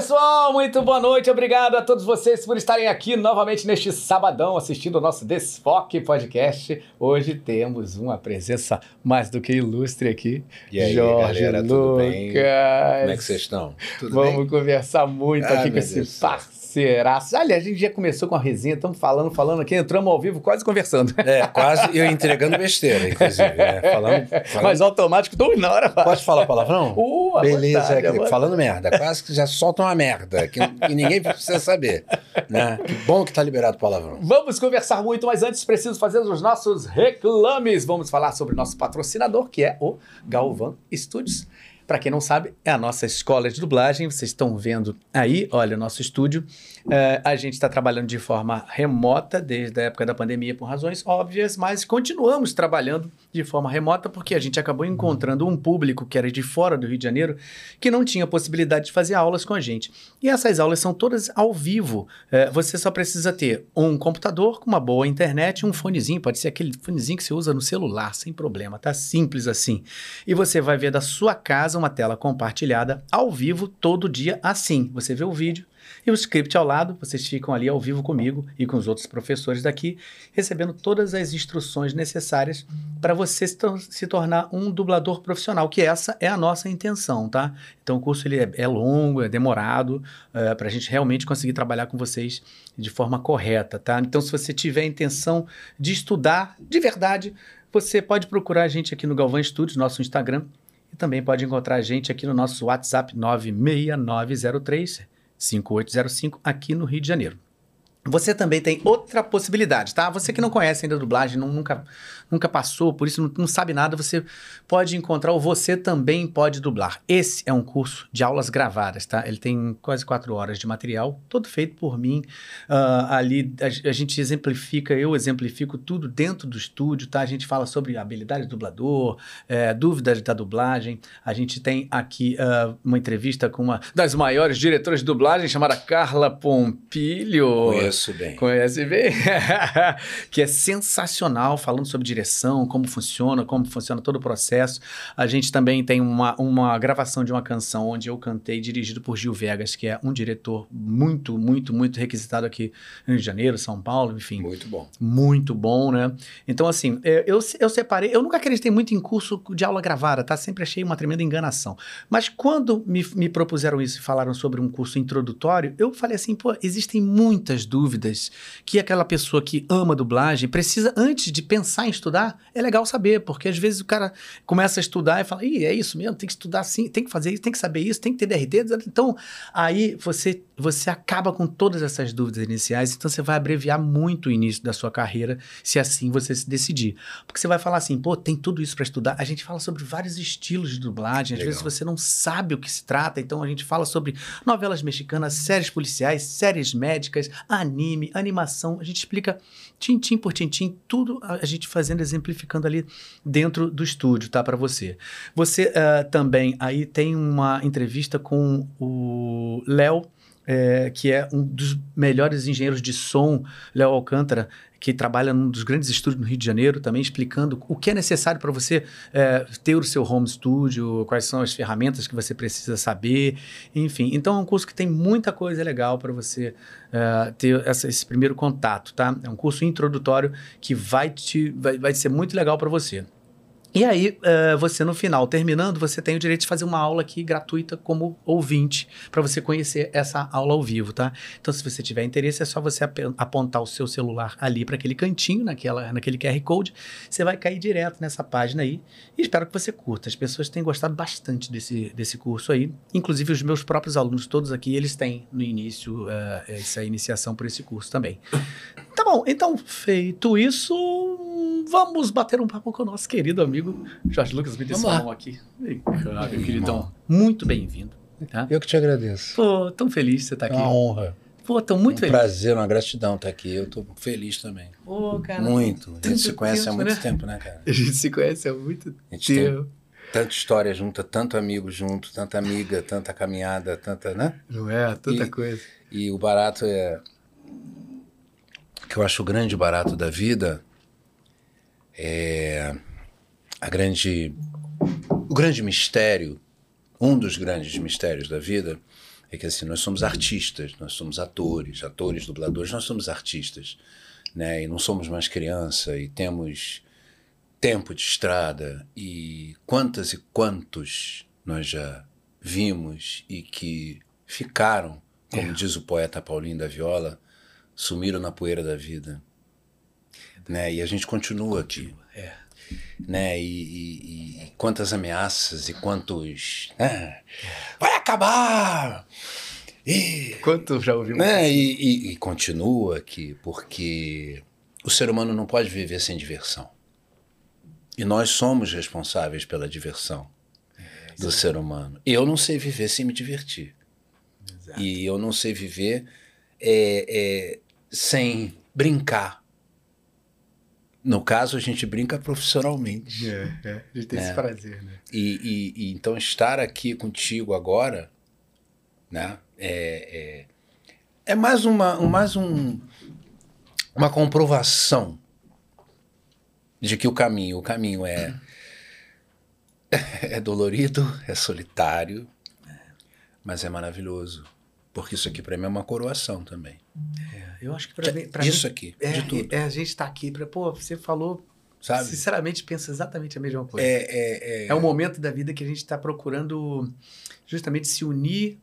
pessoal, muito boa noite. Obrigado a todos vocês por estarem aqui novamente neste sabadão assistindo o nosso Desfoque Podcast. Hoje temos uma presença mais do que ilustre aqui. E aí, Jorge galera, Lucas. tudo bem? Como é que vocês estão? Tudo Vamos bem? conversar muito Ah, aqui com esse Deus céu. Parceiraço. Aliás, a gente já começou com a resenha, estamos falando, falando aqui, entramos ao vivo, quase conversando. É, quase eu entregando besteira, inclusive. né? Falando, falando- Mas automático, dois na hora. Pode falar palavrão? Uh, Beleza, vontade, é falando merda. Quase que já solta uma merda, que, que ninguém precisa saber. Né? Que bom que tá liberado o palavrão. Vamos conversar muito, mas antes preciso fazer os nossos reclames. Vamos falar sobre o nosso patrocinador, que é o Galvan Studios. Para quem não sabe, é a nossa escola de dublagem. Vocês estão vendo aí, olha, o nosso estúdio. É, a gente está trabalhando de forma remota desde a época da pandemia por razões óbvias, mas continuamos trabalhando de forma remota porque a gente acabou encontrando um público que era de fora do Rio de Janeiro que não tinha possibilidade de fazer aulas com a gente. E essas aulas são todas ao vivo. É, você só precisa ter um computador com uma boa internet, um fonezinho, pode ser aquele fonezinho que você usa no celular, sem problema, tá simples assim. E você vai ver da sua casa uma tela compartilhada ao vivo todo dia assim. Você vê o vídeo e o script ao lado, vocês ficam ali ao vivo comigo e com os outros professores daqui, recebendo todas as instruções necessárias para você se, tor- se tornar um dublador profissional, que essa é a nossa intenção, tá? Então o curso ele é, é longo, é demorado, para a gente realmente conseguir trabalhar com vocês de forma correta, tá? Então se você tiver a intenção de estudar de verdade, você pode procurar a gente aqui no Galvão Studios, nosso Instagram, e também pode encontrar a gente aqui no nosso WhatsApp 96903 5805 aqui no Rio de Janeiro. Você também tem outra possibilidade, tá? Você que não conhece ainda a dublagem, não- nunca, nunca passou, por isso não, não sabe nada, você pode encontrar o Você Também Pode Dublar. Esse é um curso de aulas gravadas, tá? Ele tem quase quatro horas de material, todo feito por mim. Ah, ali a, a gente exemplifica, eu exemplifico tudo dentro do estúdio, tá? A gente fala sobre habilidade do dublador, eh, dúvidas da dublagem. A gente tem aqui ah, uma entrevista com uma das maiores diretoras de dublagem, chamada Carla Pompilho. Conheço bem. Conhece bem? que é sensacional, falando sobre direção, como funciona, como funciona todo o processo. A gente também tem uma, uma gravação de uma canção onde eu cantei, dirigido por Gil Vegas, que é um diretor muito, muito, muito requisitado aqui no Rio de Janeiro, São Paulo, enfim. Muito bom. Muito bom, né? Então, assim, é, eu, eu separei. Eu nunca acreditei muito em curso de aula gravada, tá? Sempre achei uma tremenda enganação. Mas quando me, me propuseram isso e falaram sobre um curso introdutório, eu falei assim, pô, existem muitas dúvidas que aquela pessoa que ama dublagem precisa, antes de pensar em estudar, é legal saber, porque às vezes o cara começa a estudar e fala, ih, é isso mesmo, tem que estudar assim, tem que fazer isso, tem que saber isso, tem que ter DRT. Então, aí você, você acaba com todas essas dúvidas iniciais, então você vai abreviar muito o início da sua carreira, se assim você se decidir. Porque você vai falar assim, pô, tem tudo isso para estudar. A gente fala sobre vários estilos de dublagem, às Legal. vezes você não sabe o que se trata, então a gente fala sobre novelas mexicanas, séries policiais, séries médicas, anime, animação, a gente explica tintim por tintim, tudo a gente fazendo, exemplificando ali dentro do estúdio, tá, para você. Você ah, também aí tem uma entrevista com o Léo, é, que é um dos melhores engenheiros de som, Léo Alcântara, que trabalha num dos grandes estúdios no Rio de Janeiro, também explicando o que é necessário para você é, ter o seu home studio, quais são as ferramentas que você precisa saber, enfim. Então é um curso que tem muita coisa legal para você é, ter essa- esse primeiro contato, tá? É um curso introdutório que vai, te, vai, vai ser muito legal para você. E aí, eh, você no final, terminando, você tem o direito de fazer uma aula aqui gratuita como ouvinte, para você conhecer essa aula ao vivo, tá? Então, se você tiver interesse, é só você ap- apontar o seu celular ali para aquele cantinho, naquela, naquele QR Code, você vai cair direto nessa página aí. E espero que você curta. As pessoas têm gostado bastante desse, desse curso aí. Inclusive, os meus próprios alunos, todos aqui, eles têm no início eh, essa iniciação por esse curso também. Tá bom, então, feito isso, vamos bater um papo com o nosso querido amigo Jorge Lucas. Mão aqui. Cá, meu queridão. Muito bem-vindo. Tá? Eu que te agradeço. Pô, tão feliz de você estar É aqui. uma honra. Pô, tô muito um feliz. prazer, uma gratidão estar aqui. Eu tô feliz também. Pô, cara. muito. A gente se conhece há tempo, muito né? tempo, né, cara? A gente se conhece há muito A gente tem tempo. tanta história junto, tanto amigo junto, tanta amiga, tanta caminhada, tanta, né? Não é? Tanta E- coisa. E o barato é. Que eu acho o grande barato da vida é a grande. O grande mistério, um dos grandes mistérios da vida, é que assim, nós somos artistas, nós somos atores, atores, dubladores, nós somos artistas, né? E não somos mais criança e temos tempo de estrada e quantas e quantos nós já vimos e que ficaram, como É. diz o poeta Paulinho da Viola, sumiram na poeira da vida. Né? E a gente continua aqui. É. Né? E, e- e quantas ameaças e quantos. né? Vai acabar! E, Quanto já ouvimos? né? e, e- continua aqui, porque o ser humano não pode viver sem diversão. E nós somos responsáveis pela diversão do ser humano. Eu não sei viver sem me divertir. Exato. E eu não sei viver é, é, sem brincar. No caso, a gente brinca profissionalmente. É, é. A gente tem É. esse prazer, né? E, e- e então estar aqui contigo agora, né? É, é, é mais uma, um- mais um, uma comprovação de que o caminho, o caminho é é dolorido, é solitário, mas é maravilhoso, porque isso aqui para mim é uma coroação também. Eu acho que pra mim. Pra Isso mim, aqui, é, de tudo, é, a gente tá aqui pra. Pô, você falou. sabe? Sinceramente, penso exatamente a mesma coisa. É, é, é, É um momento da vida que a gente está procurando justamente se unir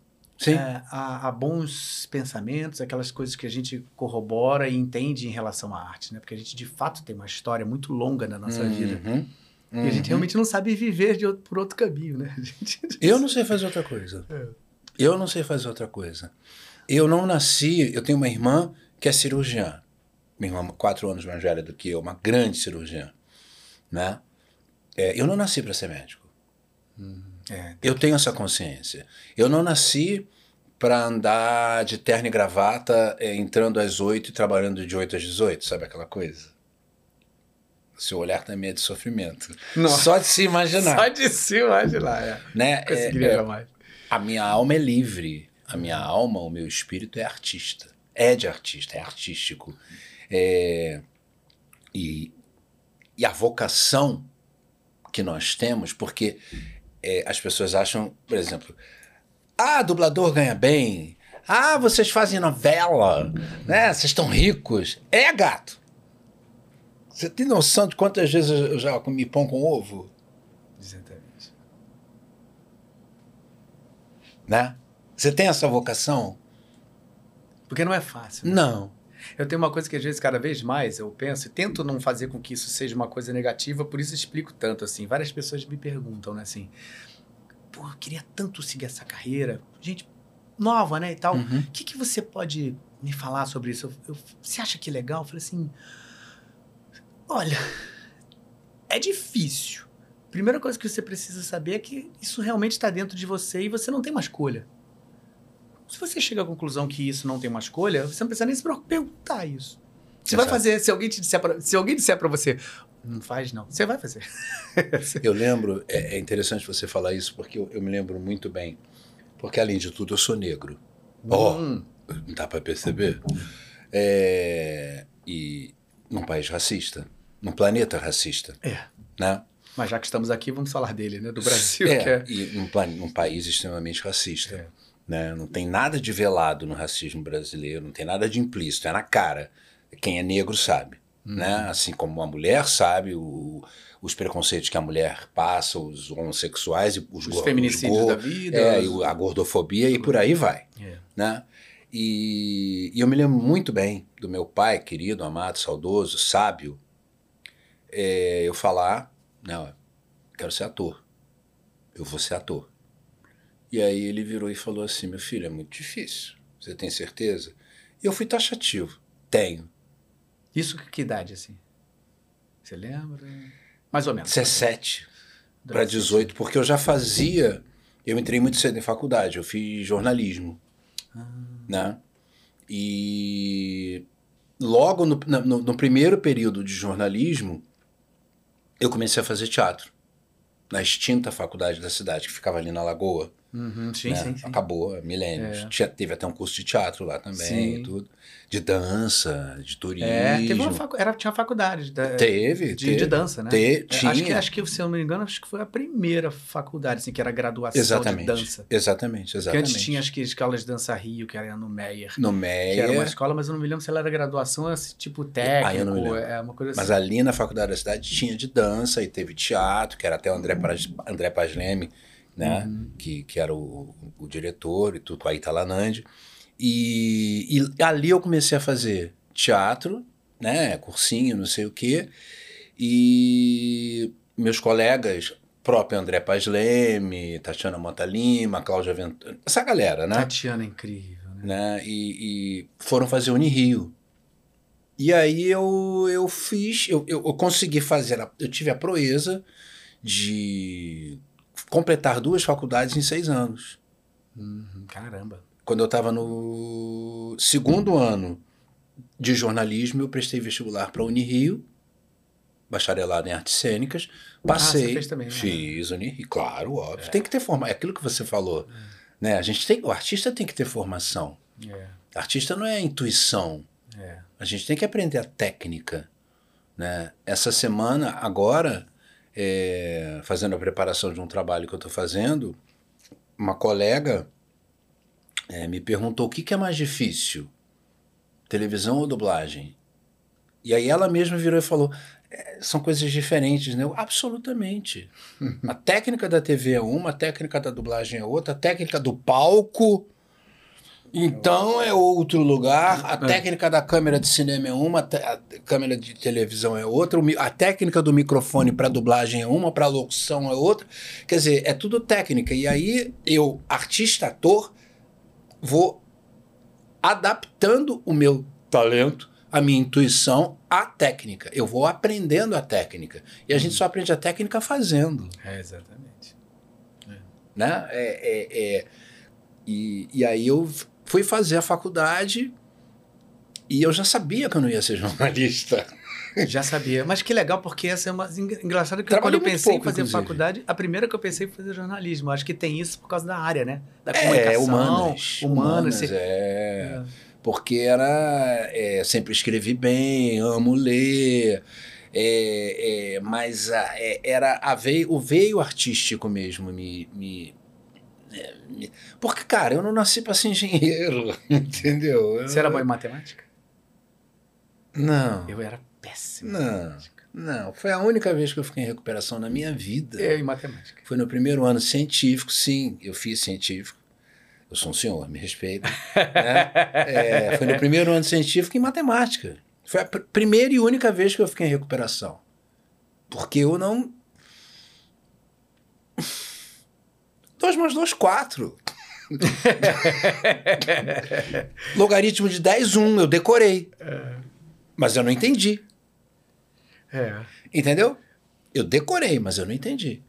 é, bons pensamentos, aquelas coisas que a gente corrobora e entende em relação à arte, né? Porque a gente de fato tem uma história muito longa na nossa vida. Uhum, E a gente uhum. realmente não sabe viver de outro- por outro caminho, né? Gente... Eu não sei fazer outra coisa. É. Eu não sei fazer outra coisa. Eu não nasci. Eu tenho uma irmã que é cirurgiã. Minha irmã, quatro anos mais velha do que eu, uma grande cirurgiã. Né? É, eu não nasci para ser médico. É, Eu tenho essa consciência. Eu não nasci para andar de terno e gravata, é, entrando às oito e trabalhando de 8 às 18, sabe aquela coisa? Seu olhar também é de sofrimento. Nossa. Só de se imaginar. Só de se imaginar, é. né? Conseguiria É, é, jamais. a minha alma é livre. A minha alma, o meu espírito é artista. É de artista, é artístico. É, e, e a vocação que nós temos, porque é, as pessoas acham, por exemplo, ah, dublador ganha bem. Ah, vocês fazem novela, né? Vocês estão ricos. É, gato. Você tem noção de quantas vezes eu já comi pão com ovo? Exatamente. Né? Você tem essa vocação? Porque não é fácil. né? Não. Eu tenho uma coisa que às vezes, cada vez mais, eu penso e tento não fazer com que isso seja uma coisa negativa, por isso explico tanto, assim. Várias pessoas me perguntam, né, assim, pô, eu queria tanto seguir essa carreira, gente nova, né, e tal. Uhum. O que, que você pode me falar sobre isso? Eu- eu- você acha que é legal? Eu falei assim, olha, é difícil. Primeira coisa que você precisa saber é que isso realmente está dentro de você e você não tem uma escolha. Se você chega à conclusão que isso não tem uma escolha, você não precisa nem se preocupar- perguntar isso. Você vai fazer, se alguém te disser pra, se alguém disser para você, não faz não, você vai fazer. Eu lembro, é, é interessante você falar isso, porque eu, eu me lembro muito bem. Porque, além de tudo, eu sou negro. Ó. Hum, Não dá para perceber? É, e num país racista, num planeta racista, é. né? Mas já que estamos aqui, vamos falar dele, né? Do Brasil, É, que é. e num, num país extremamente racista. É. Né? Não tem nada de velado no racismo brasileiro, não tem nada de implícito, é na cara. Quem é negro sabe. Né? Assim como a mulher sabe o- os preconceitos que a mulher passa, os homossexuais, e os, Os feminicídios go- da vida. é, os- a gordofobia e por aí vai. É. né? E, e eu me lembro muito bem do meu pai, querido, amado, saudoso, sábio, é, eu falar, não, quero ser ator, eu vou ser ator. E aí ele virou e falou assim, meu filho, é muito difícil, você tem certeza? E eu fui taxativo, tenho, Isso que idade, assim? Você lembra? Mais ou menos. 17 para 18, porque eu já fazia, eu entrei muito cedo em faculdade, eu fiz jornalismo, né? E logo no, no, no primeiro período de jornalismo, eu comecei a fazer teatro na extinta faculdade da cidade, que ficava ali na Lagoa, Uhum, sim, né? sim, sim. Acabou, milênios. É. Tinha- teve até um curso de teatro lá também Sim. tudo. De dança, de turismo. É, teve uma facu... Era, tinha faculdade da- Teve, de, teve. de dança, né? Te- É, tinha. Acho que, acho que, se eu não me engano, acho que foi a primeira faculdade, assim, que era graduação Exatamente. de dança. Exatamente, Porque exatamente. antes tinha, acho que, escola de dança Rio, que era no Meyer. No Que era uma escola, mas eu não me lembro se ela era graduação, assim, tipo técnico, Ah, eu não me lembro. é uma coisa assim. Mas ali na faculdade da cidade tinha de dança e teve teatro, que era até o André, Paz, André Paz Leme, né? Uhum. Que, que era o, o diretor e tudo, com a Italanandi. E, e ali eu comecei a fazer teatro, né? Cursinho, não sei o quê. E meus colegas, próprio André Paz Leme, Tatiana Mota Lima, Cláudia Ventura, essa galera, né? Tatiana é incrível, né? né? E, e foram fazer Unirio. E aí eu, eu fiz, eu, eu, eu consegui fazer, a- eu tive a proeza de completar duas faculdades em seis anos. Uhum, caramba. Quando eu estava no segundo ano de jornalismo, eu prestei vestibular para a Unirio, bacharelado em artes cênicas, passei, Ah, fez também, né? fiz Unirio, claro, óbvio, tem que ter formação, é aquilo que você falou, né? A gente tem, o artista tem que ter formação. É, Artista não é intuição. é. A gente tem que aprender a técnica. Né? Essa semana, agora, é, fazendo a preparação de um trabalho que eu estou fazendo, uma colega é, me perguntou o que, que é mais difícil, televisão ou dublagem? E aí ela mesma virou e falou: "É, são coisas diferentes, né? Eu, Absolutamente. a técnica da TV é uma, a técnica da dublagem é outra, a técnica do palco. Então é outro lugar, a técnica da câmera de cinema é uma, a câmera de televisão é outra, a técnica do microfone para dublagem é uma, para locução é outra. Quer dizer, é tudo técnica. E aí eu, artista, ator, vou adaptando o meu talento, a minha intuição à técnica. Eu vou aprendendo a técnica. E a gente só aprende a técnica fazendo É, exatamente. né? É, é, é, e, e aí eu fui fazer a faculdade e eu já sabia que eu não ia ser jornalista. Já sabia. Mas que legal, porque essa é uma. engra- Engraçado que Trabalhei quando eu pensei pouco, em fazer inclusive. faculdade, a primeira que eu pensei foi fazer jornalismo. Acho que tem isso por causa da área, né? Da É, comunicação. humanas. Humanas. você- é. Porque era. é, sempre escrevi bem, amo ler. é, é, mas a- é, era a veio, o veio artístico mesmo me. é, me- porque, cara, eu não nasci para ser engenheiro, entendeu? Eu- Você era bom em matemática? Não. Eu era péssimo. em Não, matemática. não. Foi a única vez que eu fiquei em recuperação na minha vida. Eu em matemática. Foi no primeiro ano científico, sim, eu fiz científico. Eu sou um senhor, me respeita. né? É, foi no primeiro ano científico em matemática. Foi a pr- primeira e única vez que eu fiquei em recuperação. Porque eu não. Dois mais dois, quatro. Logaritmo de 10, 1, eu decorei. Mas eu não entendi. É. Entendeu? Eu decorei, mas eu não entendi.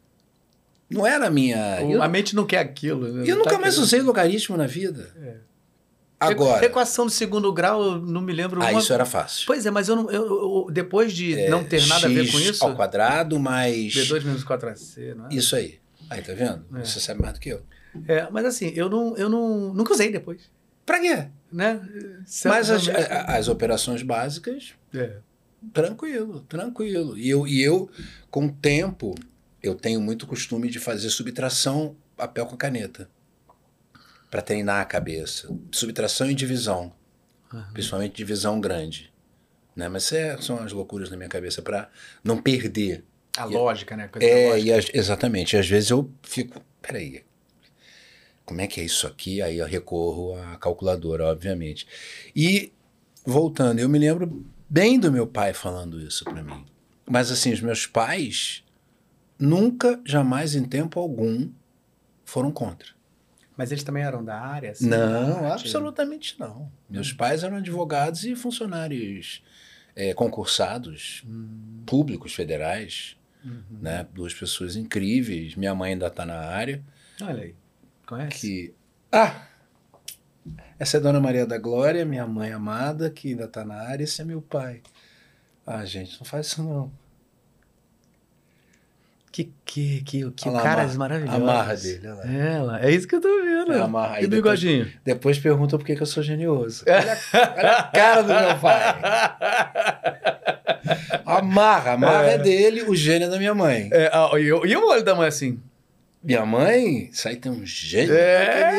Não era a minha. Eu, A mente não quer aquilo. né? eu Não nunca tá mais querendo. usei logaritmo na vida. É. Agora. Equação do segundo grau, eu não me lembro. Ah, uma- isso era fácil. Pois é, mas eu não. eu- eu- depois de É, não ter nada a ver com isso. Ao quadrado mais. B2 menos 4AC, não é? Isso aí. Aí, tá vendo? É. Você sabe mais do que eu. É, mas assim, eu não, eu não. Nunca usei depois. Pra quê? Né? Mas as, as operações básicas, É. tranquilo, tranquilo. E eu, e eu, com o tempo, eu tenho muito costume de fazer subtração papel com caneta. Pra treinar a cabeça. Subtração e divisão. Aham. Principalmente divisão grande. Né? Mas é- são as loucuras na minha cabeça pra não perder. A E- lógica, né? Coisa É, lógica. e exatamente. Às vezes eu fico, peraí, como é que é isso aqui? Aí eu recorro à calculadora, obviamente. E, voltando, eu me lembro bem do meu pai falando isso para mim. Mas, assim, os meus pais nunca, jamais, em tempo algum, foram contra. Mas eles também eram da área? assim, Não, da arte? absolutamente não. Meus pais eram advogados e funcionários é, concursados, Hum, públicos, federais, uhum. né? Duas pessoas incríveis. Minha mãe ainda está na área. Olha aí. Conhece? Que ah, essa é a Dona Maria da Glória, minha mãe amada, que ainda está na área. Esse é meu pai. Ah, gente, não faz isso não. Que, que, que, que lá, caras amarra- maravilhosos. amarra dele, olha lá. É, lá. é isso que eu tô vendo. É, amarra e o depois- bigodinho? Depois pergunta por que, que eu sou genioso. Olha, a- olha a cara do meu pai. Amarra, amarra é. dele, o gênio é da minha mãe. É, ah, e, o- e o olho da mãe assim? Minha mãe, isso aí tem um gênio. É.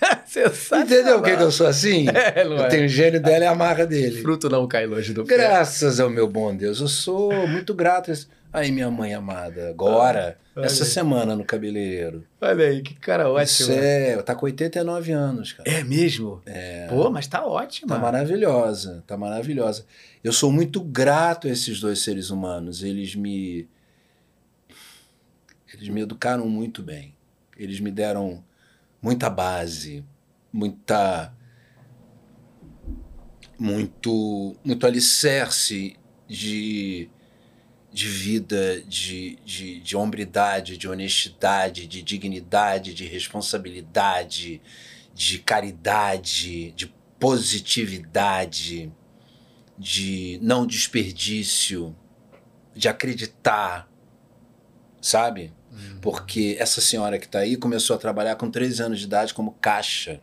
Entendeu o que, eu sou assim? É, eu é? tenho o gênio dela e a amarra dele. Fruto não cai longe do pé. Graças ao meu bom Deus, eu sou muito grato. a esse- Aí, minha mãe amada, agora, Olha essa aí. semana no cabeleireiro. Olha aí, que cara ótimo. Isso é, tá com 89 anos, cara. É mesmo? É. Pô, mas tá ótimo. Tá maravilhosa, tá maravilhosa. Eu sou muito grato a esses dois seres humanos. Eles me. Eles me educaram muito bem. Eles me deram muita base, muita. Muito, muito alicerce de, de vida, de, de, de hombridade, de honestidade, de dignidade, de responsabilidade, de caridade, de positividade, de não desperdício, de acreditar, sabe? Porque essa senhora que está aí começou a trabalhar com 13 anos de idade como caixa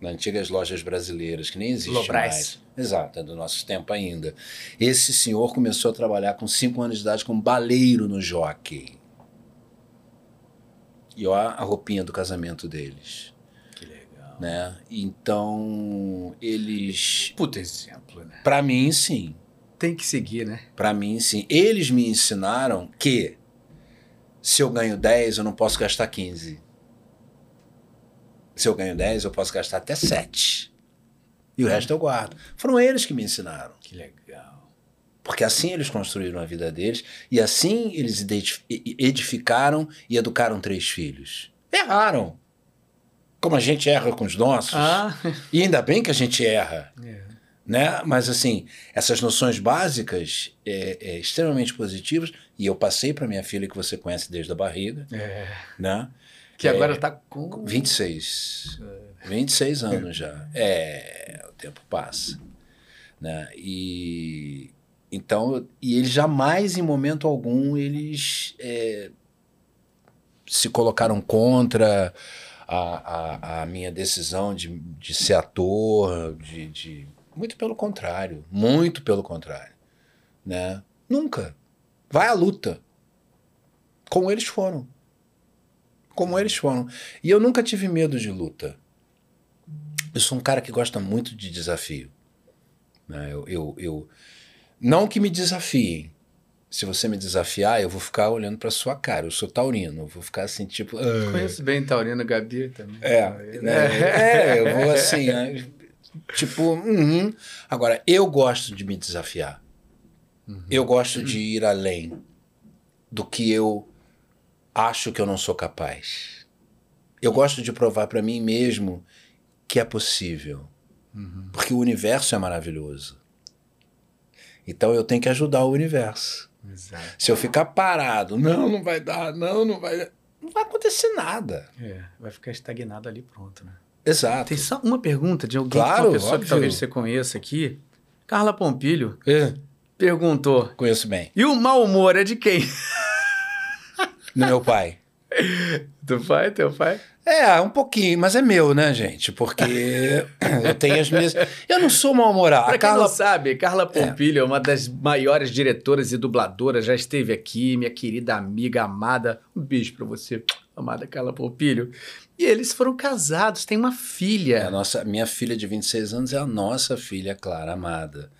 nas antigas lojas brasileiras, que nem existe Lobrais. mais. Exato, é do nosso tempo ainda. Esse senhor começou a trabalhar com 5 anos de idade como baleiro no jockey. E ó a roupinha do casamento deles Que legal. né? Então, eles, Puta exemplo, né? Pra mim, sim. Tem que seguir, né? Pra mim, sim. Eles me ensinaram que se eu ganho 10, eu não posso gastar 15. Se eu ganho 10, eu posso gastar até 7. E o resto eu guardo. Foram eles que me ensinaram. Que legal. Porque assim eles construíram a vida deles e assim eles edificaram e educaram três filhos. Erraram. Como a gente erra com os nossos. Ah, E ainda bem que a gente erra. é. né? Mas assim, essas noções básicas é, é, extremamente positivas e eu passei para minha filha que você conhece desde a barriga, É. né? Que É. agora tá com. 26. 26 anos já. É, tempo passa, né? E então, e eles jamais em momento algum eles é, se colocaram contra a, a, a minha decisão de, de ser ator, de, de muito pelo contrário, muito pelo contrário, né? Nunca. Vai à luta. Como eles foram. Como eles foram. E eu nunca tive medo de luta. Eu sou um cara que gosta muito de desafio. né? Eu, eu, eu- não que me desafiem. Se você me desafiar, eu vou ficar olhando para sua cara. Eu sou taurino. Eu vou ficar assim, tipo. "Ah". Conheço bem Taurino Gabi também. É, né? é, eu vou assim, né? tipo, uhum. agora eu gosto de me desafiar. Eu gosto de ir além do que eu acho que eu não sou capaz. Eu gosto de provar para mim mesmo que é possível, porque o universo é maravilhoso. Então eu tenho que ajudar o universo. Exato. Se eu ficar parado, não, não vai dar, não, não vai, dar", não vai acontecer nada. É, vai ficar estagnado ali pronto, né? Exato. Tem só uma pergunta de alguém, Claro, uma pessoa óbvio. que talvez você conheça aqui. Carla Pompilho É, perguntou: conheço bem. e o mau humor é de quem? No meu pai. Do pai, teu pai? É, um pouquinho, mas é meu, né, gente? Porque eu tenho as minhas. Eu não sou mal-humorado. Pra A quem Carla. não sabe, Carla Pompilho é. uma das maiores diretoras e dubladoras, já esteve aqui, minha querida amiga amada. Um beijo pra você, amada Carla Pompilho. E eles foram casados, têm uma É a filha. nossa, minha filha de 26 anos é a nossa filha Clara, amada.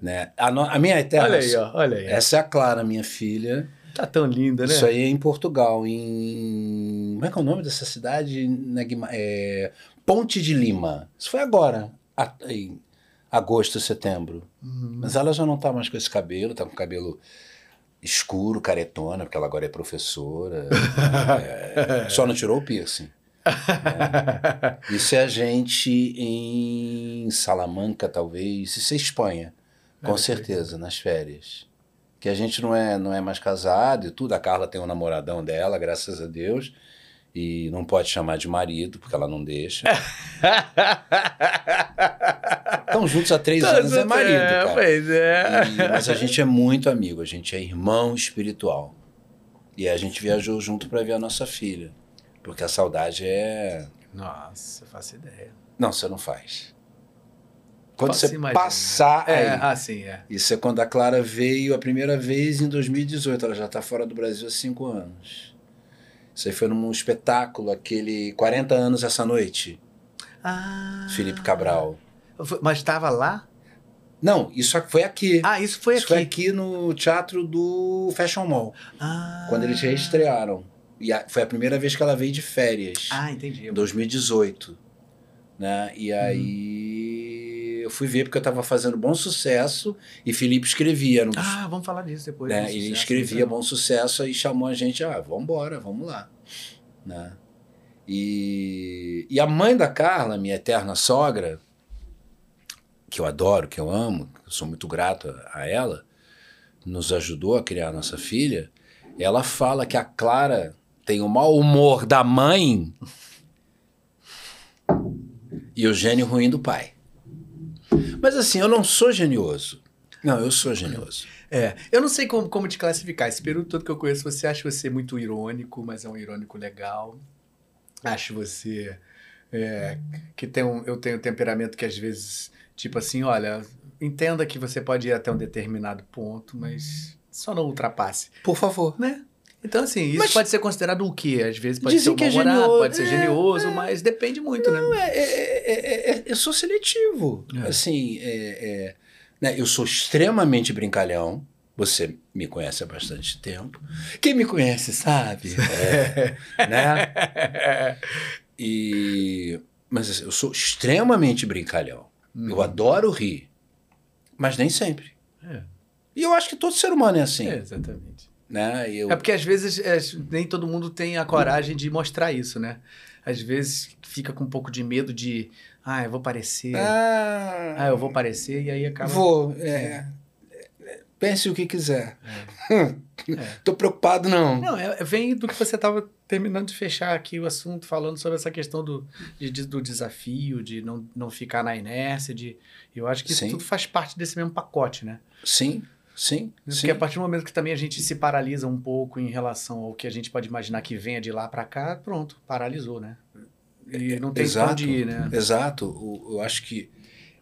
Né? A, no- a minha eterna. Olha aí, ó, olha aí. Essa é a Clara, minha filha. Tá tão linda, né? Isso aí é em Portugal, em. Como é que é o nome dessa cidade? Na Guima- é, Ponte de Lima. Isso foi agora, em agosto, setembro. Uhum. Mas ela já não tá mais com esse cabelo, tá com cabelo escuro, caretona, porque ela agora é professora. É, só não tirou o piercing. né? Isso é a gente em Salamanca, talvez. Isso é Espanha, com Ah, certeza, nas férias. Que a gente não é, não é mais casado e tudo. A Carla tem um namoradão dela, graças a Deus. E não pode chamar de marido, porque ela não deixa. Estão juntos há três anos, é marido, é, cara. Pois é. E- mas a gente é muito amigo, a gente é irmão espiritual. E a gente viajou junto para ver a nossa filha. Porque a saudade é. Nossa, eu faço ideia. Não, você não faz. Quando Posso você imaginar. passar É, aí. ah, sim, é. Isso é quando a Clara veio a primeira vez em 2018. Ela já está fora do Brasil há cinco anos. Isso aí foi num espetáculo, aquele 40 anos essa noite, Ah. Felipe Cabral. Mas estava lá? Não, isso foi aqui. Ah, isso foi isso aqui. foi aqui no teatro do Fashion Mall, Ah. quando eles reestrearam. E a- foi a primeira vez que ela veio de férias, Ah, entendi. em 2018. Né? E aí eu fui ver porque eu estava fazendo bom sucesso e Felipe escrevia. Ah, vamos falar disso depois. né? do Ele sucesso, escrevia então. bom sucesso e chamou a gente, ah, vamos embora, vamos lá. Né? E, e a mãe da Carla, minha eterna sogra, que eu adoro, que eu amo, eu sou muito grato a, a ela, nos ajudou a criar a nossa filha, ela fala que a Clara tem o mau humor da mãe e o gênio ruim do pai. Mas assim, eu não sou genioso. Não, eu sou genioso. É, eu não sei como, como te classificar. Esse período todo que eu conheço, você acha você muito irônico, mas é um irônico legal. Acho você é, que tem um, eu tenho um temperamento que às vezes, tipo assim, olha, entenda que você pode ir até um determinado ponto, mas só não ultrapasse, Por favor. né? Então, assim, isso Mas- pode ser considerado o quê? Às vezes pode ser que é genioso. pode ser É, genioso, é. mas depende muito, né? É, é, é, eu sou seletivo. Assim, né, eu sou extremamente brincalhão. Você me conhece há bastante tempo. Quem me conhece sabe. É, né? E, mas assim, eu sou extremamente brincalhão. Eu Uhum. adoro rir. Mas nem sempre. É. E eu acho que todo ser humano é assim. É, exatamente. Né? Eu, É porque às vezes é, nem todo mundo tem a coragem de mostrar isso, né? Às vezes fica com um pouco de medo de, ah, eu vou parecer, ah, ah, eu vou parecer, e aí acaba. Vou. é. Pense o que quiser. É. Tô preocupado, não. Não, é, vem do que você estava terminando de fechar aqui o assunto, falando sobre essa questão do, de- do desafio, de não, não ficar na inércia, de. Eu acho que isso Sim. tudo faz parte desse mesmo pacote, né? Sim, sim, Porque sim. a partir do momento que também a gente se paralisa um pouco em relação ao que a gente pode imaginar que venha de lá para cá, pronto, paralisou, né? E não tem Exato. onde ir, né? Exato. Eu acho que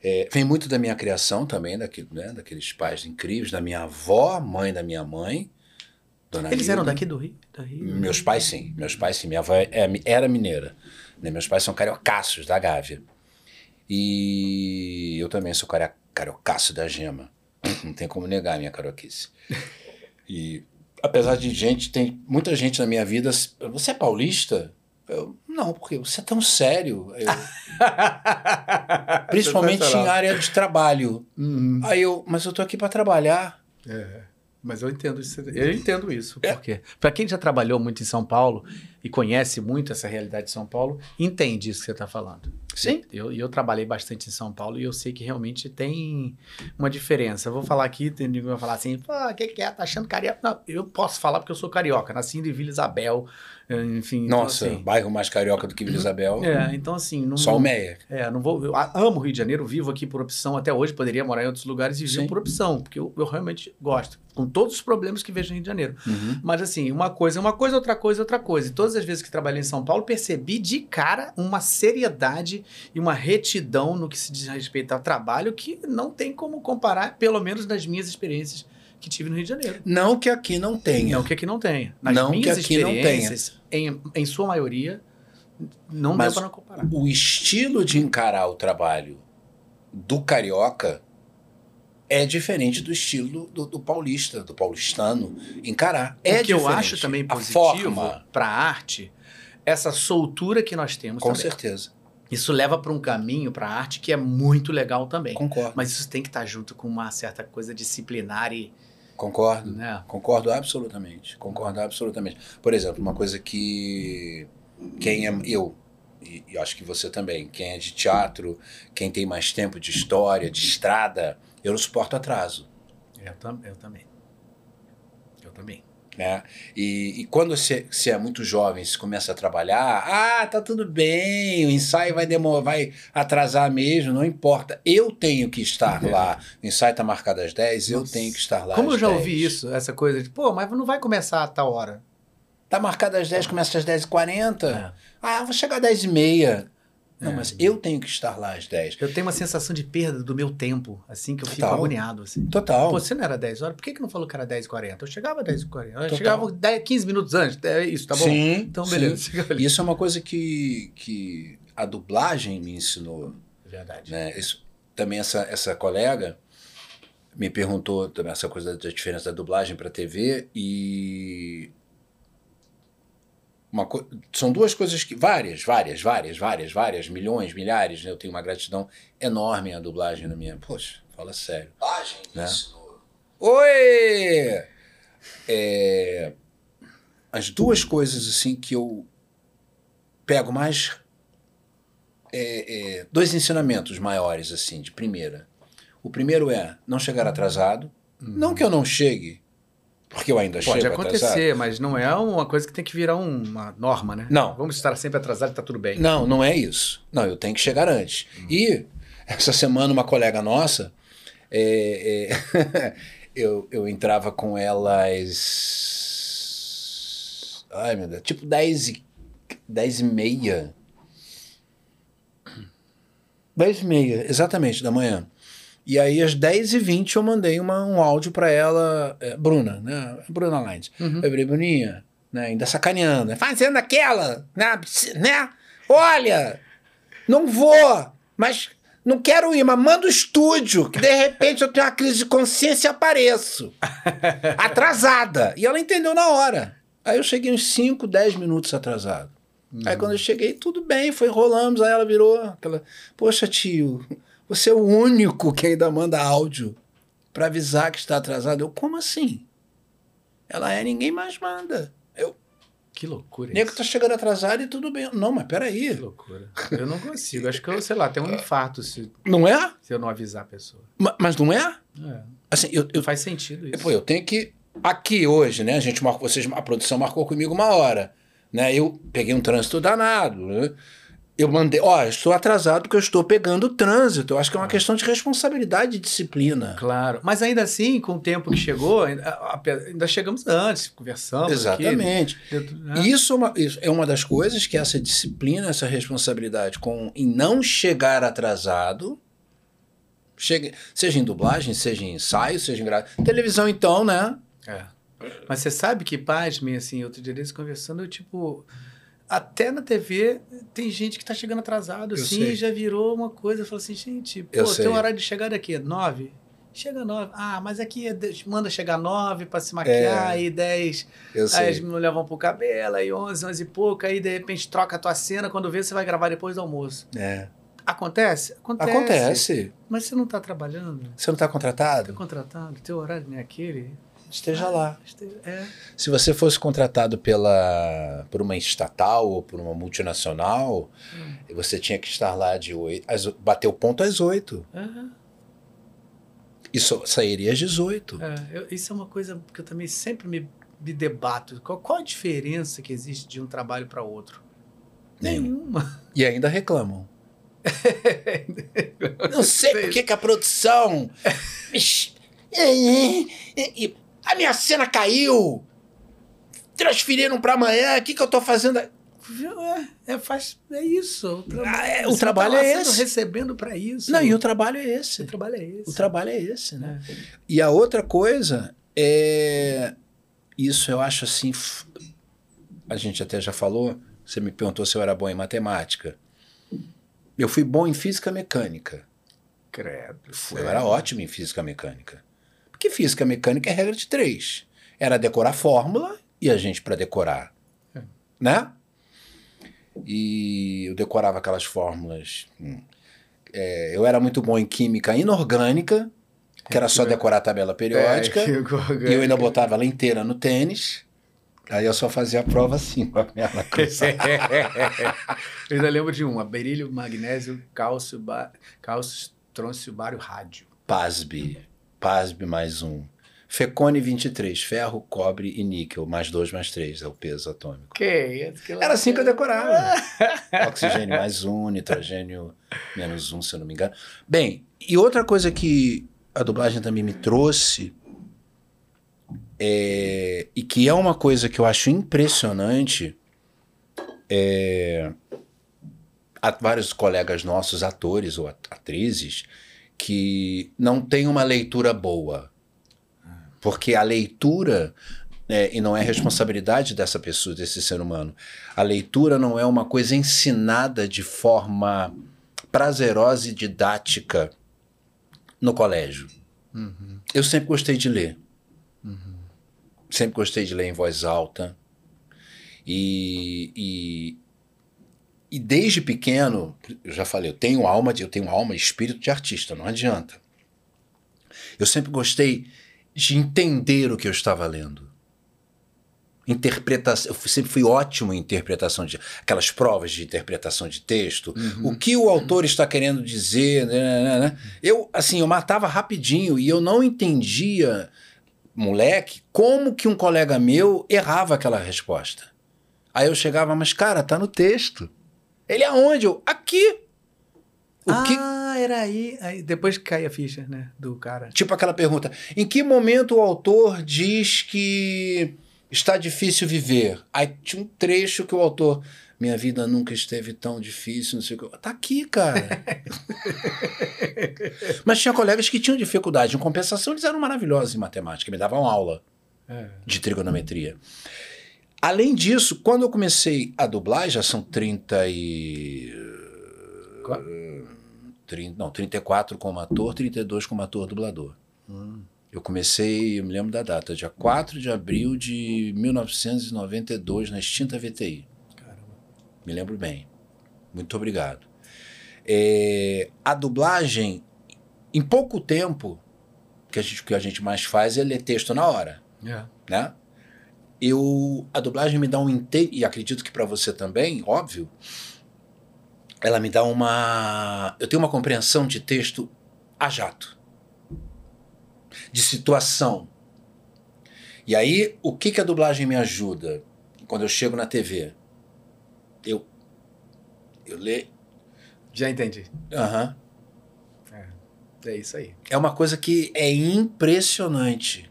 é, vem muito da minha criação também, daquele, né, daqueles pais incríveis, da minha avó, mãe da minha mãe. Dona Eles eram Hilda. daqui do Rio? Da Rio? Meus pais, sim. Meus pais, sim. Minha avó é- era mineira. né? Meus pais são cariocaços da Gávea. E eu também sou cario- cariocaço da gema. Não tem como negar a minha carioquice. E apesar de gente, tem muita gente na minha vida. Você é paulista? Eu, não, porque você é tão sério. Eu- principalmente em área de trabalho. Uhum. Aí eu, mas eu tô aqui para trabalhar. É, mas eu entendo isso. Eu entendo isso. É. Por quê? Para quem já trabalhou muito em São Paulo e conhece muito essa realidade de São Paulo, entende isso que você está falando. Sim. Eu, eu trabalhei bastante em São Paulo e eu sei que realmente tem uma diferença. Eu vou falar aqui, tem ninguém vai falar assim, pô, o que, que é? Tá achando carioca? Não, eu posso falar porque eu sou carioca, nasci em Vila Isabel, eh, enfim. então, Nossa, assim, bairro mais carioca do que Vila Isabel. é, então assim, não, Só o Meia. é, não vou. Eu amo o Rio de Janeiro, vivo aqui por opção. Até hoje poderia morar em outros lugares e vivo por opção, porque eu, eu realmente gosto, com todos os problemas que vejo no Rio de Janeiro. Uhum. Mas assim, uma coisa é uma coisa, outra coisa é outra coisa. E todas as vezes que trabalhei em São Paulo, percebi de cara uma seriedade e uma retidão no que se diz respeito ao trabalho que não tem como comparar, pelo menos nas minhas experiências que tive no Rio de Janeiro. Não que aqui não tenha. Não que aqui não tenha. Nas Não que minhas aqui não tenha. experiências, em, em sua maioria, não Mas deu para comparar. O estilo de encarar o trabalho do carioca é diferente do estilo do, do paulista, do paulistano encarar. É o que eu diferente. acho também positivo para a arte, essa soltura que nós temos com também. certeza. Isso leva para um caminho para a arte que é muito legal também. Concordo. Mas isso tem que estar junto com uma certa coisa disciplinar e, Concordo. né? Concordo absolutamente. Concordo absolutamente. Por exemplo, uma coisa que quem é eu e, e acho que você também, quem é de teatro, quem tem mais tempo de história, de estrada, eu não suporto atraso. Eu, tam, eu também. Eu também. Né? E, e quando você, você é muito jovem, você começa a trabalhar, ah, tá tudo bem, o ensaio vai demorar, vai atrasar mesmo, não importa. Eu tenho que estar lá. O ensaio tá marcado às 10, eu Nossa. tenho que estar lá Como eu já 10. ouvi isso, essa coisa de, pô, mas não vai começar a tal hora. Tá marcado às 10, começa às 10h40. É. Ah, vou chegar às 10h30. Não, mas eu tenho que estar lá às 10. Eu tenho uma sensação de perda do meu tempo, assim, que eu fico Total. agoniado, assim. Total. Pô, você não era 10 horas? Por que, que não falou que era 10h40? Eu chegava às 10h40. Eu Total. chegava 10, 15 minutos antes. É isso, tá bom? Sim. Então, sim. beleza. Ali. Isso é uma coisa que, que a dublagem me ensinou. Verdade. né? Isso, também essa, essa colega me perguntou também essa coisa da diferença da dublagem para TV e uma co- são duas coisas que várias, várias, várias, várias, várias, milhões, milhares, né? Eu tenho uma gratidão enorme à dublagem na minha. Poxa, fala sério. Dublagem, Né? Oi! É, as duas coisas assim que eu pego mais é, é, dois ensinamentos maiores assim de primeira. O primeiro é não chegar atrasado. Não que eu não chegue, porque eu ainda Pode chego acontecer, atrasado. mas não é uma coisa que tem que virar um- uma norma, né? Não. Vamos estar sempre atrasado e tá tudo bem. Não, não é isso. Não, eu tenho que chegar antes. E essa semana uma colega nossa, é, é, eu, eu entrava com ela às. Ai, meu Deus. Tipo 10 e, 10 e meia. 10 e meia, exatamente, da manhã. E aí, às 10h20, eu mandei uma, um áudio pra ela, é, Bruna, né? Bruna Lines. Uhum. Eu falei, Bruninha, né? Ainda sacaneando, né? fazendo aquela, né? né? Olha, não vou, mas não quero ir, mas manda o estúdio, que de repente eu tenho uma crise de consciência e apareço. Atrasada. E ela entendeu na hora. Aí eu cheguei uns 5, 10 minutos atrasado. Aí quando eu cheguei, tudo bem, foi rolamos. Aí ela virou aquela, poxa tio, você é o único que ainda manda áudio pra avisar que está atrasado. Eu, como assim? Ela é, ninguém mais manda. Eu, Que loucura nego isso. tá chegando atrasado e tudo bem. Não, mas Que peraí. loucura. Eu não consigo. Acho que eu, sei lá, tem um infarto se, Não é? se eu não avisar a pessoa. Ma- Mas não é? É, Assim, eu, eu, não faz sentido isso. Pô, eu tenho que. Aqui hoje, né? A gente marcou, vocês, a produção marcou comigo uma hora. Né? Eu peguei um trânsito danado. Né? Eu mandei, ó, estou atrasado porque eu estou pegando o trânsito. Eu acho que é uma questão de responsabilidade e disciplina. Claro. Mas ainda assim, com o tempo que chegou, ainda, ainda chegamos antes, conversamos. Exatamente. Aqui, né? Isso é, uma, isso é uma das coisas que essa disciplina, essa responsabilidade com em não chegar atrasado, chegue, seja em dublagem, seja em ensaio, seja em gra... televisão, então, né? É. Mas você sabe que, pasmem, assim, outro dia desse conversando, eu, tipo, até na TV tem gente que tá chegando atrasado, Eu assim, sei. já virou uma coisa. Eu falo assim, gente, pô, Eu tem sei. um horário de chegada aqui, nove? Chega nove. Ah, mas aqui é manda chegar nove pra se maquiar, É. aí dez. Eu Aí as sei. meninas levam pro cabelo, aí onze, onze e pouco, aí de repente troca a tua cena, quando vê você vai gravar depois do almoço. É. Acontece? Acontece. Acontece. Mas você não tá trabalhando? Você não está Tá contratado? contratado? Teu horário não é aquele? Esteja lá. É. Se você fosse contratado pela, por uma estatal ou por uma multinacional, você tinha que estar lá de 8, às, o- bater o ponto às 8. Aham. E só sairia às 18. É, eu- isso é uma coisa que eu também sempre me, me debato. Qual, qual a diferença que existe de um trabalho para outro? Nenhuma. E ainda reclamam. Não sei por que que a produção. E- e- A minha cena caiu! Transferiram para amanhã, o que, que eu tô fazendo? É, é, faz, é isso. O trabalho, Ah, é, o você trabalho tá é esse. recebendo para isso. Não, e o trabalho é esse. O trabalho é esse. O trabalho é esse, né? É. E a outra coisa é. Isso eu acho assim. f- A gente até já falou. Você me perguntou se eu era bom em matemática. Eu fui bom em física mecânica. Credo. Fui, eu era ótimo em física mecânica. Porque física mecânica é regra de três. Era decorar fórmula e a gente para decorar. É. Né? E eu decorava aquelas fórmulas. hum. É, eu era muito bom em química inorgânica, que era só decorar a tabela periódica. É, que E eu ainda botava ela inteira no tênis. Aí eu só fazia a prova assim, com a perna cruzada. eu ainda lembro de um: berílio, magnésio, cálcio, ba... cálcio, trôncio, bário, rádio. PASB. PASB mais um. Fecone 23, ferro, cobre e níquel, mais dois, mais três, é o peso atômico. Que? Que Era assim que eu decorava. Oxigênio mais um, nitrogênio menos um, se eu não me engano. Bem, e outra coisa que a dublagem também me trouxe É, e que é uma coisa que eu acho impressionante. É, há vários colegas nossos, atores ou atrizes, que não têm uma leitura boa. Porque a leitura, é, e não é responsabilidade dessa pessoa, desse ser humano, a leitura não é uma coisa ensinada de forma prazerosa e didática no colégio. Uhum. Eu sempre gostei de ler. Uhum. Sempre gostei de ler em voz alta. E, e, e desde pequeno, eu já falei, eu tenho alma de, eu tenho alma e espírito de artista, não adianta. Eu sempre gostei de entender o que eu estava lendo. Interpretação, eu sempre fui ótimo em interpretação de aquelas provas de interpretação de texto. Uhum. O que o autor está querendo dizer, né, né, né, né? Eu assim, eu matava rapidinho e eu não entendia, moleque, como que um colega meu errava aquela resposta. Aí eu chegava, mas cara, tá no texto. Ele aonde? Eu, aqui. O ah, que... era aí, aí. Depois que cai a ficha, né? Do cara. Tipo aquela pergunta: em que momento o autor diz que está difícil viver? Aí tinha um trecho que o autor. Minha vida nunca esteve tão difícil, não sei o que. Tá aqui, cara. Mas tinha colegas que tinham dificuldade. Em compensação, eles eram maravilhosos em matemática, me davam aula é. de trigonometria. Além disso, quando eu comecei a dublar, já são 30 e. 30, não, 34 como ator, 32 como ator dublador. Hum. Eu comecei, eu me lembro da data, dia 4 de abril de 1992, na extinta VTI. Caramba. Me lembro bem. Muito obrigado. É, a dublagem, em pouco tempo, que a gente, o que a gente mais faz é ler texto na hora. Yeah. É. Né? Eu a dublagem me dá um inte e acredito que para você também, óbvio, ela me dá uma eu tenho uma compreensão de texto a jato. De situação. E aí, o que que a dublagem me ajuda quando eu chego na TV? Eu eu leio já entendi. Aham. Uhum. É, é isso aí. É uma coisa que é impressionante.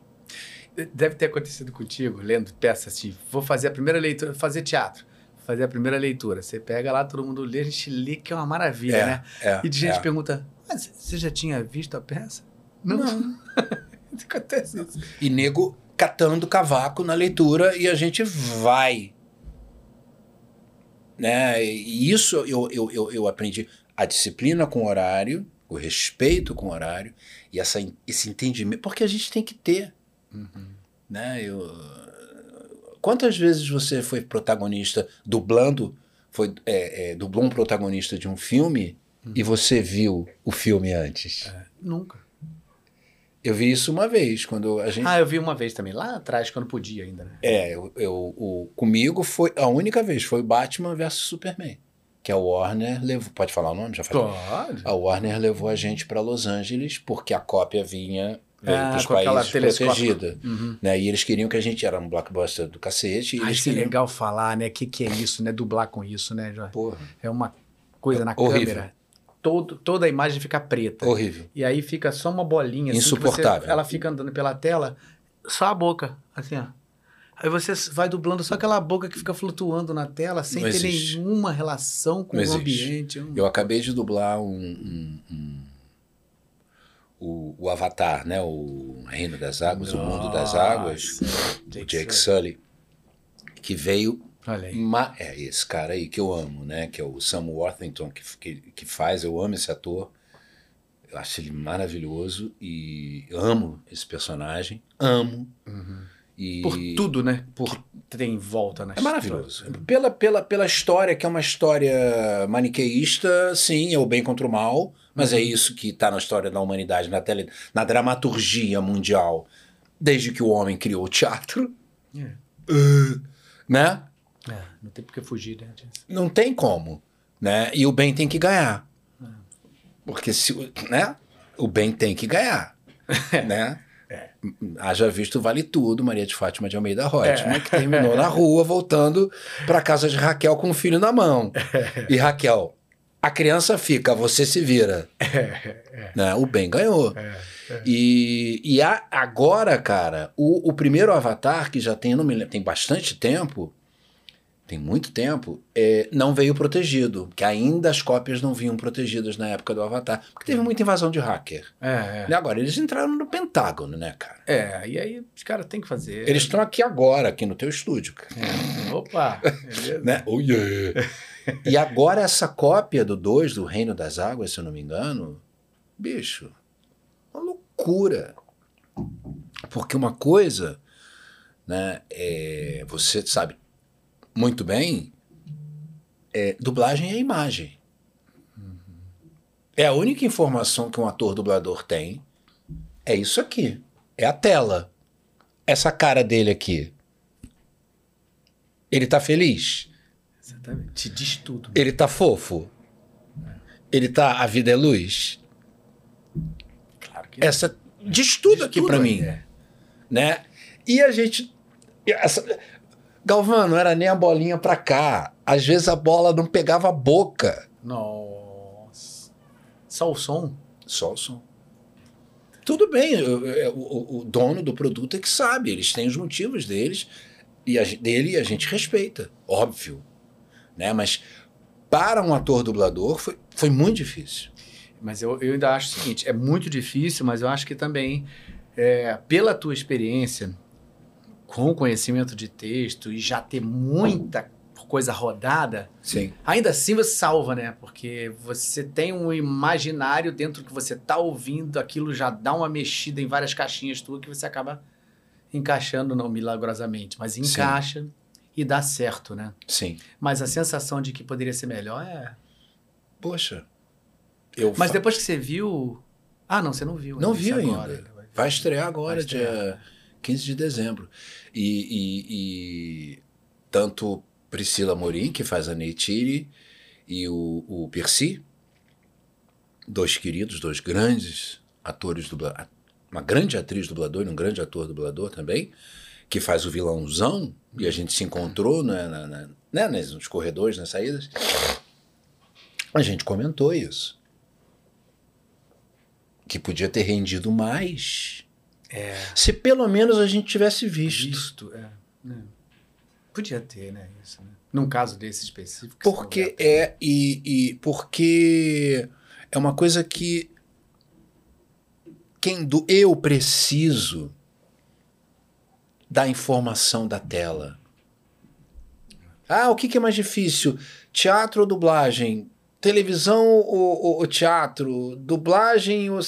Deve ter acontecido contigo, lendo peças assim. Vou fazer a primeira leitura, fazer teatro. Fazer a primeira leitura. Você pega lá, todo mundo lê, a gente lê, que é uma maravilha, é, né? É, e de gente é. pergunta: Mas você já tinha visto a peça? Não. Não. Acontece isso. E nego catando cavaco na leitura e a gente vai. Né? E isso eu, eu, eu, eu aprendi. A disciplina com o horário, o respeito com o horário e essa, esse entendimento. Porque a gente tem que ter. Uhum. Né? Eu, quantas vezes você foi protagonista dublando, foi é, é, dublou um protagonista de um filme uhum. e você viu o filme antes? É, nunca. Eu vi isso uma vez, quando a gente... Ah, eu vi uma vez também, lá atrás, quando podia ainda. Né? É, eu, eu, o, comigo foi, a única vez, foi Batman vs Superman. Que a Warner levou, pode falar o nome? Já falei. Pode. A Warner levou a gente para Los Angeles porque a cópia vinha veio ah, para os países protegida. Uhum. Né? E eles queriam que a gente era um blockbuster do cacete. É queriam... é legal falar, né? O que, que é isso, né? Dublar com isso, né, Jorge? Porra. É uma coisa na Horrível. câmera. Todo, toda a imagem fica preta. Horrível. E aí fica só uma bolinha. Assim, Insuportável. Você, ela fica andando pela tela, só a boca, assim, ó. Aí você vai dublando só aquela boca que fica flutuando na tela sem Não ter existe. nenhuma relação com Não o existe. ambiente. Eu acabei de dublar um, um, um o, o Avatar, né? O Reino das Águas, Nossa, o Mundo das Águas, o Jake Sully, que veio. Ma é esse cara aí que eu amo, né? Que é o Sam Worthington que, que, que faz. Eu amo esse ator. Eu acho ele maravilhoso e amo esse personagem. Amo. Uhum. E por tudo, né? Por que tem em volta na É maravilhoso. Pela, pela, pela história, que é uma história maniqueísta, sim, é o bem contra o mal, mas é isso que está na história da humanidade, na, tele, na dramaturgia mundial, desde que o homem criou o teatro. É. Uh, né? É, não tem por que fugir, né? Não tem como. Né? E o bem tem que ganhar. É. Porque se, né? o bem tem que ganhar. né? É. Haja visto Vale Tudo, Maria de Fátima de Almeida Reutemann, é. que terminou na rua voltando para casa de Raquel com o filho na mão. É. E Raquel, A criança fica, você se vira. Né? O bem ganhou. E, e a- agora, cara, o, o primeiro Avatar, que já tem, não me lembro, tem bastante tempo, tem muito tempo, é, não veio protegido. Que ainda as cópias não vinham protegidas na época do Avatar. Porque teve muita invasão de hacker. É, E agora, eles entraram no Pentágono, né, cara? é. É, e aí os caras têm que fazer. Eles estão aqui agora, aqui no teu estúdio, cara. É. Opa! beleza. Né? Oh, yeah. e agora essa cópia do 2, do Reino das Águas, se eu não me engano, bicho, uma loucura. Porque uma coisa, né, é, você sabe muito bem, é, dublagem é imagem. É a única informação que um ator dublador tem, é isso aqui, é a tela. Essa cara dele aqui. Ele tá feliz? Exatamente. Te diz tudo. Ele tá fofo? Ele tá a vida é luz? Claro que Essa diz tudo aqui pra mim, É. né? E a gente essa Galvão, não era nem a bolinha pra cá. Às vezes a bola não pegava a boca, Nossa. Só o som? só o som. Tudo bem, eu- o, o dono do produto é que sabe, eles têm os motivos deles e a, dele e a gente respeita, óbvio, né? Mas para um ator dublador foi, foi muito difícil. Mas eu, eu ainda acho o seguinte: é muito difícil, mas eu acho que também, é, pela tua experiência, com o conhecimento de texto e já ter muita coisa rodada, Sim. ainda assim você salva, né? Porque você tem um imaginário dentro que você tá ouvindo, aquilo já dá uma mexida em várias caixinhas tuas que você acaba encaixando, não milagrosamente, mas encaixa e dá certo, né? Sim. Mas a sensação de que poderia ser melhor é. Poxa. Eu Mas fa- depois que você viu. Ah, não, você não viu. Não vi Isso ainda. agora. Vai estrear agora, Vai estrear. dia 15 de dezembro. E, e- e tanto Priscila Morim, que faz a Neytiri, e o, o Percy, dois queridos, dois grandes atores dubladores, uma grande atriz dubladora e um grande ator dublador também, que faz o vilãozão, e a gente se encontrou né, na, na- né, nos corredores, nas saídas. A gente comentou isso. Que podia ter rendido mais. É. Se pelo menos a gente tivesse visto. Visto, é. né? Podia ter, né? Isso, né? Num caso desse específico. que Porque é e, e porque é uma coisa que quem do eu preciso da informação da tela. Ah, o que, que é mais difícil? Teatro ou dublagem? Televisão ou, ou- ou teatro? Dublagem ou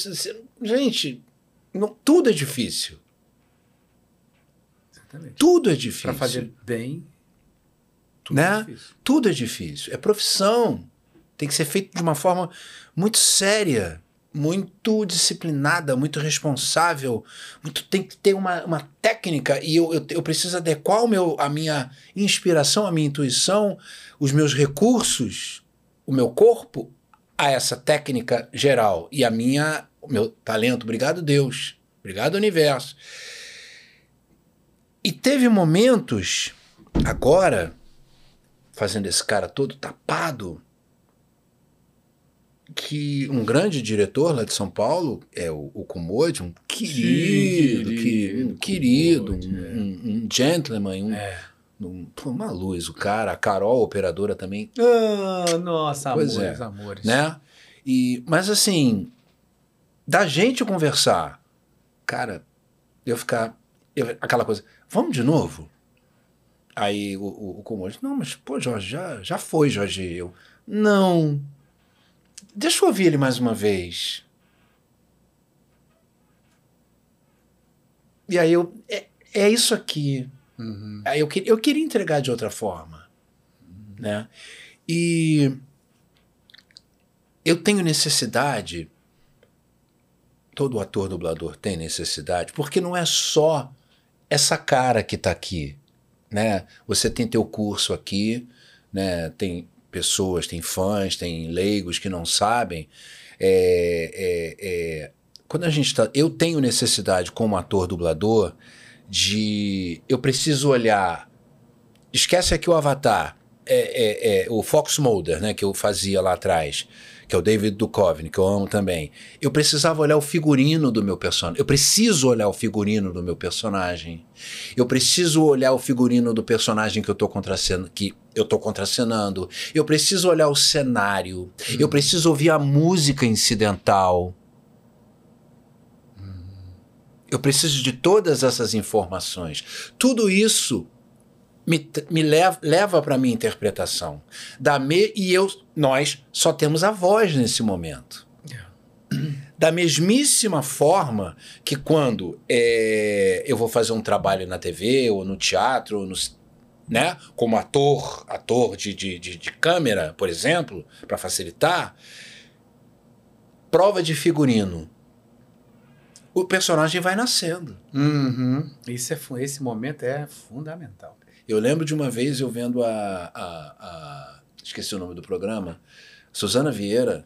gente, não- tudo é difícil. Exatamente. Tudo é difícil. Pra fazer bem. Tudo Né? é difícil. Tudo é difícil. É profissão. Tem que ser feito de uma forma muito séria, muito disciplinada, muito responsável. Muito, tem que ter uma, uma técnica e eu, eu, eu preciso adequar o meu, a minha inspiração, a minha intuição, os meus recursos, o meu corpo a essa técnica geral. E a minha, o meu talento. Obrigado, Deus. Obrigado, universo. E teve momentos, agora, fazendo esse cara todo tapado, que um grande diretor lá de São Paulo, é o, o Kumode, um querido, Sim, que- querido um, querido um, Kumode, é. um- um gentleman, um, É. um- uma luz, o cara, a Carol, operadora também, Ah, nossa, Pois amores, é. amores. né? E, mas assim, da gente conversar, cara, eu ficar, eu- aquela coisa, vamos de novo? Aí o, o, o Kumode, não, mas pô, Jorge, já, já foi, Jorge. Eu, não, deixa eu ouvir ele mais uma vez. E aí eu, é, é isso aqui. Uhum. Aí eu, que- eu queria entregar de outra forma, né? E eu tenho necessidade, todo ator dublador tem necessidade, porque não é só essa cara que está aqui, né? Você tem teu curso aqui, né? Tem pessoas, tem fãs, tem leigos que não sabem. É, é, é, quando a gente tá, eu tenho necessidade como ator dublador de eu preciso olhar. Esquece aqui o Avatar. é, é, é, o Fox Mulder, né, que eu fazia lá atrás, que é o David Duchovny, que eu amo também. Eu precisava olhar o figurino do meu personagem. Eu preciso olhar o figurino do meu personagem. Eu preciso olhar o figurino do personagem que eu estou contracenando, que eu estou contracenando. Eu preciso olhar o cenário. Eu preciso ouvir a música incidental. Eu preciso de todas essas informações. Tudo isso me, me leva, leva para a minha interpretação. Da me, e eu, nós só temos a voz nesse momento. Da mesmíssima forma que quando é, eu vou fazer um trabalho na TV ou no teatro, ou no, né, como ator, ator de, de, de, de câmera, por exemplo, para facilitar, prova de figurino o personagem vai nascendo. Uhum. Isso é, esse momento é fundamental. Eu lembro de uma vez eu vendo a, a, a esqueci o nome do programa, Suzana Vieira,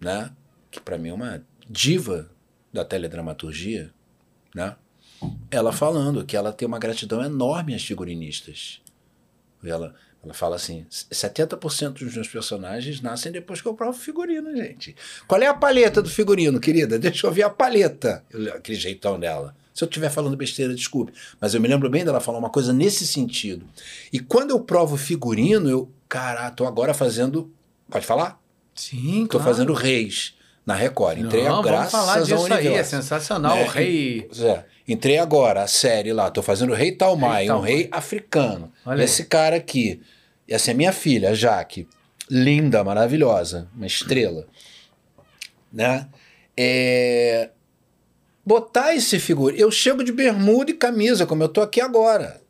né? Que para mim é uma diva da teledramaturgia, né? Ela falando que ela tem uma gratidão enorme às figurinistas. Ela, ela fala assim: 70% dos meus personagens nascem depois que eu provo figurino, gente. Qual é a paleta do figurino, querida? Deixa eu ver a paleta. Aquele jeitão dela. Se eu estiver falando besteira, desculpe. Mas eu me lembro bem dela falar uma coisa nesse sentido. E quando eu provo figurino, eu, cara, tô agora fazendo. Pode falar? Sim, Tô claro. fazendo Reis na Record. Entrei Não, graças vamos falar disso ao universo. aí, é sensacional. Né? O rei. É. Entrei agora, a série lá, tô fazendo o Rei Talmai, Rei um Talmai. rei africano. Olha Esse cara aqui. Essa é minha filha, a Jaque. Linda, maravilhosa, uma estrela. Né? É... Botar esse figurino. Eu chego de bermuda e camisa, como eu tô aqui agora.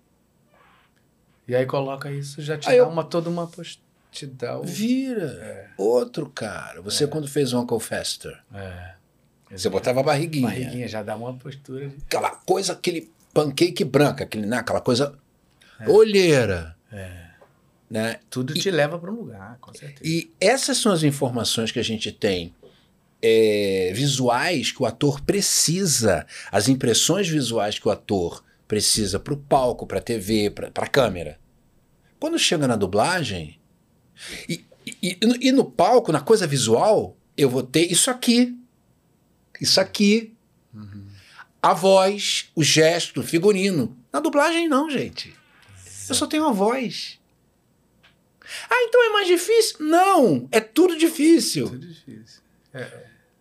E aí coloca isso, já te Aí dá eu- uma, toda uma. post- Te dá o. Vira. Outro cara. Você, quando fez um Uncle Fester, É. você botava a barriguinha. Barriguinha já dá uma postura. de- Aquela coisa, aquele pancake branca, aquele, né? aquela coisa. Olheira. Né? Tudo te leva para um lugar, com certeza. E essas são as informações que a gente tem é, visuais que o ator precisa, as impressões visuais que o ator precisa para o palco, para a TV, para a câmera. Quando chega na dublagem, e, e- e no- e no palco, na coisa visual, eu vou ter isso aqui, isso aqui, a voz, o gesto, o figurino. Na dublagem, não, gente. Eu só tenho a voz. Ah, então é mais difícil? Não, é tudo difícil. Tudo difícil.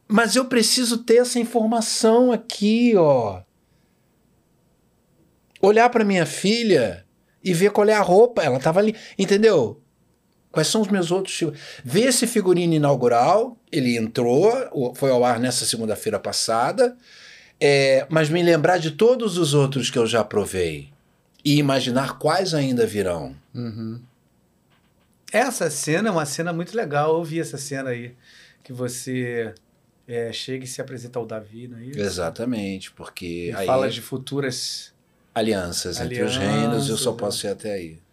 Mas eu preciso ter essa informação aqui, ó. Olhar para minha filha e ver qual é a roupa. Ela tava ali, entendeu? Quais são os meus outros Ver esse figurino inaugural, ele entrou, foi ao ar nessa segunda-feira passada, é, mas me lembrar de todos os outros que eu já provei e imaginar quais ainda virão. Uhum. Essa cena é uma cena muito legal. Eu vi essa cena aí. Que você é, chega e se apresenta ao Davi, não é isso? Exatamente, porque E aí fala de futuras. alianças, entre os reinos, eu só Alianças, posso ir até aí.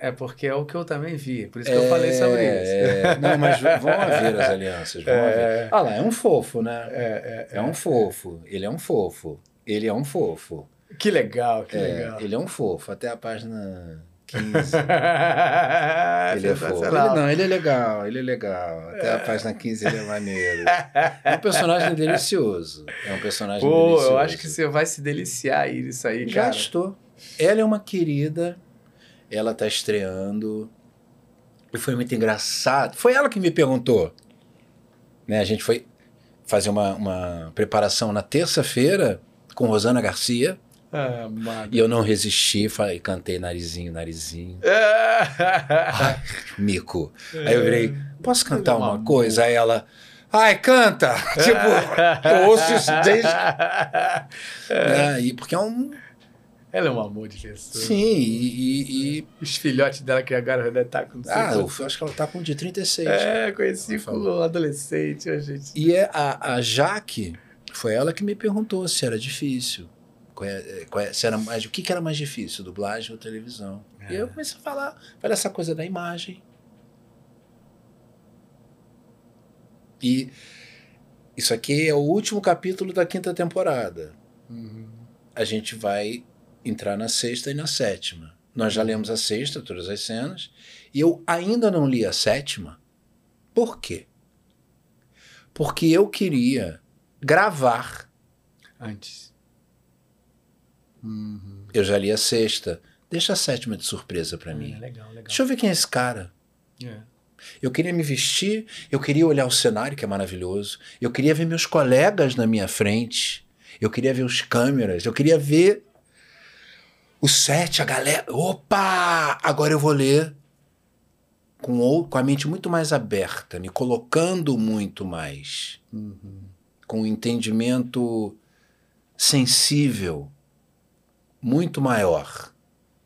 É porque é o que eu também vi. Por isso que eu falei sobre isso. É, não, mas vão haver as alianças. Vão haver. Ah lá, é um fofo, né? É, É um fofo. Ele é um fofo. Ele é um fofo. é. Que legal, que É, legal. ele é um fofo. Até a página 15. ele é fofo. Ele, não, ele é legal, ele é legal. Até a página 15 ele é maneiro. É um personagem delicioso. É um personagem Pô, delicioso. eu acho que você vai se deliciar aí nisso aí, Já cara. estou. Ela é uma querida. Ela tá estreando. E foi muito engraçado. Foi ela que me perguntou. Né, a gente foi fazer uma, uma preparação na terça-feira com Rosana Garcia. Ah. E eu não resisti, falei, cantei narizinho, narizinho. Mico. Aí eu virei, posso cantar uma coisa? Aí ela, ai, canta! tipo, eu ouço isso desde. né, e porque é um. Ela é um amor de pessoa. Sim, e. e- Os filhotes dela que agora deve estar com não sei ah, eu acho que ela tá com de 36. É, conheci com um adolescente, a gente. E é a, a Jaque, foi ela que me perguntou se era difícil. É- é- se era mais, o que, que era mais difícil, dublagem ou televisão? E eu comecei a falar, olha essa coisa da imagem. E isso aqui é o último capítulo da quinta temporada. Uhum. A gente vai entrar na sexta e na sétima. Nós já lemos a sexta, todas as cenas, e eu ainda não li a sétima. Por quê? Porque eu queria gravar. Antes. Eu já li a sexta. Deixa a sétima de surpresa pra mim. É, legal, legal. Deixa eu ver quem é esse cara. É. Eu queria me vestir, eu queria olhar o cenário, que é maravilhoso. Eu queria ver meus colegas na minha frente. Eu queria ver os câmeras. Eu queria ver o set, a galera. Opa! Agora eu vou ler com, ou- com a mente muito mais aberta, me colocando muito mais. Com um entendimento sensível muito maior.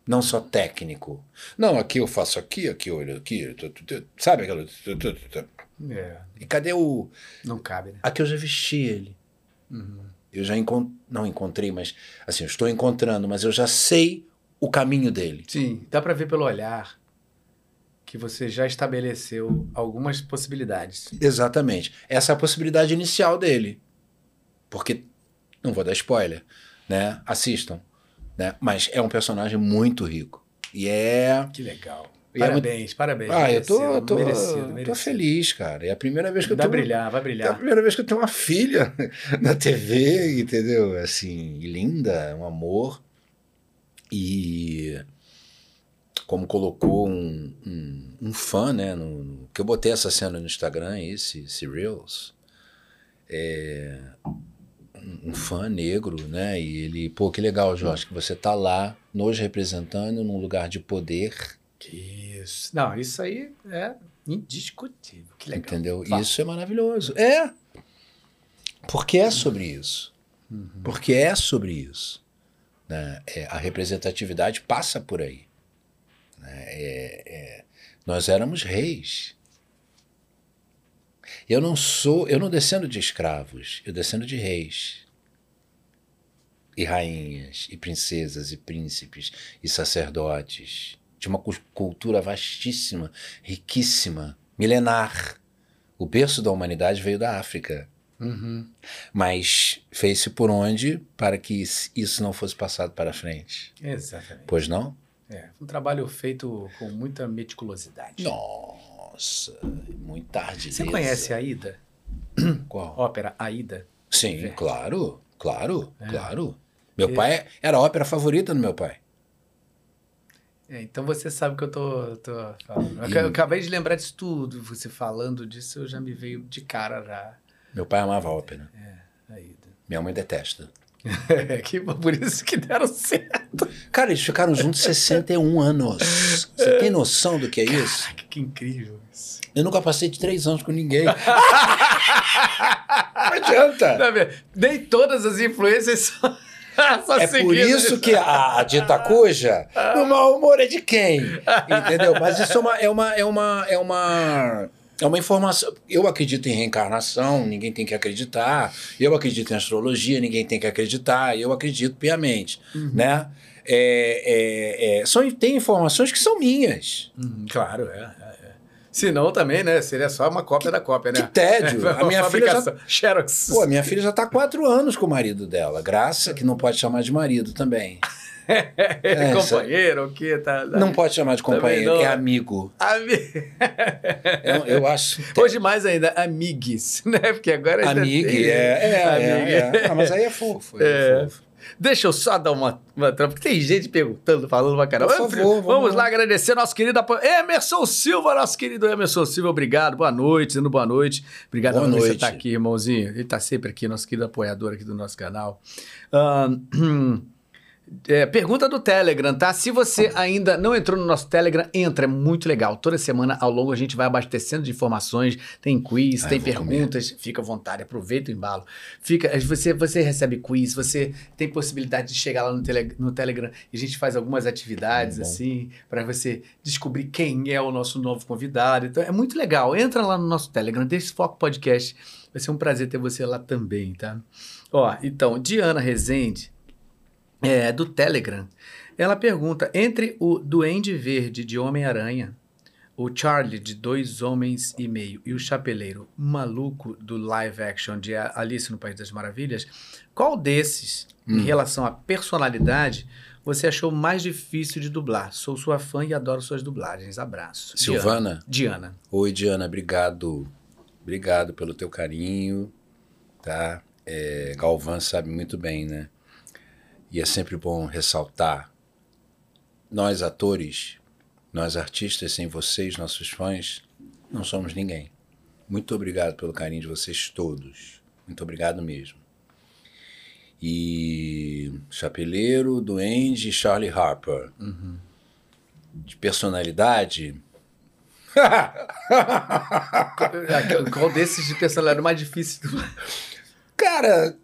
Não só técnico. Não, aqui eu faço aqui, aqui eu olho aqui. Sabe aquela. É, E cadê o. não cabe, né? Aqui eu já vesti ele. Eu já encont... não encontrei, mas assim, eu estou encontrando, mas eu já sei o caminho dele. Sim, dá pra ver pelo olhar que você já estabeleceu algumas possibilidades. Exatamente. Essa é a possibilidade inicial dele. Porque não vou dar spoiler, né? Assistam, né? Mas é um personagem muito rico. E é Que legal. É muito- Parabéns, parabéns. Ah, eu tô, merecido, tô, merecido, tô merecido. feliz, cara. É a primeira vez que eu Vai tô brilhar, vai É a brilhar. primeira vez que eu tenho uma filha na TV, entendeu? Assim, linda, um amor. E como colocou um, um, um fã, né? No, no- que eu botei essa cena no Instagram, esse, esse Reels. É, um, fã negro, né? E ele, pô, que legal, Jorge, que você tá lá nos representando num lugar de poder, Isso. Não, isso aí é indiscutível. Que legal. entendeu? Fala. Isso é maravilhoso. É. Porque é sobre isso. Porque é sobre isso. né? É, a representatividade passa por aí. né? É- é- nós éramos reis. Eu não sou, eu não descendo de escravos, eu descendo de reis. E rainhas, e princesas, e príncipes, e sacerdotes. De uma cul- cultura vastíssima, riquíssima, milenar. O berço da humanidade veio da África. Uhum. Mas fez-se por onde para que is- isso não fosse passado para frente? Exatamente. Pois não? É, um trabalho feito com muita meticulosidade. Nossa, muito tarde. Você conhece a Aida? Qual? Ópera Aida? Sim, Verde. claro, claro, É. claro. Meu E- pai era a ópera favorita do meu pai. É, então você sabe o que eu tô, tô falando. Eu, E- eu acabei de lembrar disso tudo. Você falando disso, eu já me veio de cara já. Meu pai amava ópera. Aida. Minha mãe detesta. que, por isso que deram certo. Cara, eles ficaram juntos 61 anos. Você tem noção do que é isso? Caraca, que incrível isso. Eu nunca passei de três anos com ninguém. Não adianta. Nem todas as influências são, É por isso que a, a dita cuja, o mau humor é de quem? Entendeu? Mas isso é uma, é uma, é uma, é uma, é uma informação. Eu acredito em reencarnação, ninguém tem que acreditar. Eu acredito em astrologia, ninguém tem que acreditar. Eu acredito piamente, né? É, é, é, são, tem informações que são minhas. Uhum, claro, é, é. Se não, também, né? Seria só uma cópia da cópia, né? Que tédio. A minha filha já. Xerox. pô, minha filha já tá há quatro anos com o marido dela. Graça que não pode chamar de marido também. É, essa- companheiro, o que? Tá, tá. Não pode chamar de companheiro, é amigo. Ami- Eu, eu acho. Hoje mais ainda, amigues, né? Porque agora Amigo, tem- é, é, Amigue. é, é. Ah, mas aí é fofo, é, É. fofo. Deixa eu só dar uma, uma trampa, porque tem gente perguntando, falando pra caramba. Por favor, vamos vamos lá lá. agradecer nosso querido Emerson Silva, nosso querido Emerson Silva, obrigado, boa noite, dizendo boa noite. Obrigado Boa por você estar aqui, irmãozinho. Ele tá sempre aqui, nosso querido apoiador aqui do nosso canal. Ahn, É, pergunta do Telegram, tá? Se você ainda não entrou no nosso Telegram, entra, é muito legal. Toda semana ao longo a gente vai abastecendo de informações, tem quiz, Ah, tem vou comer. perguntas, fica à vontade, aproveita o embalo. Fica, você, você recebe quiz, você tem possibilidade de chegar lá no, tele, no Telegram e a gente faz algumas atividades Bom. assim, para você descobrir quem é o nosso novo convidado. Então é muito legal. Entra lá no nosso Telegram, desse Foco Podcast. Vai ser um prazer ter você lá também, tá? Ó, então, Diana Rezende, é, do Telegram, ela pergunta: entre o Duende Verde de Homem-Aranha o Charlie de Dois Homens e Meio e o Chapeleiro maluco do live action de Alice no País das Maravilhas, qual desses, em Hum. relação à personalidade, você achou mais difícil de dublar? Sou sua fã e adoro suas dublagens. Abraço. Silvana? Diana. Oi, Diana, obrigado. Obrigado pelo teu carinho, tá? É, Galvão sabe muito bem, né? E é sempre bom ressaltar. Nós, atores, nós, artistas, sem vocês, nossos fãs, não somos ninguém. Muito obrigado pelo carinho de vocês todos. Muito obrigado mesmo. E Chapeleiro, Duende e Charlie Harper. De personalidade, qual desses de personalidade mais difícil? Cara,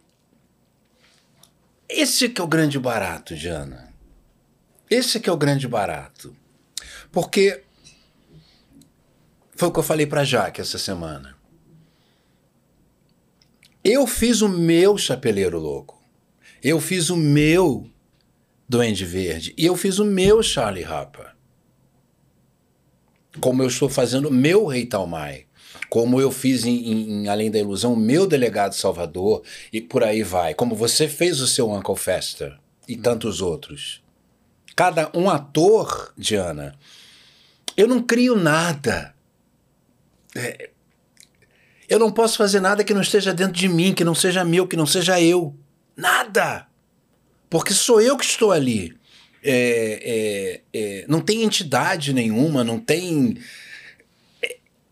esse que é o grande barato, Jana. Esse que é o grande barato. Porque foi o que eu falei pra Jaque essa semana. Eu fiz o meu Chapeleiro Louco. Eu fiz o meu Duende Verde. E eu fiz o meu Charlie Harper. Como eu estou fazendo o meu Rei Talmai. Como eu fiz em, em- Além da Ilusão, meu Delegado Salvador. E por aí vai. Como você fez o seu Uncle Fester. E tantos outros. Cada um ator, Diana, eu não crio nada. É, eu não posso fazer nada que não esteja dentro de mim, que não seja meu, que não seja eu. Nada. Porque sou eu que estou ali. É, é, é, não tem entidade nenhuma, não tem.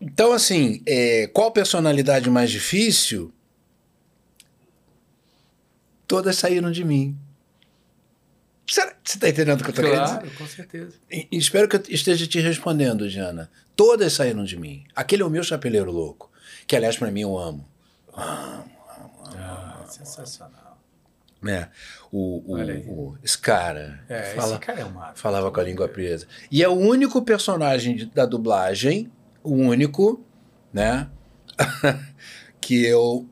É, Então, assim, é, qual personalidade mais difícil? Todas saíram de mim. Será que você está entendendo o que eu estou querendo dizer? Claro, com certeza. E- Espero que eu esteja te respondendo, Diana. Todas saíram de mim. Aquele é o meu chapeleiro louco. Que, aliás, para mim eu amo. Ah, sensacional. Né? O, o, o- esse cara. É, fala- esse cara é uma... falava com a língua presa. E é o único personagem da dublagem, o único, né? que eu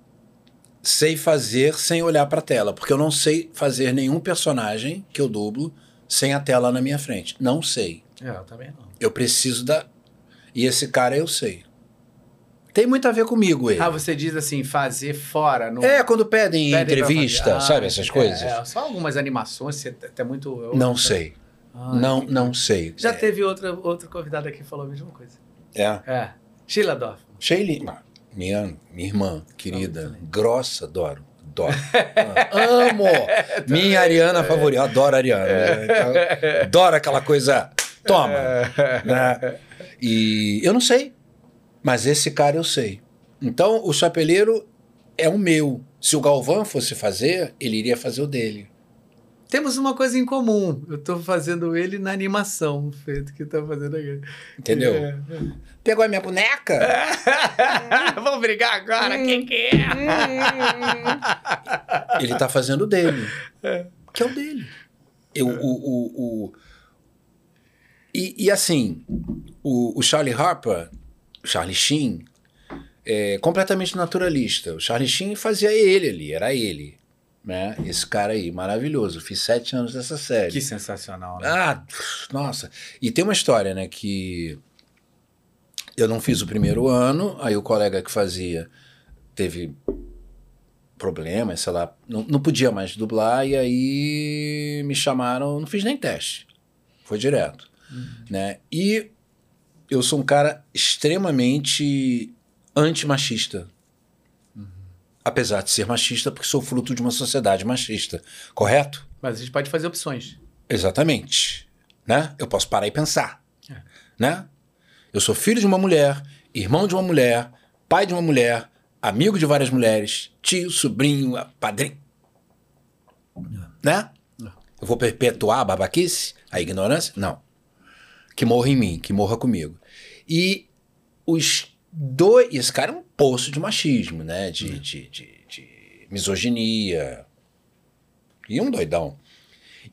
sei fazer sem olhar para a tela. Porque eu não sei fazer nenhum personagem que eu dublo sem a tela na minha frente. Não sei. É, eu também não. Eu preciso da. E esse cara eu sei. Tem muito a ver comigo ele. Ah, você diz assim, fazer fora. No... É, quando pedem em Pedem entrevista. Ah, sabe essas é, coisas? É, só algumas animações, você até muito... eu- Não sei. Ah, não, não sei. Já é, teve outra, outra convidada que falou a mesma coisa. É. É. Sheila Dorf. Sheila, minha, minha irmã querida, grossa, adoro. Adoro. Ah, Amo! Minha Ariana favorita. Eu adoro a Ariana. Então, adoro aquela coisa. Toma! né? E eu não sei. Mas esse cara eu sei. Então, o chapeleiro é o meu. Se o Galvão fosse fazer, ele iria fazer o dele. Temos uma coisa em comum. Eu tô fazendo ele na animação, feito que tá fazendo aqui. Entendeu? É. Pegou a minha boneca? Vamos brigar agora? Quem que é? Ele tá fazendo o dele. Que é o dele. Eu, o, o, o- E, e assim, o, o Charlie Harper, o Charlie Sheen, é completamente naturalista. O Charlie Sheen fazia ele ali, era ele. Né? Esse cara aí, maravilhoso. Fiz sete anos dessa série. Que sensacional, né? Ah, nossa. E tem uma história, né, que eu não fiz o primeiro ano, aí o colega que fazia teve problemas, sei lá, não, não podia mais dublar, e aí me chamaram, não fiz nem teste, foi direto, né? E eu sou um cara extremamente antimachista. Apesar de ser machista, porque sou fruto de uma sociedade machista, correto? Mas a gente pode fazer opções. Exatamente. Né? Eu posso parar e pensar. É. Né? Eu sou filho de uma mulher, irmão de uma mulher, pai de uma mulher, amigo de várias mulheres, tio, sobrinho, padrinho. Né? Eu vou perpetuar a babaquice, a ignorância? Não. Que morra em mim, que morra comigo. E os dois. e Esse cara é um poço de machismo, né? De, de, de, de misoginia. E um doidão.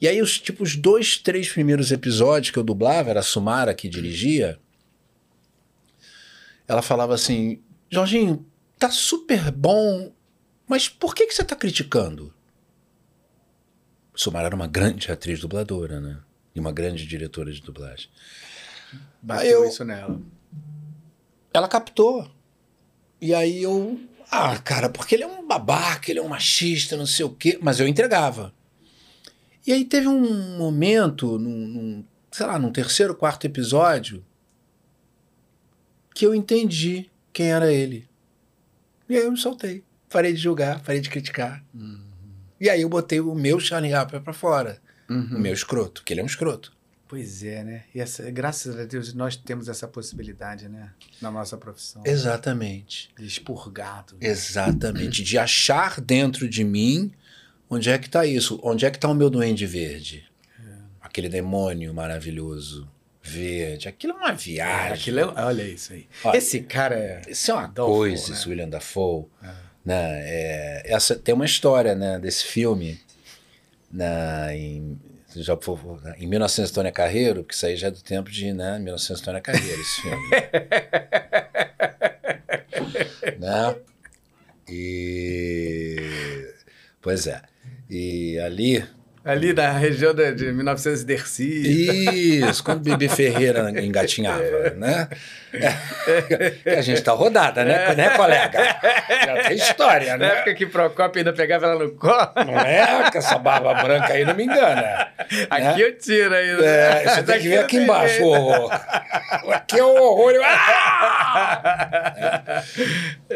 E aí, os, tipo, os dois, três primeiros episódios que eu dublava, era a Sumara que dirigia, ela falava assim, Jorginho, tá super bom, mas por que, que você tá criticando? Sumara era uma grande atriz dubladora, né? E uma grande diretora de dublagem. Bateu eu- isso nela. Ela captou. E aí eu. Ah, cara, porque ele é um babaca, ele é um machista, não sei o quê. Mas eu entregava. E aí teve um momento, num, num, sei lá, num terceiro, quarto episódio, que eu entendi quem era ele. E aí eu me soltei. Parei de julgar, parei de criticar. E aí eu botei o meu Charlie Harper pra fora. O meu escroto, que ele é um escroto. Pois é, né? E essa, graças a Deus nós temos essa possibilidade, né? Na nossa profissão. Exatamente. De expurgar tudo. Exatamente. De achar dentro de mim onde é que está isso. Onde é que está o meu duende verde? Aquele demônio maravilhoso verde. Aquilo é uma Ah, viagem. aquilo é- olha isso aí. Olha, Esse cara é. Isso é uma Dafoe, coisa, né? esse William Dafoe. Né? É, essa, tem uma história né, desse filme na, em, já, for- em 1900 Tônia Carreiro, que isso aí já é do tempo de né, 1900 Tônia Carreiro, esse filme. né? E. Pois é. E ali. Ali na região de, de 1900 Dercy. Isso, quando Bibi Ferreira engatinhava, né? É, a gente tá rodada, né, né colega? Já tem história, Na né? época que Procopio ainda pegava ela no colo. Não é que essa barba branca aí não me engana. Aqui eu tiro ainda. É, você tem que ver aqui embaixo o horror. Aqui é o horror. eu- Ah!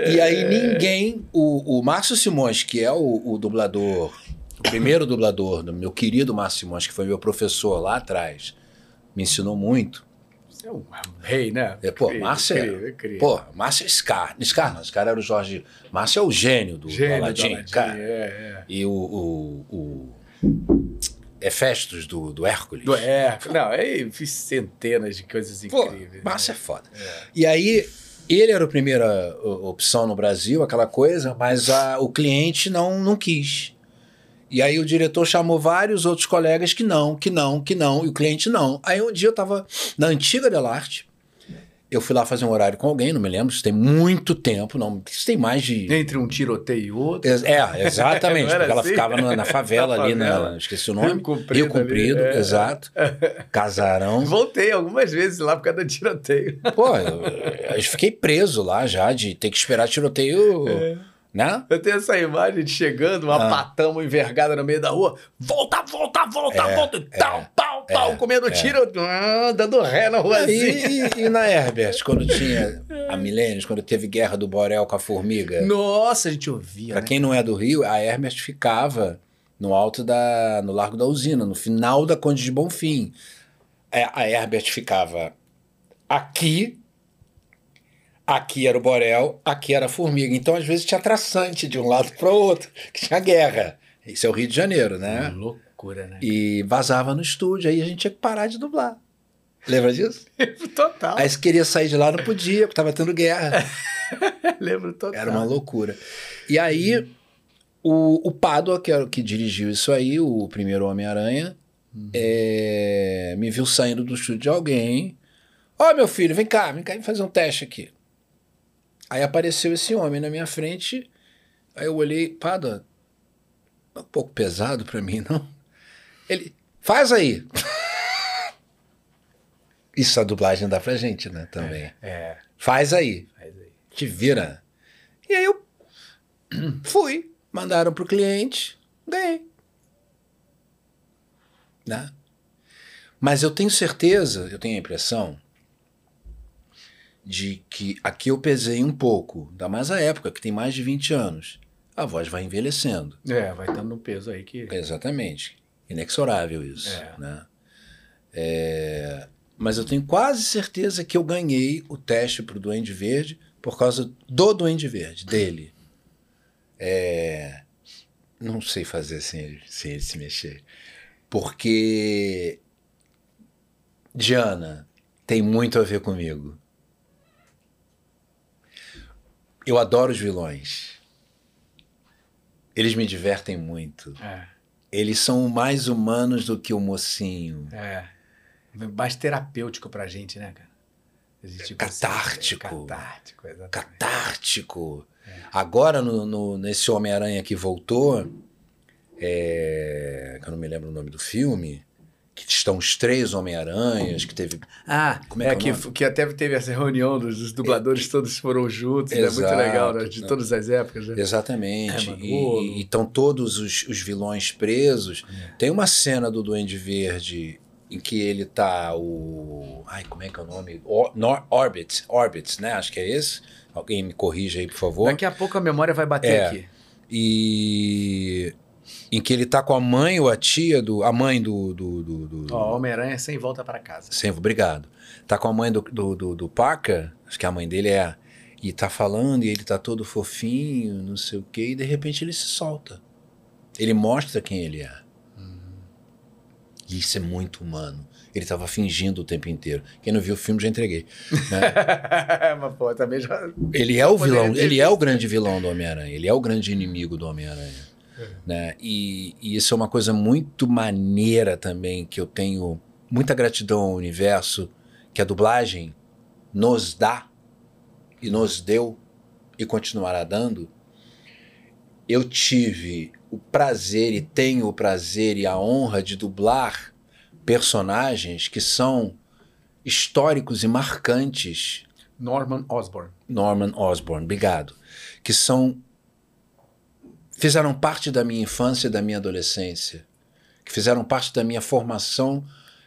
E aí ninguém, o, o Márcio Simões, que é o, o dublador, o primeiro dublador do meu querido Márcio Simões, que foi meu professor lá atrás, me ensinou muito. Você é um rei, né? É, pô, Márcio é, pô, Márcio é Scar. Scar não, Scar era o Jorge. Márcio é o gênio do, Gênio do cara. é, E o, o, o Hefestos do, do Hércules. é. Do Hércules. Não, aí fiz centenas de coisas Pô, incríveis. Márcio né? é foda. E aí, ele era a primeira opção no Brasil, aquela coisa, mas a- o cliente não, não quis. E aí o diretor chamou vários outros colegas que não, que não, que não, e o cliente não. Aí um dia eu tava na antiga Delarte, eu fui lá fazer um horário com alguém, não me lembro, isso tem muito tempo, não, isso tem mais de... Entre um tiroteio e outro. É, exatamente, porque ela assim? ficava na, na favela Na ali, favela. na, esqueci o nome. Rio Comprido Rio Comprido, é. exato. Casarão. Voltei algumas vezes lá por causa do tiroteio. Pô, eu, eu fiquei preso lá já, de ter que esperar tiroteio, É. né? Eu tenho essa imagem de chegando, uma Ah. patama envergada no meio da rua. Volta, volta, volta, É, volta. E tal, pau, pau, é, comendo é. tiro, ah, dando ré na ruazinha. E, e- e na Herbert, quando tinha a Milênios, quando teve guerra do Borel com a formiga, Nossa, a gente ouvia, pra né? quem não é do Rio, a Herbert ficava no alto da. no Largo da Usina, no final da Conde de Bonfim. É, A Herbert ficava aqui. Aqui era o Borel, aqui era a formiga. Então, às vezes, tinha traçante de um lado para o outro, que tinha guerra. Isso é o Rio de Janeiro, né? Loucura, né? E vazava no estúdio, aí a gente tinha que parar de dublar. Lembra disso? Total. Aí se queria sair de lá, não podia, porque estava tendo guerra. Lembro total. Era uma loucura. E aí, o, o Pádua, que era o que dirigiu isso aí, o primeiro Homem-Aranha, é, me viu saindo do estúdio de alguém. Ó, meu filho, vem cá, vem cá e fazer um teste aqui. Aí apareceu esse homem na minha frente. Aí eu olhei, Pádua, é um pouco pesado pra mim, não? Ele, faz aí. Isso a dublagem dá pra gente, né, também. É, Faz aí faz aí. te vira. E aí eu fui, mandaram pro cliente, ganhei. Né? Mas eu tenho certeza, eu tenho a impressão de que aqui eu pesei um pouco, ainda mais a época, que tem mais de 20 anos. A voz vai envelhecendo. É, vai estando no peso aí que. Exatamente. Inexorável isso. É. Né? É, mas eu tenho quase certeza que eu ganhei o teste para o Duende Verde por causa do Duende Verde, dele. É, não sei fazer sem ele, sem ele se mexer. Porque Diana tem muito a ver comigo. Eu adoro os vilões. Eles me divertem muito. É, Eles são mais humanos do que o mocinho. é. Mais terapêutico pra gente, né, cara? Tipo assim, Catártico. catártico, exatamente. Catártico. Agora, no, no- nesse Homem-Aranha que voltou, é, que eu não me lembro o nome do filme, que estão os três Homem-Aranhas, que teve. Ah, Como é, é que é que, que até teve essa reunião dos, dos dubladores, todos foram juntos, né? Muito Exato, legal, né? De né? todas as épocas, né? Exatamente. É, e, e estão todos os, os vilões presos. É. Tem uma cena do Duende Verde em que ele tá o. Ai, como é que é o nome? Or, Nor- Orbit, Orbit, né? Acho que é esse. Alguém me corrija aí, por favor. Daqui a pouco a memória vai bater É. aqui. E. Em que ele tá com a mãe ou a tia do. A mãe do. do, do, do- Ó, Homem-Aranha sem volta para casa. Sempre, obrigado. Tá com a mãe do, do, do, do Parker, acho que a mãe dele é. E tá falando, e ele tá todo fofinho, não sei o quê, e de repente ele se solta. Ele mostra quem ele é. E isso é muito humano. Ele tava fingindo o tempo inteiro. Quem não viu o filme já entreguei. né? Mas, pô, também já. Ele é o vilão, ele é o grande vilão do Homem-Aranha, ele é o grande inimigo do Homem-Aranha. Né? E, e isso é uma coisa muito maneira também, que eu tenho muita gratidão ao universo, que a dublagem nos dá, e nos deu, e continuará dando. Eu tive o prazer, e tenho o prazer e a honra de dublar personagens que são históricos e marcantes Norman Osborn. Norman Osborn, obrigado. Que são. Fizeram parte da minha infância e da minha adolescência. Que fizeram parte da minha formação,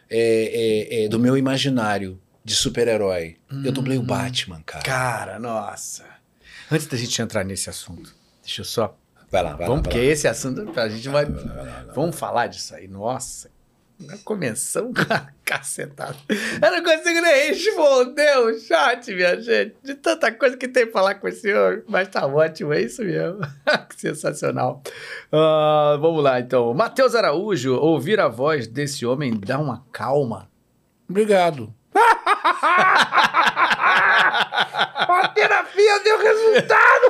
é, é, é, do meu imaginário de super-herói. Eu dublei o Batman, cara. Cara, nossa. Antes da gente entrar nesse assunto, deixa eu só. Vai lá, vai Vamos, lá. porque Vai lá. esse assunto a gente vai. Vamos falar disso aí. Nossa. Começamos com a cacetada. Eu não consigo nem responder o chat, minha gente. De tanta coisa que tem pra falar com esse homem. Mas tá ótimo, é isso mesmo. que sensacional. Ah, vamos lá, então. Matheus Araújo, ouvir a voz desse homem dá uma calma. Obrigado. A terapia deu resultado!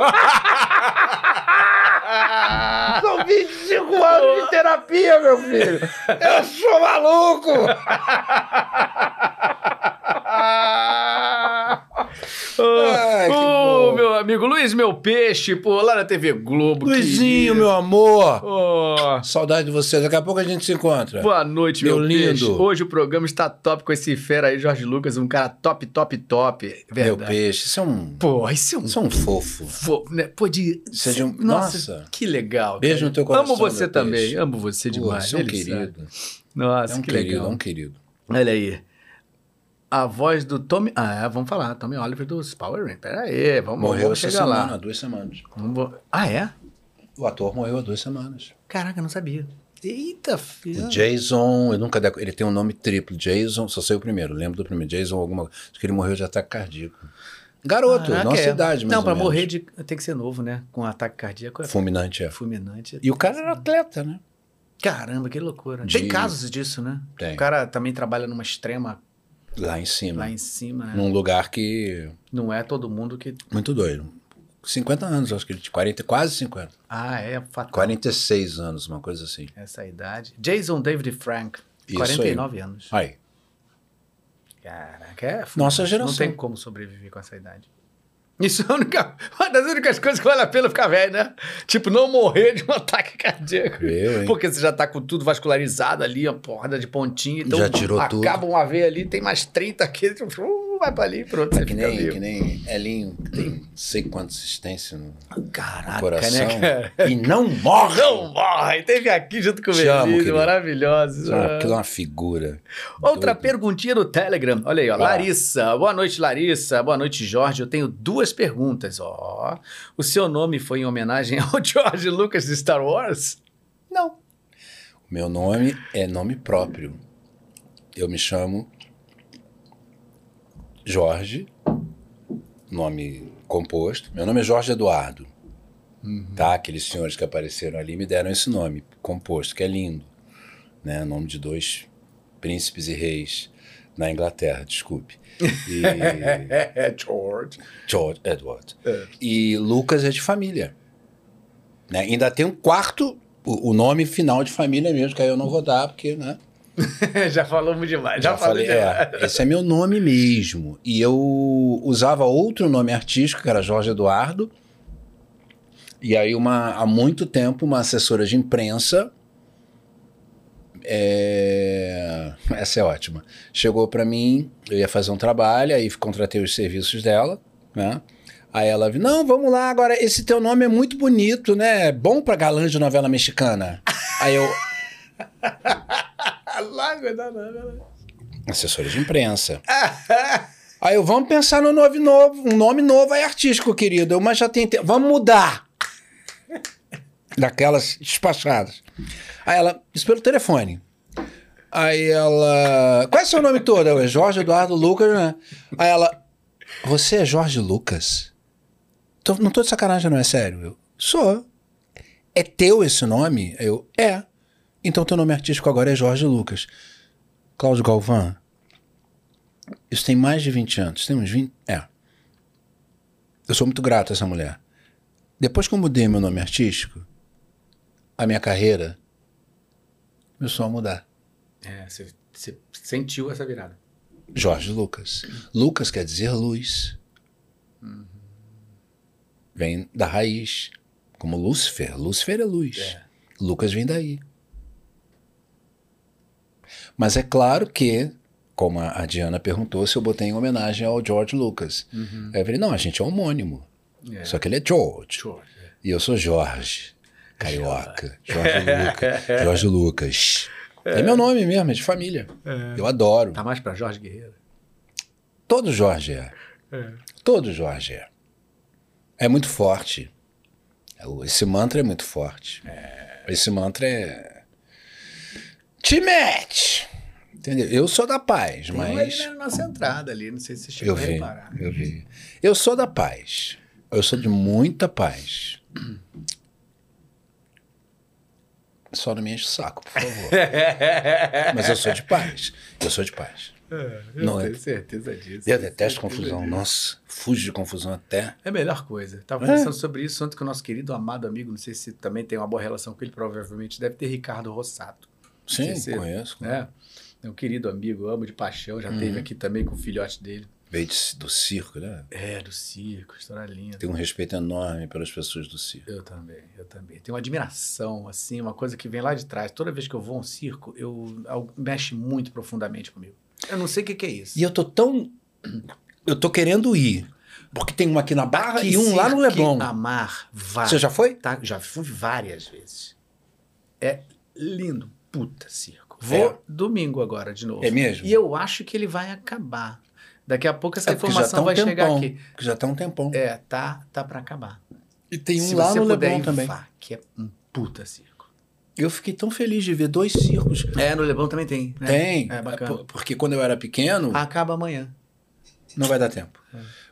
São 25 anos de terapia, meu filho! Eu sou maluco! Ai, que amigo Luiz, meu peixe, pô, lá na TV Globo. Luizinho, querido. meu amor. Ô, Saudade de você. Daqui a pouco a gente se encontra. Boa noite, meu, Meu peixe. lindo. Hoje o programa está top com esse fera aí, Jorge Lucas, um cara top, top, top. Meu Verdade. peixe. Isso é um, Pô, isso é um isso é um fofo. Fo- né? Pô, de. Isso é de um- nossa, Nossa. que legal. Beijo cara. no teu coração, Amo você meu também, peixe. amo você Pô, demais. você é um ele querido. sabe. Nossa, É um que querido, legal. é um querido. Olha aí. A voz do Tommy. Ah, é, vamos falar. Tommy Oliver dos Power Rangers. Pera aí, vamos, Morreu vamos chegar semana, há lá. duas semanas. Vamos- Ah, é? O ator morreu há duas semanas. Caraca, eu não sabia. Eita, filho. O Jason, eu nunca ele tem um nome triplo. Jason, só sei o primeiro, lembro do primeiro. Jason, alguma Acho que ele morreu de ataque cardíaco. Garoto, Caraca, nossa é. idade, mais Não, pra morrer de... tem que ser novo, né? Com ataque cardíaco é Fulminante, é. fulminante. E o cara era atleta, né? Caramba, que loucura. De- Tem casos disso, né? Tem. O cara também trabalha numa extrema Lá em cima. lá em cima, né? Num lugar que. Não é todo mundo que. Muito doido. 50 anos, acho que ele tinha 40, quase 50. Ah, é fatal. 46 anos, uma coisa assim. Essa idade. Jason David Frank, Isso 49 anos. Aí. Caraca, é. Nossa Não geração. tem como sobreviver com essa idade. Isso é única, uma das únicas coisas que vale a pena ficar velho, né? Tipo, não morrer de um ataque cardíaco. Eu, hein? Porque você já tá com tudo vascularizado ali, a porrada de pontinha. Então, Já tirou tudo. acaba uma veia ali, tem mais 30 aqui, uh, vai pra ali, pronto, É você que nem, vivo. que nem Elinho, que tem não sei quanta assistência no Caraca, coração. né? E não morre! Não morre! Teve aqui junto com o querido. maravilhoso. Isso é uma- figura. Outra Doido. perguntinha no Telegram. Olha aí, ó. Lá. Larissa. Boa noite, Larissa. Boa noite, Jorge. Eu tenho duas perguntas. Ó. O seu nome foi em homenagem ao George Lucas de Star Wars? Não. O meu nome é nome próprio. Eu me chamo Jorge, nome composto. Meu nome é Jorge Eduardo. Tá? Aqueles senhores que apareceram ali me deram esse nome composto, que é lindo. Né? Nome de dois príncipes e reis na Inglaterra, desculpe. E George. George Edward. É. E Lucas é de família. Né? Ainda tem um quarto, o, o nome final de família mesmo, que aí eu não vou dar, porque, né? já falamos demais. Já, Já falei demais. é, esse é meu nome mesmo. E eu usava outro nome artístico, que era Jorge Eduardo. E aí, uma, há muito tempo, uma assessora de imprensa é, essa é ótima. Chegou pra mim, eu ia fazer um trabalho, aí contratei os serviços dela, né? Aí ela viu, não, vamos lá, agora esse teu nome é muito bonito, né? Bom pra galã de novela mexicana. Aí eu, Da novela. assessora de imprensa. Aí eu, vamos pensar no nome novo, um nome novo aí artístico, querido. Eu, mas já tem tempo. Vamos mudar. Daquelas despachadas. Aí ela, isso pelo telefone. Aí ela, qual é seu nome todo? Eu, é Jorge Eduardo Lucas, né? Aí ela, você é Jorge Lucas? Tô- não tô de sacanagem, não, é sério. Eu, sou. É teu esse nome? Eu, é. Então teu nome artístico agora é Jorge Lucas. Cláudio Galvão, isso tem mais de 20 anos. Tem uns 20? É. Eu sou muito grato a essa mulher. Depois que eu mudei meu nome artístico, a minha carreira começou a mudar. É, você, sentiu essa virada. Jorge Lucas. Lucas quer dizer luz. Vem da raiz. Como Lúcifer. Lúcifer é luz. É. Lucas vem daí. Mas é claro que, como a Diana perguntou, se eu botei em homenagem ao George Lucas. Aí eu falei, não, a gente é homônimo. É. Só que ele é George. George, é. E eu sou Jorge. Carioca. Jorge Lucas. Jorge Lucas. É. meu nome mesmo, é de família. Eu adoro. Tá mais pra Jorge Guerreiro. Todo Jorge é. Todo Jorge é. É muito forte. É Esse mantra é muito forte. Esse mantra é. Te mete! Entendeu? Eu sou da paz, Tem mas. na nossa entrada ali, não sei se você chegou Eu a vi, reparar. eu vi. Eu sou da paz. Eu sou de muita paz. Só não me enche o saco, por favor. Mas eu sou de paz. Eu sou de paz. Eu Não é. tenho certeza disso. Eu detesto confusão. disso. Nossa, fujo de confusão até. É a melhor coisa. Tava É? conversando sobre isso ontem com o nosso querido amado amigo, não sei se também tem uma boa relação com ele, provavelmente deve ter Ricardo Rossato. Sim, conheço. né? É um querido amigo, amo de paixão, já Uhum. teve aqui também com o filhote dele. Veio de- do circo, né? É, do circo, história linda. Tenho um respeito enorme pelas pessoas do circo. Eu também, eu também. Tenho uma admiração, assim, uma coisa que vem lá de trás. Toda vez que eu vou a um circo, eu, algo mexe muito profundamente comigo. Eu não sei o que, que é isso. E eu tô tão. Eu tô querendo ir. Porque tem um aqui na Barra Que e um lá no Leblon. Amar, vá. Você já foi? Tá, já fui várias vezes. É lindo, puta circo. Vou É. domingo agora de novo. É mesmo? E eu acho que ele vai acabar. Daqui a pouco essa É informação tá um vai chegar tempão. aqui. Porque já tá um tempão. É, tá, tá para acabar. E tem um Se lá no Leblon também. que é um puta circo. Eu fiquei tão feliz de ver dois circos. É, no Leblon também tem. né? Tem. É bacana. Por- Porque quando eu era pequeno. Acaba amanhã. Não vai dar tempo.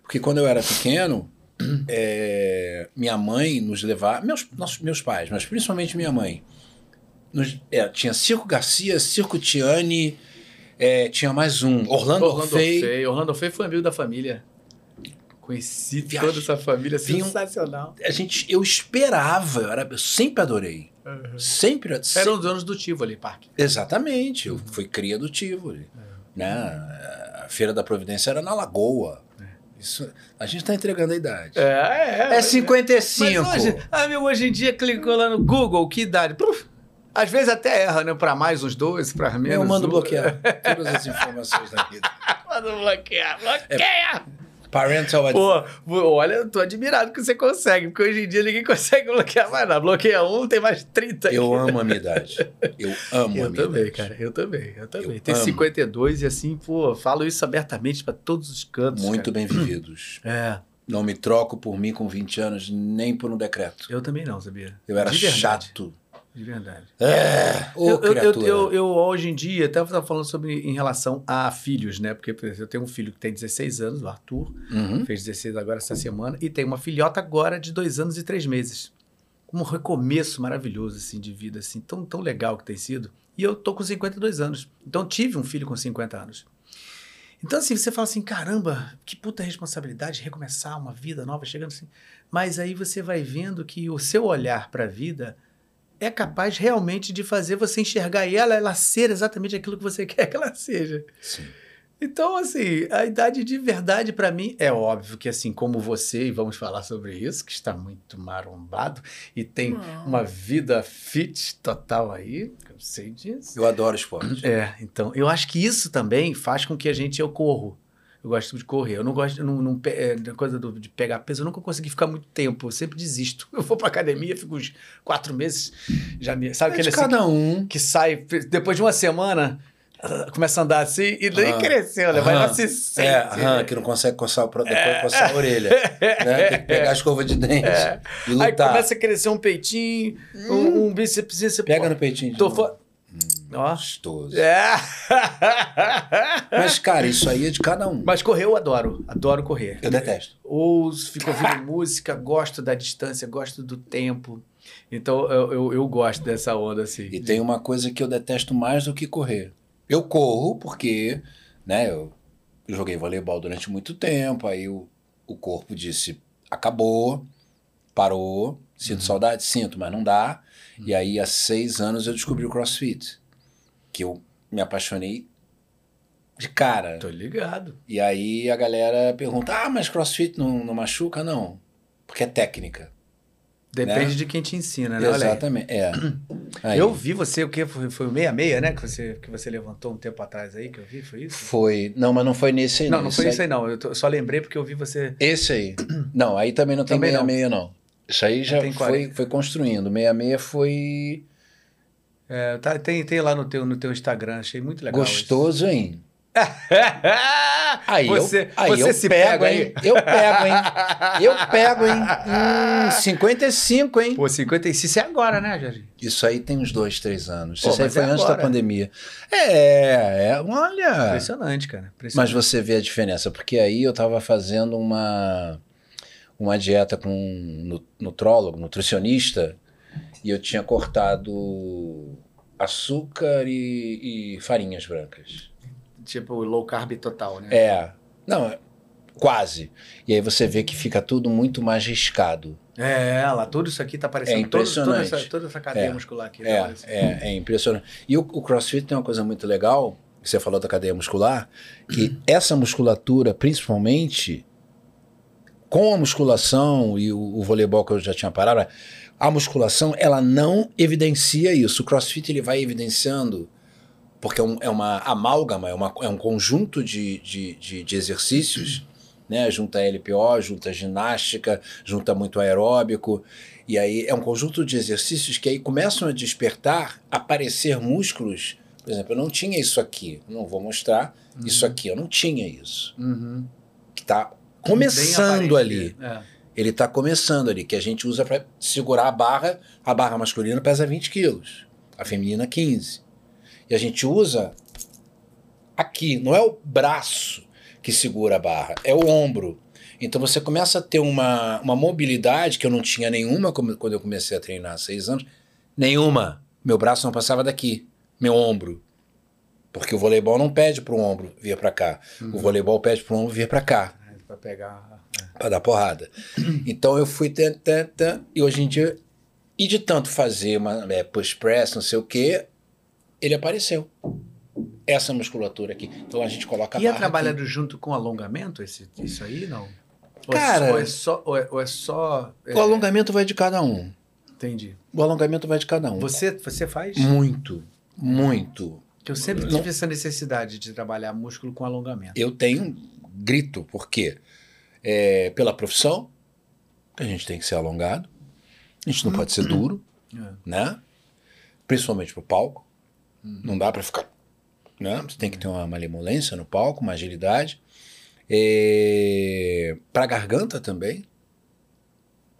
Porque quando eu era pequeno, é, minha mãe nos levava. Meus, nossos, meus pais, mas principalmente minha mãe. Nos- é, tinha Circo Garcia, Circo Tiani, é, tinha mais um. Orlando, Orlando Orfei. Orfei. Orlando Orfei foi amigo da família. Conheci Viagem. toda essa família Vinham- sensacional. A gente, eu esperava, eu, era, eu sempre adorei. Sempre, Eram sempre os donos do Tivoli Park. Exatamente, eu fui cria do Tivoli. Né? A Feira da Providência era na Lagoa. Isso, a gente está entregando a idade. É, é. É 55. Mas hoje, amigo, hoje em dia clicou lá no Google, que idade? Pluf, às vezes até erra, né? Pra mais uns dois, pra menos. eu mando um. bloquear todas as informações da vida. Manda bloquear, bloqueia! Parental ad- Pô, olha, eu tô admirado que você consegue, porque hoje em dia ninguém consegue bloquear mais nada. Bloqueia um, tem mais 30 aqui. Eu amo a minha idade. Eu amo a Eu minha também, idade. cara, eu também, eu também. Eu Tem amo. 52 e assim, pô, falo isso abertamente pra todos os cantos. Muito cara. bem vividos. É, Não me troco por mim com 20 anos, nem por um decreto. eu também não, sabia? Eu era chato. De verdade. É, ô eu, eu, eu, eu, eu, hoje em dia, até estava falando sobre em relação a filhos, né? Porque por exemplo, eu tenho um filho que tem 16 anos, o Arthur, Uhum. fez 16 agora essa semana, e tem uma filhota agora de dois anos e três meses. Um recomeço maravilhoso, assim, de vida, assim, tão, tão legal que tem sido. E eu tô com 52 anos. Então tive um filho com 50 anos. Então, assim, você fala assim, caramba, que puta responsabilidade recomeçar uma vida nova, chegando assim. Mas aí você vai vendo que o seu olhar para a vida é capaz realmente de fazer você enxergar ela, ela ser exatamente aquilo que você quer que ela seja. Sim. Então, assim, a idade de verdade para mim é óbvio que, assim, como você, e vamos falar sobre isso, que está muito marombado e tem uma vida fit total aí, eu sei disso. Eu adoro esporte. É, então, eu acho que isso também faz com que a gente, eu corro. Eu gosto de correr. Eu não gosto não, não, é, coisa do- de pegar peso. Eu nunca consegui ficar muito tempo. Eu sempre desisto. Eu vou pra academia, fico uns quatro meses. Já me, sabe É aquele assim, cada um. que sai depois de uma semana, ah, começa a andar assim e nem Aham. cresceu, né? Vai lá se sente. É, que não consegue coçar depois coçar a orelha. né? Tem que pegar a escova de dente É. e Aí lutar. começa a crescer um peitinho, um, um bíceps. Pega pô, no peitinho Tô. Ó. Gostoso. É. Mas, cara, isso aí é de cada um. Mas correr eu adoro. Adoro correr. Eu detesto. Ouço, fico ouvindo música, gosto da distância, gosto do tempo. Então eu, eu, eu gosto dessa onda assim. E tem uma coisa que eu detesto mais do que correr. Eu corro porque, né, eu joguei voleibol durante muito tempo, aí o, o corpo disse, acabou, parou, sinto saudade, sinto, mas não dá. E aí, há seis anos, eu descobri o CrossFit, que eu me apaixonei de cara. Tô ligado. E aí a galera pergunta, ah, mas CrossFit não, não machuca? Não, porque é técnica. Depende Né? de quem te ensina, né? Aí. Exatamente, é. Aí. Eu vi você, o que foi, foi o 66, né? Que você, que você levantou um tempo atrás aí, que eu vi, foi isso? Foi. Não, mas não foi nesse aí, Não, não. não foi aí- isso aí não. Eu tô- só lembrei porque eu vi você. Esse aí. Não, aí também não tem Também não. 66, não. Isso aí já foi, 40. foi construindo. 66 foi É, tá, tem, tem lá no teu, no teu Instagram, achei muito legal. gostoso, hein? isso. Aí você eu, aí você eu se pego, pega hein? aí. Eu pego, hein? Eu pego, hein? Hum, 55, hein? Pô, 56 é agora, né, Jardim? Isso aí tem uns dois, três anos. Pô, Isso aí mas foi é antes agora. da pandemia. É, é, olha. Impressionante, cara. Mas Impressionante. você vê a diferença, porque aí eu tava fazendo uma, uma dieta com um nu- nutrólogo, nutricionista, e eu tinha cortado açúcar e, e farinhas brancas. Tipo, low carb total, né? É, não, quase. E aí você vê que fica tudo muito mais riscado. É, lá, tudo isso aqui tá parecendo. É todo- toda, impressionante. essa, toda essa cadeia É, muscular aqui. É, é, é impressionante. E o, o CrossFit tem uma coisa muito legal, que você falou da cadeia muscular, que essa musculatura, principalmente com a musculação e o, o voleibol que eu já tinha parado, a musculação ela não evidencia isso. O CrossFit ele vai evidenciando porque é, um- é uma amálgama, é, uma- é um conjunto de, de, de, de exercícios, né? Junta LPO, junta ginástica, junta muito aeróbico. E aí é um conjunto de exercícios que aí começam a despertar, aparecer músculos. Por exemplo, eu não tinha isso aqui, não vou mostrar isso aqui, eu não tinha isso. Uhum. Que tá começando ali. É. Ele tá começando ali, que a gente usa para segurar a barra. A barra masculina pesa 20 quilos, a feminina 15. E a gente usa aqui, não é o braço que segura a barra, é o ombro. Então você começa a ter uma, uma mobilidade que eu não tinha nenhuma quando eu comecei a treinar há seis anos. Nenhuma. Meu braço não passava daqui, meu ombro. Porque o voleibol não pede para o ombro vir para cá. O voleibol pede para o ombro vir para cá É, Pra pegar. Para dar porrada. Então eu fui tan, tan, tan, e hoje em dia e de tanto fazer uma é, push press, não sei o que, ele apareceu. Essa musculatura aqui. Então a gente coloca a E é trabalhado aqui. junto com alongamento, esse, isso aí, não? É Cara- só- Ou é só. Ou é, ou é só é, O alongamento vai de cada um. Entendi. O alongamento vai de cada um. Você, você faz? Muito, muito. Que eu sempre Não. tive essa necessidade de trabalhar músculo com alongamento. Eu tenho grito, porque é, pela profissão, a gente tem que ser alongado, a gente não pode ser duro, É. né? Principalmente pro palco. Não dá para ficar. Né? Você tem que ter uma malemolência no palco, uma agilidade. É... Para a garganta também.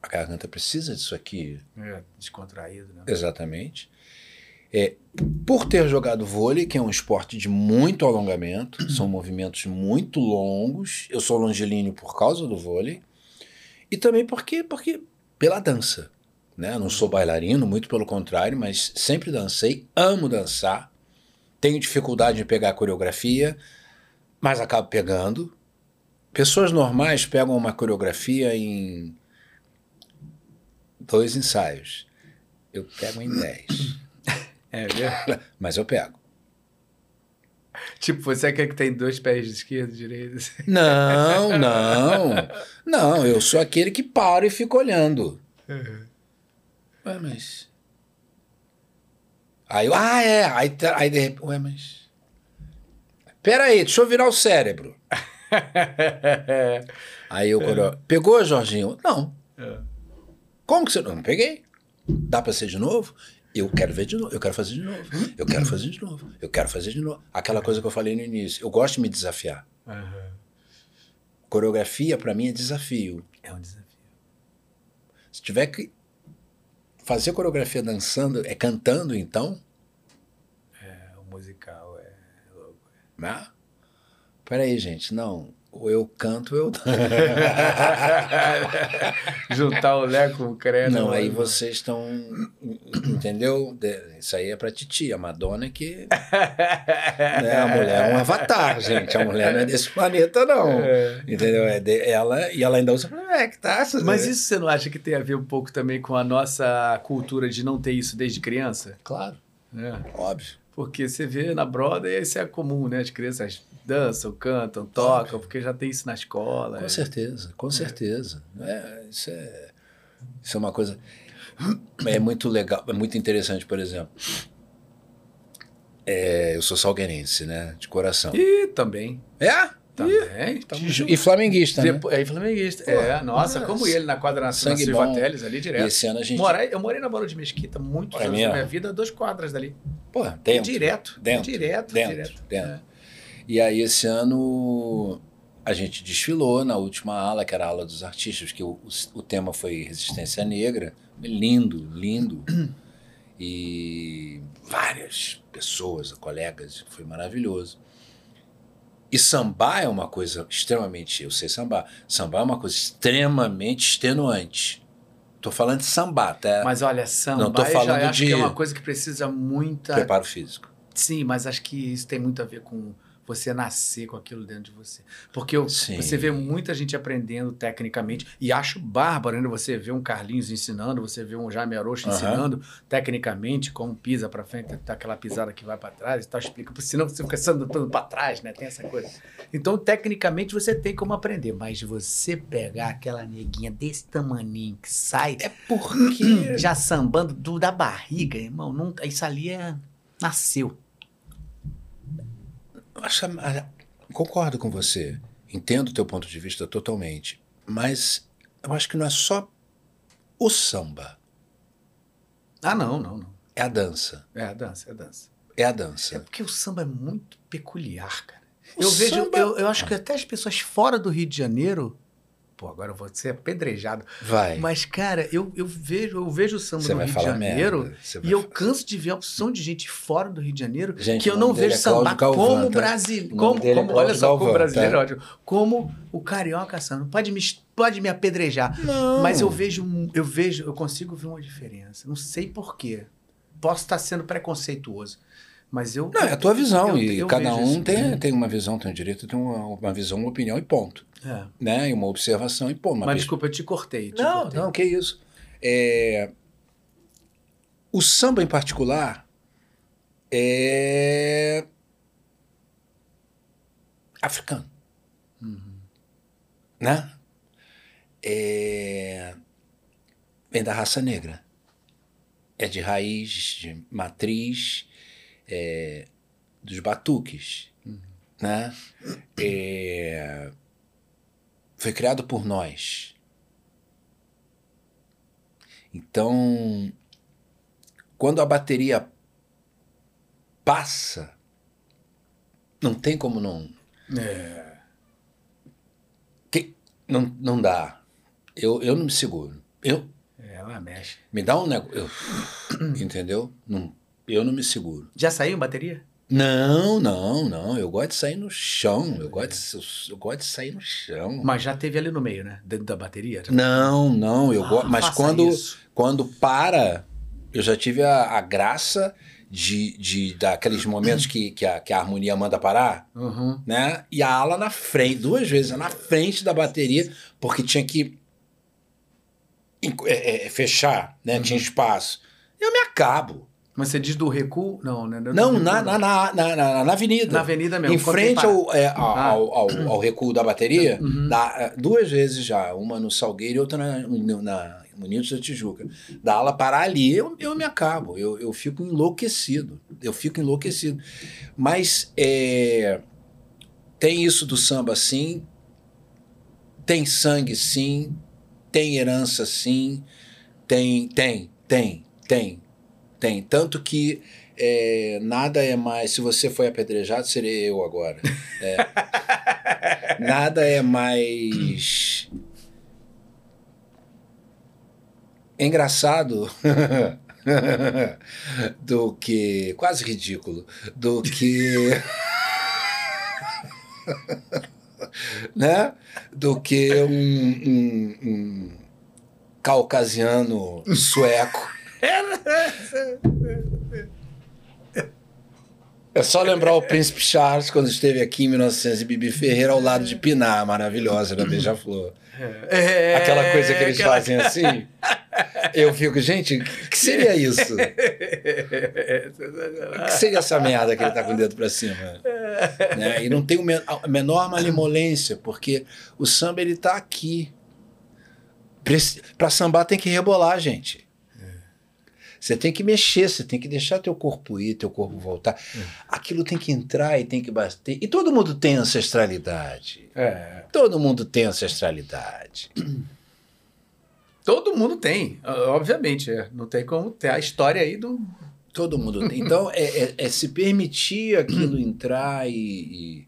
A garganta precisa disso aqui, É, descontraído, né? exatamente. É, por ter jogado vôlei, que é um esporte de muito alongamento, são movimentos muito longos. Eu sou longilíneo por causa do vôlei. E também porque, porque pela dança. Né? Não sou bailarino, muito pelo contrário, mas sempre dancei, amo dançar. Tenho dificuldade em pegar a coreografia, mas acabo pegando. Pessoas normais pegam uma coreografia em dois ensaios. Eu pego em dez. É, viu? Mas eu pego. tipo, você é aquele que tem dois pés de esquerda e direito. assim. Não, não. Não, eu sou aquele que para e fica olhando. Ué, mas. Aí eu, ah, é. Aí, tá- aí de repente. Ué, mas. Pera aí, deixa eu virar o cérebro. Aí eu, quando eu- pegou, Jorginho? Não. É. Como que você não? Não peguei. Dá pra ser de novo? Eu quero ver de novo, eu quero fazer de novo, eu quero fazer de novo, eu quero fazer de novo. Aquela coisa que eu falei no início. Eu gosto de me desafiar. Aham. Coreografia, pra mim, é desafio. É um desafio. Se tiver que fazer coreografia dançando, é cantando, então, É, o musical é louco. né? Peraí, gente, não. Ou eu canto, ou eu. Juntar o Lé com o Credo. Não, aí vocês estão. Entendeu? De- Isso aí é pra titi. A Madonna que. né, a mulher é um avatar, gente. A mulher não é desse planeta, não. É. Entendeu? É de- ela, e ela ainda usa. É, que tá. Mas isso você não acha que tem a ver um pouco também com a nossa cultura de não ter isso desde criança? Claro, É. óbvio. Porque você vê na Broadway, isso é comum, né? As crianças dançam, cantam, tocam, porque já tem isso na escola. Com é. certeza, com certeza. É, isso, é, isso é uma coisa. É muito legal, é muito interessante, por exemplo. É, eu sou salgueirense, né? De coração. E também. É? Também. E, e flamenguista, né? Depois, é flamenguista. é, nossa, nossa. como ele na quadra nacional Sangue Silva. Teles ali E direto. esse ano a gente. Morei, eu morei na Barão de Mesquita muitos É anos mesmo? da minha vida, duas quadras dali. Pô, dentro. direto. Dentro. Direto, Dentro. direto. dentro. É. E aí, esse ano, a gente desfilou na última ala, que era a ala dos artistas, que o, o, o tema foi Resistência Negra. Lindo, lindo. E várias pessoas, colegas, foi maravilhoso. E sambar é uma coisa extremamente. Eu sei sambar. Sambar é uma coisa extremamente extenuante. Tô falando de sambar, tá? Mas olha, samba, Não tô falando de- que é uma coisa que precisa muita... Preparo físico. Sim, mas acho que isso tem muito a ver com você nascer com aquilo dentro de você. Porque eu- você vê muita gente aprendendo tecnicamente, e acho bárbaro ainda você ver um Carlinhos ensinando, você vê um Jaime Arocho Aham. ensinando tecnicamente como pisa para frente, tá aquela pisada que vai para trás e tal, explica, porque senão você fica sendo para trás, né? Tem essa coisa. Então, tecnicamente você tem como aprender, mas você pegar aquela neguinha desse tamaninho que sai É porque. já sambando do, da barriga, irmão, não, isso ali é nasceu. Concordo com você. Entendo o teu ponto de vista totalmente. Mas eu acho que não é só o samba. Ah, não, não, não. É a dança. É a dança, é a dança. É a É dança. porque o samba é muito peculiar, cara. O Eu vejo, samba- eu, eu acho que até as pessoas fora do Rio de Janeiro. Pô, agora eu vou ser apedrejado. Vai. Mas, cara, eu, eu vejo eu vejo o samba Você no Rio de Janeiro e eu falar- canso de ver a opção de gente fora do Rio de Janeiro Gente, que eu não vejo é sambar Galvão, como tá? brasileiro. Como, é como, olha só, como brasileiro, tá? ótimo. Como o carioca samba. Pode me, pode me apedrejar. Não. Mas eu vejo, eu vejo, eu consigo ver uma diferença. Não sei porquê. Posso estar sendo preconceituoso. Mas eu. Não, é a tua visão. eu- e eu cada um isso. tem, tem uma visão, tem um direito, tem uma, uma visão, uma opinião e ponto. É. Né? E uma observação e ponto. Mas pers- desculpa, eu te cortei. te Não, cortei. não, que isso. É, O samba em particular é africano. Né? É... Vem da raça negra. É de raiz, de matriz é, dos batuques. Né? É, Foi criado por nós. Então, quando a bateria passa, não tem como não. É. Que, não, não dá. Eu, eu não me seguro. Eu, É, ela mexe. me dá um negócio. Entendeu? Não, eu não me seguro. Já saiu bateria? Não, não, não. Eu gosto de sair no chão. Eu gosto de, eu, gosto de sair no chão. Mas já teve ali no meio, né? Dentro da bateria? Já- Não, não. Eu Ah, gosto. Mas quando, isso. quando para, eu já tive a, a graça de, de daqueles momentos que, que, a, que a harmonia manda parar, Uhum. né? E a ala na frente, duas vezes, na frente da bateria, porque tinha que é, é, fechar, né? Uhum. Tinha espaço. Eu me acabo. Mas você diz do recuo? Não, né? Do Não, recuo, na, na, na, na, na- na avenida. Na avenida mesmo. Em frente ao, é, ao, Ah. ao, ao- ao recuo da bateria, Uhum. dá, é, duas vezes já, uma no Salgueiro e outra na, no- na Unidos da Tijuca. Da ala parar ali, eu, eu me acabo, eu, eu fico enlouquecido. Eu fico enlouquecido. Mas é, tem isso do samba sim, tem sangue sim, tem herança sim, tem, tem, tem, tem, tem. Tanto que é, nada é mais. Se você foi apedrejado, serei eu agora. É. nada é mais. engraçado do que. quase ridículo. Do que. né? Do que um, um- um caucasiano sueco. É só lembrar o Príncipe Charles quando esteve aqui em 1900 e Bibi Ferreira ao lado de Pinar, maravilhosa da Beija-Flor. É, Aquela coisa que eles aquela- fazem assim. Eu fico, gente, o que seria isso? O que seria essa merda que ele tá com o dedo pra cima? Né? E não tem a menor malemolência, porque o samba ele tá aqui. Pra sambar tem que rebolar, gente. Você tem que mexer, você tem que deixar teu corpo ir, teu corpo voltar. Aquilo tem que entrar e tem que bater. E todo mundo tem ancestralidade. É. Todo mundo tem ancestralidade. Todo mundo tem, obviamente. é. Não tem como ter a história aí do. Todo mundo tem. Então, é, é- é se permitir aquilo entrar e, e,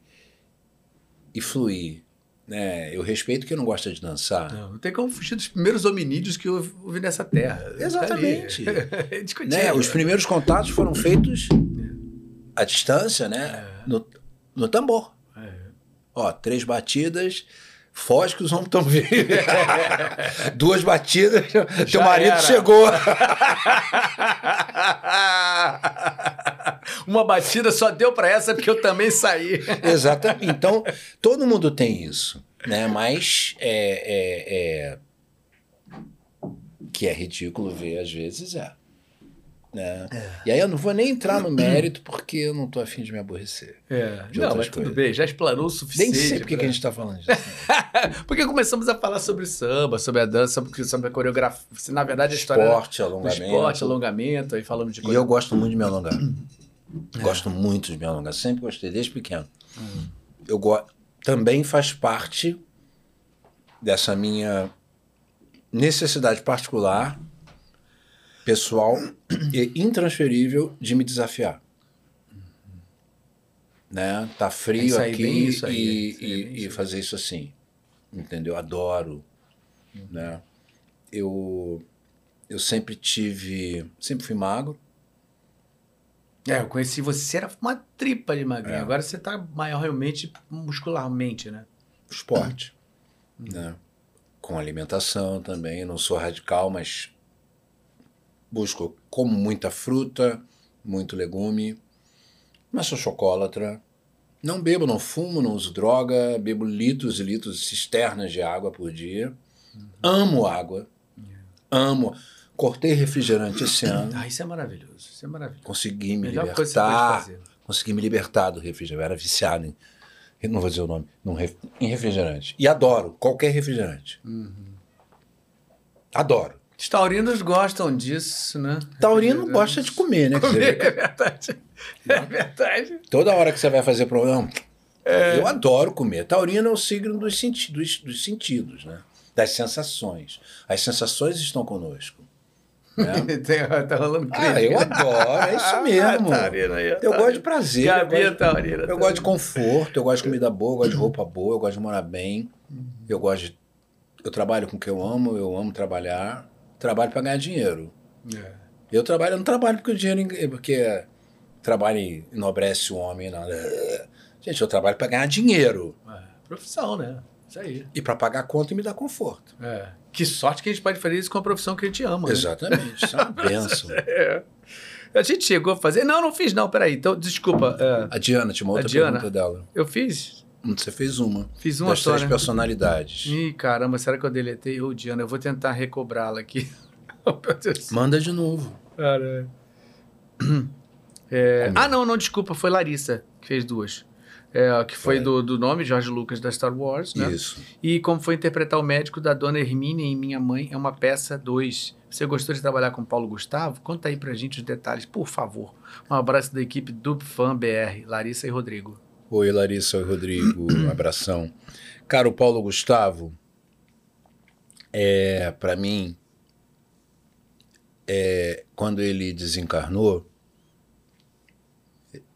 e fluir. Né? Eu respeito quem não gosta de dançar. Não, não tem como fugir dos primeiros hominídeos que eu vi nessa terra. Exatamente. Tá. Né? Os primeiros contatos foram feitos à distância, né? No, no tambor. É. Ó, três batidas, foge que os homens estão vindo. Duas batidas, teu marido era. chegou. Uma batida só deu pra essa porque eu também saí. Exatamente. Então, todo mundo tem isso, né? Mas é, é- é- que é ridículo ver às vezes é. Né? E aí eu não vou nem entrar no mérito porque eu não tô afim de me aborrecer. É. De Não, mas tudo coisas. bem, já explanou o Nem suficiente. sei por que pra- que a gente tá falando disso. Porque começamos a falar sobre samba, sobre a dança, sobre, sobre a coreografia. Na verdade, a história Esporte, do alongamento. esporte, alongamento, aí falamos de E eu gosto muito de me alongar. Gosto muito de me alongar. Sempre gostei, desde pequeno. Eu go... Também faz parte dessa minha necessidade particular, pessoal e intransferível de me desafiar. Né? Tá frio aqui aí, e, aí, e- e isso. fazer isso assim. Entendeu? Adoro. Né? Eu, eu sempre tive. Sempre fui magro. É, eu conheci você, você era uma tripa de magrinho. É. Agora você tá maior realmente muscularmente, né? esporte, né? Com alimentação também, eu não sou radical, mas busco como muita fruta, muito legume, mas sou chocolatra. Não bebo, não fumo, não uso droga, bebo litros e litros, cisternas de água por dia. Amo água. Amo. Cortei refrigerante esse ano. Ah, isso é maravilhoso. Isso é maravilhoso. Consegui me Melhor libertar. Consegui me libertar do refrigerante. Eu era viciado em. não vou dizer o nome. num em refrigerante. E adoro qualquer refrigerante. Uhum. Adoro. Os taurinos gostam disso, né? Taurino gosta de comer, né? Dizer, É verdade. É verdade. Toda hora que você vai fazer programa. É. Eu adoro comer. Taurino é o signo dos, senti dos, dos sentidos, né? Das sensações. As sensações estão conosco. Tem- tá rolando Ah, eu adoro, é isso mesmo. Taurino aí, Eu taurino. gosto de prazer. eu Gabi é gosto- taurina. Eu gosto de conforto, eu gosto de comida boa, eu gosto de roupa boa, eu gosto de morar bem. Eu gosto de... Eu trabalho com o que eu amo, eu amo trabalhar. Trabalho para ganhar dinheiro. É. Eu trabalho, eu não trabalho porque o dinheiro... Porque trabalho enobrece o homem. Não. Gente, eu trabalho para ganhar dinheiro. É, Profissão, né? Isso aí. E para pagar conta e me dar conforto. É. Que sorte que a gente pode fazer isso com a profissão que a gente ama. né? Exatamente. Isso é uma benção. É. A gente chegou a fazer. Não, não fiz, não. Peraí. Então, desculpa. é, A Diana, tinha uma outra Diana? pergunta dela. eu fiz. Hum, Você fez uma. Fiz uma das só, três né? personalidades. Ih, caramba, será que eu deletei? Ô, Diana, eu vou tentar recobrá-la aqui. Oh. Manda de novo. Cara. É, ah, não, não, desculpa, foi Larissa que fez duas. É, que foi, do, do nome, Jorge Lucas, da Star Wars, né? Isso. E como foi interpretar o médico da Dona Hermínia em Minha Mãe, é uma peça 2. Você gostou de trabalhar com Paulo Gustavo? Conta aí pra gente os detalhes, por favor. Um abraço da equipe do Fan BR, Larissa e Rodrigo. Oi, Larissa e Rodrigo, abração. Cara, o Paulo Gustavo, é, para mim, é, quando ele desencarnou,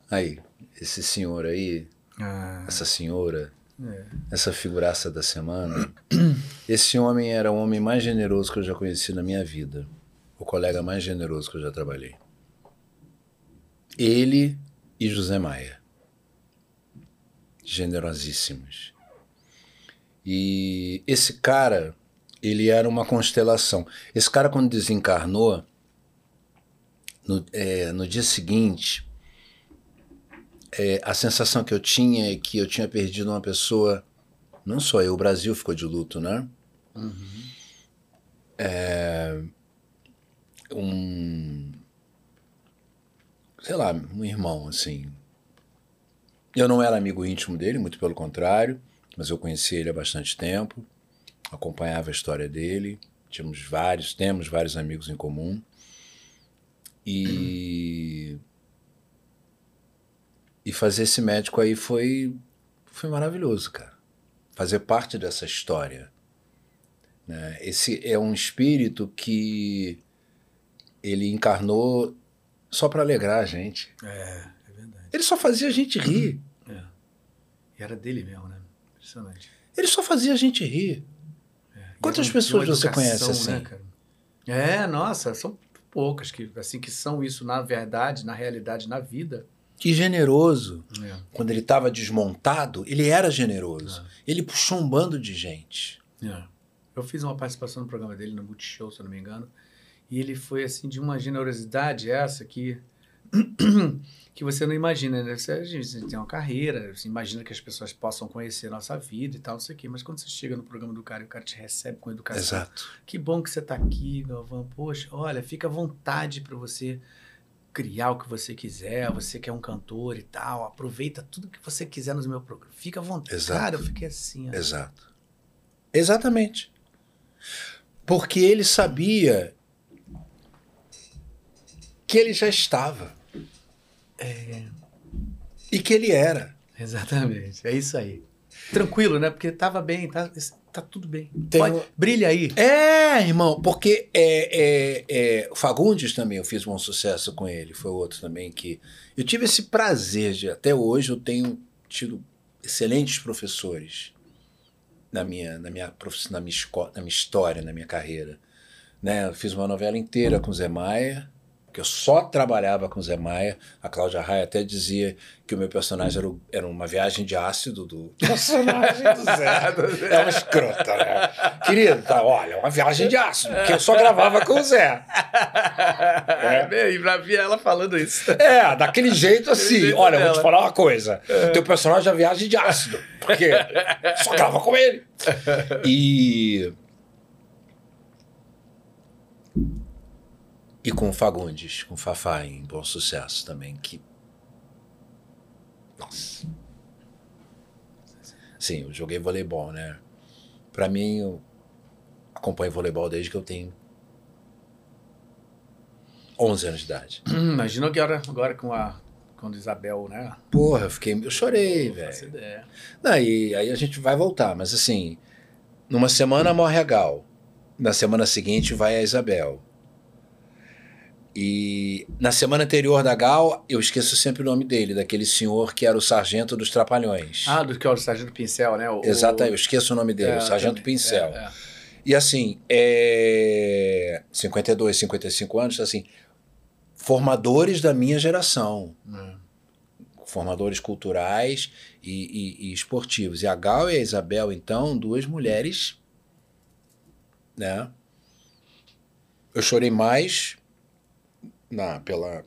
aí, esse senhor aí, Ah, essa senhora, é. essa figuraça da semana, esse homem era o homem mais generoso que eu já conheci na minha vida. O colega mais generoso que eu já trabalhei. Ele e José Maia. Generosíssimos. E esse cara, ele era uma constelação. Esse cara, quando desencarnou, no, é, no dia seguinte, é, a sensação que eu tinha é que eu tinha perdido uma pessoa. Não só eu, o Brasil ficou de luto, né? É, um. Sei lá, um irmão, assim. Eu não era amigo íntimo dele, muito pelo contrário, mas eu conhecia ele há bastante tempo, acompanhava a história dele, tínhamos vários, temos vários amigos em comum. E. E fazer esse médico aí foi, foi maravilhoso, cara. Fazer parte dessa história. né? Esse é um espírito que ele encarnou só para alegrar a gente. É, é verdade. Ele só fazia a gente rir. É. E era dele mesmo, né? Impressionante. Ele só fazia a gente rir. É. Quantas pessoas uma você conhece educação, assim? né, cara? É, nossa, são poucas que assim que são isso na verdade, na realidade, na vida. Que generoso. É. Quando ele estava desmontado, ele era generoso. Ele puxou um bando de gente. É. Eu fiz uma participação no programa dele, no Multishow, se eu não me engano. E ele foi, assim, de uma generosidade essa que... que você não imagina, né? Você, a gente tem uma carreira, você imagina que as pessoas possam conhecer a nossa vida e tal, não sei o quê. Mas quando você chega no programa do cara e o cara te recebe com educação... Exato. Que bom que você está aqui, Galvão. Poxa, olha, fica à vontade para você criar o que você quiser. Você que é um cantor e tal. Aproveita tudo que você quiser no meu programa. Fica à vontade. Exato. Cara, eu fiquei assim. ó. Exato. Exatamente. Porque ele sabia que ele já estava. É. E que ele era. Exatamente. É isso aí. Tranquilo, né? Porque tava bem, tá, tá tudo bem. Tem Pode- Brilha aí. É, irmão, porque é, é, é, o Fagundes também, eu fiz um sucesso com ele, foi outro também que. Eu tive esse prazer de, até hoje, eu tenho tido excelentes professores na minha, na minha, profi- na minha, esco- na minha história, na minha carreira. Né? Eu fiz uma novela inteira com o Zé Maia, que eu só trabalhava com o Zé Maia. A Cláudia Raia até dizia que o meu personagem era, o- era uma viagem de ácido do personagem do Zé. É uma escrota, né? Querido, tá, olha, uma viagem de ácido, que eu só gravava com o Zé. É. E pra ver ela falando isso. É, daquele jeito assim. jeito Olha, eu vou te dela. falar uma coisa. Teu personagem é viagem de ácido. Porque só grava com ele. E. E com o Fagundes, com o Fafá em Bom Sucesso também, que. Nossa. Sim, eu joguei voleibol, né? Pra mim, eu acompanho voleibol desde que eu tenho 11 anos de idade. Hum, Imagina que agora, agora com a com a Isabel, né? Porra, eu fiquei. Eu chorei, velho. e aí a gente vai voltar, mas assim, numa semana morre a Gal, na semana seguinte vai a Isabel. E na semana anterior da Gal, eu esqueço sempre o nome dele, daquele senhor que era o sargento dos Trapalhões. Ah, do que é o Sargento Pincel, né? O, Exato, eu esqueço o nome dele, É, o sargento também. Pincel. É, é. E assim, é... 52, 55 anos, assim, formadores da minha geração. É. formadores culturais e, e- e esportivos. E a Gal e a Isabel, então, duas mulheres, né? Eu chorei mais na, pela,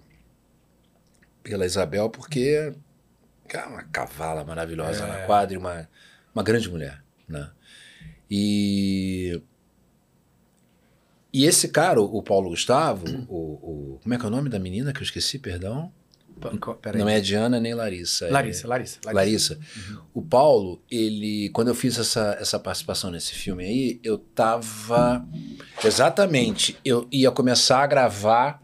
pela Isabel porque é uma cavala maravilhosa É. na quadra e uma, uma grande mulher, né? E E esse cara, o Paulo Gustavo, o, o- como é que é o nome da menina que eu esqueci, perdão? Não é Diana nem Larissa. é- Larissa, Larissa, Larissa. O Paulo, ele, quando eu fiz essa, essa participação nesse filme aí, eu tava exatamente, eu ia começar a gravar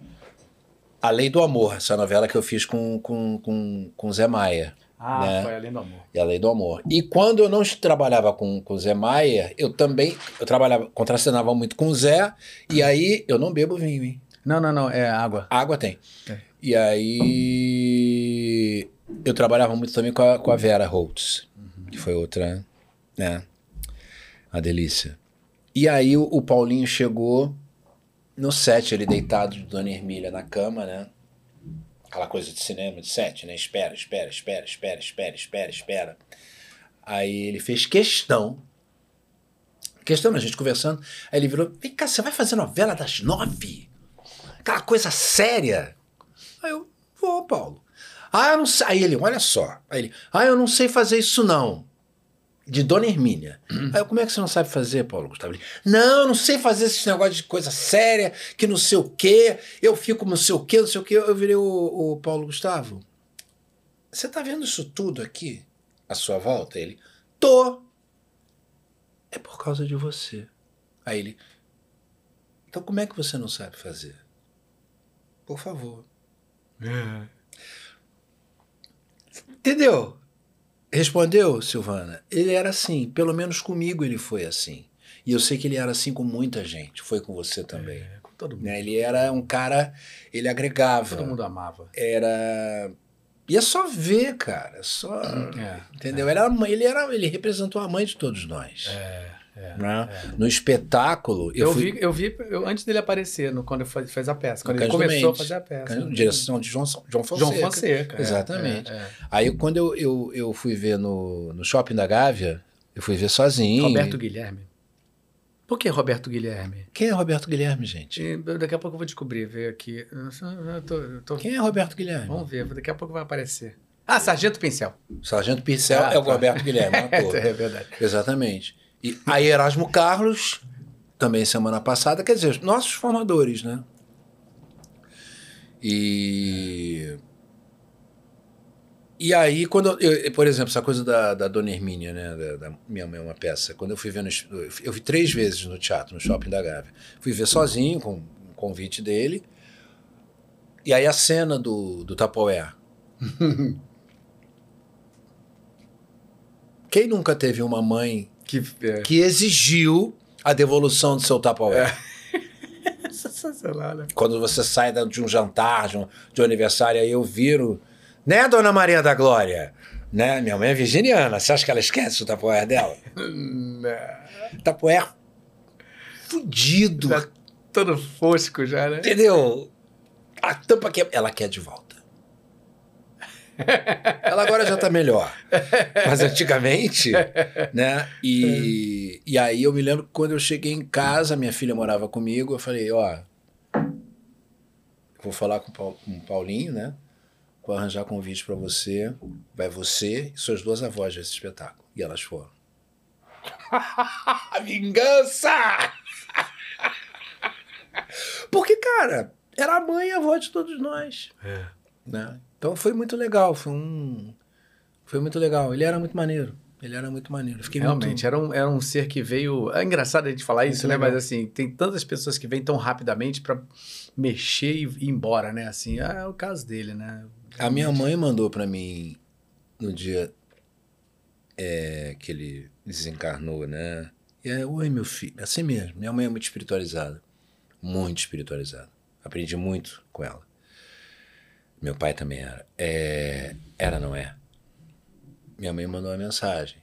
A Lei do Amor, essa novela que eu fiz com com, com, com Zé Maia. Ah, né? foi além do amor. E a Lei do Amor. E quando eu não trabalhava com o Zé Maia, eu também eu trabalhava, contracenava muito com o Zé, e aí eu não bebo vinho, hein? Não, não, não, é água. Água tem. É. E aí eu trabalhava muito também com a, com a Vera Holtz, que foi outra, né? Uma delícia. E aí o, o Paulinho chegou no set, ele deitado de Dona Hermília na cama, né? Aquela coisa de cinema de set, né? Espera, espera, espera, espera, espera, espera, espera. Aí ele fez questão. Questão, a gente conversando. Aí ele virou: Vem cá, você vai fazer novela das nove? Aquela coisa séria. Aí eu, vou, Paulo. Ah, eu não sei. Aí ele, olha só. Aí ele, ah, eu não sei fazer isso não. De Dona Hermínia. Aí eu, como é que você não sabe fazer, Paulo Gustavo? Não, não sei fazer esse negócio de coisa séria, que não sei o quê. Eu fico não sei o quê, não sei o quê. Eu virei o, o Paulo Gustavo. Você tá vendo isso tudo aqui? À sua volta? Ele, tô. É por causa de você. Aí ele, então como é que você não sabe fazer? Por favor. Entendeu? Respondeu, Silvana? Ele era assim, pelo menos comigo ele foi assim. E eu sei que ele era assim com muita gente, foi com você também. É, com todo mundo. Né? Ele era um cara, ele agregava. Todo mundo amava. Era. E é só ver, cara. é Só. É, Entendeu? Era, a mãe- ele, era, ele representou a mãe de todos nós. é, é. né? No espetáculo, eu, Eu, fui. vi, eu vi eu, antes dele aparecer, no, quando ele fez, a peça. Quando No ele Cândido começou Mendes. a fazer a peça. Cândido, direção de João, João Fonseca. João Fonseca. é, Exatamente. é, é. Aí quando eu, eu, eu fui ver no, no shopping da Gávea, eu fui ver sozinho. Roberto Guilherme. Por que Roberto Guilherme? Quem é Roberto Guilherme, gente? E Daqui a pouco eu vou descobrir, ver aqui. Eu tô- eu tô- Quem é Roberto Guilherme? Vamos ver, daqui a pouco vai aparecer. Ah, Sargento Pincel. Sargento Pincel Ah, é o tá. Roberto Guilherme, um ator. É verdade. Exatamente. E aí Erasmo Carlos, também semana passada, quer dizer, nossos formadores, né? E. E aí, quando eu, eu- por exemplo, essa coisa da, da Dona Hermínia, né? Da, da Minha Mãe é uma peça. Quando eu fui ver no, eu vi três vezes no teatro, no shopping da Gávea. Fui ver sozinho, com um convite dele. E aí a cena do, do Tapoé. Quem nunca teve uma mãe Que, é. que exigiu a devolução do seu Tupperware. Sensacional, né? Quando você sai de um jantar, de um, de um aniversário, aí eu viro, né, Dona Maria da Glória? Né? Minha mãe é virginiana, você acha que ela esquece o Tupperware dela? Tupperware fudido, Tá todo fosco já, né? entendeu? A tampa que ela quer de volta. Ela agora já tá melhor. Mas antigamente, né? E, e aí eu me lembro que quando eu cheguei em casa, minha filha morava comigo, eu falei, ó, vou falar com o Pau- com o Paulinho, né? Vou arranjar convite para você. Vai você e suas duas avós desse espetáculo. E elas foram. Vingança! Porque, cara, era a mãe e a avó de todos nós É. né? Então foi muito legal, foi um foi muito legal. Ele era muito maneiro. Ele era muito maneiro. Fiquei Realmente, muito era, um, era um ser que veio. É engraçado a gente falar isso, né? Mas assim, tem tantas pessoas que vêm tão rapidamente pra mexer e ir embora, né? Assim, é o caso dele, né? A minha mãe mandou pra mim no dia é, que ele desencarnou, né? E é, oi meu filho, assim mesmo. Minha mãe é muito espiritualizada, muito espiritualizada. Aprendi muito com ela. Meu pai também era. É, era, não é? Minha mãe mandou uma mensagem.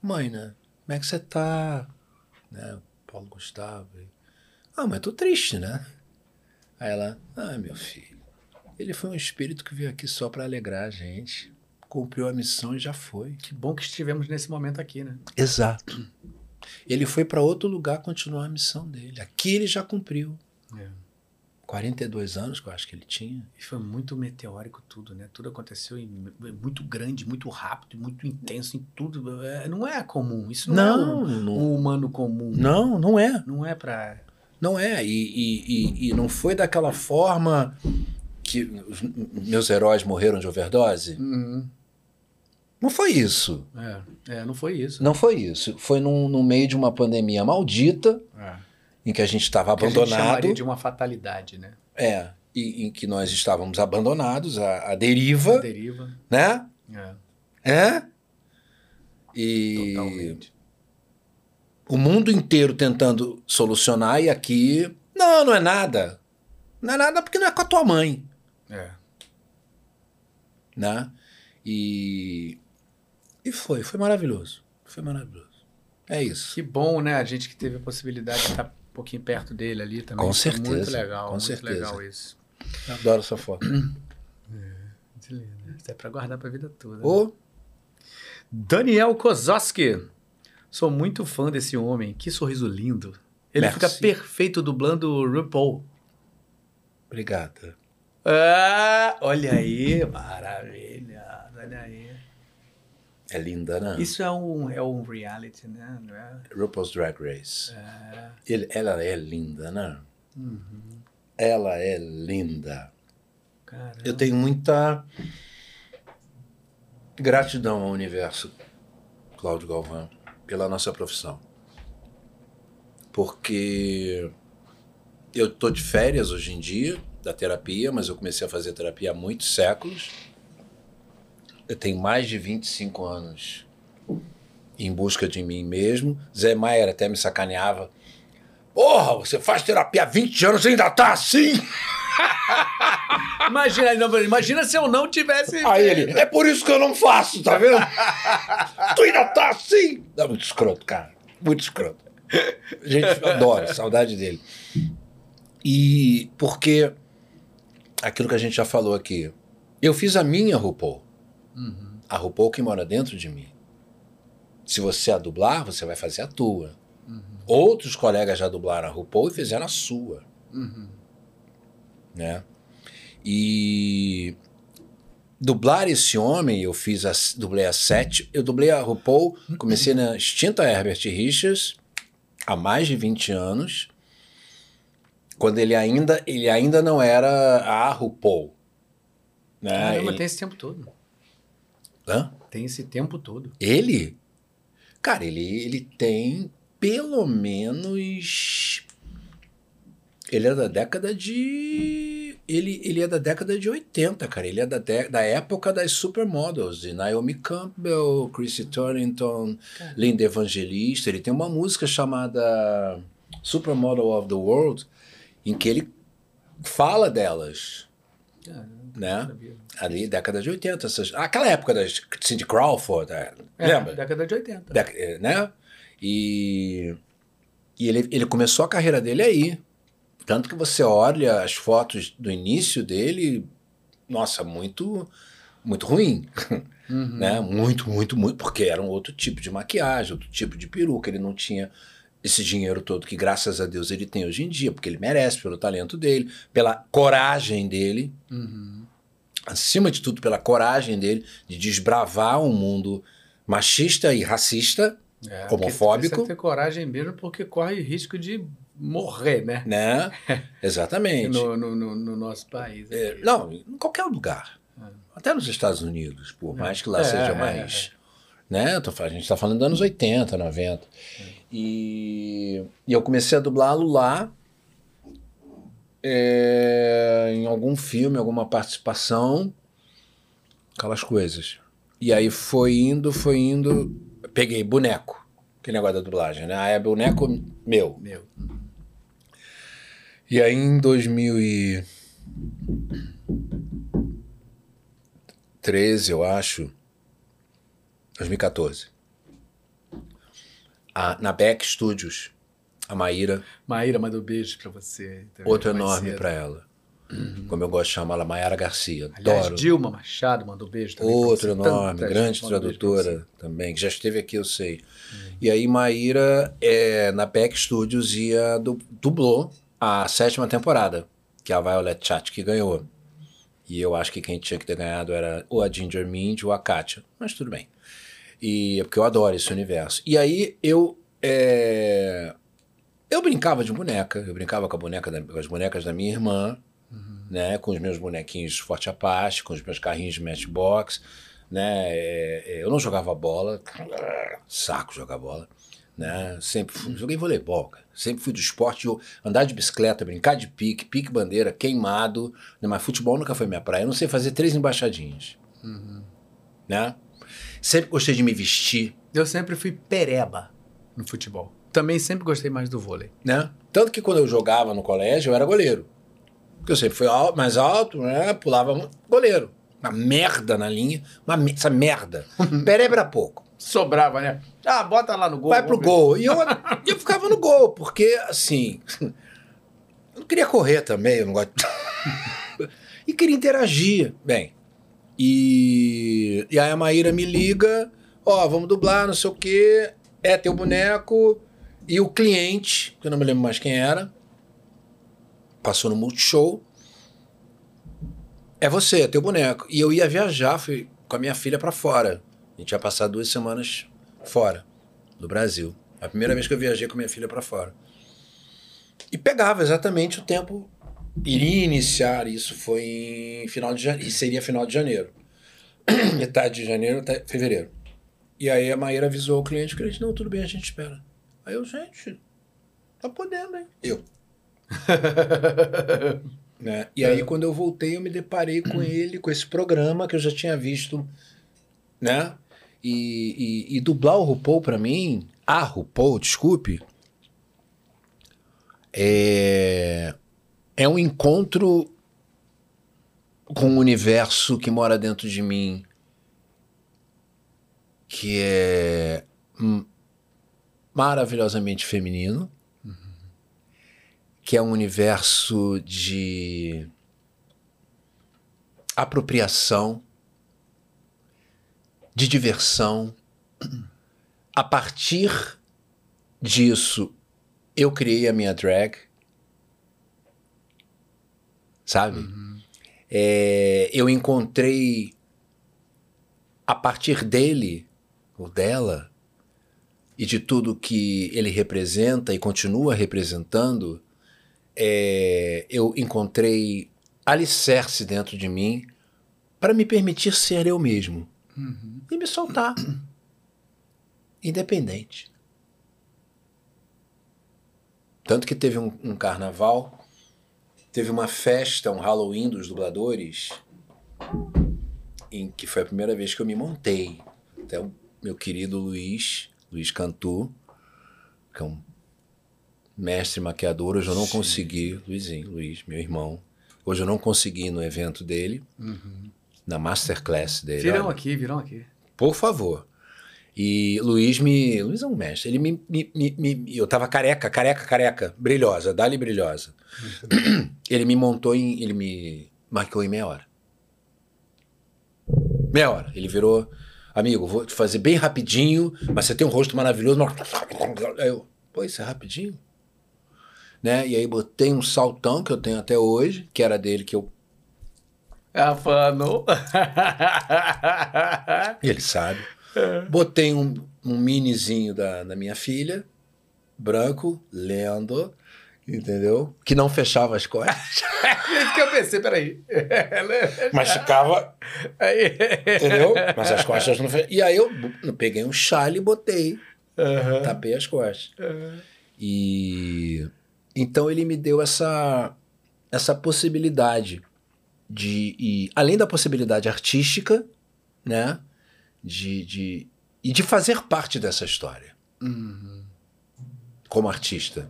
Mãe, né? Como é que você tá? Né? Paulo Gustavo. Ah, mas tô triste, né? Aí ela, ah, meu filho, ele foi um espírito que veio aqui só para alegrar a gente. Cumpriu a missão e já foi. Que bom que estivemos nesse momento aqui, né? Exato. Ele foi para outro lugar continuar a missão dele. Aqui ele já cumpriu. É. 42 anos que eu acho que ele tinha. E foi muito meteórico tudo, né? Tudo aconteceu em, muito grande, muito rápido, muito intenso em tudo. É, não é comum. Isso não, Não, é um, não, um humano comum. não, não é. Não é pra. Não é. E, e, e, e não foi daquela forma que os meus heróis morreram de overdose. Uhum. Não foi isso. É, é, não foi isso. Não foi isso. Foi num, no meio de uma pandemia maldita, É. em que a gente estava Que a gente abandonado. chamaria de uma fatalidade, né? É. E, em que nós estávamos abandonados, à, à deriva, Deriva. né? É, É? E totalmente. o mundo inteiro tentando solucionar, e aqui. Não, não é nada. Não é nada porque não é com a tua mãe. É. né? E, e foi, foi maravilhoso. Foi maravilhoso. É isso. Que bom, né? A gente que teve a possibilidade de estar um pouquinho perto dele ali também. Com Muito certeza, legal, com muito certeza. legal isso. Adoro essa foto. Muito lindo. Isso é pra guardar pra vida toda. né? Ô, Daniel Kozowski. Sou muito fã desse homem. Que sorriso lindo. Ele Merci. fica perfeito dublando o RuPaul. obrigada. Ah, olha aí, maravilha. Olha aí. É linda, né? Isso é um, é um reality, né? Não é? RuPaul's Drag Race. É. Ele- ela é linda, né? Uhum. Ela é linda. Caramba. Eu tenho muita gratidão ao universo, Cláudio Galvão, pela nossa profissão. Porque eu tô de férias hoje em dia da terapia, mas eu comecei a fazer terapia há muitos séculos. Eu tenho mais de 25 anos em busca de mim mesmo. Zé Maier até me sacaneava. Porra, você faz terapia há 20 anos e ainda tá assim? Imagina, não, imagina se eu não tivesse. Aí ele, é por isso que eu não faço, tá vendo? tu ainda tá assim. É muito escroto, cara. Muito escroto. Gente, eu adoro, saudade dele. E porque aquilo que a gente já falou aqui, eu fiz a minha RuPaul. Uhum. A RuPaul que mora dentro de mim. Se você a dublar, você vai fazer a tua. Uhum. Outros colegas já dublaram a RuPaul e fizeram a sua Uhum. né? E dublar esse homem, eu fiz a, dublei a sete, eu dublei a RuPaul, comecei na extinta Herbert Richards há mais de 20 anos, quando ele ainda ele ainda não era a RuPaul, né? Caramba, ele, tem esse tempo todo. Hã? Tem esse tempo todo. Ele? Cara, ele, ele tem pelo menos. Ele é da década de. Ele, ele é da década de 80, cara. Ele é da, de- da época das supermodels, de Naomi Campbell, Chrissy Turlington, Cara. Linda Evangelista. Ele tem uma música chamada Supermodel of the World, em que ele fala delas, Caramba, né? sabia. Ali, década de 80. Essas, aquela época da Cindy Crawford, é, É, lembra? Década de 80. Dec- eh, né? E, e ele, ele começou a carreira dele aí. Tanto que você olha as fotos do início dele, nossa, muito muito ruim, Uhum. né? Muito, muito, muito, porque era um outro tipo de maquiagem, outro tipo de peruca, ele não tinha esse dinheiro todo que graças a Deus ele tem hoje em dia, porque ele merece pelo talento dele, pela coragem dele, Uhum. Acima de tudo pela coragem dele de desbravar um mundo machista e racista, É, Homofóbico. porque Precisa ter coragem mesmo, porque corre risco de morrer, né? né? Exatamente. No, no, no- no nosso país. É, aqui. não, em qualquer lugar. Até nos Estados Unidos, por mais que lá É, seja é, mais. Né? A gente está falando dos anos 80, 90. E, e eu comecei a dublá-lo lá. É, em algum filme, alguma participação. Aquelas coisas. E aí foi indo, foi indo. Peguei boneco. Que negócio da dublagem, né? Ah, é boneco meu. Meu. E aí em 2013, eu acho, 2014, a, na Beck Studios, a Maíra, Maíra mandou beijo pra você. também, outro enorme para ela. Como eu gosto de chamar ela, Maiara Garcia. Aliás, Adoro. Dilma Machado mandou beijo também. Outro enorme, Tanta grande tradutora também, que já esteve aqui, eu sei. E aí, Maíra, é, na Beck Studios, ia, du- dublou a sétima temporada, que é a Violet Chat que ganhou. E eu acho que quem tinha que ter ganhado era ou a Ginger Mint ou a Katia. Mas tudo bem. E é porque eu adoro esse universo. E aí eu. é, Eu brincava de boneca, eu brincava com, a boneca da- com as bonecas da minha irmã, né? Com os meus bonequinhos Forte Apache, com os meus carrinhos de matchbox, né? É, é, eu não jogava bola, saco jogar bola, né? Sempre fui, joguei voleibol, cara. Sempre fui do esporte, eu andar de bicicleta, brincar de pique, pique bandeira, queimado, né? mas futebol nunca foi minha praia. Eu não sei fazer três embaixadinhas, né? Sempre gostei de me vestir, Eu sempre fui pereba no futebol. Também sempre gostei mais do vôlei. né? Tanto que quando eu jogava no colégio, eu era goleiro. Porque eu sempre fui al- mais alto, né? Pulava goleiro. Uma merda na linha. Uma, me- essa merda. Pereba era pouco. Sobrava, né? Ah, bota lá no gol. Vai pro gol. E eu, eu ficava no gol, porque, assim. Eu não queria correr também, eu não gosto. e queria interagir. Bem. E, e aí a Maíra me liga: Ó, vamos dublar, não sei o quê. É teu boneco. E o cliente, que eu não me lembro mais quem era, passou no Multishow. É você, é teu boneco. E eu ia viajar, fui com a minha filha pra fora. A gente ia passar duas semanas fora do Brasil. A primeira vez que eu viajei com minha filha pra fora. E pegava exatamente o tempo. Iria iniciar, isso foi em final de janeiro. E seria final de janeiro. Metade de janeiro até fevereiro. E aí a Maíra avisou o cliente, o cliente, não, tudo bem, a gente espera. Aí eu, gente, tá podendo, hein? Eu. né? E aí, quando eu voltei, eu me deparei com ele, com esse programa que eu já tinha visto, né? E, e, e dublar o RuPaul pra mim, a RuPaul, desculpe, é, é um encontro com um universo que mora dentro de mim, que é hum, maravilhosamente feminino, que é um universo de apropriação, de diversão. A partir disso, eu criei a minha drag. Sabe? É, eu encontrei a partir dele, ou dela, e de tudo que ele representa e continua representando, é, eu encontrei alicerce dentro de mim para me permitir ser eu mesmo e me soltar. Independente. Tanto que teve um, um carnaval, teve uma festa, um Halloween dos dubladores, em que foi a primeira vez que eu me montei. Até o meu querido Luiz, Luiz Cantu, que é um mestre maquiador, hoje eu não consegui, Luizinho, Luiz, meu irmão, hoje eu não consegui ir no evento dele, na masterclass dele. Virão olha. aqui, virão aqui. Por favor. E Luiz me. Luiz é um mestre. Ele me. me- me- me- eu tava careca, careca, careca. Brilhosa, dali brilhosa. ele me montou em. Ele me marcou em meia hora. Meia hora. Ele virou. Amigo, vou te fazer bem rapidinho, mas você tem um rosto maravilhoso. Aí eu, pô, isso é rapidinho? Né? E aí botei um saltão que eu tenho até hoje, que era dele que eu. Fano. Ele sabe. Botei um, um minizinho da, da minha filha, branco, lendo, entendeu? Que não fechava as costas, É isso que eu pensei, peraí. mas ficava, Aí. entendeu? Mas as costas não fechavam. E aí eu peguei um chale e botei, Aham. tapei as costas. E então ele me deu essa, essa possibilidade de, e, além da possibilidade artística, né? De, de, e de fazer parte dessa história. Como artista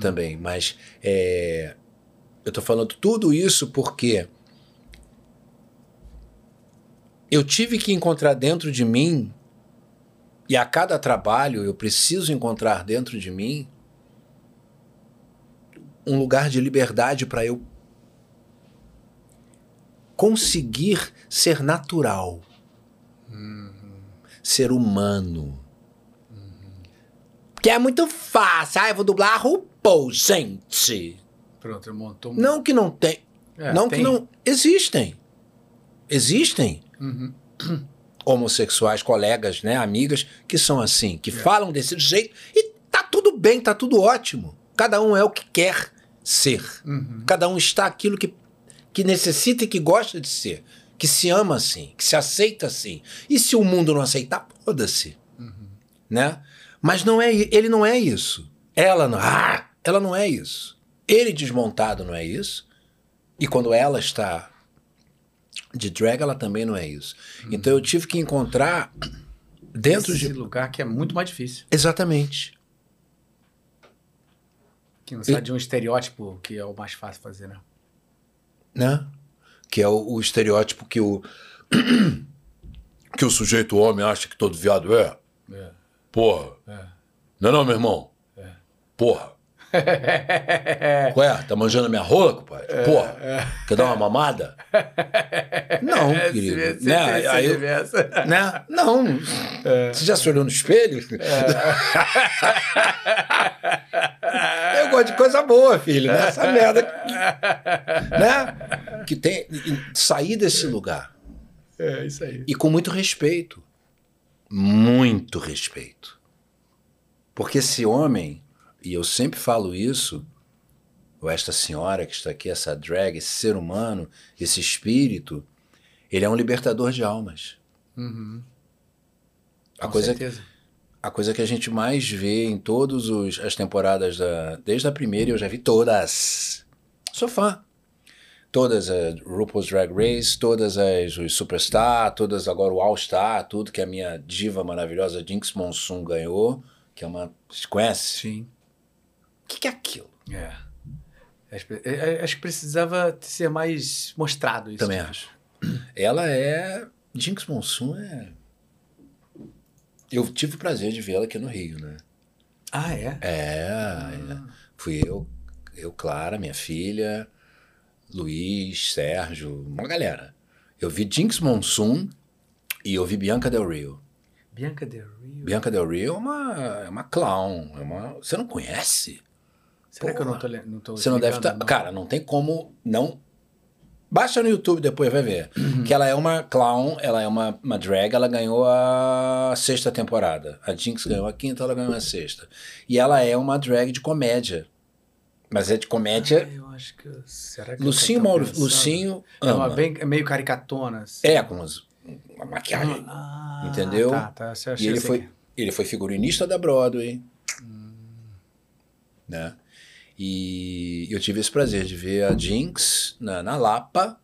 também. Mas é, eu tô falando tudo isso porque eu tive que encontrar dentro de mim, e a cada trabalho eu preciso encontrar dentro de mim um lugar de liberdade para eu conseguir ser natural, ser humano. Que é muito fácil. Ah, eu vou dublar a RuPaul, gente. Pronto, ele montou um. Não que não tem. É, não tem. que não. Existem. Existem Uhum. homossexuais, colegas, né, amigas, que são assim, que falam desse jeito e tá tudo bem, tá tudo ótimo. cada um é o que quer ser. Uhum. Cada um está aquilo que, que necessita e que gosta de ser. Que se ama assim, que se aceita assim. E se o mundo não aceitar, foda-se. Né? Mas não é, ele não é isso. Ela não, ah, ela não é isso. Ele desmontado não é isso. E quando ela está de drag, ela também não é isso. Então eu tive que encontrar dentro Esse de. lugar que é muito mais difícil. Exatamente. Que não sai de um estereótipo que é o mais fácil fazer, né? né? Que é o, o estereótipo que o que o sujeito homem acha que todo viado é. É. Porra. É. Não é não, meu irmão? É. Porra. Ué, tá manjando a minha rola, compadre? Porra. Quer dar uma mamada? Não, É, querido. se- se- né? se- Aí se eu- tivesse. né? Não. Você já se olhou no espelho? Eu gosto de coisa boa, filho. Né? Essa merda. Né? Que tem. Sair desse lugar. É, isso aí. E com muito respeito. Muito respeito. Porque esse homem, e eu sempre falo isso, ou esta senhora que está aqui, essa drag, esse ser humano, esse espírito, ele é um libertador de almas. Uhum. A Com coisa, certeza. a coisa que a gente mais vê em todas as temporadas, da, desde a primeira, eu já vi todas. Sou fã. Todas as RuPaul's Drag Race, todas as os Superstar, todas agora o All Star, tudo que a minha diva maravilhosa Jinx Monsoon ganhou, que é uma. Você conhece? Sim. O que, que é aquilo? É. Acho, que- é, é, acho que precisava ser mais mostrado isso. Também acho. Ela é. Jinx Monsoon é. Eu tive o prazer de vê-la aqui no Rio, né? Ah, é? É, é. fui eu, eu, Clara, minha filha, Luiz, Sérgio, uma galera. Eu vi Jinx Monsoon e eu vi Bianca Del Rio. Bianca Del Rio. Bianca Del Rio é uma, é uma clown. É uma, você não conhece? Será que eu não Porra. tô, não tô Você não deve estar. não? Cara, não tem como não. Baixa no YouTube depois, vai ver. Uhum. Que ela é uma clown, ela é uma, uma drag, ela ganhou a sexta temporada. A Jinx ganhou a quinta, ela ganhou a sexta. E ela é uma drag de comédia. Mas é de comédia. Ah, eu acho que. Será que Lucinho, Mauro, pensando? Lucinho É uma bem, é meio caricatona. assim. É, com as- uma maquiagem. Ah, Entendeu? Tá, tá. Achei E ele assim. foi, ele foi figurinista da Broadway. Né? E eu tive esse prazer de ver a Jinx na, na Lapa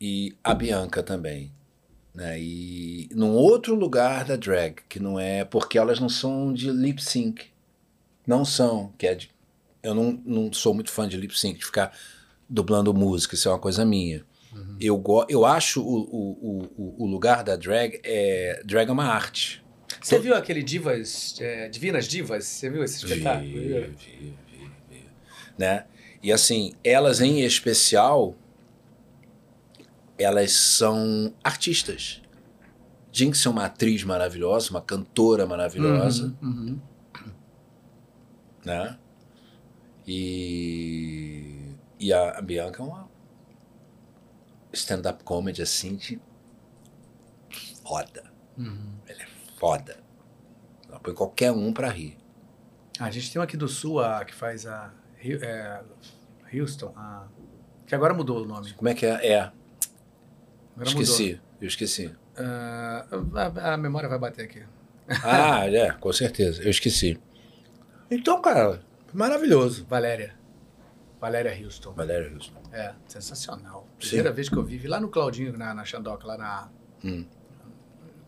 e a Bianca também. Né? E num outro lugar da drag, que não é. Porque elas não são de lip sync. Não são. Que é de, eu não, não sou muito fã de lip sync, de ficar dublando música, isso é uma coisa minha. Eu, go, eu acho o, o, o, o lugar da drag é. Drag é uma arte. Você viu aquele Divas, é, Divinas Divas? Você viu esse espetáculo? Vi, vi, vi, vi. Né? E assim, elas em especial, elas são artistas. Jinx é uma atriz maravilhosa, uma cantora maravilhosa, Uhum, uhum. né? E, e a, a Bianca é uma stand-up comedy assim de foda. Uhum. Ela é foda. Ela põe qualquer um pra rir. A gente tem uma aqui do Sul, a, que faz a é, Houston, a- que agora mudou o nome. Como é que é? É, Agora esqueci. Eu esqueci. mudou. Ah, a, a memória vai bater aqui. Ah, é, com certeza. Eu esqueci. Então, cara, maravilhoso. Valéria. Valéria Houston. Valéria Wilson. É, sensacional. Primeira vez que eu vi, vi lá no Claudinho, na, na Xandoca, lá na... Hum.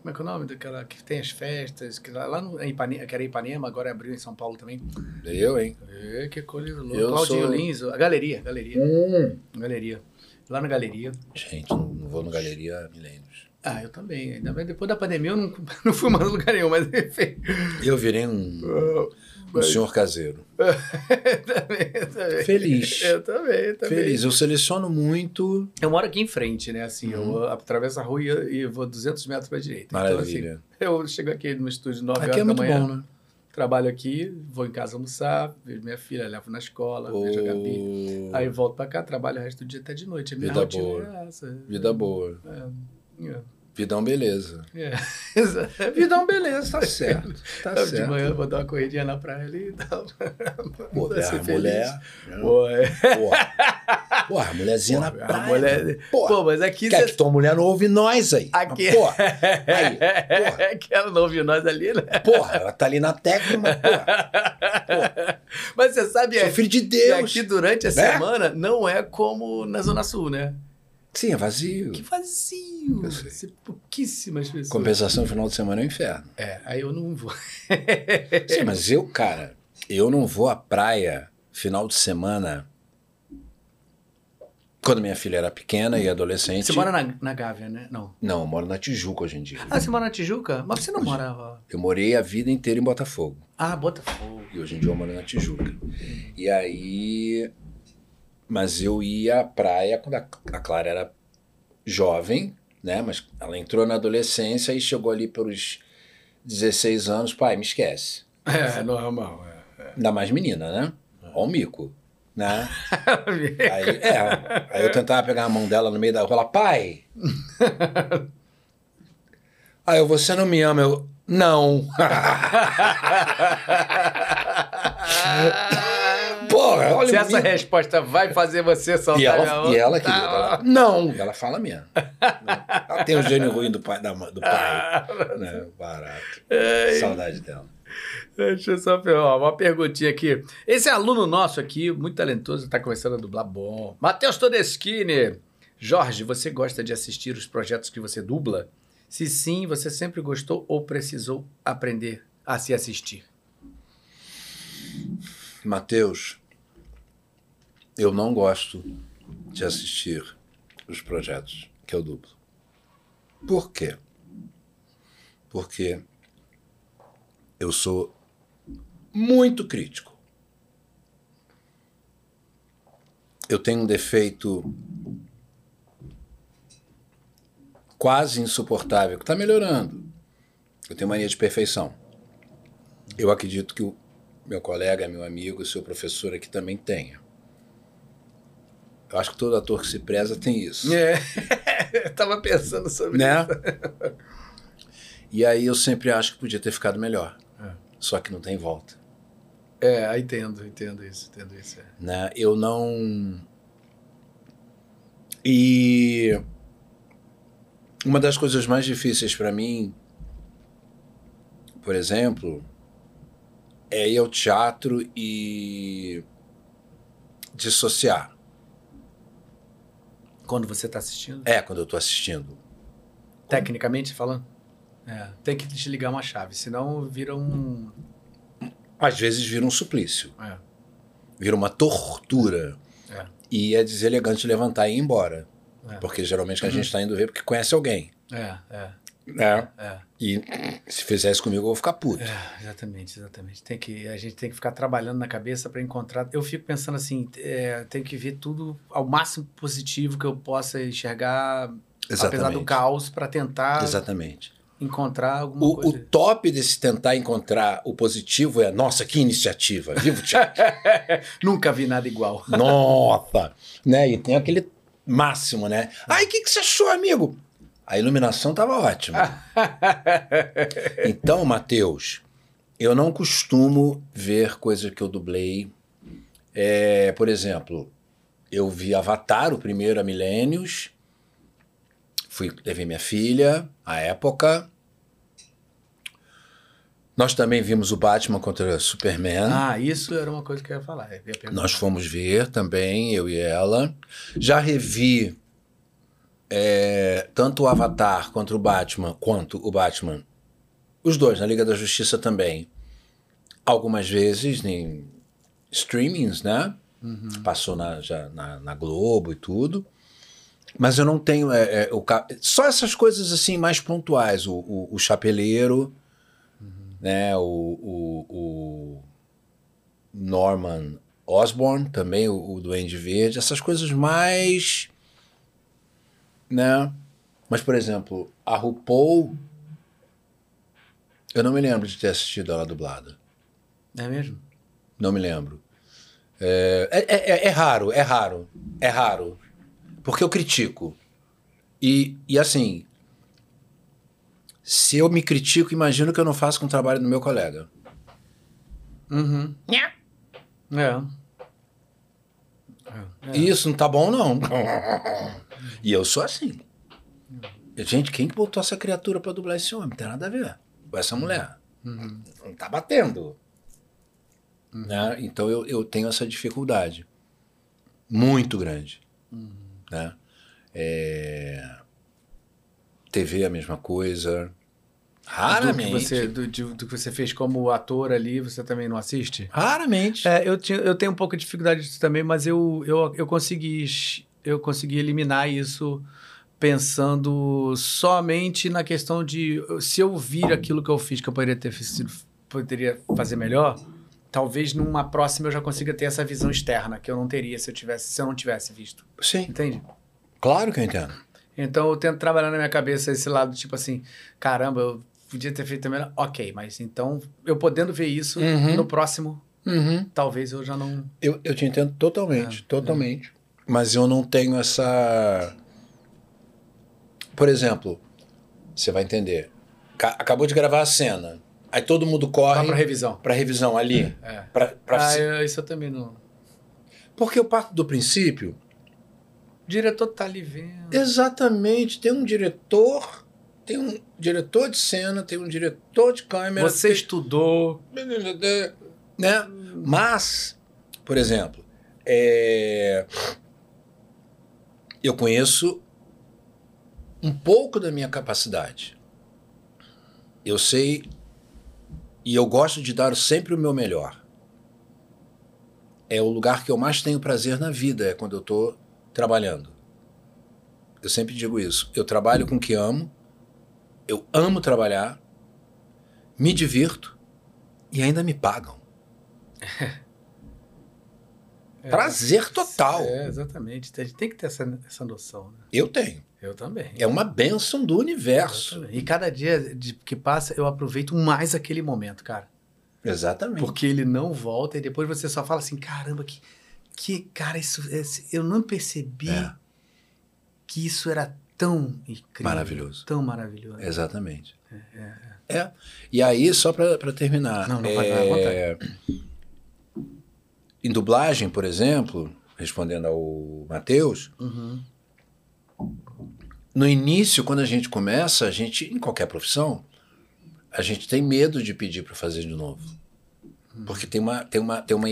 Como é que é o nome daquela que tem as festas? Que lá, lá no em Ipanema, que era Ipanema, agora abriu em São Paulo também. Eu, hein? É, que coisa louca. Eu Claudinho sou- Lins, a galeria, galeria, Hum. galeria. Lá na galeria. Gente, não, não vou no galeria há milênios. Ah, eu também. Ainda bem, depois da pandemia eu não, não fui mais lugar nenhum, mas enfim. Eu virei um, um senhor caseiro. também, eu também. Feliz. Eu também, eu também. Feliz. Eu seleciono muito. Eu moro aqui em frente, né? Assim, Uhum. eu atravesso a rua e, vou 200 metros para direita. Maravilha. Então, assim, eu chego aqui no estúdio 9 Aqui horas é muito da manhã, bom, né? trabalho aqui, vou em casa almoçar, vejo minha filha, levo na escola, vejo a Gabi. Oh, Aí volto pra cá, trabalho o resto do dia até de noite. A minha Vida rotina boa. é essa. Vida boa. É, é. Vidão beleza. É. Vidão beleza, tá certo. Tá Eu, de certo. manhã vou dar uma corridinha na praia ali e tal. Pô, Vai ser a mulher. Pô, é. Porra, a mulherzinha na A praia. mulher... Porra. Pô, mas aqui... Quer cê- que tua mulher não ouve nós aí. Aqui... Porra, aí, porra. É que ela não ouviu nós ali, né? porra, ela tá ali na técnica, mas, porra, Mas você sabe... sou É, filho de Deus. aqui durante a Né? semana não é como na Zona Sul, né? Sim, é vazio. Que vazio. Eu sei. Você- Pouquíssimas pessoas. Compensação final de semana é um inferno. É, aí eu não vou. Sim, mas eu, cara, eu não vou à praia final de semana quando minha filha era pequena e adolescente. Você mora na, na Gávea, né? Não. Não, eu moro na Tijuca hoje em dia. Ah, você mora na Tijuca? Mas você não morava... Eu morei a vida inteira em Botafogo. Ah, Botafogo. E hoje em dia eu moro na Tijuca. E aí. Mas eu ia à praia quando a, a Clara era jovem, né? Mas ela entrou na adolescência e chegou ali pelos 16 anos. Pai, me esquece. É, normal. Ainda mais menina, né? Ó o mico, né? É. Aí, é, aí eu tentava pegar a mão dela no meio da rua, ela, pai. Aí eu, você não me ama, eu, não. Porra, olha Se essa resposta vai fazer você soltar E ela, e ela querida, Tá, ela, não. Ela fala mesmo. Ela tem o gênio ruim do pai. Da, do pai né? Barato. Saudade dela. Deixa eu só pegar uma perguntinha aqui. Esse aluno nosso aqui, muito talentoso, está começando a dublar bom. Matheus Todeschini. Jorge, você gosta de assistir os projetos que você dubla? Se sim, você sempre gostou ou precisou aprender a se assistir? Matheus, eu não gosto de assistir os projetos que eu dublo. Por quê? Porque eu sou muito crítico. Eu tenho um defeito quase insuportável, que está melhorando. Eu tenho mania de perfeição. Eu acredito que o meu colega, meu amigo, seu professor aqui também tenha. Eu acho que todo ator que se preza tem isso. É, eu tava pensando sobre Né? isso. E aí eu sempre acho que podia ter ficado melhor. É. Só que não tem volta. É, entendo, entendo isso, entendo isso. é. Né? Eu não. E uma das coisas mais difíceis para mim, por exemplo, é ir ao teatro e dissociar. Quando você está assistindo? É, quando eu tô assistindo. Tecnicamente falando? É, tem que desligar uma chave, senão vira um. Às vezes vira um suplício, É, vira uma tortura. é, E é deselegante levantar e ir embora. É. Porque geralmente a gente está indo ver porque conhece alguém. é, é, Né? é. E se fizer isso comigo, eu vou ficar puto. É, exatamente, exatamente. Tem que, a gente tem que ficar trabalhando na cabeça para encontrar. Eu fico pensando assim, é, tem que ver tudo ao máximo positivo que eu possa enxergar, apesar do caos, para tentar Exatamente. encontrar alguma O, o coisa. top desse tentar encontrar o positivo é, nossa, que iniciativa, vivo teatro. Nunca vi nada igual. nossa! Né? E tem aquele máximo, né? Ai, o que, que você achou, amigo? A iluminação estava ótima. Então, Matheus, eu não costumo ver coisa que eu dublei. É, por exemplo, eu vi Avatar, o primeiro a Milênios. Fui, levei minha filha, à época. Nós também vimos o Batman contra Superman. Ah, isso era uma coisa que eu ia falar. Eu ia. Nós fomos ver também, eu e ela. Já revi é, tanto o Avatar quanto o Batman, quanto o Batman. Os dois, na Liga da Justiça também. Algumas vezes em streamings, né? Passou na, já na, na Globo e tudo. Mas eu não tenho. é, é, o, só essas coisas assim mais pontuais. O, o, o Chapeleiro, né? O, o, o Norman Osborn, também o, o Duende Verde, essas coisas mais. Né? Mas, por exemplo, a RuPaul. Eu não me lembro de ter assistido ela dublada. É mesmo? Não me lembro. É, é, é- é raro, é raro, é raro. Porque eu critico. E, e assim, Se eu me critico, imagino que eu não faço com o trabalho do meu colega. Uhum. É. É. Isso não tá bom, não. e eu sou assim. Gente, quem que botou essa criatura pra dublar esse homem? Não tem nada a ver com essa mulher. Uhum. Não tá batendo. Né? Então eu, eu tenho essa dificuldade. Muito grande. Né? É... TV é a mesma coisa. Raramente. Do que, você, do, de- do que você fez como ator ali, você também não assiste? Raramente. É, eu, tinha, eu tenho um pouco de dificuldade disso também, mas eu, eu, eu consegui eu consegui eliminar isso pensando somente na questão de se eu vir aquilo que eu fiz que eu poderia ter sido, poderia fazer melhor, talvez numa próxima eu já consiga ter essa visão externa que eu não teria se eu tivesse se eu não tivesse visto. Sim, Entende? claro que eu entendo. Então eu tento trabalhar na minha cabeça esse lado, tipo assim, caramba, eu podia ter feito melhor. Ok, mas então eu podendo ver isso Uhum. no próximo, Uhum. talvez eu já não. Eu, eu te entendo totalmente, É, totalmente. Mas eu não tenho essa. Por exemplo, você vai entender. Ca- acabou de gravar a cena. Aí todo mundo corre pra revisão. pra revisão ali. É. Pra, pra Ah, eu- isso eu também não. Porque eu parto do princípio. O diretor tá ali vendo. Exatamente. Tem um diretor. Tem um diretor de cena, tem um diretor de câmera. Você tem- estudou. né? Mas, por exemplo, é, eu conheço um pouco da minha capacidade. Eu sei e eu gosto de dar sempre o meu melhor. É o lugar que eu mais tenho prazer na vida, é quando eu estou trabalhando. Eu sempre digo isso. Eu trabalho com o que amo, eu amo trabalhar, me divirto e ainda me pagam. É. Prazer total. É, exatamente. Tem, tem que ter essa, essa noção. Né? Eu tenho. Eu também. É uma bênção do universo. E cada dia que passa, eu aproveito mais aquele momento, cara. Exatamente. Porque ele não volta e depois você só fala assim: caramba, que, que cara, isso, esse- eu não percebi É. que isso era tão incrível. Maravilhoso. Tão maravilhoso. Exatamente. É. E aí, só para terminar. Não, não, vai- é, Em dublagem, por exemplo, respondendo ao Matheus, Uhum. no início, quando a gente começa, a gente, em qualquer profissão, a gente tem medo de pedir para fazer de novo. Porque tem uma, tem, uma, tem, uma,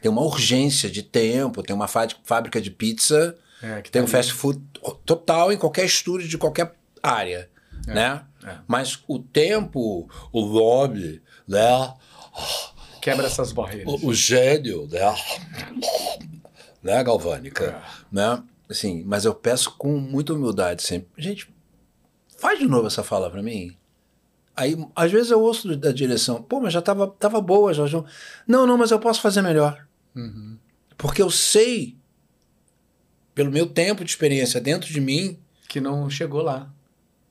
tem uma urgência de tempo, tem uma fá- fábrica de pizza É, Tem tá um ali. fast food total em qualquer estúdio de qualquer área, É, né? é. Mas o tempo, o lobby, né? Quebra essas barreiras. O, o gênio, né? Né, Galvânica? É. Né? Assim, mas eu peço com muita humildade sempre. Gente, faz de novo essa fala pra mim. Aí, às vezes eu ouço da direção, pô, mas já tava, tava boa, já. já- Não, não, mas eu posso fazer melhor. Uhum. Porque eu sei, pelo meu tempo de experiência dentro de mim, Que não chegou lá.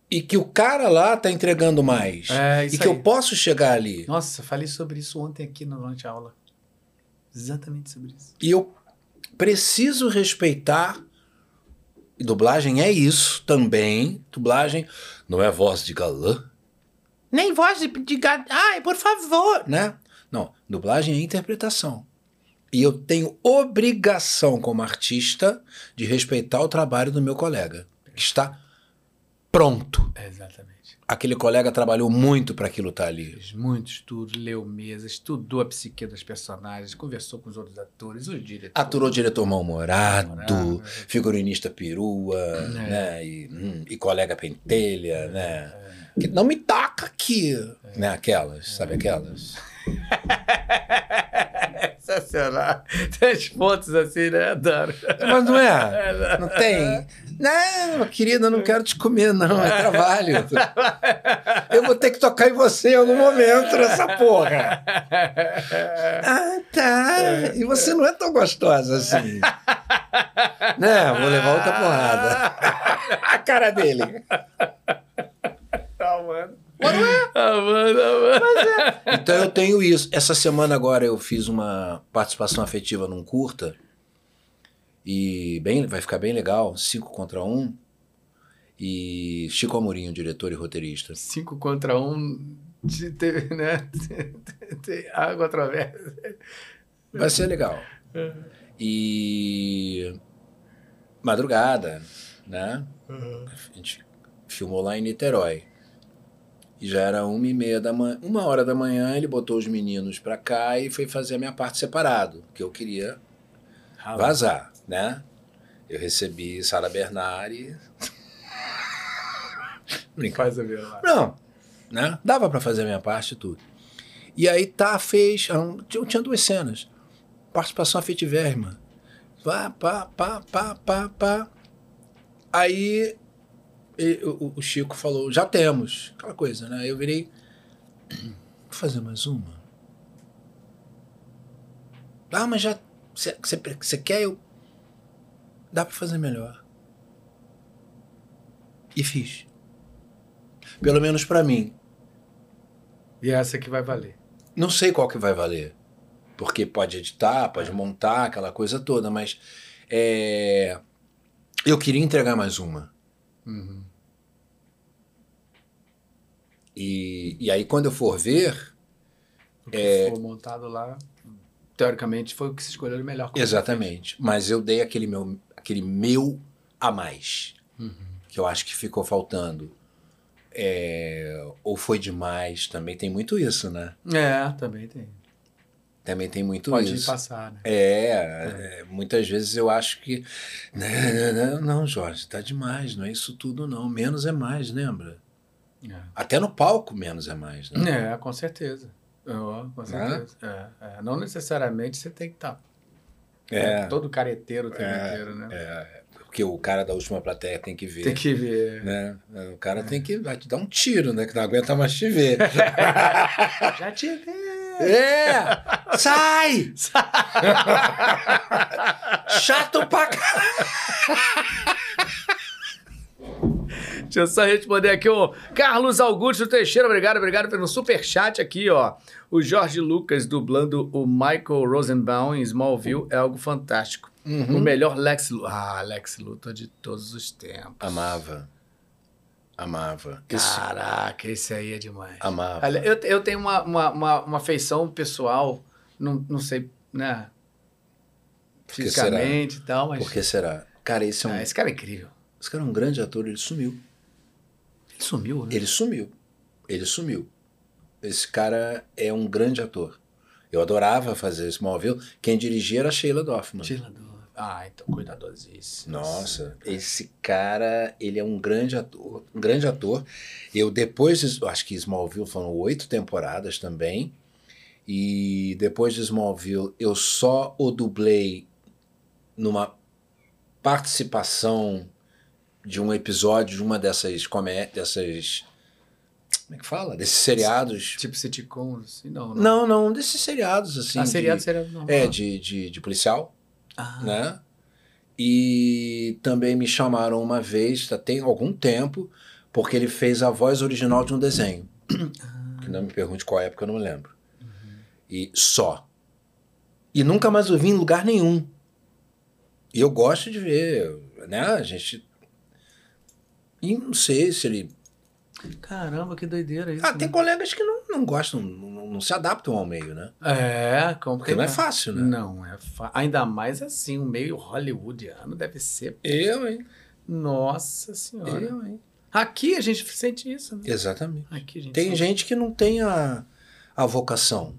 e que o cara lá tá entregando mais. É, e isso que aí. eu posso chegar ali. Nossa, falei sobre isso ontem aqui na durante a aula. Exatamente sobre isso. E eu preciso respeitar. E dublagem é isso também. Dublagem não é voz de galã. Nem voz de, de ga- Ai, por favor. Né? Não, dublagem é interpretação. E eu tenho obrigação como artista de respeitar o trabalho do meu colega. Que está pronto. Exatamente. Aquele colega trabalhou muito para aquilo estar ali. Fez muito estudo, leu mesas, estudou a psique dos personagens, conversou com os outros atores, os diretores. Aturou diretor mal-humorado, figurinista perua, É. né? E, hum, e colega pentelha, né? Que não me taca aqui, né? Aquelas, sabe aquelas? Sensacional. Três pontos assim, né? Adoro. Mas não é? Não tem? Não, querida, eu não quero te comer, não. É trabalho. Eu vou ter que tocar em você em algum momento nessa porra. Ah, tá. E você não é tão gostosa assim. Né? Vou levar outra porrada. A cara dele. Ah, mano. Ah, mano, ah, mano. Então eu tenho isso. Essa semana agora eu fiz uma participação afetiva num curta. E bem, vai ficar bem legal, cinco contra um. E Chico Amorim, o diretor e roteirista. Cinco contra um, de- teve, né? Tem água através. Vai ser legal. E madrugada, né? A gente filmou lá em Niterói. E já era uma e meia da manhã, uma hora da manhã, ele botou os meninos pra cá e foi fazer a minha parte separado, que eu queria vazar, né? Eu recebi Sara Bernari. Faz a lá. Não, né? Dava pra fazer a minha parte e tudo. E aí tá, fez. ah, um- Tinha, tinha duas cenas. Participação afetivérrima. Pá, pá, pá, pá, pá, pá. Aí o, o Chico falou, já temos. Aquela coisa, né? Eu virei. Vou fazer mais uma. Ah, mas já. Você quer? Eu. Dá pra fazer melhor. E fiz. Pelo menos pra mim. E essa que vai valer. Não sei qual que vai valer. Porque pode editar, pode montar, aquela coisa toda, mas é, eu queria entregar mais uma. Uhum. E, e aí, quando eu for ver, O que É. for montado lá, teoricamente, foi o que se escolheu melhor. exatamente. Mas eu dei aquele meu, aquele meu a mais. Uhum. Que eu acho que ficou faltando. É, ou foi demais, também tem muito isso, né? É, também tem. Também tem muito Pode isso. passar, né? É, é, muitas vezes eu acho que. Não, não, não, Jorge, tá demais, não é isso tudo, não. Menos é mais, lembra? Até no palco, menos é mais, né? É, com certeza. Com certeza. É, é. Não necessariamente você tem que estar. É, Todo careteiro o tempo É, inteiro, né? é, porque o cara da última plateia tem que ver. Tem que ver. Né? O cara tem que vai te dar um tiro, né? Que não aguenta mais te ver. Já te vi. é! Sai! Chato pra caralho! Deixa eu só responder aqui, o Carlos Augusto Teixeira, obrigado, obrigado pelo superchat aqui, ó. O Jorge Lucas dublando o Michael Rosenbaum em Smallville é algo fantástico. Uhum. O melhor Lex Luthor. Ah, Lex Luthor de todos os tempos. Amava. Amava. Caraca, esse aí é demais. amava. Eu, eu tenho uma, uma, uma, uma feição pessoal, não, não sei, né? Fisicamente e tal, mas. Por que será? Cara, esse é um, Ah, esse cara é incrível. esse cara é um grande ator, ele sumiu. Ele sumiu, né? Ele sumiu. Ele sumiu. Esse cara é um grande ator. Eu adorava fazer Smallville. Quem dirigia era Sheila Dorfman. Tirador. Ah, então cuidadosíssimo. Nossa, esse cara, ele é um grande ator, um grande ator. Eu depois, acho que Smallville foram oito temporadas também. E depois de Smallville, eu só o dublei numa participação de um episódio de uma dessas comé dessas como é que fala? Desses seriados. Tipo sitcoms, assim, não. Não, não, desses seriados assim. ah, seriado, de, seriado normal. É, de, de, de policial Ah, né? E também me chamaram uma vez, já tem algum tempo, porque ele fez a voz original de um desenho. Que não me pergunte qual época, eu não me lembro. E só. E nunca mais ouvi em lugar nenhum. E eu gosto de ver, né? A gente. E não sei se ele. Caramba, que doideira isso. Ah, né? tem colegas que não, não gostam, não, não se adaptam ao meio, né? É, como Porque não é fácil, né? Não é fácil. Ainda mais assim, o meio hollywoodiano deve ser. Eu, hein? Nossa senhora. Eu, hein? Aqui a gente sente isso, né? Exatamente. Aqui gente Tem sente. gente que não tem a, a vocação,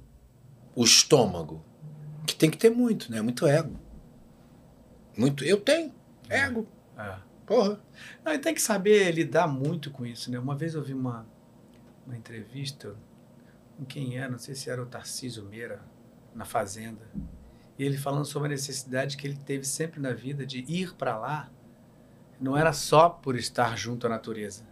o estômago, que tem que ter muito, né? Muito ego. Muito. Eu tenho. Ego. É. Porra. Não, e tem que saber lidar muito com isso, né? Uma vez eu vi uma, uma entrevista com quem era, não sei se era o Tarcísio Meira, na Fazenda. E ele falando sobre a necessidade que ele teve sempre na vida de ir para lá, não era só por estar junto à natureza.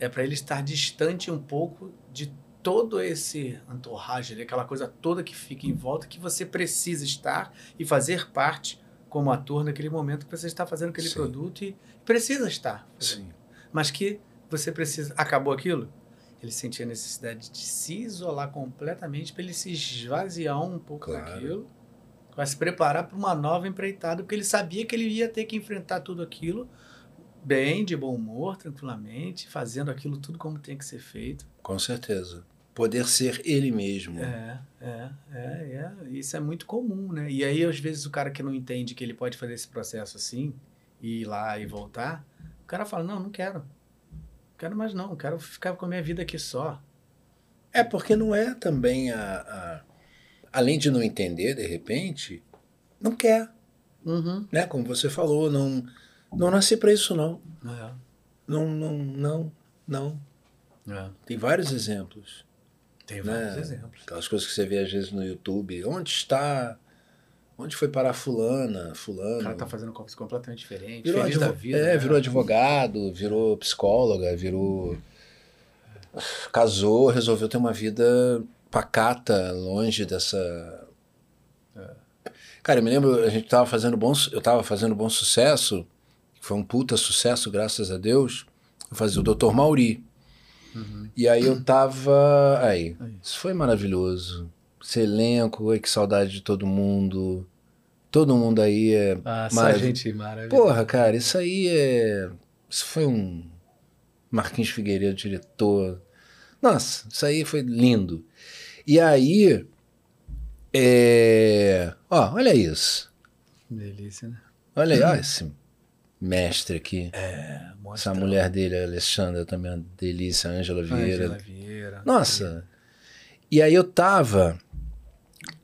É para ele estar distante um pouco de todo esse entourage, ali, aquela coisa toda que fica em volta, que você precisa estar e fazer parte como ator naquele momento que você está fazendo aquele Sim. produto e precisa estar. fazendo. Mas que você precisa. Acabou aquilo? Ele sentia a necessidade de se isolar completamente para ele se esvaziar um pouco Claro. daquilo, para se preparar para uma nova empreitada, porque ele sabia que ele ia ter que enfrentar tudo aquilo bem, de bom humor, tranquilamente, fazendo aquilo tudo como tem que ser feito. Com certeza. Poder ser ele mesmo. É, é, é, é. Isso é muito comum, né? E aí, às vezes, o cara que não entende que ele pode fazer esse processo assim, ir lá e voltar, o cara fala, não, não quero. Não quero mais não, quero ficar com a minha vida aqui só. É porque não é também a, a- além de não entender de repente, não quer, Uhum. né? Como você falou, não não nasci para isso não. É, Não, não, não, não. é. Tem vários exemplos, Tem né? vários exemplos. Aquelas coisas que você vê às vezes no YouTube. Onde está? Onde foi parar fulana, O fulano? cara tá fazendo coisas completamente diferentes, Virou, feliz da vida. é, né? virou advogado, virou psicóloga, virou. Casou, resolveu ter uma vida pacata, longe dessa. Cara, eu me lembro, a gente tava fazendo bom. Eu tava fazendo bom sucesso, foi um puta sucesso, graças a Deus. Eu fazia o Dr. Mauri. Uhum. E aí eu tava. Aí, Aí. isso foi maravilhoso. Esse elenco, ai, que saudade de todo mundo. Todo mundo aí é Ah, Maravilha. gente maravilhosa. Porra, cara, isso aí é. Isso foi um. Marquinhos Figueiredo, diretor. Nossa, isso aí foi lindo. E aí. É... Ó, olha isso. Delícia, né? Olha aí, ó, esse mestre aqui. É, mostra Essa mulher dele, a Alexandra, também uma delícia, a Ângela Vieira. Angela Vieira. Nossa. E aí eu tava.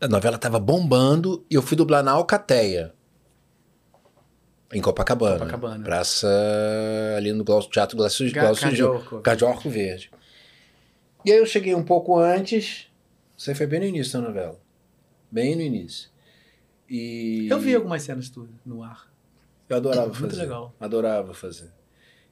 A novela tava bombando e eu fui dublar na Alcateia. Em Copacabana. Copacabana. Praça ali no Glaucio- Teatro Glaucio Glaucio. Cardiorco. Cardiorco Verde. E aí eu cheguei um pouco antes. Isso aí foi bem no início da novela. Bem no início. E. Eu vi algumas cenas tudo no ar. Eu adorava Muito fazer. legal. Adorava fazer.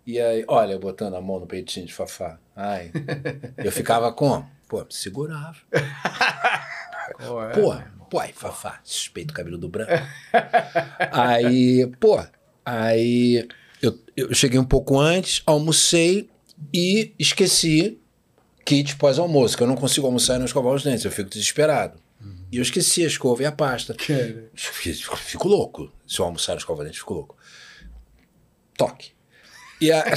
E aí, olha, botando a mão no peitinho de Fafá. Ai. eu ficava como? Pô, segurava. Pô, pô, aí, Fafá, suspeito o cabelo do branco. aí, pô, aí eu, eu cheguei um pouco antes, almocei e esqueci kit pós-almoço, que eu não consigo almoçar e não escovar os dentes, eu fico desesperado. E eu esqueci a escova e a pasta. Fico, fico louco. Se eu almoçar e não escovar os dentes, fico louco. Toque. E, a...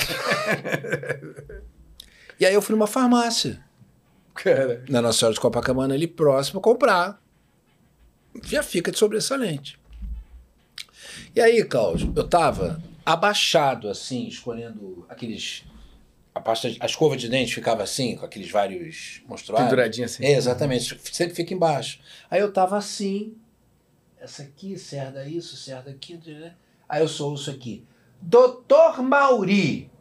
e aí eu fui numa farmácia Cara. na Nossa Senhora de Copacabana, ali próximo, comprar. Já fica de sobressalente. E aí, Cláudio, eu tava abaixado, assim, escolhendo aqueles. A pasta, a escova de dente ficava assim, com aqueles vários monstruários. Penduradinha assim. É, exatamente, sempre fica embaixo. Aí eu tava assim, essa aqui, cerda isso, cerda aquilo, né? Aí eu sou isso aqui. Doutor Mauri.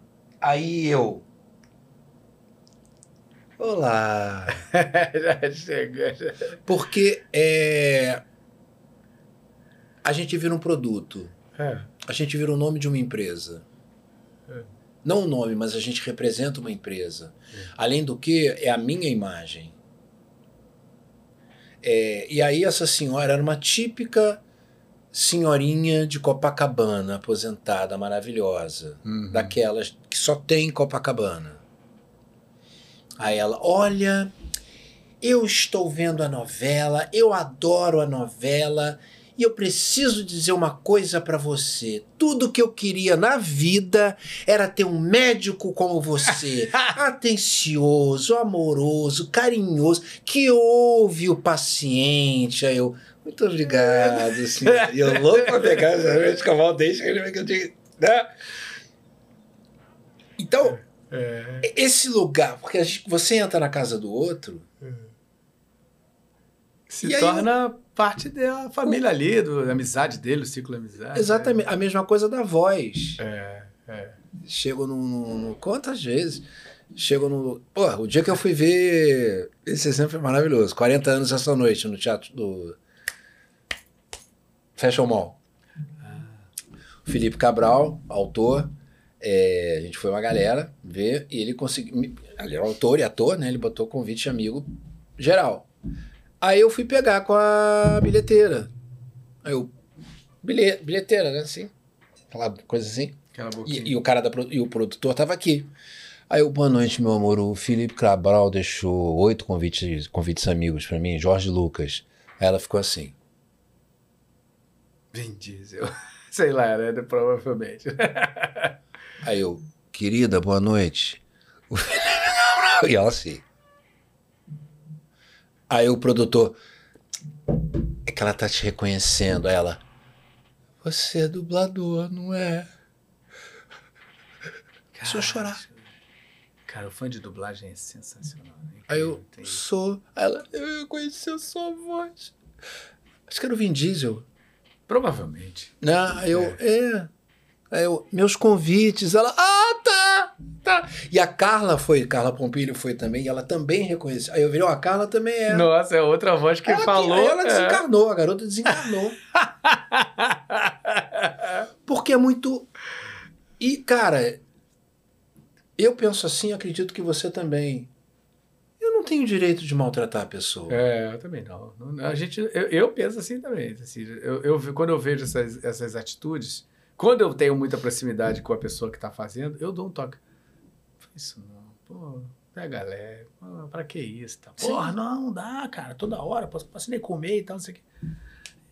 Aí eu. Olá. Já chega. já. Porque é, a gente vira um produto. É. A gente vira o nome de uma empresa. É. Não o nome, mas a gente representa uma empresa. Além do que, é a minha imagem. É, e aí essa senhora era uma típica senhorinha de Copacabana, aposentada, maravilhosa. Uhum. Daquelas que só tem em Copacabana. Aí ela, olha, eu estou vendo a novela, eu adoro a novela e eu preciso dizer uma coisa para você. Tudo que eu queria na vida era ter um médico como você, atencioso, amoroso, carinhoso, que ouve o paciente. Aí eu, muito obrigado, assim. E eu louco pra pegar essa escovar o dente, que eu digo, né? Então, É. esse lugar, porque a gente- você entra na casa do outro, Se E aí torna parte da família ali, do, da amizade dele, o ciclo de amizade. exatamente a mesma coisa da voz. É, é. Chego no, no- no- Quantas vezes? Chego no. Pô, o dia que eu fui ver. Esse exemplo é maravilhoso. 40 anos essa noite no teatro do. Fashion Mall. O Felipe Cabral, autor. É, a gente foi uma galera ver e ele conseguiu. Ele é autor e ator, né? Ele botou convite amigo geral. Aí eu fui pegar com a bilheteira. Aí eu. Bilhe, bilheteira, né? Assim. Aquela coisa assim. Aquela. E, e o cara da, e o produtor tava aqui. Aí eu, boa noite, meu amor. O Felipe Cabral deixou oito convites, convites amigos pra mim, Jorge Lucas. Aí ela ficou assim. Vin Diesel. Sei lá, né? Provavelmente. Aí eu, querida, boa noite. e ela assim. Aí o produtor, é que ela tá te reconhecendo. Aí ela, você é dublador, não é? Começou a chorar. Cara, o fã de dublagem é sensacional. né? Aí eu, Tem- sou. Aí ela, eu reconheci a sua voz. Acho que era o Vin Diesel. Provavelmente. Não, eu, é. Aí eu, meus convites, ela, ah, tá, tá. E a Carla foi, Carla Pompilho foi também, e ela também reconheceu. Aí eu virei, ó, a Carla também é. Nossa, é outra voz que ela, falou. Aí ela é. desencarnou, a garota desencarnou. Porque é muito. E, cara, eu penso assim, acredito que você também. Eu não tenho direito de maltratar a pessoa. É, eu também não. A gente, eu, eu penso assim também. Assim, eu, eu, quando eu vejo essas, essas atitudes, quando eu tenho muita proximidade com a pessoa que está fazendo, eu dou um toque. Isso não, pô, pega leve, pra que isso? Tá? Porra, não, não dá, cara, toda hora, posso, posso nem comer e tal, não sei o quê.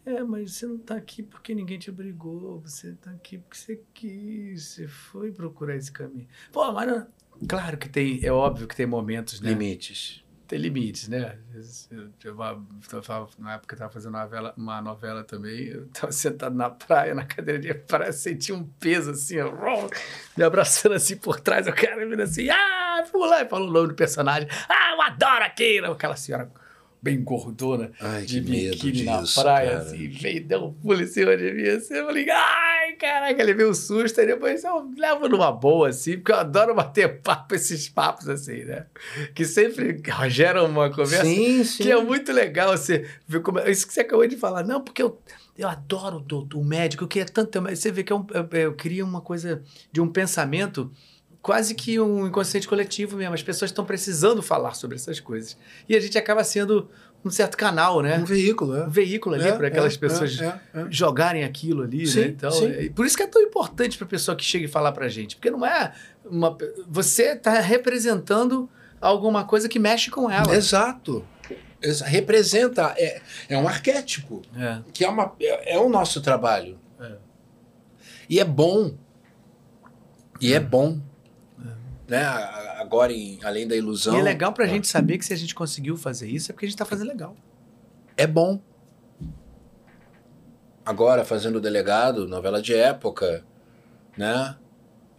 É, mas você não tá aqui porque ninguém te obrigou, você tá aqui porque você quis, você foi procurar esse caminho. Pô, mas não- claro que tem, é óbvio que tem momentos, né? Limites. Tem limites, né? Eu, eu, eu tava- na época eu estava fazendo uma novela, uma novela também, eu estava sentado na praia, na cadeira de praia, senti um peso assim, ó, me abraçando assim por trás, o cara vindo assim, ah, fulano, falou o nome do personagem, ah, eu adoro aquilo, aquela senhora bem gordona, Ai, de biquíni na praia, cara. assim, veio, deu um pulo em cima de mim, assim, eu falei, ai, caraca, ele veio um susto, aí depois eu levo numa boa, assim, porque eu adoro bater papo, esses papos, assim, né? Que sempre geram uma conversa Sim, sim. que é muito legal você ver como. Isso que você acabou de falar. Não, porque eu, eu adoro o, doutor, o médico, eu queria tanto ter. Você vê que é um, eu, eu queria uma coisa de um pensamento quase que um inconsciente coletivo mesmo. As pessoas estão precisando falar sobre essas coisas. E a gente acaba sendo um certo canal, né? Um veículo, é. Um veículo ali É, para aquelas é, pessoas é, é, é. jogarem aquilo ali, Sim, né? Então, sim. é- por isso que é tão importante para a pessoa que chega e falar para gente, porque não é uma você está representando alguma coisa que mexe com ela. Exato. Exa- Representa, é, é um arquétipo, É. que é, uma, é, o nosso trabalho. E é bom. E é bom. Né? Agora, em- além da ilusão. E é legal pra gente saber que se a gente conseguiu fazer isso é porque a gente tá fazendo legal. É bom. Agora, fazendo o delegado, novela de época, né?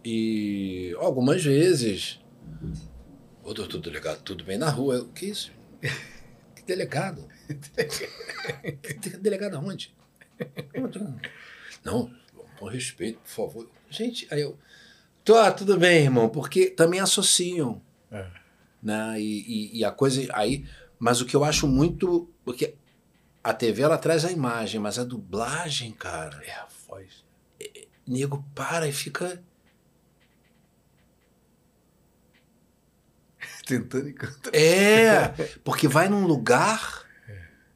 E algumas vezes. Ô, doutor delegado, tudo bem na rua? Eu, que isso? Que delegado? Que delegado aonde? Não, com respeito, por favor. Gente, aí eu. Tô, ah, tudo bem, irmão, porque também associam. É. Né? E, e, e a coisa aí. Mas o que eu acho muito. Porque a TV ela traz a imagem, mas a dublagem, cara, É a voz. nego para e fica. Tentando encontrar É, porque vai num lugar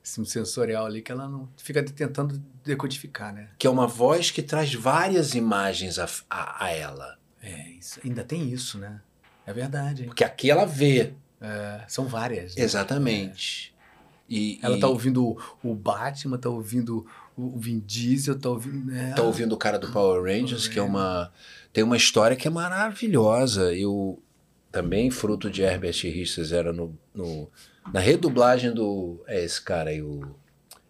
esse sensorial ali que ela não fica tentando decodificar, né? que é uma voz que traz várias imagens a, a, a ela. É, isso. Ainda tem isso, né? É verdade. Porque aqui ela vê. É, são várias. né? Exatamente. E, Ela e tá ouvindo o- Batman, tá ouvindo o Vin Diesel, tá ouvindo. né? tá ouvindo o cara do Power Rangers, que é uma. Tem uma história que é maravilhosa. Eu também, fruto de Herbert Richards, era no, no- na redublagem do. É esse cara aí, o.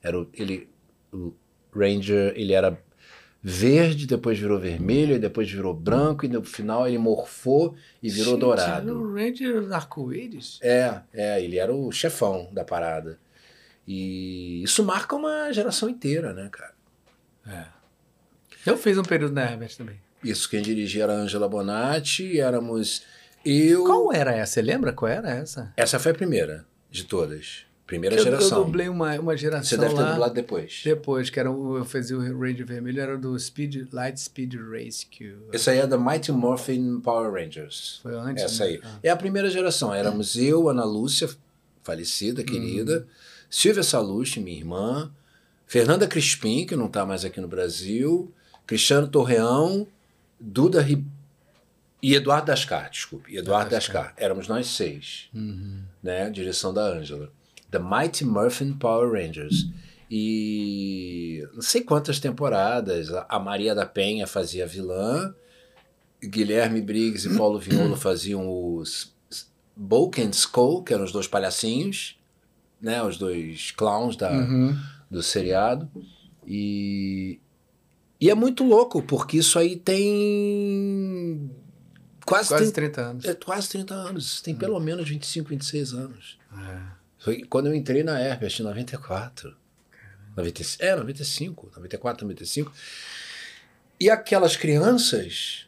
Era o, ele. O Ranger, ele era verde, depois virou vermelho, e depois virou branco, e no final ele morfou e virou Gente, dourado. era O Ranger arco-íris? É, é, ele era o chefão da parada. E isso marca uma geração inteira, né, cara? É. Eu fiz um período na Herbert também. Isso, quem dirigia era a Angela Bonatti, éramos eu. Qual era essa? Você lembra qual era essa? Essa foi a primeira de todas. Primeira Eu, eu geração. dublei uma, uma geração Você deve ter lá. dublado depois. Depois, que era o, eu fazia o Ranger Vermelho, era do Speed, Light Speed Rescue. Essa aí é da Mighty Morphin Power Rangers. Foi antes. Essa né? aí. Ah. É a primeira geração. Éramos eu, Ana Lúcia, falecida, Uhum. querida, Silvia Salusti, minha irmã, Fernanda Crispim, que não está mais aqui no Brasil, Cristiano Torreão, Duda e Eduardo Dascar, desculpe. Eduardo Dascar. Dascar. Éramos nós seis, Uhum. né? Direção da Ângela. The Mighty Morphin Power Rangers. E não sei quantas temporadas. A Maria da Penha fazia vilã. Guilherme Briggs e Paulo Violo faziam os Boke and Skull, que eram os dois palhacinhos, né? Os dois clowns da, Uhum. do seriado. E, e é muito louco, porque isso aí tem quase, Quase 30, 30 anos. é, quase 30 anos. Tem pelo menos 25, 26 anos. É. Foi quando eu entrei na que em 94. 95, é, 95, 94, 95. E aquelas crianças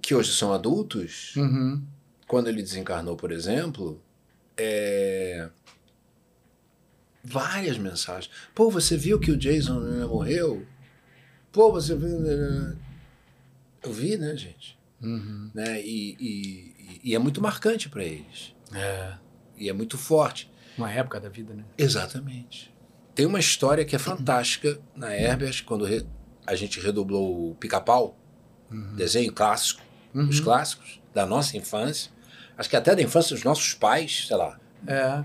que hoje são adultos, Uhum. quando ele desencarnou, por exemplo, é... várias mensagens. Pô, você viu que o Jason né, morreu? Pô, você viu. né, Eu vi, né, gente? Uhum. Né? E, e, e é muito marcante para eles. É. E é muito forte. Uma época da vida, né? Exatamente. Tem uma história que é fantástica na Herbert, quando re- a gente redoblou o Pica-Pau, desenho clássico, os Uhum. clássicos da nossa infância. Acho que até da infância dos nossos pais, sei lá, É.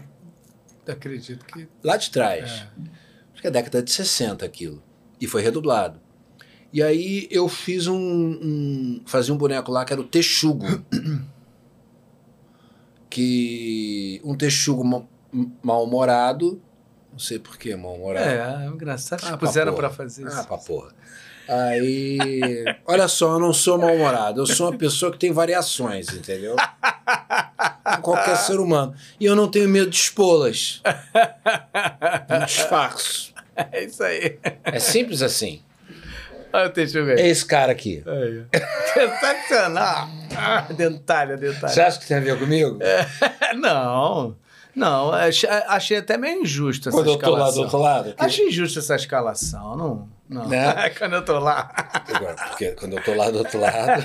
Acredito que. lá de trás. É. Acho que é década de 60 aquilo. E foi redublado. E aí eu fiz um, um. Fazia um boneco lá que era o Texugo. que. Um Texugo ma- mal-humorado. Não sei por que mal-humorado. É, é engraçado. Ah, que puseram porra. pra fazer isso. Ah, pra porra. Aí. Olha só, eu não sou mal-humorado. Eu sou uma pessoa que tem variações, entendeu? Qualquer ser humano. E eu não tenho medo de expô-las. Não disfarço. É isso aí. É simples assim. Olha o Teixuga É esse cara aqui. Aí. Sensacional. Ah, dentalho, dentalho. Você acha que tem a ver comigo? Não, não. Achei, até meio injusto essa Quando eu tô lá escalação. do outro lado? que- Achei injusta essa escalação, não. Não. Né? Quando eu tô lá. Agora, Porque quando eu tô lá do outro lado,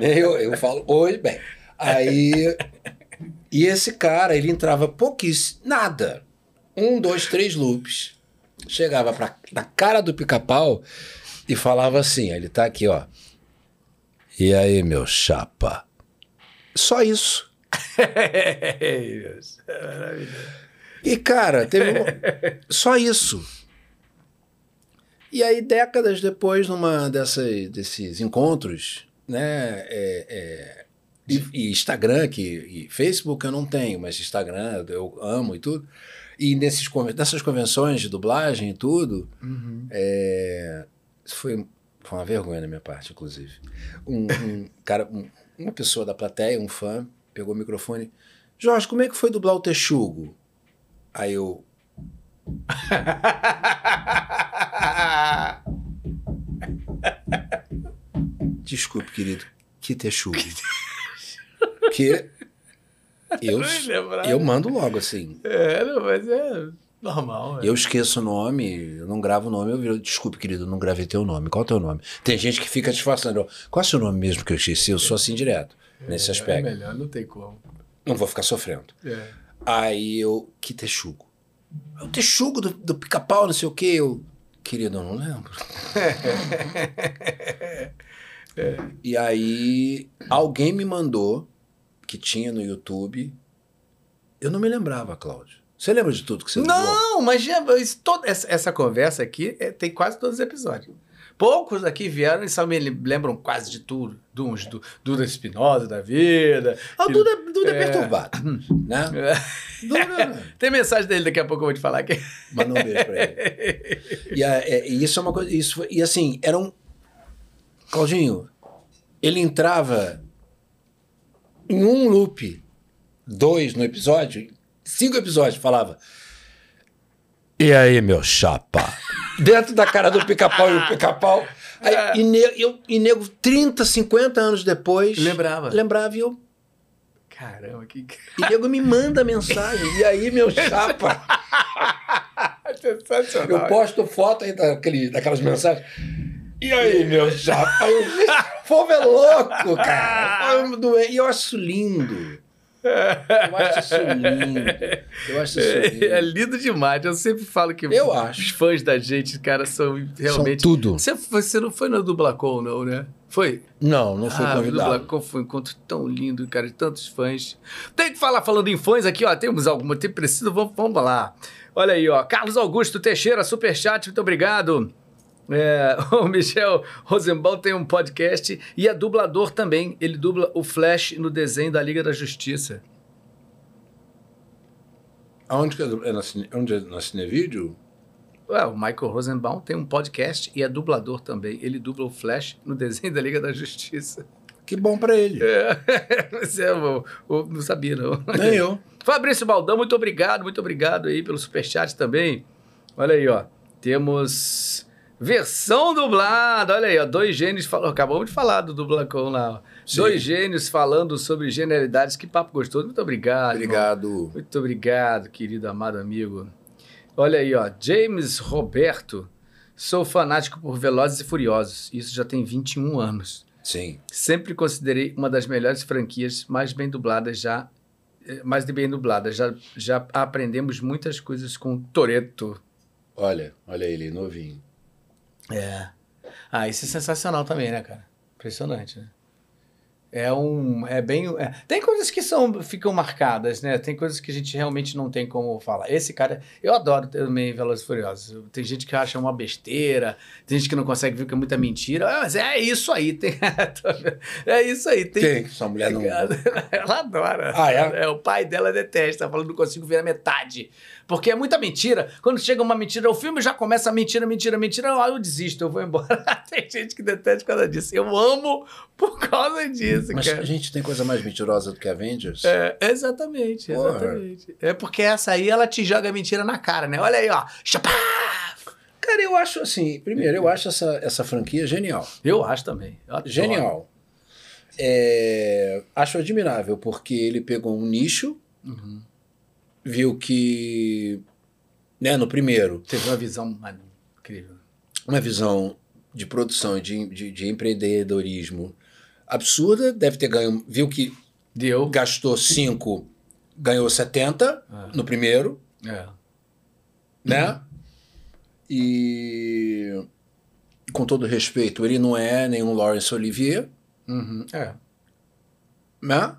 eu, eu falo, oi, bem. Aí. E esse cara, ele entrava pouquíssimo, nada. Um, dois, três loops. Chegava pra, na cara do pica-pau e falava assim: ele tá aqui, ó. E aí, meu chapa? Só isso. E, cara, teve um- só isso. E aí, décadas depois, numa dessas, desses encontros, né? é, é, e, e Instagram, que, e Facebook eu não tenho, mas Instagram eu amo e tudo. E nesses, nessas convenções de dublagem e tudo, Uhum. é, isso foi, foi uma vergonha da minha parte, inclusive. Um, um cara, um- uma pessoa da plateia, um fã, pegou o microfone. Jorge, como é que foi dublar o Texugo? Aí eu. Desculpe, querido. Que Texugo? que eu, eu mando logo assim. É, não, mas é normal. é. Eu esqueço o nome, eu não gravo o nome, eu viro, desculpe, querido, eu não gravei teu nome. Qual é o teu nome? Tem gente que fica disfarçando. Qual é o seu nome mesmo que eu esqueci? Eu sou assim direto, nesse É aspecto. melhor, não tem como. Não vou ficar sofrendo. É. Aí eu, que texugo? É o texugo do, do pica-pau, não sei o quê. Eu, querido, eu não lembro. E aí alguém me mandou, que tinha no YouTube. Eu não me lembrava, Cláudio. Você lembra de tudo que você? Não, mas já, toda essa, essa conversa aqui é, tem quase todos os episódios. Poucos aqui vieram e só me lembram quase de tudo. Do, do Duda Espinosa da vida. Ah, o Duda, Duda é É. perturbado, né? É. Duda, Tem mensagem dele daqui a pouco eu vou te falar aqui. manda um beijo pra ele. E, a- é, e isso é uma coisa. Isso, foi- e assim, era um. Claudinho, ele entrava em um loop, dois no episódio, cinco episódios, falava. E aí, meu chapa? Dentro da cara do pica-pau e o pica-pau. Aí, e, ne- eu, e nego, 30, 50 anos depois. Lembrava. Lembrava e eu. Caramba, que. E nego me manda mensagem. E aí, meu chapa? Sensacional. Eu posto foto aí daquele, daquelas mensagens. E aí, meu chapa? O povo é louco, cara. É. E eu acho lindo. Eu acho isso lindo. Eu acho isso lindo. É lindo demais. Eu sempre falo que Eu acho. os fãs da gente, cara, são realmente. São tudo. Você, você não foi no Dublacon, não, né? Foi? Não, não fui ah, convidado. Dublacon foi um encontro tão lindo, cara, de tantos fãs. Tem que falar, falando em fãs aqui, ó, temos alguma, tem preciso, vamos, vamos lá. Olha aí, ó, Carlos Augusto Teixeira, superchat, muito obrigado. É, o Michel Rosenbaum tem um podcast e é dublador também. Ele dubla o Flash no desenho da Liga da Justiça. Aonde que é, é na, cine, onde é na Cinevídeo? Ué, o Michael Rosenbaum tem um podcast e é dublador também. Ele dubla o Flash no desenho da Liga da Justiça. Que bom pra ele. É, você é, o- o- não sabia, não. Nem eu. Fabrício Baldão, muito obrigado, muito obrigado aí pelo superchat também. Olha aí, ó. Temos versão dublada. Olha aí, ó. Dois gênios falando. Acabamos de falar do dublacão lá. Sim. Dois gênios falando sobre genialidades. Que papo gostoso. Muito obrigado. irmão. Obrigado. Muito obrigado, querido amado amigo. Olha aí, ó. James Roberto. Sou fanático por Velozes e Furiosos. Isso já tem 21 anos. Sim. Sempre considerei uma das melhores franquias, mais bem dubladas já, eh, mais de bem dubladas. Já, já aprendemos muitas coisas com Toreto. Olha, olha ele, novinho. É. Ah, isso é sensacional também, né, cara? Impressionante, né? É um. É bem. é- tem coisas que são, ficam marcadas, né? Tem coisas que a gente realmente não tem como falar. Esse cara. Eu adoro também Velozes e Furiosos. Tem gente que acha uma besteira, tem gente que não consegue ver que é muita mentira. Ah, Mas é isso aí. Tem, é isso aí. Tem, Quem? Sua mulher não. Ela adora. Ah, é? O pai dela detesta, falando não consigo ver a metade. Porque é muita mentira. Quando chega uma mentira, o filme já começa mentira, mentira, mentira. Aí eu desisto, eu vou embora. Tem gente que detesta por causa disso. Eu amo por causa disso, Mas cara. a gente tem coisa mais mentirosa do que Avengers? É, exatamente, Porra. exatamente. É porque essa aí ela te joga mentira na cara, né? Olha aí, ó. Chapá! Cara, eu acho assim, primeiro, eu acho essa, essa franquia genial. Eu acho também. Eu. Genial. É, acho admirável, porque ele pegou um nicho, Uhum. Viu que, né, no primeiro, Teve uma visão incrível. uma visão de produção de, de, de empreendedorismo absurda, deve ter ganho, viu que Deu. gastou 5, ganhou 70 Ah. no primeiro, É. né? E com todo respeito, ele não é nenhum Laurence Olivier, Uhum. É. né?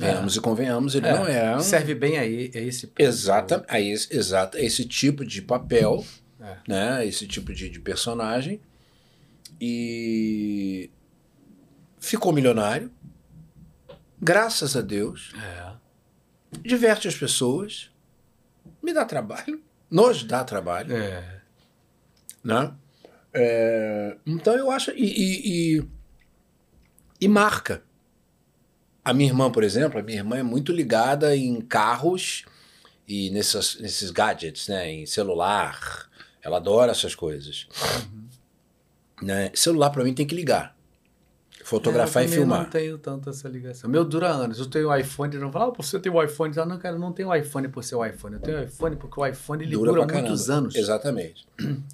É. Venhamos e convenhamos, ele É. não é. um- Serve bem aí, é esse. Exata, é esse, exato, é esse tipo de papel, É. né? Esse tipo de, de personagem. E ficou milionário, graças a Deus, É. diverte as pessoas, me dá trabalho, nos dá trabalho, É. né? É, então eu acho. E, e, e, e marca. A minha irmã, por exemplo, a minha irmã é muito ligada em carros e nessas, nesses gadgets, né? Em celular. Ela adora essas coisas. Né? Celular, para mim, tem que ligar. Fotografar É, eu e filmar. não tenho tanto essa ligação. Meu dura anos. Eu tenho um iPhone, não fala, ah, você tem um iPhone. Ah, não, cara, eu não tenho iPhone por ser o iPhone. Eu tenho iPhone porque o iPhone dura, pra muitos caramba. anos. Exatamente.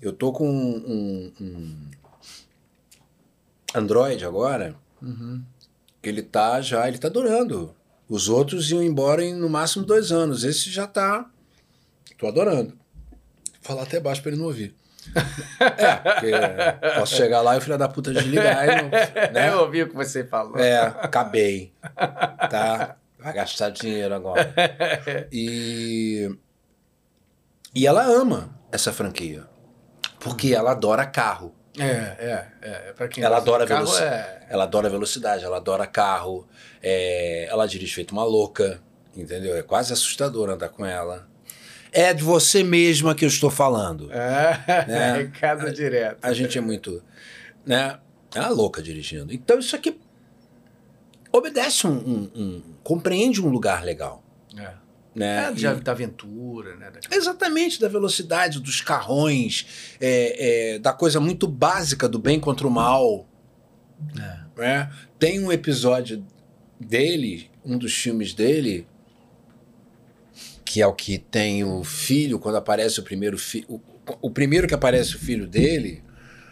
Eu tô com um, um- um Android agora, Uhum. Que ele tá já, ele tá durando. Os outros iam embora em no máximo dois anos. Esse já tá. Tô adorando. Falar até baixo pra ele não ouvir. é, porque posso chegar lá e o filho da puta desligar e não, né? Eu ouvi o que você falou. É, acabei. Tá? Vai gastar dinheiro agora. E. E ela ama essa franquia. Porque ela adora carro. É, é, é. Pra quem Ela adora carro, veloci- é... Ela adora velocidade, ela adora carro. é, ela dirige feito uma louca. Entendeu? É quase assustador andar com ela. É de você mesma que eu estou falando. É, Né? casa direto. A gente é muito. Né? É uma louca dirigindo. Então isso aqui obedece um. um- um- compreende um lugar legal. Né? É, E- já da aventura, né? Da- Exatamente, da velocidade, dos carrões, é, é, da coisa muito básica do bem contra o mal. É. né? Tem um episódio dele, um dos filmes dele, que é o que tem o filho, quando aparece o primeiro filho. O, o primeiro que aparece o filho dele,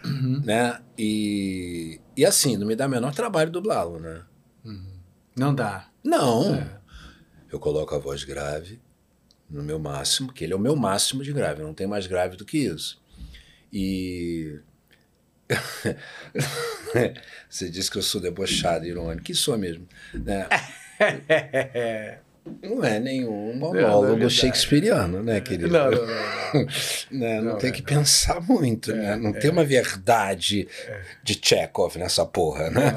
Uhum. né? E, e assim, não me dá o menor trabalho dublá-lo, né? Não dá. Não. É. Eu coloco a voz grave no meu máximo, que ele é o meu máximo de grave, não tem mais grave do que isso. E. Você disse que eu sou debochado, irônico, que sou mesmo. Né? Não é nenhum monólogo é shakespeariano, né, querido? Não, não, não. né? não, não tem é, que não. pensar muito, né? Não tem uma verdade de Chekhov nessa porra, né?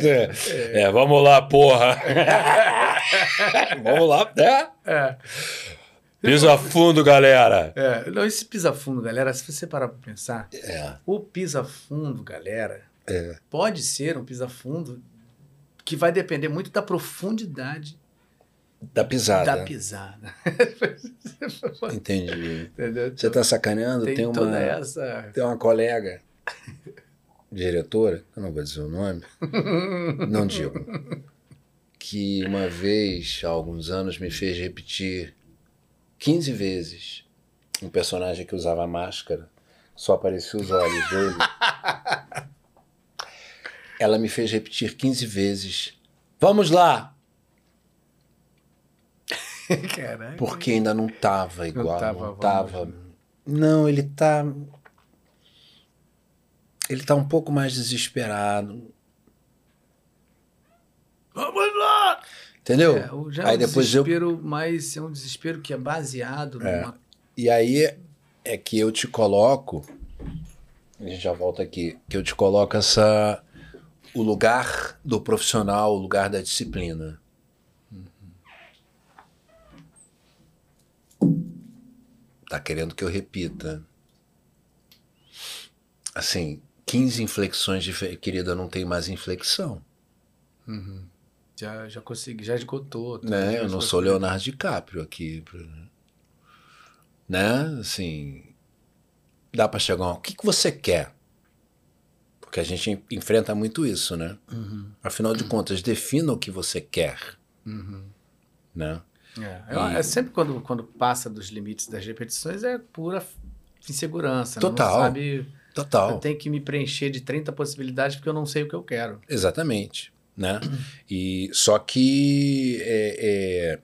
É, é, vamos lá, porra! vamos lá, né? É. Pisa fundo, galera. É, não, esse pisa fundo, galera, se você parar para pensar, é. o pisa fundo, galera, é. pode ser um pisa fundo que vai depender muito da profundidade da pisada. Da pisada. Entendi. Entendeu? Você está sacaneando? Tem, tem uma, essa... tem uma colega, diretora, eu não vou dizer o nome, não digo, que uma vez, há alguns anos, me fez repetir 15 vezes um personagem que usava máscara, só apareciam os olhos dele. Ela me fez repetir 15 vezes. Vamos lá! Caraca. Porque ainda não tava igual. Não tava. Não, tava. não, ele tá. Ele tá um pouco mais desesperado. Vamos lá! Entendeu? É, já aí é um depois desespero, eu... mas é um desespero que é baseado é. numa. E aí é que eu te coloco. A gente já volta aqui. Que eu te coloco essa. O lugar do profissional, o lugar da disciplina. Tá querendo que eu repita. Assim, 15 inflexões de. Querida, não tem mais inflexão. Uhum. Já, já consegui, já esgotou. Né? Eu não sou Leonardo DiCaprio aqui. Né? Assim. Dá para chegar. O que, que você quer? Porque a gente enfrenta muito isso, né? Uhum. Afinal de contas, defina o que você quer. Uhum. Né? É, e... é, sempre quando, quando passa dos limites das repetições é pura insegurança. Total. Não sabe, Total. Eu tenho que me preencher de 30 possibilidades porque eu não sei o que eu quero. Exatamente. Né? E só que é, é,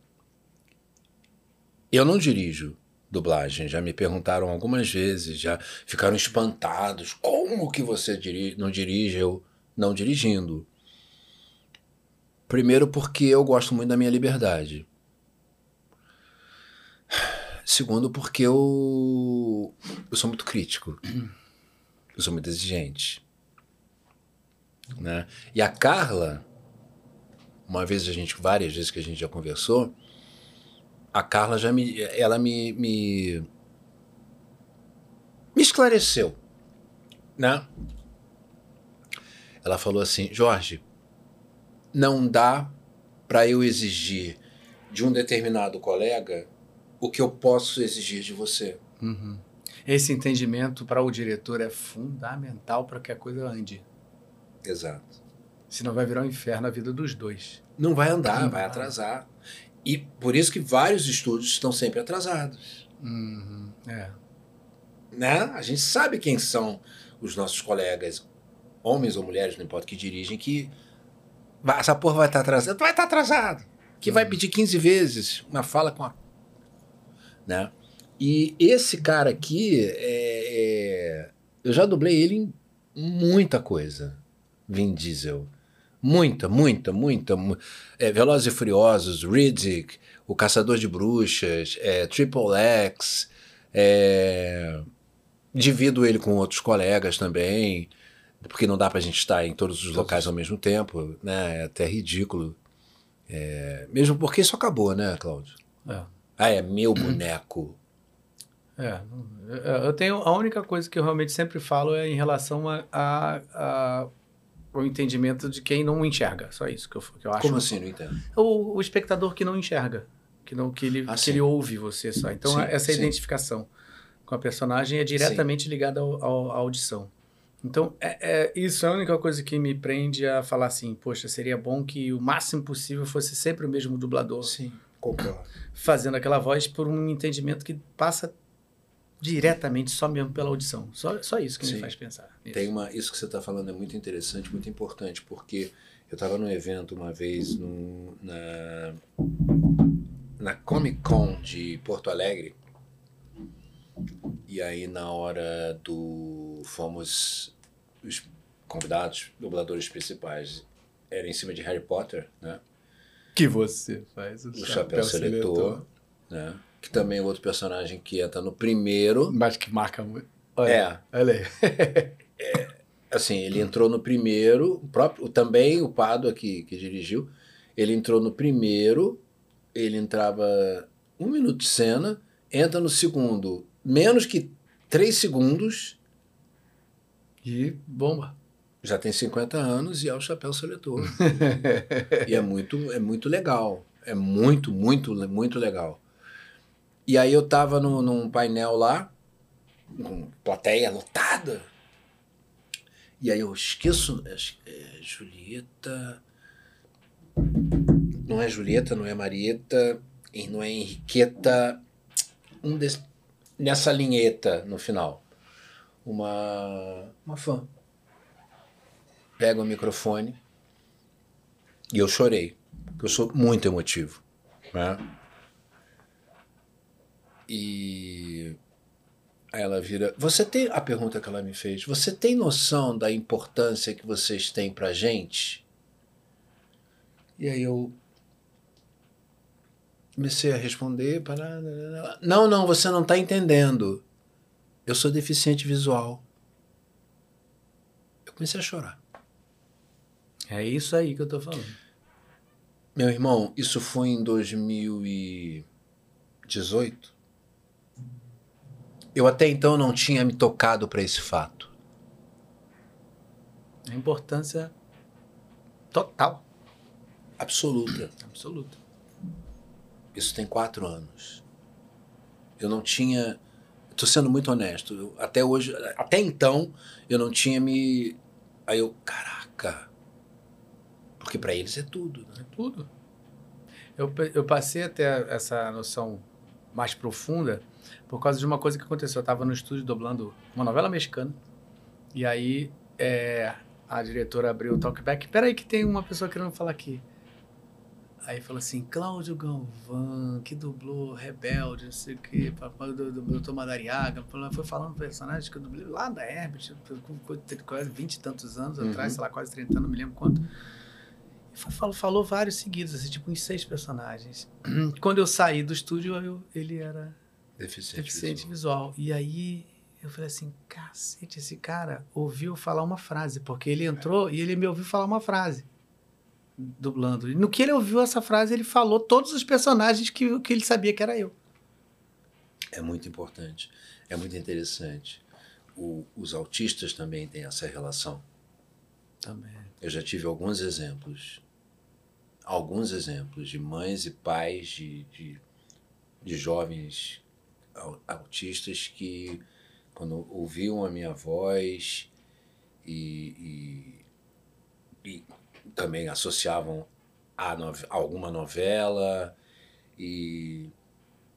eu não dirijo dublagem. Já me perguntaram algumas vezes, já ficaram espantados. Como que você não dirige eu não dirigindo? Primeiro porque eu gosto muito da minha liberdade. Segundo, porque eu, eu sou muito crítico. Eu sou muito exigente. Né? E a Carla, uma vez a gente, várias vezes que a gente já conversou, a Carla já me, ela me, me, me esclareceu, né? Ela falou assim, Jorge, não dá para eu exigir de um determinado colega o que eu posso exigir de você. Uhum. Esse entendimento para o diretor é fundamental para que a coisa ande. Exato. Senão vai virar um inferno a vida dos dois. Não vai andar, vai atrasar. E por isso que vários estúdios estão sempre atrasados. Uhum. É. Né? A gente sabe quem são os nossos colegas, homens ou mulheres, não importa, que dirigem, que essa porra vai estar atrasada. Vai estar atrasado. Que uhum. vai pedir 15 vezes uma fala com a né? E esse cara aqui, é, é, eu já dublei ele em muita coisa. Vin Diesel. Muita, muita, muita. É, Velozes e Furiosos, Riddick, O Caçador de Bruxas, é, Triple X. É, divido ele com outros colegas também, porque não dá pra gente estar em todos os locais ao mesmo tempo, né? É até ridículo. É, mesmo porque isso acabou, né, Cláudio? É. Ah, é meu boneco. É, eu tenho a única coisa que eu realmente sempre falo é em relação a, a, a o entendimento de quem não enxerga, só isso que eu, que eu acho. Como assim, não entendo? O, o espectador que não enxerga, que não que ele, ah, que ele ouve você só. Então sim, essa sim. identificação com a personagem é diretamente sim. ligada ao, ao, à audição. Então, é, é, isso é a única coisa que me prende a falar assim, poxa, seria bom que o máximo possível fosse sempre o mesmo dublador. Sim, concordo fazendo aquela voz por um entendimento que passa diretamente só mesmo pela audição. Só, só isso que Sim. me faz pensar. Isso. Tem uma, isso que você está falando é muito interessante, muito importante, porque eu estava num evento uma vez no, na, na Comic Con de Porto Alegre. E aí na hora do fomos os convidados, dubladores principais, era em cima de Harry Potter, né? Que você faz o, o chapéu, seletor, seletor, né? Que também é outro personagem que entra no primeiro. Mas que marca muito. Olha, é. Olha aí. é, assim, ele entrou no primeiro, o próprio, também o Pado que, que dirigiu, ele entrou no primeiro, ele entrava um minuto de cena, entra no segundo, menos que três segundos. E bomba. Já tem 50 anos e é o chapéu seletor. e é muito, é muito legal. É muito, muito, muito legal. E aí eu tava no, num painel lá, com plateia lotada. E aí eu esqueço. É, é, Julieta. Não é Julieta, não é Marieta, e não é Henriqueta. Um des, nessa linheta no final. Uma, uma fã. Pega o microfone e eu chorei. Porque eu sou muito emotivo. Né? E Aí ela vira. Você tem. A pergunta que ela me fez. Você tem noção da importância que vocês têm pra gente? E aí eu. Comecei a responder. Para... Não, não, você não está entendendo. Eu sou deficiente visual. Eu comecei a chorar. É isso aí que eu tô falando. Meu irmão, isso foi em 2018. Eu até então não tinha me tocado para esse fato. A importância total. Absoluta. Absoluta. Isso tem quatro anos. Eu não tinha. Estou sendo muito honesto. Eu, até hoje, até então, eu não tinha me. Aí eu, caraca. Porque para eles é tudo, né? É tudo. Eu, eu passei até essa noção mais profunda por causa de uma coisa que aconteceu. Eu estava no estúdio dublando uma novela mexicana. E aí é, a diretora abriu o talkback. Peraí que tem uma pessoa querendo falar aqui. Aí falou assim, Cláudio Galvão, que dublou Rebelde, não sei o quê, papai do, do, do Dr. Madariaga, foi falando personagens que eu dublei lá da Herbert, com quase 20 e tantos anos uhum. atrás, sei lá, quase 30 anos, não me lembro quanto. Falou, falou vários seguidos, assim, tipo uns seis personagens. Quando eu saí do estúdio, eu, ele era Deficiente, deficiente visual. visual. E aí eu falei assim, cacete, esse cara ouviu falar uma frase, porque ele entrou e ele me ouviu falar uma frase, dublando. E no que ele ouviu essa frase, ele falou todos os personagens que, que ele sabia que era eu. É muito importante, é muito interessante. O, os autistas também têm essa relação. Também. Eu já tive alguns exemplos, alguns exemplos de mães e pais de, de, de jovens autistas que, quando ouviam a minha voz e, e, e também associavam a, nove, a alguma novela e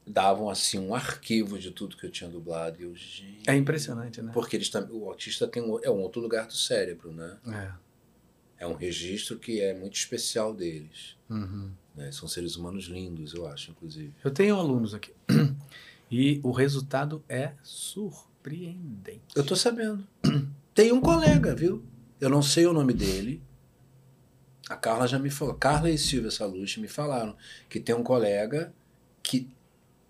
davam assim um arquivo de tudo que eu tinha dublado. E eu, gente, é impressionante, né? Porque eles, o autista tem é um outro lugar do cérebro, né? É. É um registro que é muito especial deles. Uhum. Né? São seres humanos lindos, eu acho, inclusive. Eu tenho alunos aqui E o resultado é surpreendente. Eu tô sabendo. Tem um colega, viu? Eu não sei o nome dele. A Carla já me falou. Carla e Silvia Salucci me falaram que tem um colega que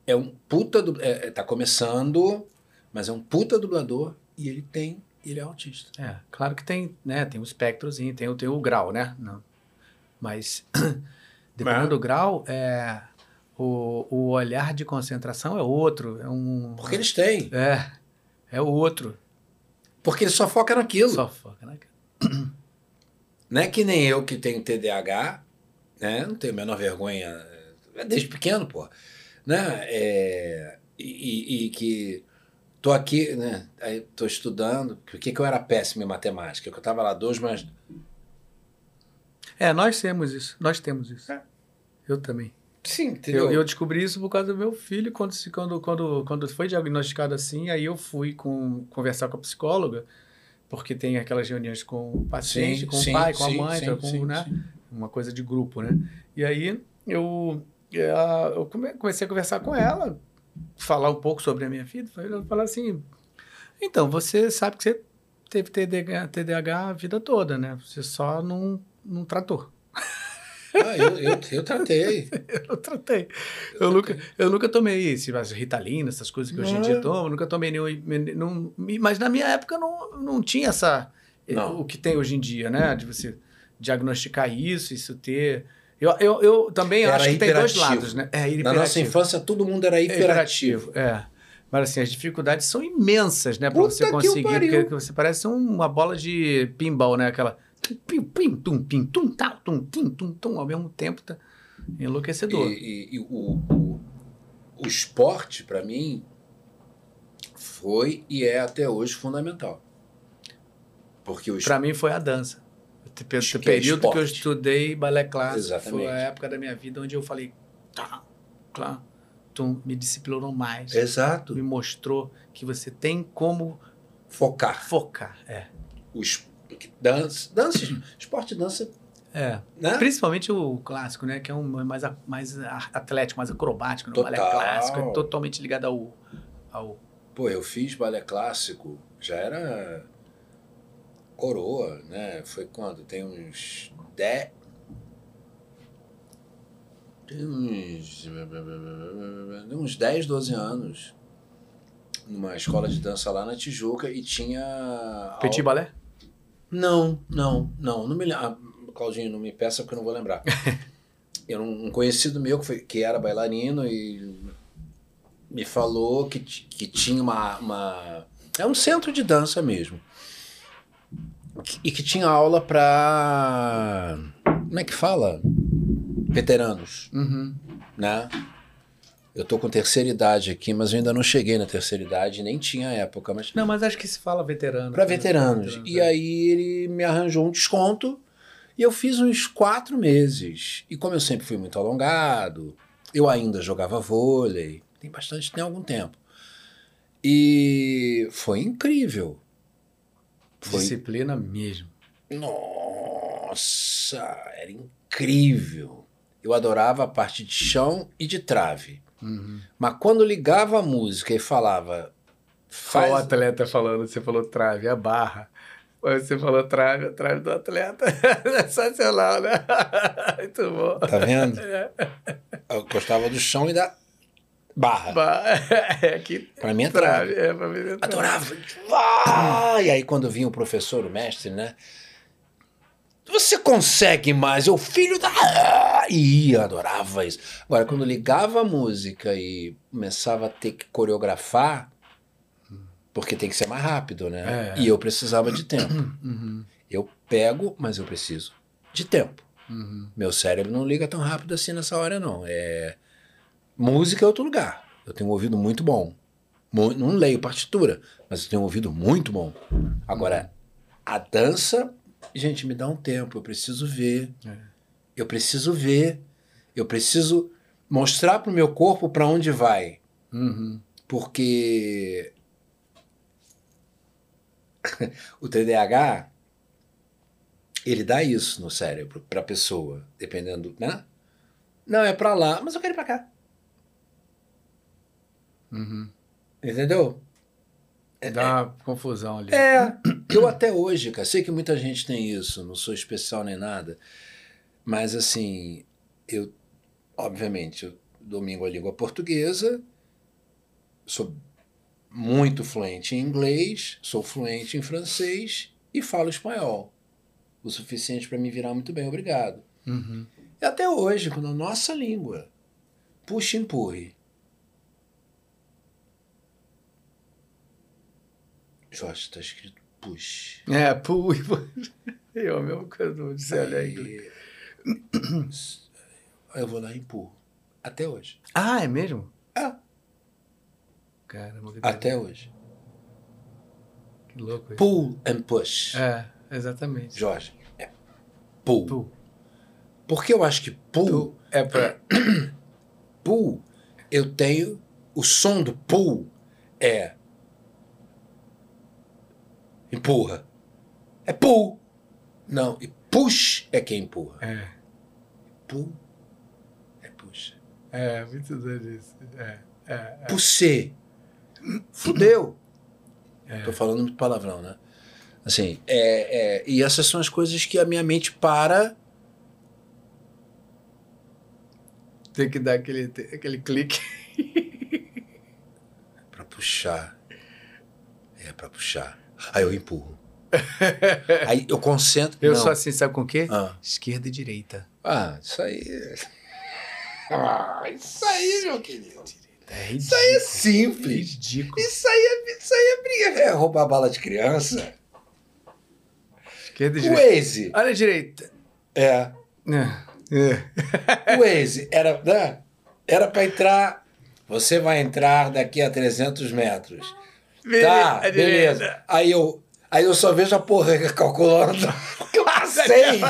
é um puta do, é, é, tá começando, mas é um puta dublador e ele tem, ele é autista. É, claro que tem, né, tem um espectrozinho, tem, tem o grau, né? Não. Mas dependendo do grau, é, o, o olhar de concentração é outro. É um, Porque eles têm. É. É outro. Porque ele só foca naquilo. Só foca naquilo. Não é que nem eu que tenho TDAH, né? Não tenho a menor vergonha. É desde pequeno, pô. Né? É, e, e, que tô aqui, né? Aí tô estudando. Por que, que eu era péssimo em matemática? Que eu tava lá dois mais. É, nós temos isso. Nós temos isso. É. Eu também. Sim, entendeu? Eu, eu, descobri isso por causa do meu filho, quando, quando, quando, quando foi diagnosticado assim, aí eu fui com, conversar com a psicóloga, porque tem aquelas reuniões com o paciente, sim, com sim, o pai, com sim, a mãe, então, com, né? uma coisa de grupo, né? E aí eu, é, eu comecei a conversar com ela, falar um pouco sobre a minha vida, falar assim, então, você sabe que você teve TDAH, TDAH a vida toda, né? Você só não, não tratou. Ah, eu, eu, eu tratei. eu tratei. Eu, nunca, eu nunca tomei esse, as Ritalina, essas coisas que hoje em dia tomo, nunca tomei nenhum. Não, mas na minha época não, não tinha essa. Não. O que tem hoje em dia, né? De você diagnosticar isso, isso ter. Eu, eu, eu também Era acho que tem dois lados, né? É, Na nossa infância, todo mundo era É hiperativo. É. Mas assim, as dificuldades são imensas, né? Pra Puta você que conseguir. pariu. Porque você parece uma bola de pinball, né? Aquela. Pim, pim, tum, pim, tum, tá, tum, tim, tum, tum, ao mesmo tempo. Tá enlouquecedor. E, e- e o, o, o esporte, para mim, foi e é até hoje fundamental. Porque o Pra mim foi a dança. O que período que eu estudei balé clássico Exatamente. foi a época da minha vida onde eu falei, tá, claro, tu me disciplinou mais, Exato. me mostrou que você tem como Focar. focar. É. O es- dança, dança, esporte e dança, É. né? Principalmente o clássico, né? Que é um mais, mais atlético, mais acrobático. O balé Total. clássico é totalmente ligado ao. ao Pô, eu fiz balé clássico, já era coroa, né? Foi quando? Tem uns 10. Tem uns. tem uns 10, 12 anos. Numa escola de dança lá na Tijuca e tinha. Petit aula- balé? Não, não, não. Não me lembro. Claudinho, não me peça porque eu não vou lembrar. eu, um conhecido meu que, foi, que era bailarino e me falou que, que tinha uma, uma. É um centro de dança mesmo. E que tinha aula para. Como é que fala? Veteranos, Uhum. né? Eu tô com terceira idade aqui, mas eu ainda não cheguei na terceira idade, nem tinha época, mas Não, mas acho que se fala veterano. para né? veteranos. E é. aí ele me arranjou um desconto e eu fiz uns quatro meses. E como eu sempre fui muito alongado, eu ainda jogava vôlei, tem bastante, tem algum tempo. E foi incrível. Foi, Disciplina mesmo. nossa, era incrível. Eu adorava a parte de chão e de trave. Uhum. Mas quando ligava a música e falava. Qual Faz, atleta falando? Você falou trave, a barra. Você falou trave, a trave do atleta. Sensacional, né? Muito bom. Tá vendo? É. Eu gostava do chão e da barra. Ba- É que Pra mim é trave. trave. É, pra mim é trave. Adorava. Ah! E aí quando vinha o professor, o mestre, né? Você consegue mais, eu filho da. E ia, adorava isso. Agora, quando ligava a música e começava a ter que coreografar, porque tem que ser mais rápido, né? É. E eu precisava de tempo. Uhum. Eu pego, mas eu preciso de tempo. Uhum. Meu cérebro não liga tão rápido assim nessa hora, não. É... Música é outro lugar. Eu tenho um ouvido muito bom. Não leio partitura, mas eu tenho um ouvido muito bom. Agora, a dança, gente, me dá um tempo. Eu preciso ver. É. Eu preciso ver. Eu preciso mostrar pro meu corpo para onde vai. Uhum. Porque o TDAH ele dá isso no cérebro para a pessoa, dependendo, né? Não, é para lá, mas eu quero ir para cá. Uhum. Entendeu? Dá uma confusão ali. É, eu até hoje, cara, sei que muita gente tem isso, não sou especial nem nada, mas assim, eu, obviamente, eu domino a língua portuguesa, sou muito fluente em inglês, sou fluente em francês e falo espanhol. O suficiente para me virar muito bem, obrigado. Uhum. E até hoje, quando a nossa língua puxa e empurre. Jorge, está escrito push. É, pui. Eu, a mesma coisa do Célia Aí, eu vou lá e empurro. Até hoje. Ah, é mesmo? É. Caramba, que, Até hoje. que louco isso. Pull and push. É, exatamente. Jorge, é pull. Pull. Porque eu acho que pull, Tu é pra. pull, eu tenho. O som do pull é. Empurra. É pull. Não, e push é quem empurra. É, Pull é puxa. é, muito doido isso. É, é, é. Fudeu. É. Tô falando muito palavrão, né? Assim, é, é, e essas são as coisas que a minha mente para Tem que dar aquele, aquele clique. Pra puxar. É, pra puxar. Aí eu empurro. Aí eu concentro. Eu não. sou assim, sabe com o quê? Ah. Esquerda e direita. Ah, isso aí. Ah, isso aí, meu querido. É Isso aí é simples. ridículo. Isso aí é, isso aí é briga. É roubar bala de criança. Esquerda e O direita. Waze. Olha a direita. É. É. O Waze era, né? Era pra entrar. Você vai entrar daqui a 300 metros. Tá, beleza. direita. Aí eu, aí eu só vejo a porra calculando. Porque eu passei.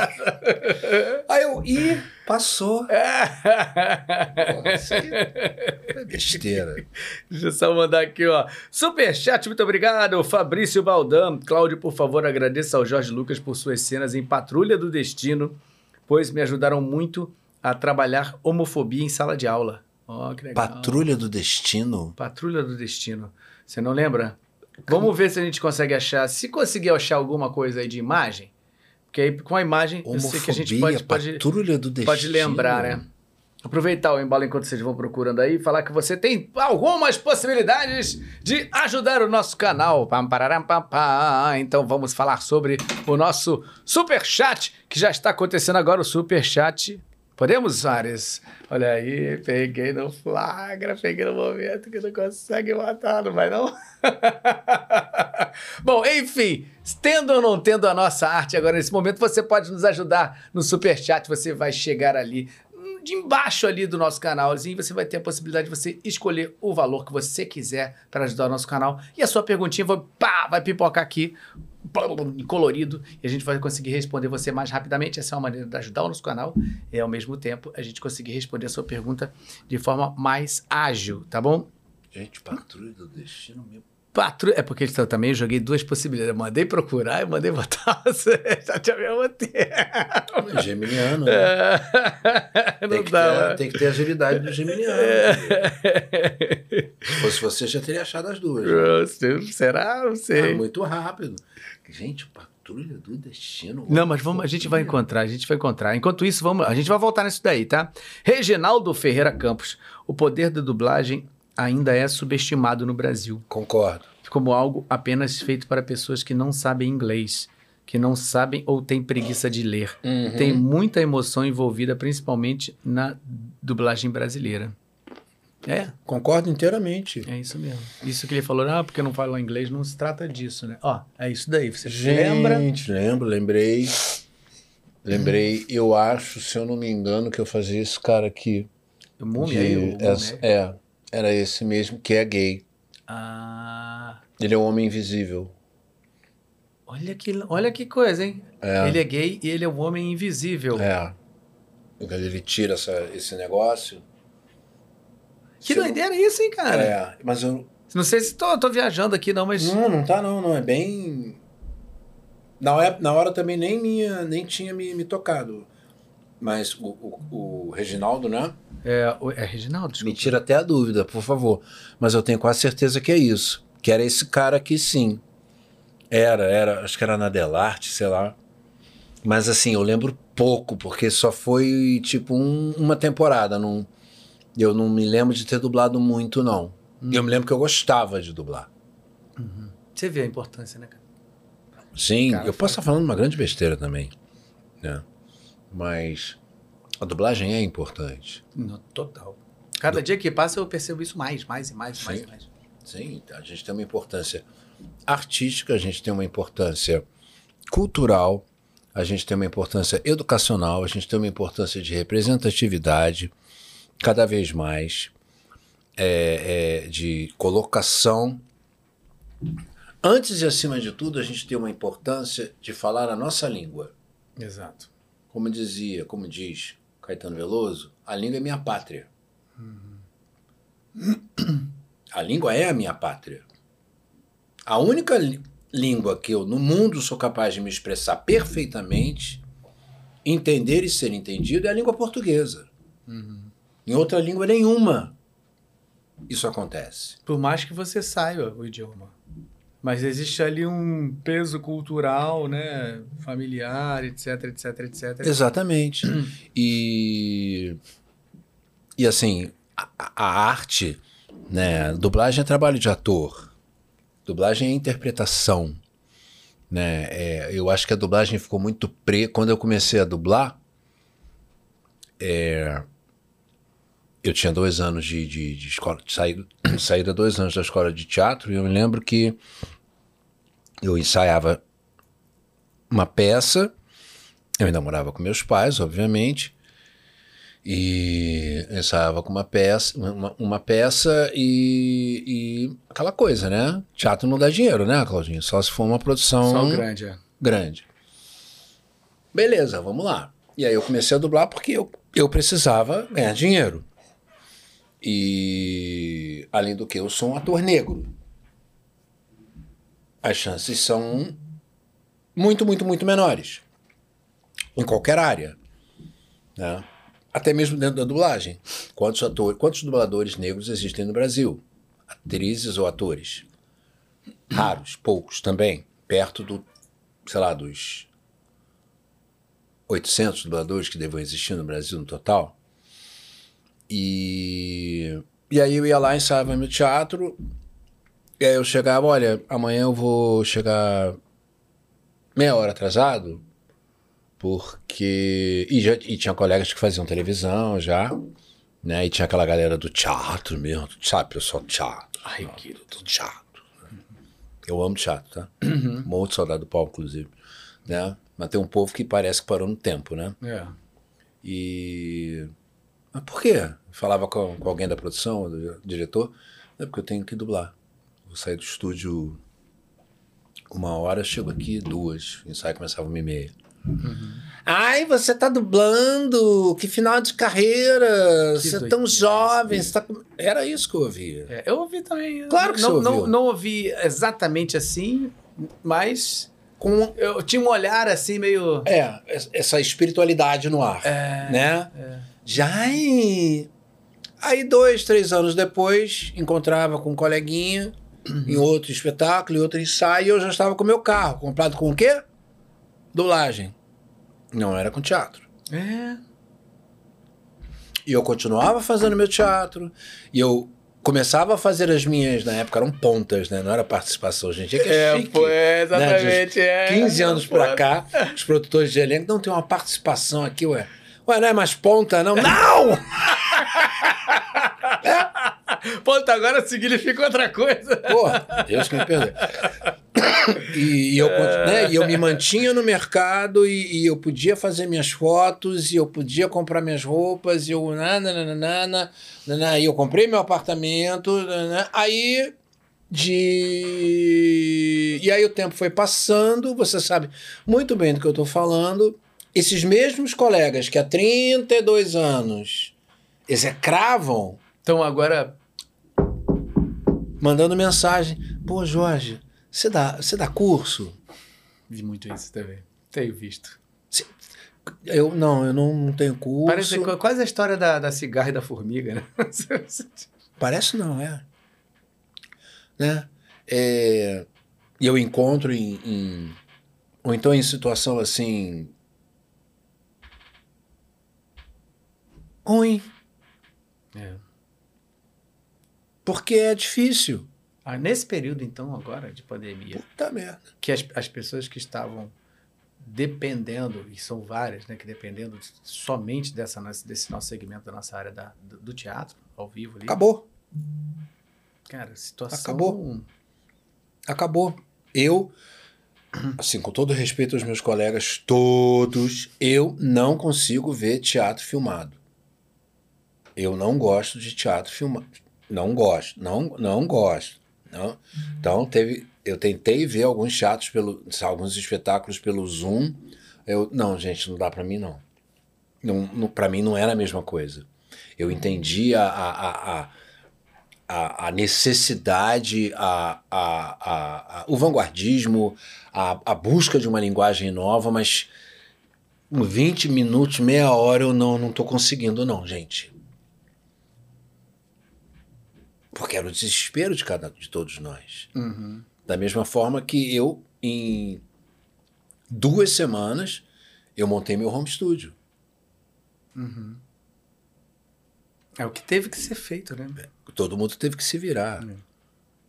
Aí eu, ih, passou. Porra, isso é besteira. Deixa eu só mandar aqui, ó. Superchat, muito obrigado. Fabrício Baldam. Cláudio, por favor, agradeça ao Jorge Lucas por suas cenas em Patrulha do Destino, pois me ajudaram muito a trabalhar homofobia em sala de aula. Ó, que legal. Patrulha do Destino? Patrulha do Destino. Você não lembra? Vamos ver se a gente consegue achar. Se conseguir achar alguma coisa aí de imagem, porque aí com a imagem eu sei que a gente pode, pode, do pode lembrar, né? Aproveitar o embalo enquanto vocês vão procurando aí e falar que você tem algumas possibilidades de ajudar o nosso canal. Pam, pararam, pam, pam. Então vamos falar sobre o nosso super chat que já está acontecendo agora o super chat. Podemos, Ares? Olha aí, peguei no flagra, peguei no momento que não consegue matar, não vai não? Bom, enfim, tendo ou não tendo a nossa arte agora nesse momento, você pode nos ajudar no super chat, você vai chegar ali hum, de embaixo ali do nosso canalzinho, você vai ter a possibilidade de você escolher o valor que você quiser para ajudar o nosso canal. E a sua perguntinha vai, pá, vai pipocar aqui, colorido, e a gente vai conseguir responder você mais rapidamente. Essa é uma maneira de ajudar o nosso canal e, ao mesmo tempo, a gente conseguir responder a sua pergunta de forma mais ágil, tá bom? Gente, Patrulha do Destino, meu. Patru... É porque eu também joguei duas possibilidades. Eu mandei procurar e mandei botar você já te mesmo. É geminiano. né? É. Tem Não que, dá, ter, tem que ter agilidade do geminiano. Se fosse você, já teria achado as duas. né? Será? Não Ah, sei. muito rápido. Gente, Patrulha do Destino. Não, mas vamos, a gente vai encontrar, a gente vai encontrar. Enquanto isso, vamos, a gente vai voltar nisso daí, tá? Reginaldo Ferreira Campos. O poder da dublagem ainda é subestimado no Brasil, Concordo. como algo apenas feito para pessoas que não sabem inglês, que não sabem ou têm preguiça de ler. Uhum. Tem muita emoção envolvida, principalmente na dublagem brasileira. É, Concordo inteiramente. é isso mesmo. Isso que ele falou, ah, porque eu não falo inglês, não se trata disso, né? Ó, é isso daí. Você Gente, lembra? lembro, lembrei. Lembrei, eu acho, se eu não me engano, que eu fazia esse cara aqui. O Múmia de- essa- aí. é, era esse mesmo, que é gay. Ah, Ele é um homem invisível. olha que, olha que coisa, hein? É. Ele é gay e ele é um homem invisível. É. Ele tira essa- esse negócio. Que doideira é isso, hein, cara? É, mas eu. Não sei se tô, tô viajando aqui, não, mas. Não, não tá, não, não. É bem. Na hora, na hora também nem, minha, nem tinha me, me tocado. Mas o, o, o Reginaldo, né? É, é Reginaldo? Me Desculpa. tira até a dúvida, por favor. Mas eu tenho quase certeza que é isso. Que era esse cara aqui, sim. Era, era. Acho que era na Delarte, sei lá. Mas assim, eu lembro pouco, porque só foi tipo um- uma temporada. Não, eu não me lembro de ter dublado muito, não. E eu me lembro que eu gostava de dublar. Você vê a importância, né, cara? Sim, Cara, eu posso estar falando uma grande besteira também. Né? Mas a dublagem é importante. No, total. Cada dia que passa eu percebo isso mais, mais e mais, e mais Sim. e mais. Sim, a gente tem uma importância artística, a gente tem uma importância cultural, a gente tem uma importância educacional, a gente tem uma importância de representatividade, cada vez mais, é, é, de colocação. Antes e acima de tudo, a gente tem uma importância de falar a nossa língua. Exato. Como dizia, como diz Caetano Veloso, a língua é minha pátria. A língua é a minha pátria. A única língua que eu no mundo sou capaz de me expressar perfeitamente, entender e ser entendido é a língua portuguesa. Em outra língua nenhuma isso acontece. Por mais que você saiba o idioma. Mas existe ali um peso cultural, né? Familiar, etc, etc, etc. Exatamente. e e assim, a, a arte, né? Dublagem é trabalho de ator. Dublagem é interpretação. Né? É, eu acho que a dublagem ficou muito pre. Quando eu comecei a dublar, é, eu tinha dois anos de, de, de escola, de saída, saída dois anos da escola de teatro, e eu me lembro que eu ensaiava uma peça, eu ainda morava com meus pais, obviamente, e ensaiava com uma peça, uma, uma peça e, e, aquela coisa, né? Teatro não dá dinheiro, né, Claudinho? Só se for uma produção Só grande, é. grande. Beleza, vamos lá. E aí eu comecei a dublar porque eu, eu precisava ganhar dinheiro. E além do que eu sou um ator negro. As chances são muito, muito, muito menores. Em qualquer área. Né? Até mesmo dentro da dublagem. Quantos atores, quantos dubladores negros existem no Brasil? Atrizes ou atores? Raros, poucos também. Perto do, sei lá, dos 800 dubladores que devem existir no Brasil no total. E, e aí eu ia lá, ensaiava meu teatro, e aí eu chegava, olha, amanhã eu vou chegar meia hora atrasado, porque. E, já, e tinha colegas que faziam televisão já, né? E tinha aquela galera do teatro mesmo, sabe, pessoal, teatro. Ai, que do teatro. Eu amo teatro, tá? Uhum. Morro de saudade do palco, inclusive. Né? Mas tem um povo que parece que parou no tempo, né? É. E. Mas por quê? Falava com, com alguém da produção, do diretor. É porque eu tenho que dublar. Vou sair do estúdio uma hora, chego aqui duas. O ensaio começava uma e meia. Uhum. Ai, você tá dublando, que final de carreira, que você é tão jovem. Tá... Era isso que eu ouvia. É, eu ouvi também. Claro que não. Não, não ouvi exatamente assim, mas com eu tinha um olhar assim meio é essa espiritualidade no ar é, né é. já aí dois três anos depois encontrava com um coleguinha uhum. em outro espetáculo em outro ensaio e eu já estava com meu carro comprado com o quê dublagem não era com teatro é e eu continuava fazendo meu teatro e eu começava a fazer as minhas, na época eram pontas, né? Não era participação, gente. É que é, é chique, pô, é, exatamente. Né? É, 15 anos pra cá, os produtores de elenco não tem uma participação aqui, ué. Ué, não é mais ponta, não? Não! Ponta agora significa outra coisa. Pô, Deus que me perdoe. E, e, eu, né, e eu me mantinha no mercado e, e, eu podia fazer minhas fotos e eu podia comprar minhas roupas e eu nananana, nanana, e eu comprei meu apartamento nanana, aí de e aí o tempo foi passando você sabe muito bem do que eu estou falando esses mesmos colegas que há 32 anos execravam estão agora mandando mensagem pô Jorge você dá, você dá curso? Vi muito isso também. Tenho visto. Eu não, eu não, não tenho curso. Parece quase a história da, da cigarra e da formiga, né? Parece não, é. Né? É, e eu encontro em, em, Ou então em situação assim. Ruim. É. Porque é difícil. Ah, nesse período, então, agora, de pandemia. Puta merda. Que as, as pessoas que estavam dependendo, e são várias, né, que dependendo somente dessa, desse nosso segmento, da nossa área da, do, do teatro, ao vivo ali. Acabou. Cara, situação. Acabou. Acabou. Eu, assim, com todo respeito aos meus colegas, todos, eu não consigo ver teatro filmado. Eu não gosto de teatro filmado. Não gosto. Não, não gosto. Não? Então, teve, eu tentei ver alguns teatros, pelo, alguns espetáculos pelo Zoom. Eu, não, gente, não dá para mim, não. não, não para mim não era a mesma coisa. Eu entendi a, a, a, a, a necessidade, a, a, a, o vanguardismo, a, a busca de uma linguagem nova, mas 20 minutos, meia hora eu não, não conseguindo, não, gente. Porque era o desespero de cada de todos nós. Uhum. Da mesma forma que eu, em duas semanas, eu montei meu home studio. Uhum. É o que teve que ser feito, né? Todo mundo teve que se virar.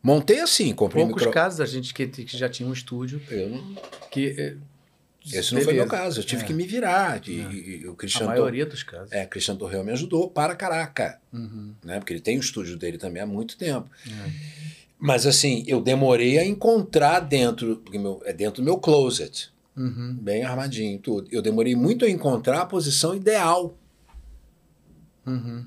Montei assim, comprei Poucos micro... casos a gente que, que já tinha um estúdio Eu não- que. Esse não foi beleza. meu caso. Eu tive É. que me virar. E, e- e o A Cristiano, Tor- maioria dos casos. é, Cristiano Torreal me ajudou para caraca. Uhum. né? Porque ele tem o estúdio dele também há muito tempo. É. Mas assim, eu demorei a encontrar dentro, porque meu- é dentro do meu closet, Uhum. bem armadinho, tudo. Eu demorei muito a encontrar a posição ideal. Uhum.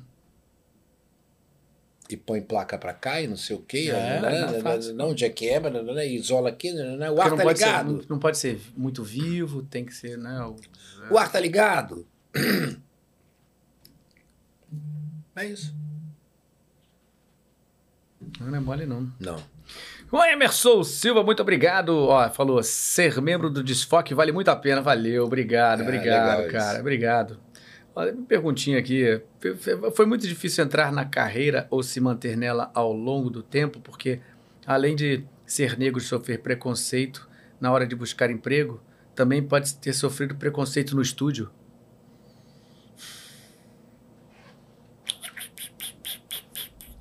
E põe placa pra cá e não sei o quê. É, não é não, onde é que é, né, isola aqui, o ar tá pode ser- ligado. não, pode ser muito vivo, tem que ser, né? o- O ar tá ligado. É isso. Não é mole, não. Não. O Emerson Silva, muito obrigado. Ó, falou, ser membro do Desfoque vale muito a pena. Valeu, obrigado, É, obrigado, cara, isso. obrigado. Olha, uma perguntinha aqui. Foi- muito difícil entrar na carreira ou se manter nela ao longo do tempo, porque além de ser negro e sofrer preconceito na hora de buscar emprego, também pode ter sofrido preconceito no estúdio.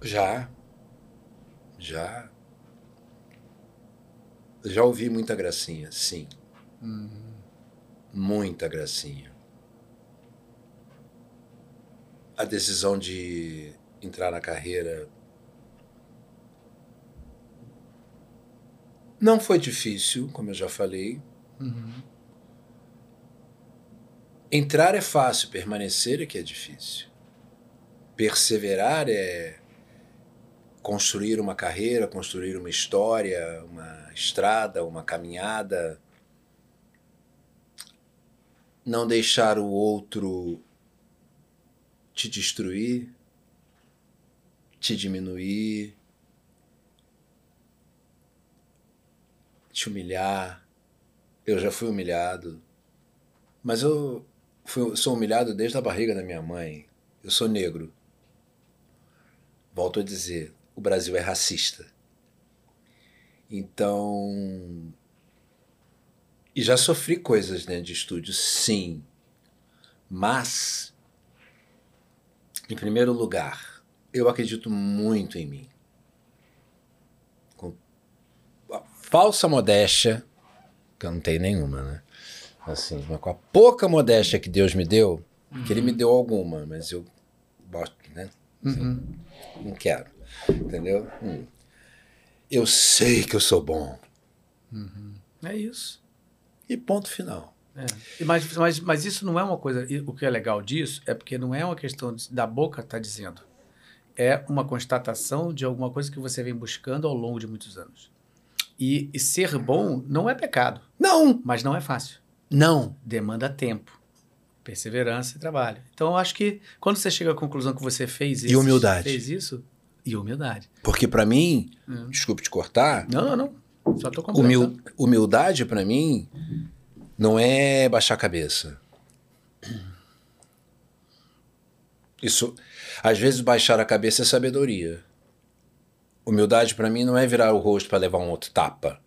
Já. Já. Já ouvi muita gracinha, sim. Muita gracinha. A decisão de entrar na carreira não foi difícil, como eu já falei. Entrar é fácil, permanecer é que é difícil. Perseverar é construir uma carreira, construir uma história, uma estrada, uma caminhada. Não deixar o outro te destruir, te diminuir, te humilhar. Eu já fui humilhado, mas eu fui- sou humilhado desde a barriga da minha mãe. Eu sou negro. Volto a dizer, o Brasil é racista. Então. E já sofri coisas dentro de estúdio, sim. Mas, em primeiro lugar, eu acredito muito em mim. Com a falsa modéstia, que eu não tenho nenhuma, né? Assim, mas com a pouca modéstia que Deus me deu, que Ele me deu alguma, mas eu gosto, né? Uhum. Não quero. Entendeu? Hum. Eu sei que eu sou bom. É isso. E ponto final. É. E Mas, mas, mas isso não é uma coisa. e O que é legal disso é porque não é uma questão da boca estar dizendo. É uma constatação de alguma coisa que você vem buscando ao longo de muitos anos. E, e ser bom não é pecado, Não! mas não é fácil. Não! Demanda tempo, perseverança e trabalho. Então, eu acho que quando você chega à conclusão que você fez isso. humildade. Fez isso, e humildade. Porque pra mim, Hum. desculpe te cortar, Não, não, não. Só estou humil- humildade pra mim não é baixar a cabeça. Isso, às vezes baixar a cabeça é sabedoria. Humildade pra mim não é virar o rosto pra levar um outro tapa.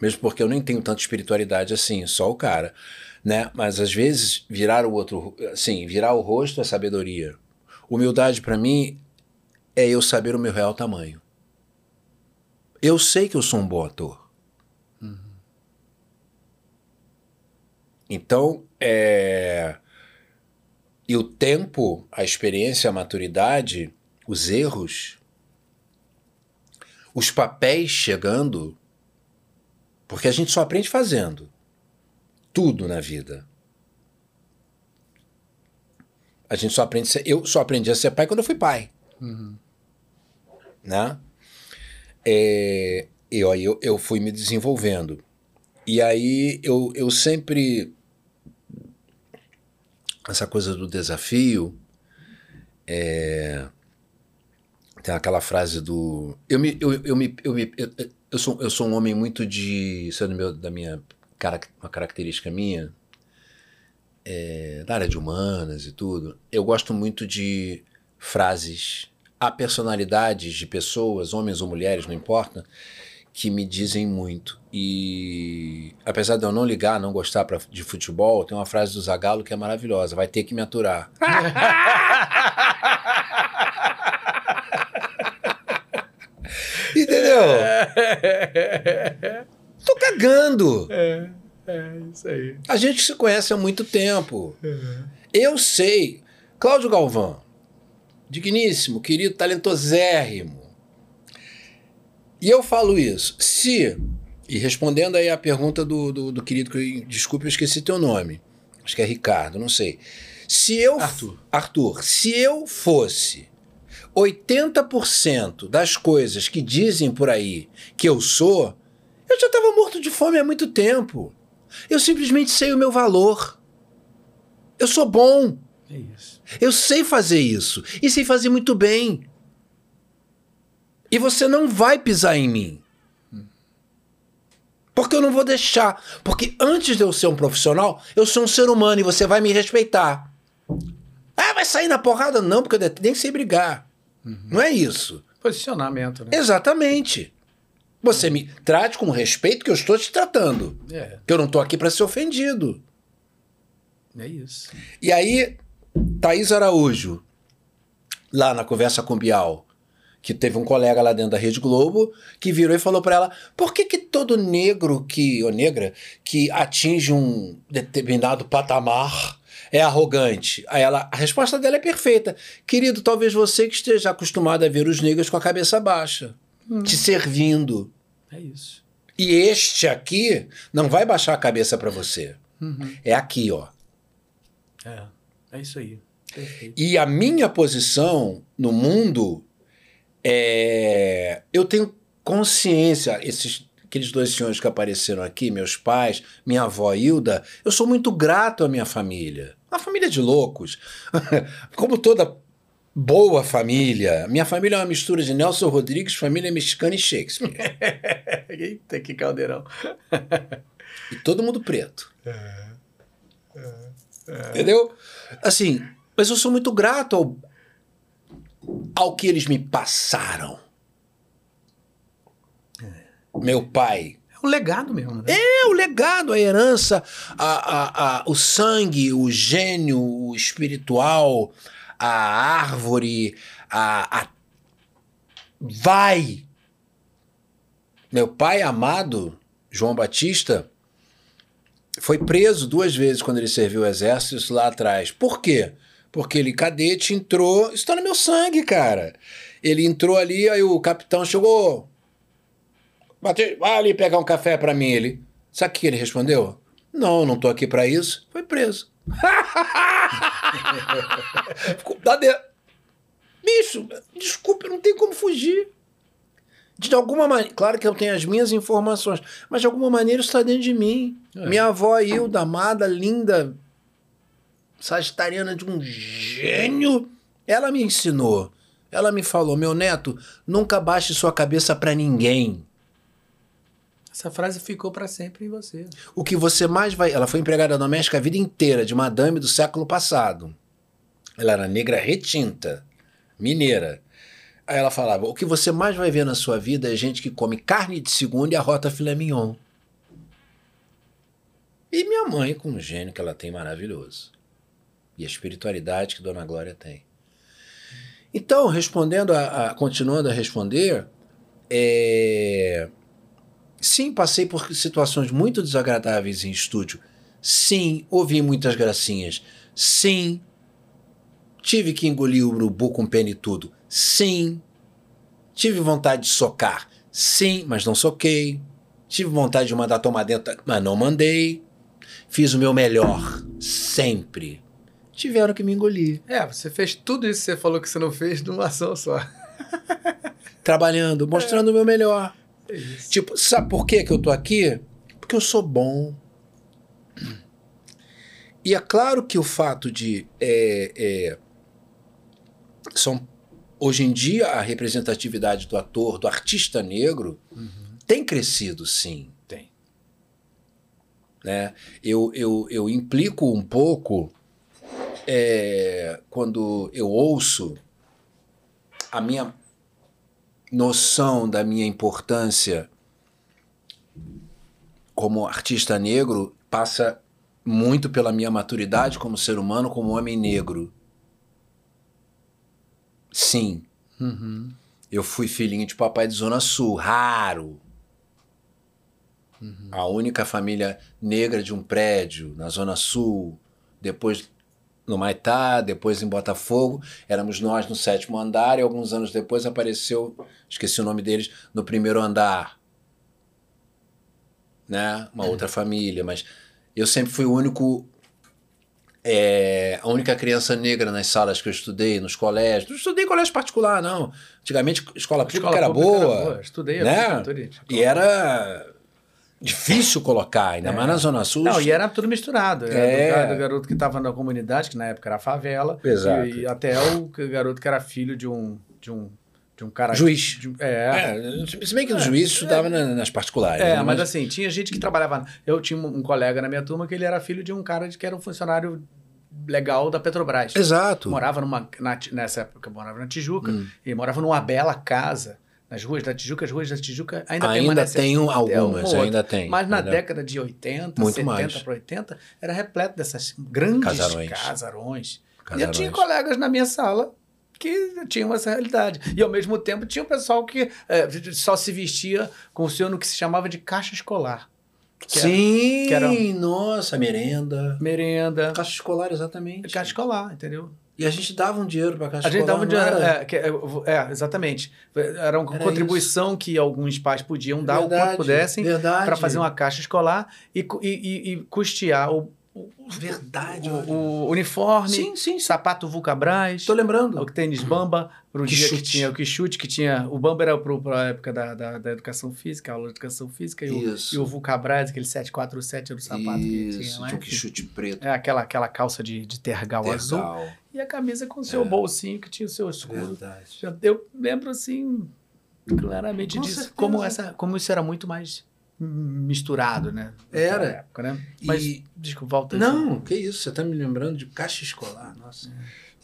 Mesmo porque eu nem tenho tanta espiritualidade assim, só o cara, né? Mas às vezes virar o outro, assim, virar o rosto é sabedoria. Humildade pra mim é eu saber o meu real tamanho. Eu sei que eu sou um bom ator. Então, é... e o tempo, a experiência, a maturidade, os erros, os papéis chegando, porque a gente só aprende fazendo tudo na vida. A gente só aprende, a ser- eu só aprendi a ser pai quando eu fui pai, né? É, e aí eu, eu fui me desenvolvendo. E aí eu, eu sempre. Essa coisa do desafio. é, tem aquela frase do. Eu, me, eu, eu, me, eu, me, eu, eu, sou, eu sou um homem muito de. Isso é meu, da minha. Uma característica minha. é, da área de humanas e tudo. Eu gosto muito de frases. Há personalidades de pessoas, homens ou mulheres, não importa, que me dizem muito. E apesar de eu não ligar, não gostar pra, de futebol, tem uma frase do Zagallo que é maravilhosa: vai ter que me aturar. Entendeu? Tô cagando. É, é isso aí. A gente se conhece há muito tempo. Uhum. Eu sei. Cláudio Galvão, digníssimo, querido, talentosérrimo e eu falo isso. Se, e respondendo aí a pergunta do, do, do querido, que eu- desculpe, eu esqueci teu nome. Acho que é Ricardo, não sei. Se eu. Arthur. Arthur, se eu fosse 80% das coisas que dizem por aí que eu sou, eu já estava morto de fome há muito tempo. Eu simplesmente sei o meu valor. Eu sou bom. É isso. Eu sei fazer isso. E sei fazer muito bem. E você não vai pisar em mim. Porque eu não vou deixar. Porque antes de eu ser um profissional, eu sou um ser humano e você vai me respeitar. Ah, vai sair na porrada? Não, porque eu nem sei brigar. Não é isso. Posicionamento, né? Exatamente. Você me trate com o respeito que eu estou te tratando. É, Que eu não estou aqui para ser ofendido. é isso. E aí, Thaís Araújo, lá na conversa com Bial, que teve um colega lá dentro da Rede Globo, que virou e falou para ela: por que, que todo negro que, ou negra, que atinge um determinado patamar é arrogante? Aí ela, a resposta dela é perfeita. Querido, talvez você que esteja acostumado a ver os negros com a cabeça baixa, te servindo. É isso. E este aqui não vai baixar a cabeça para você. É aqui, ó. É, é isso aí. Perfeito. E a minha posição no mundo é. Eu tenho consciência, esses, aqueles dois senhores que apareceram aqui, meus pais, minha avó Hilda, eu sou muito grato à minha família. Uma família de loucos. Como toda boa família. Minha família é uma mistura de Nelson Rodrigues, família mexicana e Shakespeare. Eita, que caldeirão. E todo mundo preto. Entendeu? Assim, mas eu sou muito grato ao, ao que eles me passaram. Meu pai. É um legado mesmo, né? É o legado, a herança, a, a, a, o sangue, o gênio, o espiritual, a árvore, a, a. Vai! Meu pai amado, João Batista, foi preso duas vezes quando ele serviu o exército, lá atrás. Por quê? Porque ele, cadete, entrou. Isso tá no meu sangue, cara. Ele entrou ali, aí o capitão chegou. Bate, vai ali pegar um café pra mim. Ele. Sabe o que ele respondeu? Não, não tô aqui pra isso. Foi preso. Ficou. Bicho, desculpa, não tem como fugir. De alguma maneira, claro que eu tenho as minhas informações, mas de alguma maneira isso está dentro de mim. É. Minha avó Hilda, amada, linda, sagitariana de um gênio, ela me ensinou. Ela me falou: meu neto, nunca baixe sua cabeça para ninguém. Essa frase ficou pra sempre em você. O que você mais vai. Ela foi empregada doméstica a vida inteira, de madame do século passado. Ela era negra retinta, mineira. Aí ela falava: o que você mais vai ver na sua vida é gente que come carne de segunda e arrota filé mignon. E minha mãe, com o gênio que ela tem maravilhoso. E a espiritualidade que Dona Glória tem. Então, respondendo a, a- continuando a responder, é, sim, passei por situações muito desagradáveis em estúdio. Sim, ouvi muitas gracinhas. Sim, tive que engolir o urubu com pena e tudo. Sim, tive vontade de socar. Sim, mas não soquei. Tive vontade de mandar tomar dentro, mas não mandei. Fiz o meu melhor, sempre. Tiveram que me engolir. É, você fez tudo isso que você falou que você não fez numa ação só. Trabalhando, mostrando o meu melhor. É. Tipo, sabe por que que eu tô aqui? Porque eu sou bom. E é claro que o fato de. é, é, são, hoje em dia, a representatividade do ator, do artista negro, tem crescido, sim. Tem. Né? Eu, eu, eu implico um pouco é, quando eu ouço a minha noção da minha importância como artista negro passa muito pela minha maturidade como ser humano, como homem negro. Sim. Uhum. Eu fui filhinho de papai de Zona Sul, raro. A única família negra de um prédio na Zona Sul, depois no Maitá, depois em Botafogo. Éramos nós no sétimo andar e alguns anos depois apareceu, esqueci o nome deles, no primeiro andar. Né? Uma outra família, mas eu sempre fui o único. é, a única criança negra nas salas que eu estudei, nos colégios. Não estudei em colégio particular, não. Antigamente, escola pública Escola era pública boa. Estudei a né? vida toda de E era difícil colocar, ainda mais na Zona Sul. Não, e era tudo misturado. Era É. do, do garoto que estava na comunidade, que na época era a favela. Exato. E, e até o garoto que era filho de um. De um, de um cara. Juiz. de é. É, se bem que o juiz estudava na- nas particulares. É, né? mas assim, tinha gente que trabalhava. Eu tinha um colega na minha turma que ele era filho de um cara que era um funcionário legal da Petrobras. Exato. Morava numa. na- nessa época, morava na Tijuca. Hum. E morava numa bela casa. Nas ruas da Tijuca, as ruas da Tijuca ainda, Ainda tem um- até algumas, uma outra. ainda tem. Mas na ainda- década de 80, Muito 70 mais. para 80, era repleto dessas grandes Casarões. casarões. E eu Casarões. tinha colegas na minha sala que tinham essa realidade. E ao mesmo tempo tinha um pessoal que eh, só se vestia com o seu no que se chamava de caixa escolar. Que era Sim, que era- nossa, merenda. merenda, Caixa escolar, exatamente. caixa escolar, entendeu? E a gente dava um dinheiro pra caixa A gente escolar. dava um dinheiro. era? É, é, é, exatamente. Era uma Era contribuição que alguns pais podiam dar o Verdade, quanto pudessem para fazer uma caixa escolar e, e- e- e custear o, o, Verdade. o- o uniforme, Sim, sim, sapato Vulcabras, Tô lembrando. o tênis Bamba, pro Que dia que chute. tinha o que chute, que tinha. O Bamba era para a época da, da, da educação física, a aula de educação física, e o, Isso. e o Vulcabras, aquele 747 era o sapato que Isso, tinha lá. tinha enfim. que chute preto. É aquela, aquela calça de, de tergal, azul. Tergal. E a camisa com o seu É. bolsinho, que tinha o seu escudo. Verdade. Eu lembro assim claramente Com disso, certeza. como essa, como isso era muito mais misturado, né? Era. Época, né? Mas E- desculpa, volta. Não, que isso, você tá me lembrando de caixa escolar, nossa.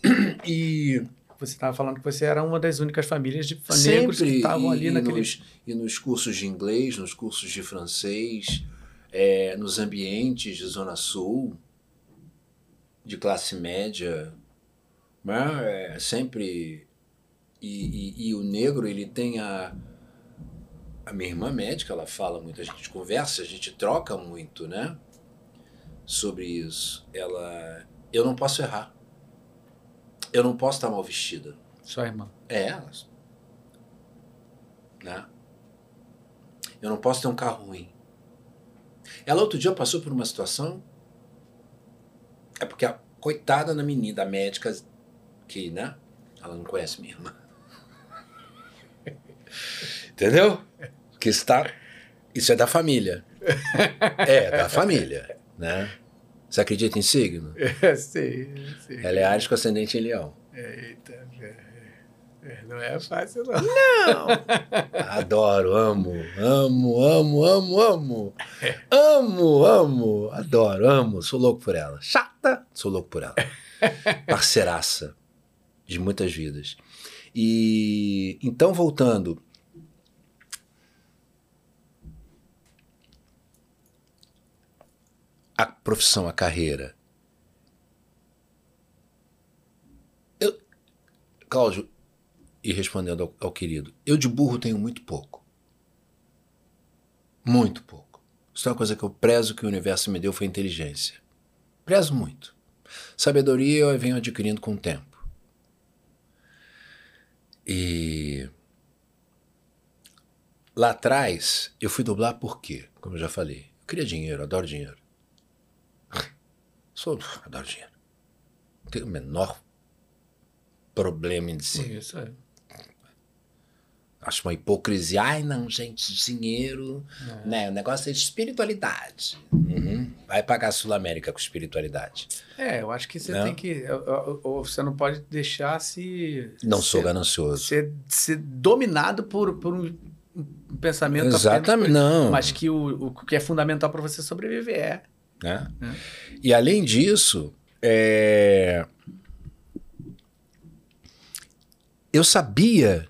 E Você estava falando que você era uma das únicas famílias de negros que estavam ali e naquele. nos, e nos cursos de inglês, nos cursos de francês, é, nos ambientes de Zona Sul, de classe média, né? É, sempre e, e- e o negro ele tem a a minha irmã médica ela fala muito a gente conversa a gente troca muito né sobre isso ela eu não posso errar eu não posso estar mal vestida Sua irmã. é elas. Né? Eu não posso ter um carro ruim. Ela outro dia passou por uma situação. É porque a coitada da menina, da médica, que, né? Ela não conhece minha irmã. Entendeu? Que está. Isso é da família. É, da família. Né? Você acredita em signo? É, sim, sim. Ela é Ares com ascendente em leão. Eita, é, é, não é fácil, não. Adoro, amo, amo, amo, amo, amo. Amo, amo, adoro, amo. Sou louco por ela. Chata, sou louco por ela. Parceiraça de muitas vidas. E então, voltando. A profissão, a carreira. Eu, Cláudio, e respondendo ao, ao querido, eu de burro tenho muito pouco. Muito pouco. Isso é uma coisa que eu prezo que o universo me deu foi inteligência. Prezo muito. Sabedoria eu venho adquirindo com o tempo. E lá atrás eu fui dublar por quê? Como eu já falei. Eu queria dinheiro, adoro dinheiro. Sou, adoro dinheiro. Não tenho o menor problema em dizer. Isso é. Acho uma hipocrisia. Ai, não, gente, dinheiro. É. Né? O negócio é espiritualidade. Uhum. Vai pagar a Sul América com espiritualidade. É, eu acho que você Não. tem que. ou- Você não pode deixar se. Não sou ser, ganancioso. ser, ser dominado por, por um, um pensamento apenas Exatamente. por- Não. Mas que o, o que é fundamental para você sobreviver é. Né? É. E além disso, é, eu sabia,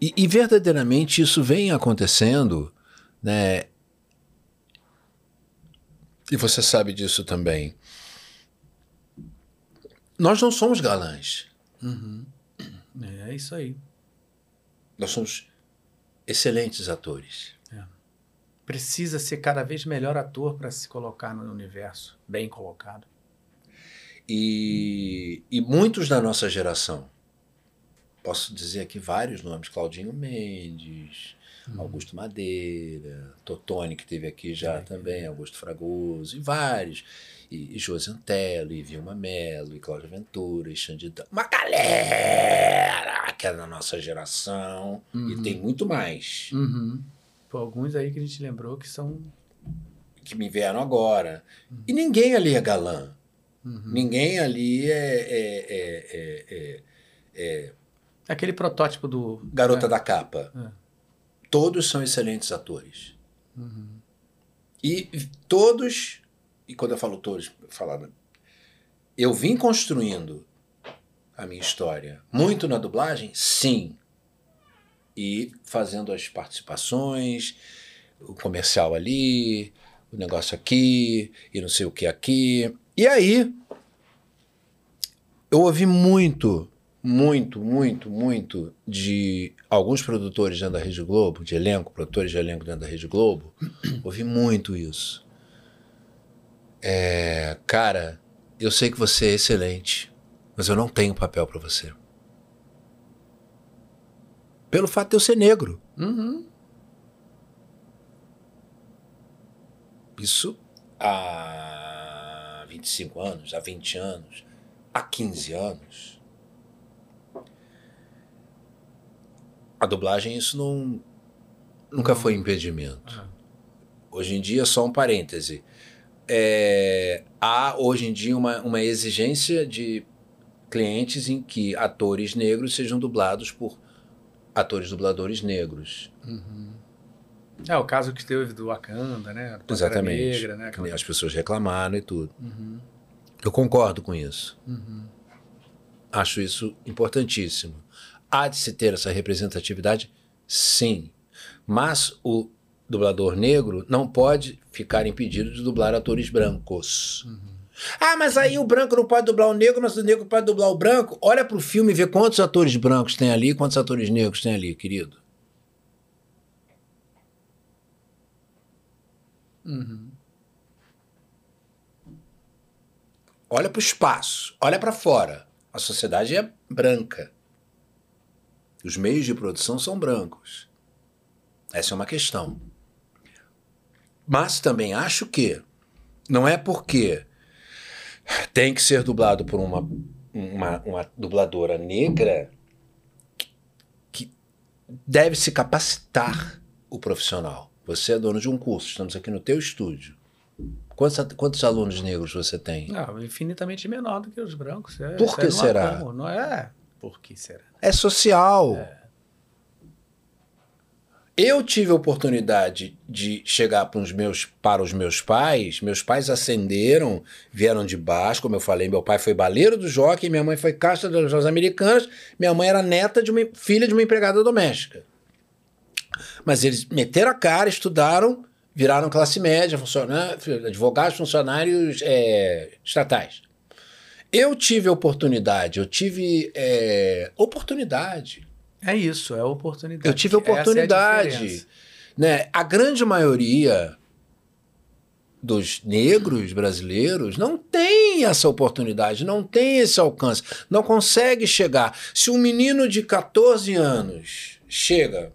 e, e verdadeiramente isso vem acontecendo, né? E você sabe disso também. Nós não somos galãs. É isso aí. Nós somos excelentes atores. Precisa ser cada vez melhor ator para se colocar no universo, bem colocado. E, e muitos da nossa geração, posso dizer aqui vários nomes: Claudinho Mendes, Augusto Madeira, Totone, que teve aqui já também, Augusto Fragoso, e vários. E, e Josi Antelo, e Vilma Mello, e Cláudia Ventura, e Xande Dan- Uma galera que é da nossa geração. E Uhum. tem muito mais Uhum. Pô, alguns aí que a gente lembrou que são. que me vieram agora. E ninguém ali é galã. Uhum. Ninguém ali é, é- é- é- é- é Aquele protótipo do. garota é. da capa. É. Todos são excelentes atores. Uhum. E todos, e quando eu falo todos, falando, eu vim construindo a minha história muito na dublagem, sim. E fazendo as participações, o comercial ali, o negócio aqui, e não sei o que aqui. E aí, eu ouvi muito, muito, muito, muito de alguns produtores dentro da Rede Globo, de elenco, produtores de elenco dentro da Rede Globo, ouvi muito isso. É, cara, eu sei que você é excelente, mas eu não tenho papel para você. Pelo fato de eu ser negro. Uhum. Isso há 25 anos, há 20 anos, há 15 anos. A dublagem, isso não. Nunca foi impedimento. Ah. Hoje em dia, só um parêntese. É, há hoje em dia uma, uma exigência de clientes em que atores negros sejam dublados por atores dubladores negros. É o caso que teve do Wakanda, né? Do Exatamente. Negra, né? Que nem As pessoas reclamaram e tudo. Uhum. Eu concordo com isso. Uhum. Acho isso importantíssimo. Há de se ter essa representatividade? Sim. Mas o dublador negro não pode ficar impedido de dublar atores brancos. Ah, mas aí o branco não pode dublar o negro, mas o negro pode dublar o branco. Olha pro filme e vê quantos atores brancos tem ali quantos atores negros tem ali, querido. Uhum. Olha pro espaço, olha para fora. A sociedade é branca. Os meios de produção são brancos. Essa é uma questão. Mas também acho que não é porque tem que ser dublado por uma, uma, uma dubladora negra que, que deve se capacitar o profissional. Você é dono de um curso, estamos aqui no teu estúdio. Quantos, quantos alunos negros você tem? Não, infinitamente menor do que os brancos. É, Por que será? como, Não é? Por que será? É social. Eu tive a oportunidade de chegar para os meus, para os meus pais. Meus pais ascenderam, vieram de baixo, como eu falei. Meu pai foi baleiro do jockey, minha mãe foi caixa das lojas americanas. Minha mãe era neta de uma filha de uma empregada doméstica. Mas eles meteram a cara, estudaram, viraram classe média, funcionários, advogados, funcionários é, estatais. Eu tive oportunidade, eu tive é, oportunidade. É isso, é a oportunidade. Eu tive a Essa é a oportunidade. né? A grande maioria dos negros brasileiros não tem essa oportunidade, não tem esse alcance, não consegue chegar. Se um menino de 14 anos chega,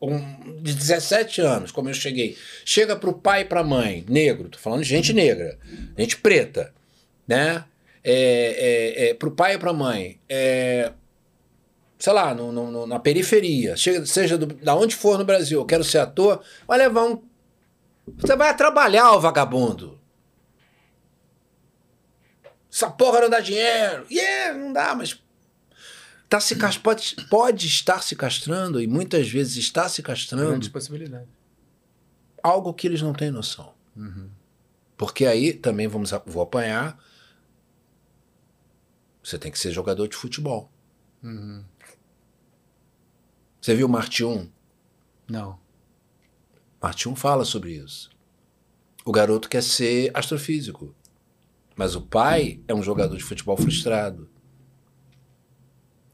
um de 17 anos, como eu cheguei, chega para o pai e para a mãe, negro, tô falando de gente negra, gente preta, né? É, é, é, para o pai e para a mãe, é, sei lá, no, no- na periferia, chega, seja do, da onde for no Brasil, eu quero ser ator, vai levar um. Você vai trabalhar, o vagabundo. Essa porra não dá dinheiro. Yeah, não dá, mas. Tá se cas- pode, pode estar se castrando, e muitas vezes está se castrando, Grandes possibilidades. algo que eles não têm noção. Porque aí também vamos, vou apanhar. Você tem que ser jogador de futebol. Uhum. Você viu Marte 1? Não. Marte 1 fala sobre isso. O garoto quer ser astrofísico. Mas o pai é um jogador de futebol frustrado.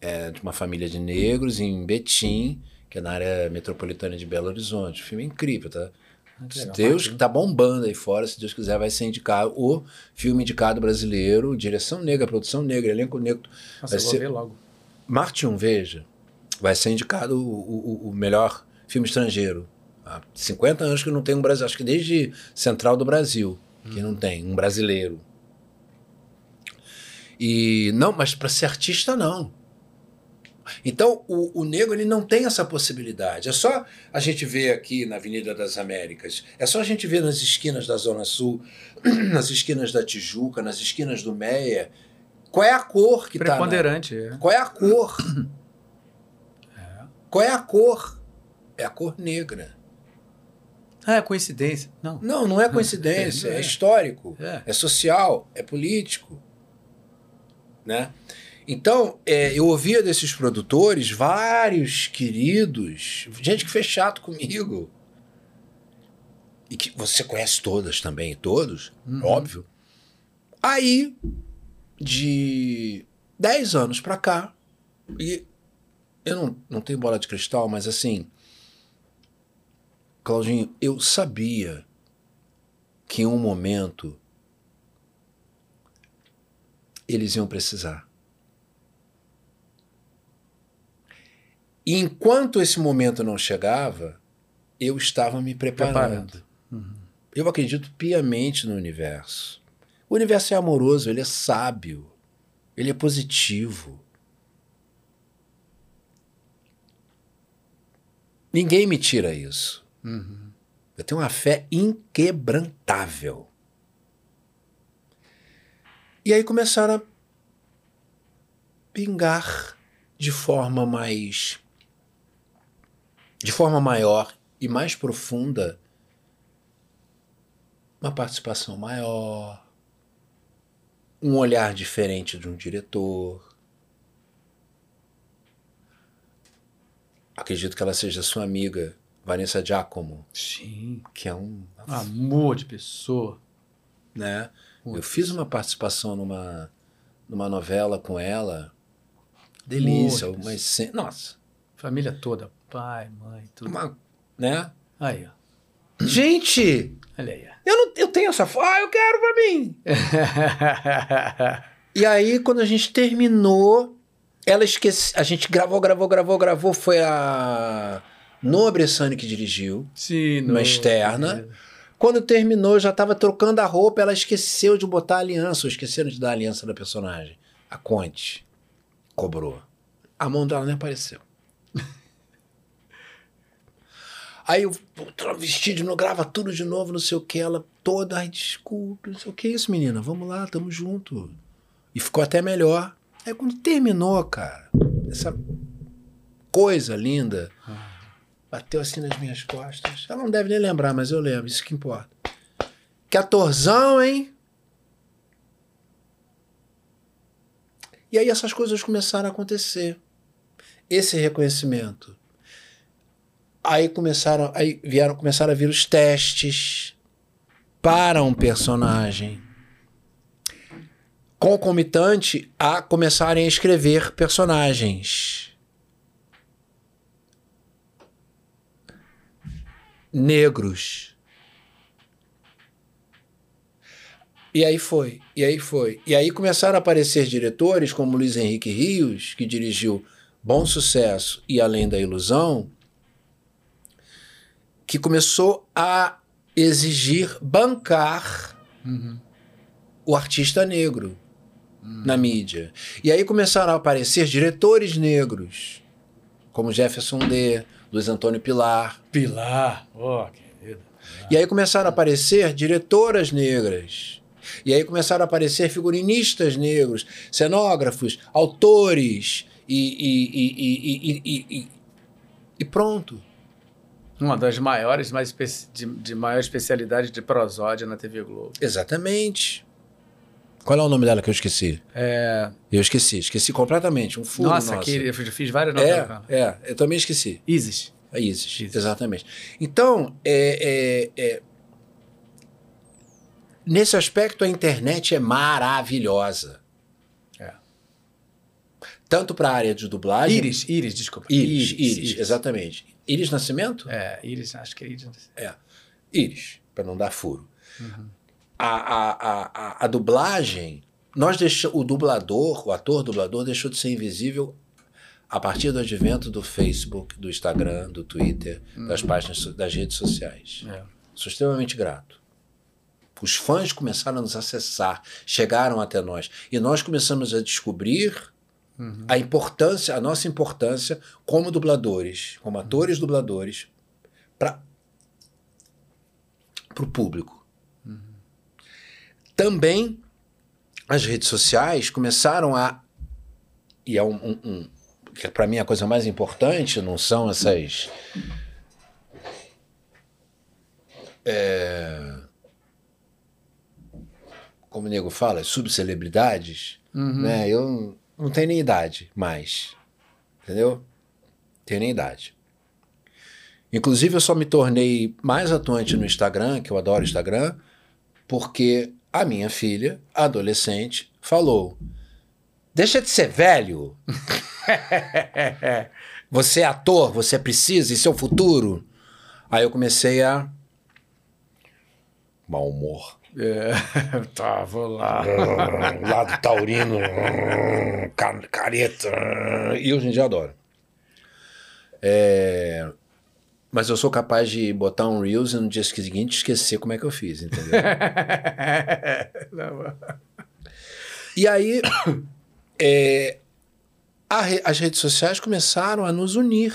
é de uma família de negros em Betim, que é na área metropolitana de Belo Horizonte. O filme é incrível, tá? Ah, Se. Deus que tá bombando aí fora, se Deus quiser, vai ser indicado o filme indicado brasileiro, direção negra, produção negra, elenco negro. Nossa, vai eu vou ser- ver logo. Martin, veja, vai ser indicado o, o- o melhor filme estrangeiro. Há 50 anos que não tem um Brasil, acho que desde Central do Brasil, que não tem um brasileiro. E não, mas para ser artista não. Então o, o negro ele não tem essa possibilidade. É só a gente ver aqui na Avenida das Américas, é só a gente ver nas esquinas da Zona Sul, nas esquinas da Tijuca, nas esquinas do Meia, qual é a cor que está Preponderante, é. qual é a cor? Qual é a cor? É a cor negra. Ah, é coincidência. Não. Não, não é coincidência, é, É. histórico, É. é social, é político. Né? Então, é, eu ouvia desses produtores vários queridos, gente que fez chato comigo. E que você conhece todas também, todos, Uhum. óbvio. Aí, de 10 anos pra cá, e eu não, não tenho bola de cristal, mas assim, Claudinho, eu sabia que em um momento eles iam precisar. E enquanto esse momento não chegava, eu estava me preparando. Preparando. Eu acredito piamente no universo. O universo é amoroso, ele é sábio, ele é positivo. Ninguém me tira isso. Uhum. Eu tenho uma fé inquebrantável. E aí começaram a pingar de forma mais. de forma maior e mais profunda uma participação maior, um olhar diferente de um diretor. Acredito que ela seja sua amiga, Vanessa Giacomo, Sim. que é um Amor de pessoa. né? Eu Muito fiz uma participação numa, numa novela com ela. Delícia, Muito. umas cen- Nossa, Família toda. Pai, mãe, tudo. uma, né? Aí, ó. Gente, Olha aí. eu não eu tenho essa foto. Ah, eu quero pra mim. E aí, quando a gente terminou, ela esquece. A gente gravou, gravou, gravou, gravou. Foi a Nobre Sani que dirigiu. Sim, Uma externa. Quando terminou, já tava trocando a roupa, ela esqueceu de botar a aliança, ou esqueceram de dar a aliança da personagem. A Conte cobrou. A mão dela nem apareceu. Aí eu de novo, grava tudo de novo, não sei o que. Ela toda, ai, desculpe, não sei o que é isso, menina. Vamos lá, tamo junto. E ficou até melhor. Aí quando terminou, cara, essa coisa linda, bateu assim nas minhas costas. Ela não deve nem lembrar, mas eu lembro, isso que importa. Que atorzão, hein? E aí essas coisas começaram a acontecer. Esse reconhecimento. Aí começaram, aí vieram, começaram a vir os testes para um personagem. Concomitante a começarem a escrever personagens. Negros. E aí foi, e aí foi. E aí começaram a aparecer diretores como Luiz Henrique Rios, que dirigiu Bom Sucesso e Além da Ilusão, que começou a exigir bancar Uhum. o artista negro na mídia. E aí começaram a aparecer diretores negros, como Jefferson D., Luiz Antônio Pilar. Pilar. Ó, querido. E aí começaram a aparecer diretoras negras. E aí começaram a aparecer figurinistas negros, cenógrafos, autores e, e, e, e, pronto. Uma das maiores, mais de, de maior especialidade de prosódia na TV Globo. Exatamente. Qual é o nome dela que eu esqueci? É, Eu esqueci, esqueci completamente. Um furo nossa, nosso. que eu fiz várias ela. É, é, eu também esqueci. Isis. A Isis, Isis. exatamente. Então, é, é, é, nesse aspecto, a internet é maravilhosa. É. tanto para a área de dublagem. Iris, Iris, desculpa. Iris, Iris, exatamente. Iris Nascimento? É, Iris, acho que é Iris. É. Iris, para não dar furo. A, a, a, a, a dublagem, nós deixa, o dublador, o ator dublador deixou de ser invisível a partir do advento do Facebook, do Instagram, do Twitter, das páginas so- das redes sociais. É. Sou extremamente grato. Os fãs começaram a nos acessar, chegaram até nós. E nós começamos a descobrir a importância, a nossa importância como dubladores, como atores dubladores, para o público. Também as redes sociais começaram a. E é um. um, um que para mim é a coisa mais importante não são essas. é, como o nego fala, subcelebridades, né? Eu não tenho nem idade mais. Entendeu? Tenho nem idade. Inclusive, eu só me tornei mais atuante no Instagram, que eu adoro Instagram, porque a minha filha, adolescente, falou: Deixa de ser velho. Você é ator, você precisa, isso é o futuro. Aí eu comecei a. Mau humor. É, tá, vou lá. Lado taurino, ca- careta. E hoje em dia adoro. É, Mas eu sou capaz de botar um Reels e no dia seguinte esquecer como é que eu fiz, entendeu? E aí, é, re- as redes sociais começaram a nos unir.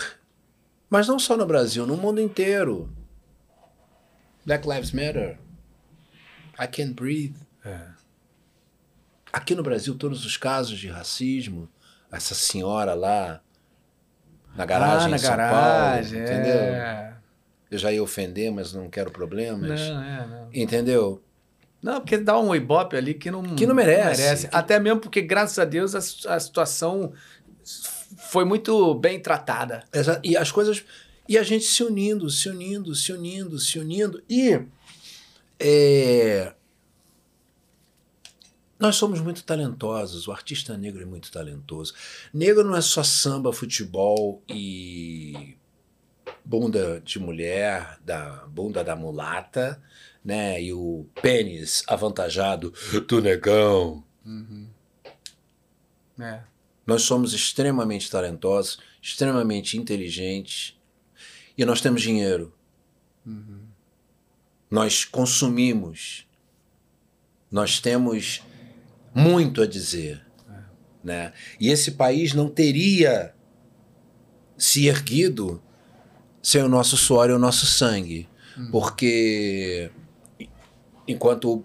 Mas não só no Brasil, no mundo inteiro. Black Lives Matter. I can't breathe. É. Aqui no Brasil, todos os casos de racismo, essa senhora lá na garagem ah, na em São garagem, Paulo, entendeu? é. Eu já ia ofender, mas não quero problemas. Não, é, não. Entendeu? Não, porque dá um ibope ali que não, Que não merece. Que- Até mesmo porque, graças a Deus, a, a situação foi muito bem tratada. Exa- E as coisas. E a gente se unindo, se unindo, se unindo, se unindo. E. é, nós somos muito talentosos. O artista negro é muito talentoso. Negro não é só samba, futebol e bunda de mulher, da bunda da mulata, né? E o pênis avantajado do negão. É. Nós somos extremamente talentosos, extremamente inteligentes e nós temos dinheiro. Nós consumimos. Nós temos muito a dizer. Né? E esse país não teria se erguido sem o nosso suor e o nosso sangue. Porque enquanto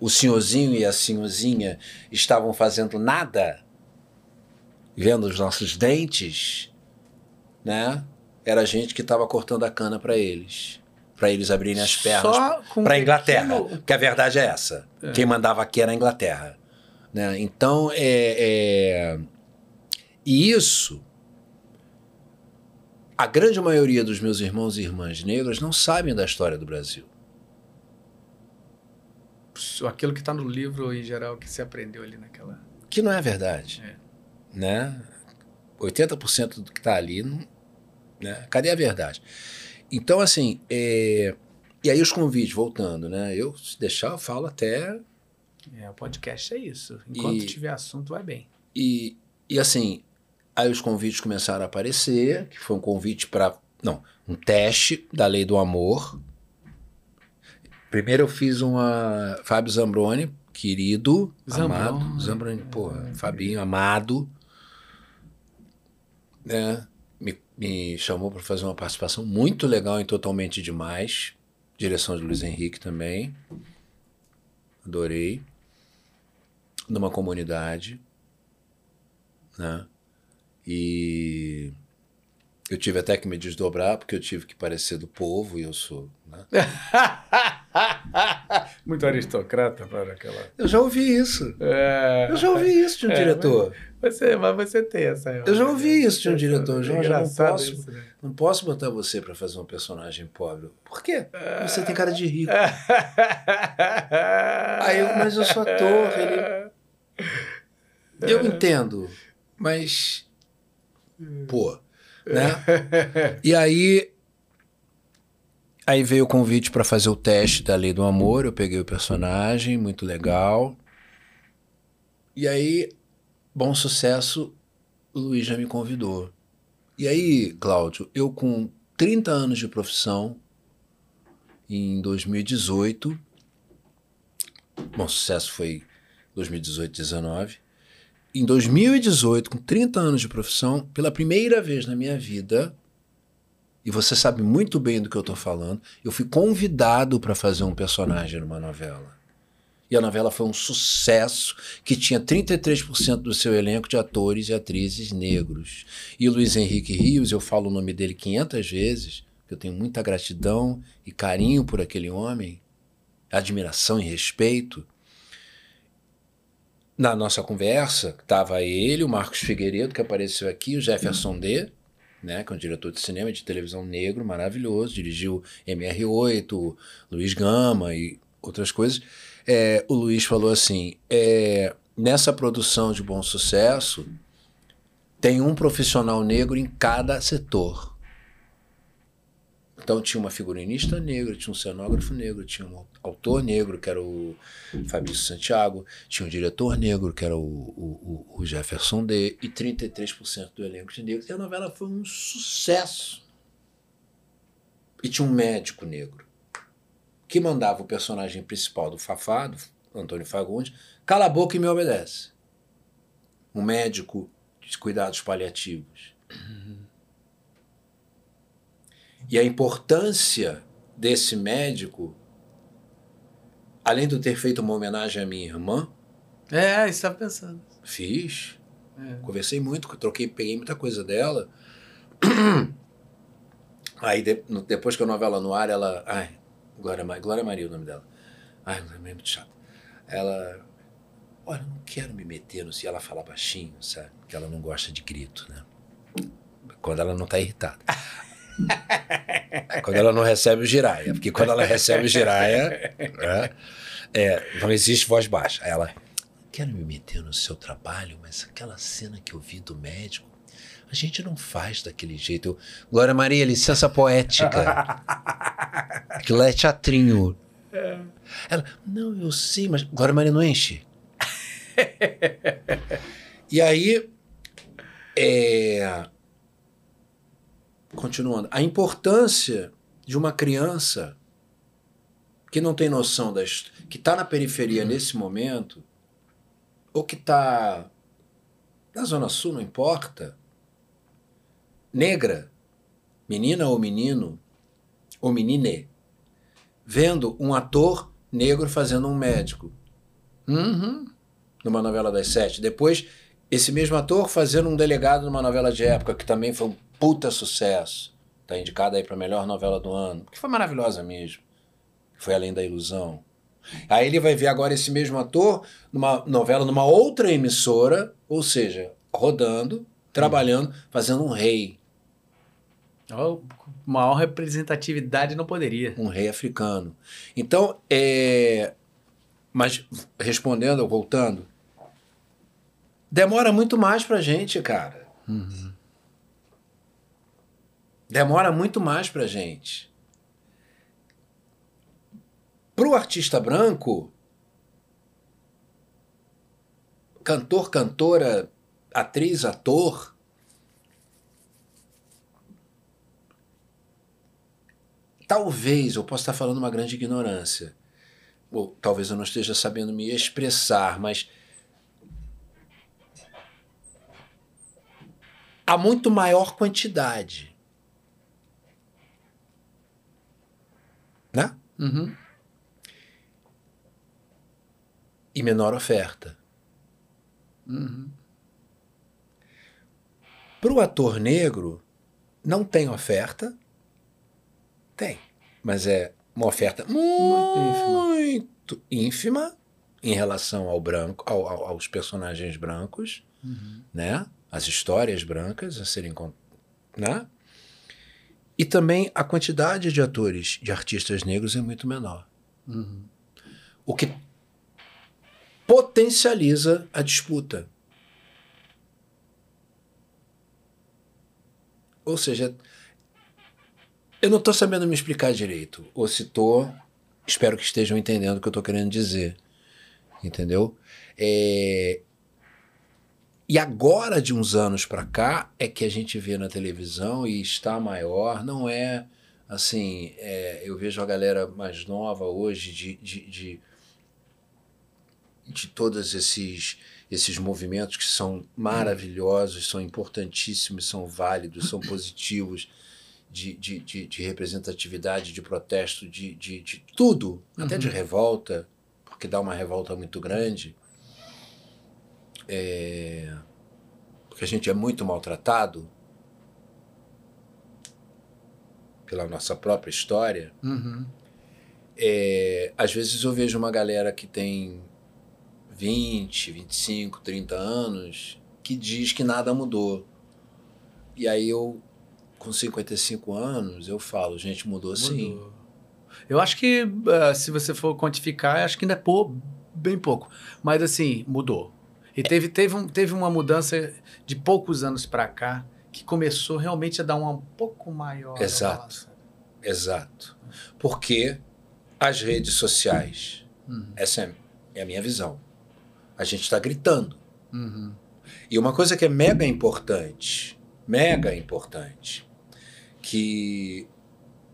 o senhorzinho e a senhorzinha estavam fazendo nada, vendo os nossos dentes, né? Era a gente que estava cortando a cana para eles, para eles abrirem as pernas para a Inglaterra, pequeno- porque a verdade é essa. Quem mandava aqui era a Inglaterra, né? Então é, é... e isso a grande maioria dos meus irmãos e irmãs negras não sabem da história do Brasil. Aquilo que está no livro, em geral, que você aprendeu ali naquela... Que não é verdade. É. Né? 80% do que está ali, não, né? cadê a verdade? Então, assim, é, e aí os convites, voltando, né? Eu, se deixar, eu falo até. É, o podcast é isso. Enquanto E- tiver assunto, vai bem. E, e assim, aí os convites começaram a aparecer, que foi um convite para. Não, um teste da lei do amor. Primeiro eu fiz uma. Fábio Zambroni, querido, Zambroni. amado. Zambroni, porra, Fabinho, amado. Né? Me, me chamou para fazer uma participação muito legal em Totalmente Demais. Direção de Luiz Henrique também. Adorei. Numa comunidade né? E eu tive até que me desdobrar porque eu tive que parecer do povo e eu sou. Né? Muito aristocrata para aquela... Eu já ouvi isso. É... Eu já ouvi isso de um É, diretor. Você, mas você tem essa... Eu já ouvi isso de um diretor. É Jorge, eu não posso, isso, né? não posso botar você para fazer um personagem pobre. Por quê? Você tem cara de rico. Aí eu- mas eu sou ator, ele- Eu entendo. mas. Pô. Né? E aí. Aí veio o convite para fazer o teste da Lei do Amor. Eu peguei o personagem, muito legal. E aí, bom sucesso, o Luiz já me convidou. E aí, Cláudio, eu com 30 anos de profissão, em 2018, bom sucesso foi 2018, 19. Em 2018, com 30 anos de profissão, pela primeira vez na minha vida, e você sabe muito bem do que eu estou falando, eu fui convidado para fazer um personagem numa novela. E a novela foi um sucesso que tinha 33% do seu elenco de atores e atrizes negros. E Luiz Henrique Rios, eu falo o nome dele 500 vezes, eu tenho muita gratidão e carinho por aquele homem, admiração e respeito. Na nossa conversa, estava ele, o Marcos Figueiredo, que apareceu aqui, o Jefferson D., né, que é um diretor de cinema e de televisão negro maravilhoso, dirigiu MR8, Luiz Gama e outras coisas. É, o Luiz falou assim: é, nessa produção de bom sucesso, tem um profissional negro em cada setor. Então tinha uma figurinista negra, tinha um cenógrafo negro, tinha um autor negro, que era o Fabrício Santiago, tinha um diretor negro, que era o, o, o Jefferson D, e 33% do elenco de negros. E a novela foi um sucesso. E tinha um médico negro, que mandava o personagem principal do Fafá, do Antônio Fagundes, cala a boca e me obedece. Um médico de cuidados paliativos. E a importância desse médico, além de ter feito uma homenagem à minha irmã. É, estava pensando. Fiz. É. Conversei muito, troquei, peguei muita coisa dela. Aí de, no, depois que a novela no ar, ela. Ai, Glória, Glória Maria é o nome dela. Ai, é muito chato. Ela. Olha, não quero me meter no se ela falar baixinho, sabe? Porque ela não gosta de grito, né? Quando ela não tá irritada. quando ela não recebe o giraia. Porque quando ela recebe o giraia, é, é, não existe voz baixa. ela, quero me meter no seu trabalho, mas aquela cena que eu vi do médico, a gente não faz daquele jeito. Eu, Glória Maria, licença poética. Aquilo é teatrinho. É. Ela, não, eu sei, mas Glória Maria não enche. e aí, é, continuando, a importância de uma criança que não tem noção das que está na periferia nesse momento ou que está na zona sul, não importa, negra, menina ou menino ou menine, vendo um ator negro fazendo um médico. Uhum. Numa novela das sete. Depois, esse mesmo ator fazendo um delegado numa novela de época, que também foi um puta sucesso. Tá indicada aí para melhor novela do ano, que foi maravilhosa mesmo. Foi Além da Ilusão. Aí ele vai ver agora esse mesmo ator numa novela numa outra emissora, ou seja, rodando, trabalhando, fazendo um rei. Oh, maior representatividade não poderia. Um rei africano. Então, é... mas respondendo, voltando, demora muito mais pra gente, cara. Uhum. Demora muito mais para gente. Para o artista branco, cantor, cantora, atriz, ator, talvez eu possa estar falando uma grande ignorância, ou talvez eu não esteja sabendo me expressar, mas há muito maior quantidade né? Uhum. E menor oferta. Uhum. Para o ator negro, não tem oferta. Tem. Mas é uma oferta muito, muito ínfima em relação ao branco, ao, ao, aos personagens brancos, uhum. né? As histórias brancas a serem, né? E também a quantidade de atores, de artistas negros é muito menor. Uhum. O que potencializa a disputa. Ou seja, eu não estou sabendo me explicar direito. Ou se estou, espero que estejam entendendo o que eu estou querendo dizer. Entendeu? É, e agora, de uns anos para cá, é que a gente vê na televisão e está maior. Não é assim. É... eu vejo a galera mais nova hoje de, de, de, de todos esses esses movimentos que são maravilhosos, são importantíssimos, são válidos, são positivos de, de, de, de representatividade, de protesto, de, de, de tudo, uhum. até de uhum. revolta, porque dá uma revolta muito grande. É, porque a gente é muito maltratado pela nossa própria história. Uhum. É, às vezes eu vejo uma galera que tem 20, 25, 30 anos que diz que nada mudou. E aí eu com 55 anos, eu falo, gente, mudou, mudou. sim. Eu acho que, uh, se você for quantificar, acho que ainda é pou, bem pouco. Mas, assim, mudou. E teve, teve, um, teve uma mudança de poucos anos para cá que começou realmente a dar uma um pouco maior. Exato. Exato. Porque as redes sociais, uhum. essa é, é, a minha visão. A gente está gritando. Uhum. E uma coisa que é mega importante, mega importante, que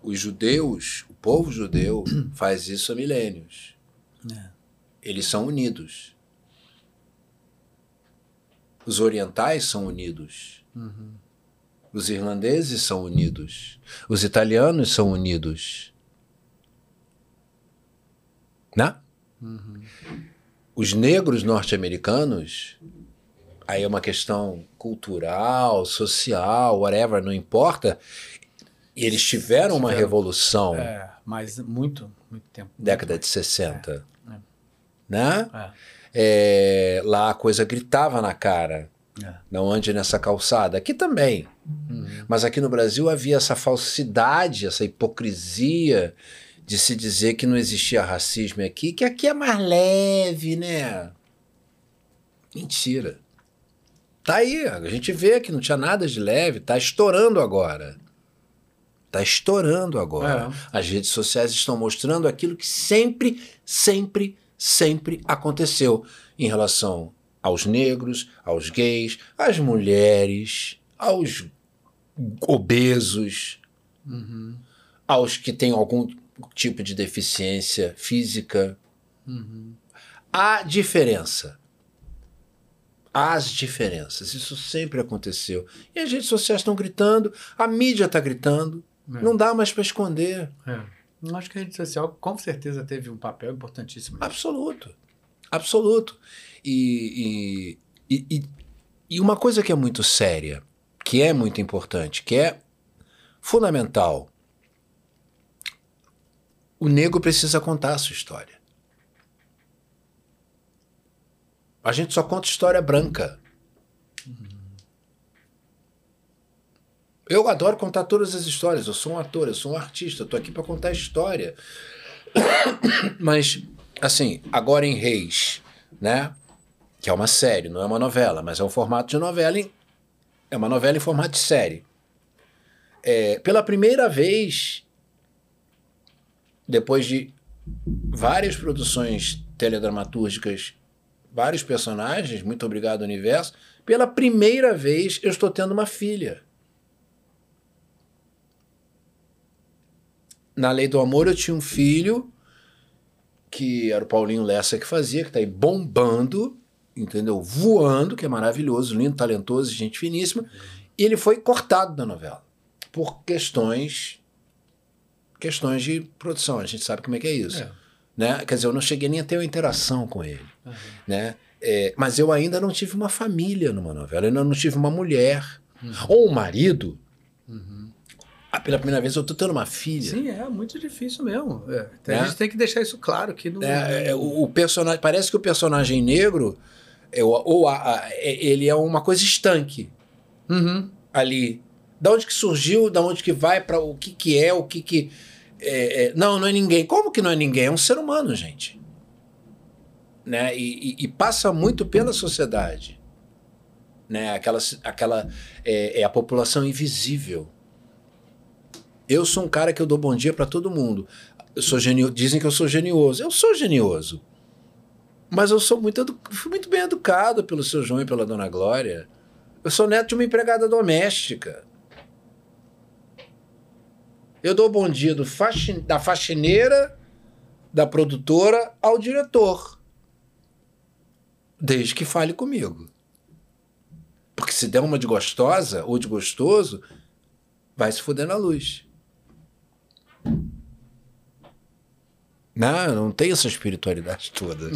os judeus, o povo judeu, faz isso há milênios. É. Eles são unidos. Os orientais são unidos. Uhum. Os irlandeses são unidos. Os italianos são unidos. Né? Uhum. Os negros norte-americanos aí é uma questão cultural, social, whatever, não importa. E eles tiveram uma revolução. É, mas muito, muito tempo. Década de 60. É, é. Né? É. É, lá a coisa gritava na cara. É. Não ande nessa calçada. Aqui também. Uhum. Mas aqui no Brasil havia essa falsidade, essa hipocrisia de se dizer que não existia racismo aqui, que aqui é mais leve, né? Mentira. Tá aí, a gente vê que não tinha nada de leve, tá estourando agora. Tá estourando agora. É. As redes sociais estão mostrando aquilo que sempre, sempre, sempre aconteceu em relação aos negros, aos gays, às mulheres, aos obesos, uhum. aos que têm algum tipo de deficiência física. Uhum. Há diferença as diferenças. Isso sempre aconteceu. E as redes sociais estão gritando, a mídia está gritando, é. não dá mais para esconder. É. Acho que a rede social com certeza teve um papel importantíssimo. Absoluto. Absoluto. E, e, e, e uma coisa que é muito séria, que é muito importante, que é fundamental. O negro precisa contar a sua história. A gente só conta história branca. Eu adoro contar todas as histórias. Eu sou um ator, eu sou um artista, eu tô aqui para contar história. mas, assim, agora em Reis, né? Que é uma série, não é uma novela, mas é um formato de novela. Em, é uma novela em formato de série. É, pela primeira vez, depois de várias produções teledramatúrgicas vários personagens, muito obrigado, universo. Pela primeira vez eu estou tendo uma filha. Na Lei do Amor eu tinha um filho, que era o Paulinho Lessa que fazia, que está aí bombando, entendeu? Voando, que é maravilhoso, lindo, talentoso, gente finíssima. E ele foi cortado da novela por questões questões de produção. A gente sabe como é que é isso. É. Né? Quer dizer, eu não cheguei nem a ter uma interação com ele. Uhum. Né? É, mas eu ainda não tive uma família numa novela, eu ainda não tive uma mulher. Uhum. Ou um marido. Uhum. Ah, pela primeira vez eu tô tendo uma filha. Sim, é muito difícil mesmo. É. Né? A gente tem que deixar isso claro que não. É, é, o, o, personagem parece que o personagem negro é, ou a, a, é, ele é uma coisa estanque uhum. ali. Da onde que surgiu, da onde que vai, para o que que é, o que que é, é, não, não é ninguém. Como que não é ninguém? É um ser humano, gente. Né? E, e, e passa muito pela sociedade. né? Aquela, aquela é, é a população invisível. Eu sou um cara que eu dou bom dia para todo mundo. Eu sou genio, dizem que eu sou genioso. Eu sou genioso. Mas eu sou muito, fui muito bem educado pelo seu João e pela dona Glória. Eu sou neto de uma empregada doméstica. Eu dou bom dia do da faxineira, da produtora ao diretor. Desde que fale comigo. Porque se der uma de gostosa ou de gostoso, vai se fuder na luz. Não, não tem essa espiritualidade toda.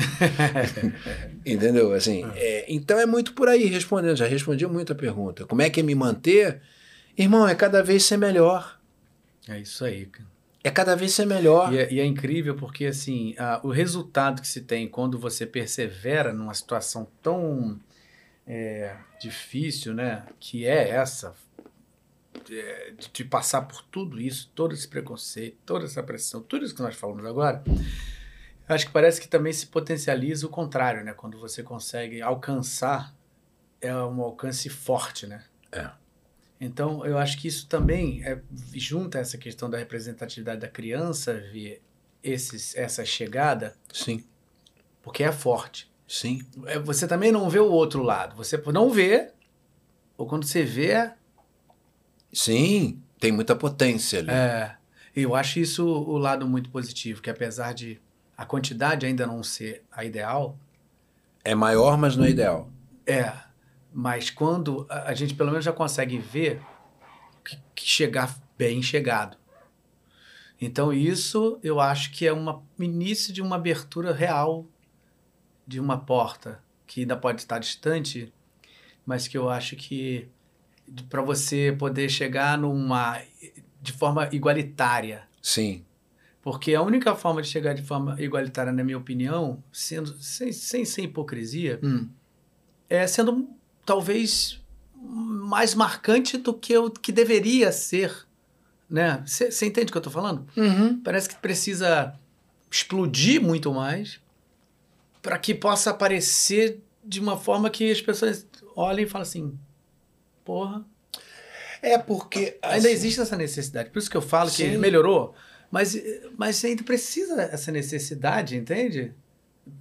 Entendeu? Assim, é, então é muito por aí respondendo. Já respondi muito a pergunta. Como é que é me manter? Irmão, é cada vez ser melhor. É isso aí, cara. É cada vez ser melhor. E é, e é incrível porque, assim, a, o resultado que se tem quando você persevera numa situação tão é, difícil, né? Que é essa, de, de, passar por tudo isso, todo esse preconceito, toda essa pressão, tudo isso que nós falamos agora, acho que parece que também se potencializa o contrário, né? Quando você consegue alcançar, é um alcance forte, né? É. Então, eu acho que isso também é, junta essa questão da representatividade da criança, ver esses, essa chegada. Sim. Porque é forte. Sim. É, você também não vê o outro lado. Você não vê, ou quando você vê, Sim, tem muita potência ali. É. Eu acho isso o lado muito positivo, que apesar de a quantidade ainda não ser a ideal. É maior, mas não é ideal. É. Mas quando a, gente pelo menos já consegue ver que, que, chegar bem chegado. Então, isso eu acho que é um início de uma abertura real de uma porta que ainda pode estar distante, mas que eu acho que para você poder chegar numa de forma igualitária. Sim. Porque a única forma de chegar de forma igualitária, na minha opinião, sendo sem, sem ser hipocrisia, hum. é sendo talvez mais marcante do que o que deveria ser. Né? Você entende o que eu estou falando? Uhum. Parece que precisa explodir muito mais para que possa aparecer de uma forma que as pessoas olhem e falem assim: Porra. É porque. Assim, ainda existe essa necessidade. Por isso que eu falo sim. que melhorou. Mas, mas ainda precisa essa necessidade, entende?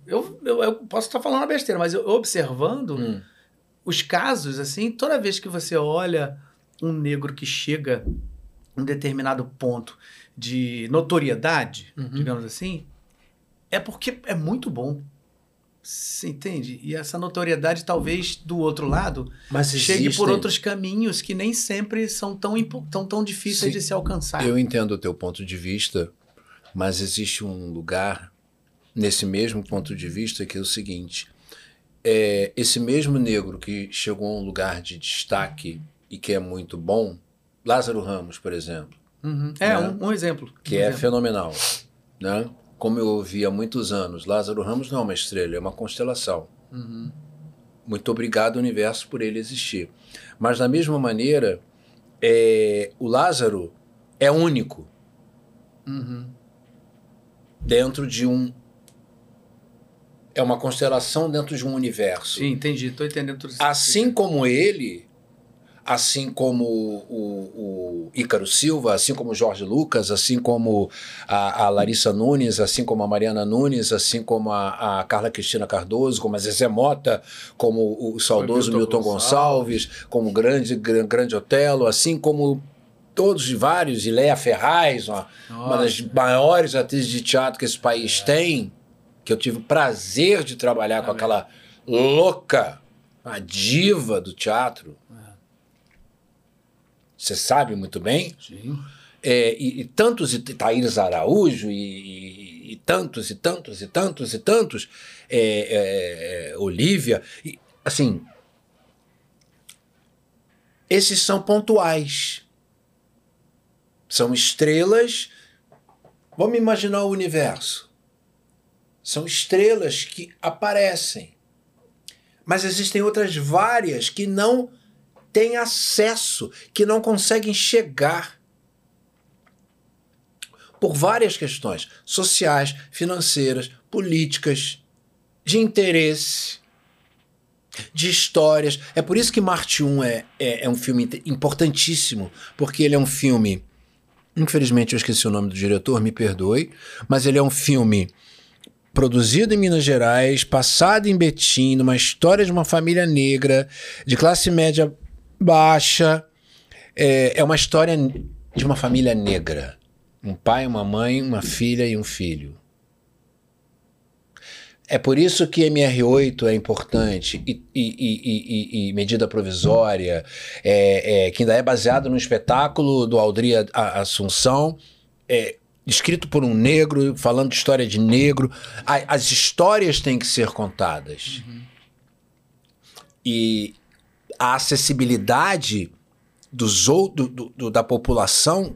Eu, eu, eu posso estar falando uma besteira, mas eu, observando hum. os casos, assim, toda vez que você olha um negro que chega um determinado ponto de notoriedade, uhum. digamos assim, é porque é muito bom. Você entende? E essa notoriedade, talvez, do outro lado, Mas chegue existem... por outros caminhos que nem sempre são tão, tão, tão difíceis Sim, de se alcançar. Eu entendo o teu ponto de vista, mas existe um lugar nesse mesmo ponto de vista que é o seguinte: é, esse mesmo negro que chegou a um lugar de destaque e que é muito bom, Lázaro Ramos, por exemplo. Uhum. É, né? um, um, exemplo. Que um é exemplo. fenomenal. Né? Como eu ouvi há muitos anos, Lázaro Ramos não é uma estrela, é uma constelação. Uhum. Muito obrigado, universo, por ele existir. Mas, da mesma maneira, é, o Lázaro é único uhum. dentro de um. É uma constelação dentro de um universo. Sim, entendi, estou entendendo tudo isso. Assim como ele, assim como o, o Ícaro Silva, assim como o Jorge Lucas, assim como a, a, Larissa Nunes, assim como a Mariana Nunes, assim como a, a Carla Cristina Cardoso, como a Zezé Mota, como o saudoso Milton, Milton Gonçalves, Gonçalves, como o grande, grande Otelo, assim como todos e vários, e Leia Ferraz, uma, uma, das maiores atrizes de teatro que esse país é. tem, que eu tive o prazer de trabalhar com aquela louca, a diva do teatro, você sabe muito bem. Sim. É, e, e, tantos, e Thaís Araújo, e, e, tantos, e tantos, e tantos, e tantos, é, é, Olivia, e, assim, esses são pontuais. São estrelas. Vamos imaginar o universo. São estrelas que aparecem. Mas existem outras várias que não têm acesso, que não conseguem chegar por várias questões sociais, financeiras, políticas, de interesse. de histórias. É por isso que Marte 1 é, é, é um filme importantíssimo, porque ele é um filme. Infelizmente eu esqueci o nome do diretor, me perdoe, mas ele é um filme produzido em Minas Gerais, passado em Betim, uma história de uma família negra, de classe média baixa. É, é uma história de uma família negra. Um pai, uma mãe, uma filha e um filho. É por isso que MR8 é importante e, e, e, e medida provisória, é, é, que ainda é baseado no espetáculo do Aldria Assunção, é, escrito por um negro, falando de história de negro. A, as histórias têm que ser contadas. Uhum. E a acessibilidade dos, do, do, da população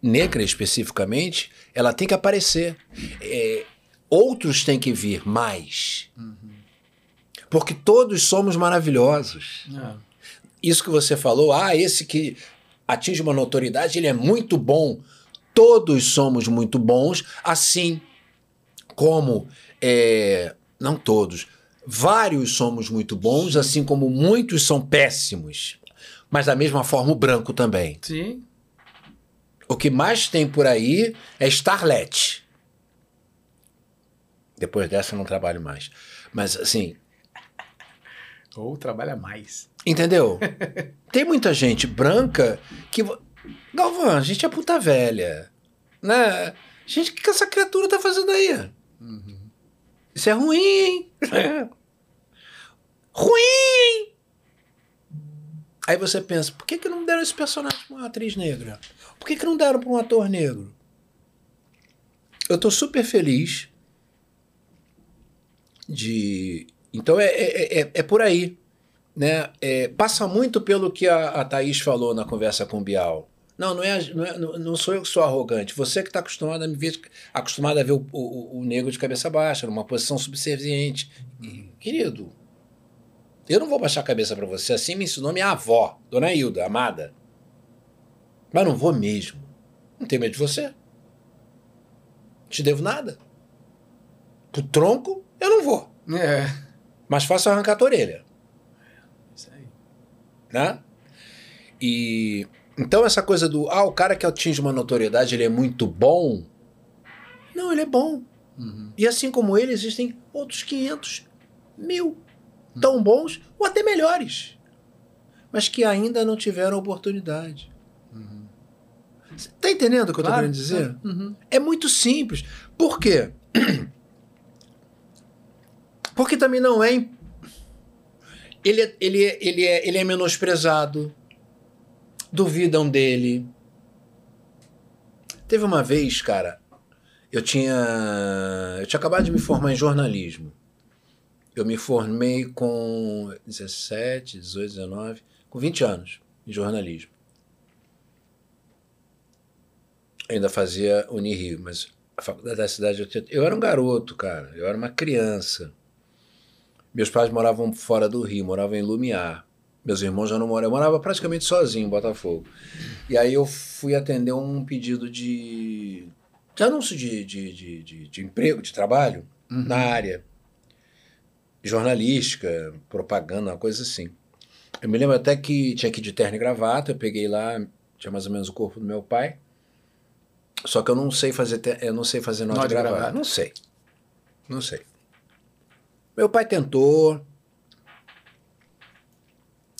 negra especificamente, ela tem que aparecer. É, outros têm que vir mais. Uhum. Porque todos somos maravilhosos. É. Isso que você falou, ah, esse que atinge uma notoriedade, ele é muito bom. Todos somos muito bons, assim como. É, não todos. Vários somos muito bons, assim como muitos são péssimos. Mas da mesma forma o branco também. Sim. O que mais tem por aí é Starlet. Depois dessa eu não trabalho mais. Mas assim. Ou trabalha mais. Entendeu? tem muita gente branca que. Galvão, a gente é puta velha. Né? Gente, o que essa criatura tá fazendo aí? Uhum. Isso é ruim, hein? ruim, hein? Aí você pensa, por que, que não deram esse personagem pra uma atriz negra? Por que, que não deram para um ator negro? Eu tô super feliz de. Então é, é, é, é por aí. Né? É, passa muito pelo que a, a Thaís falou na conversa com o Bial. Não, não, é, não, é, não sou eu que sou arrogante. Você que está acostumado a me ver, acostumado a ver o, o, o, negro de cabeça baixa, numa posição subserviente. Querido, eu não vou baixar a cabeça para você. Assim me ensinou minha avó, Dona Hilda, amada. Mas não vou mesmo. Não tenho medo de você. Não te devo nada. Pro tronco, eu não vou. É. Mas faço arrancar a tua orelha. Isso aí. Né? E então essa coisa do ah, o cara que atinge uma notoriedade, ele é muito bom. Não, ele é bom. Uhum. E assim como ele, existem outros 500 mil tão bons ou até melhores, mas que ainda não tiveram oportunidade. Tá entendendo o que claro, eu tô querendo dizer? Uhum. É muito simples. Por quê? Porque também não é. Ele, é, ele, é, ele, é, ele é menosprezado. Duvidam dele. Teve uma vez, cara, eu tinha. Eu tinha acabado de me formar em jornalismo. Eu me formei com 17, 18, 19, com 20 anos em jornalismo. ainda fazia Unirio, mas a faculdade da cidade eu, eu era um garoto, cara, eu era uma criança. Meus pais moravam fora do Rio, moravam em Lumiar. Meus irmãos já não moravam, eu morava praticamente sozinho em Botafogo. E aí eu fui atender um pedido de, de anúncio de, de, de, de, de emprego, de trabalho, uhum. na área jornalística, propaganda, uma coisa assim. Eu me lembro até que tinha que ir de terno e gravata, eu peguei lá, tinha mais ou menos o corpo do meu pai. Só que eu não sei fazer, eu não sei fazer nota, de gravar. Não sei. Não sei. Meu pai tentou.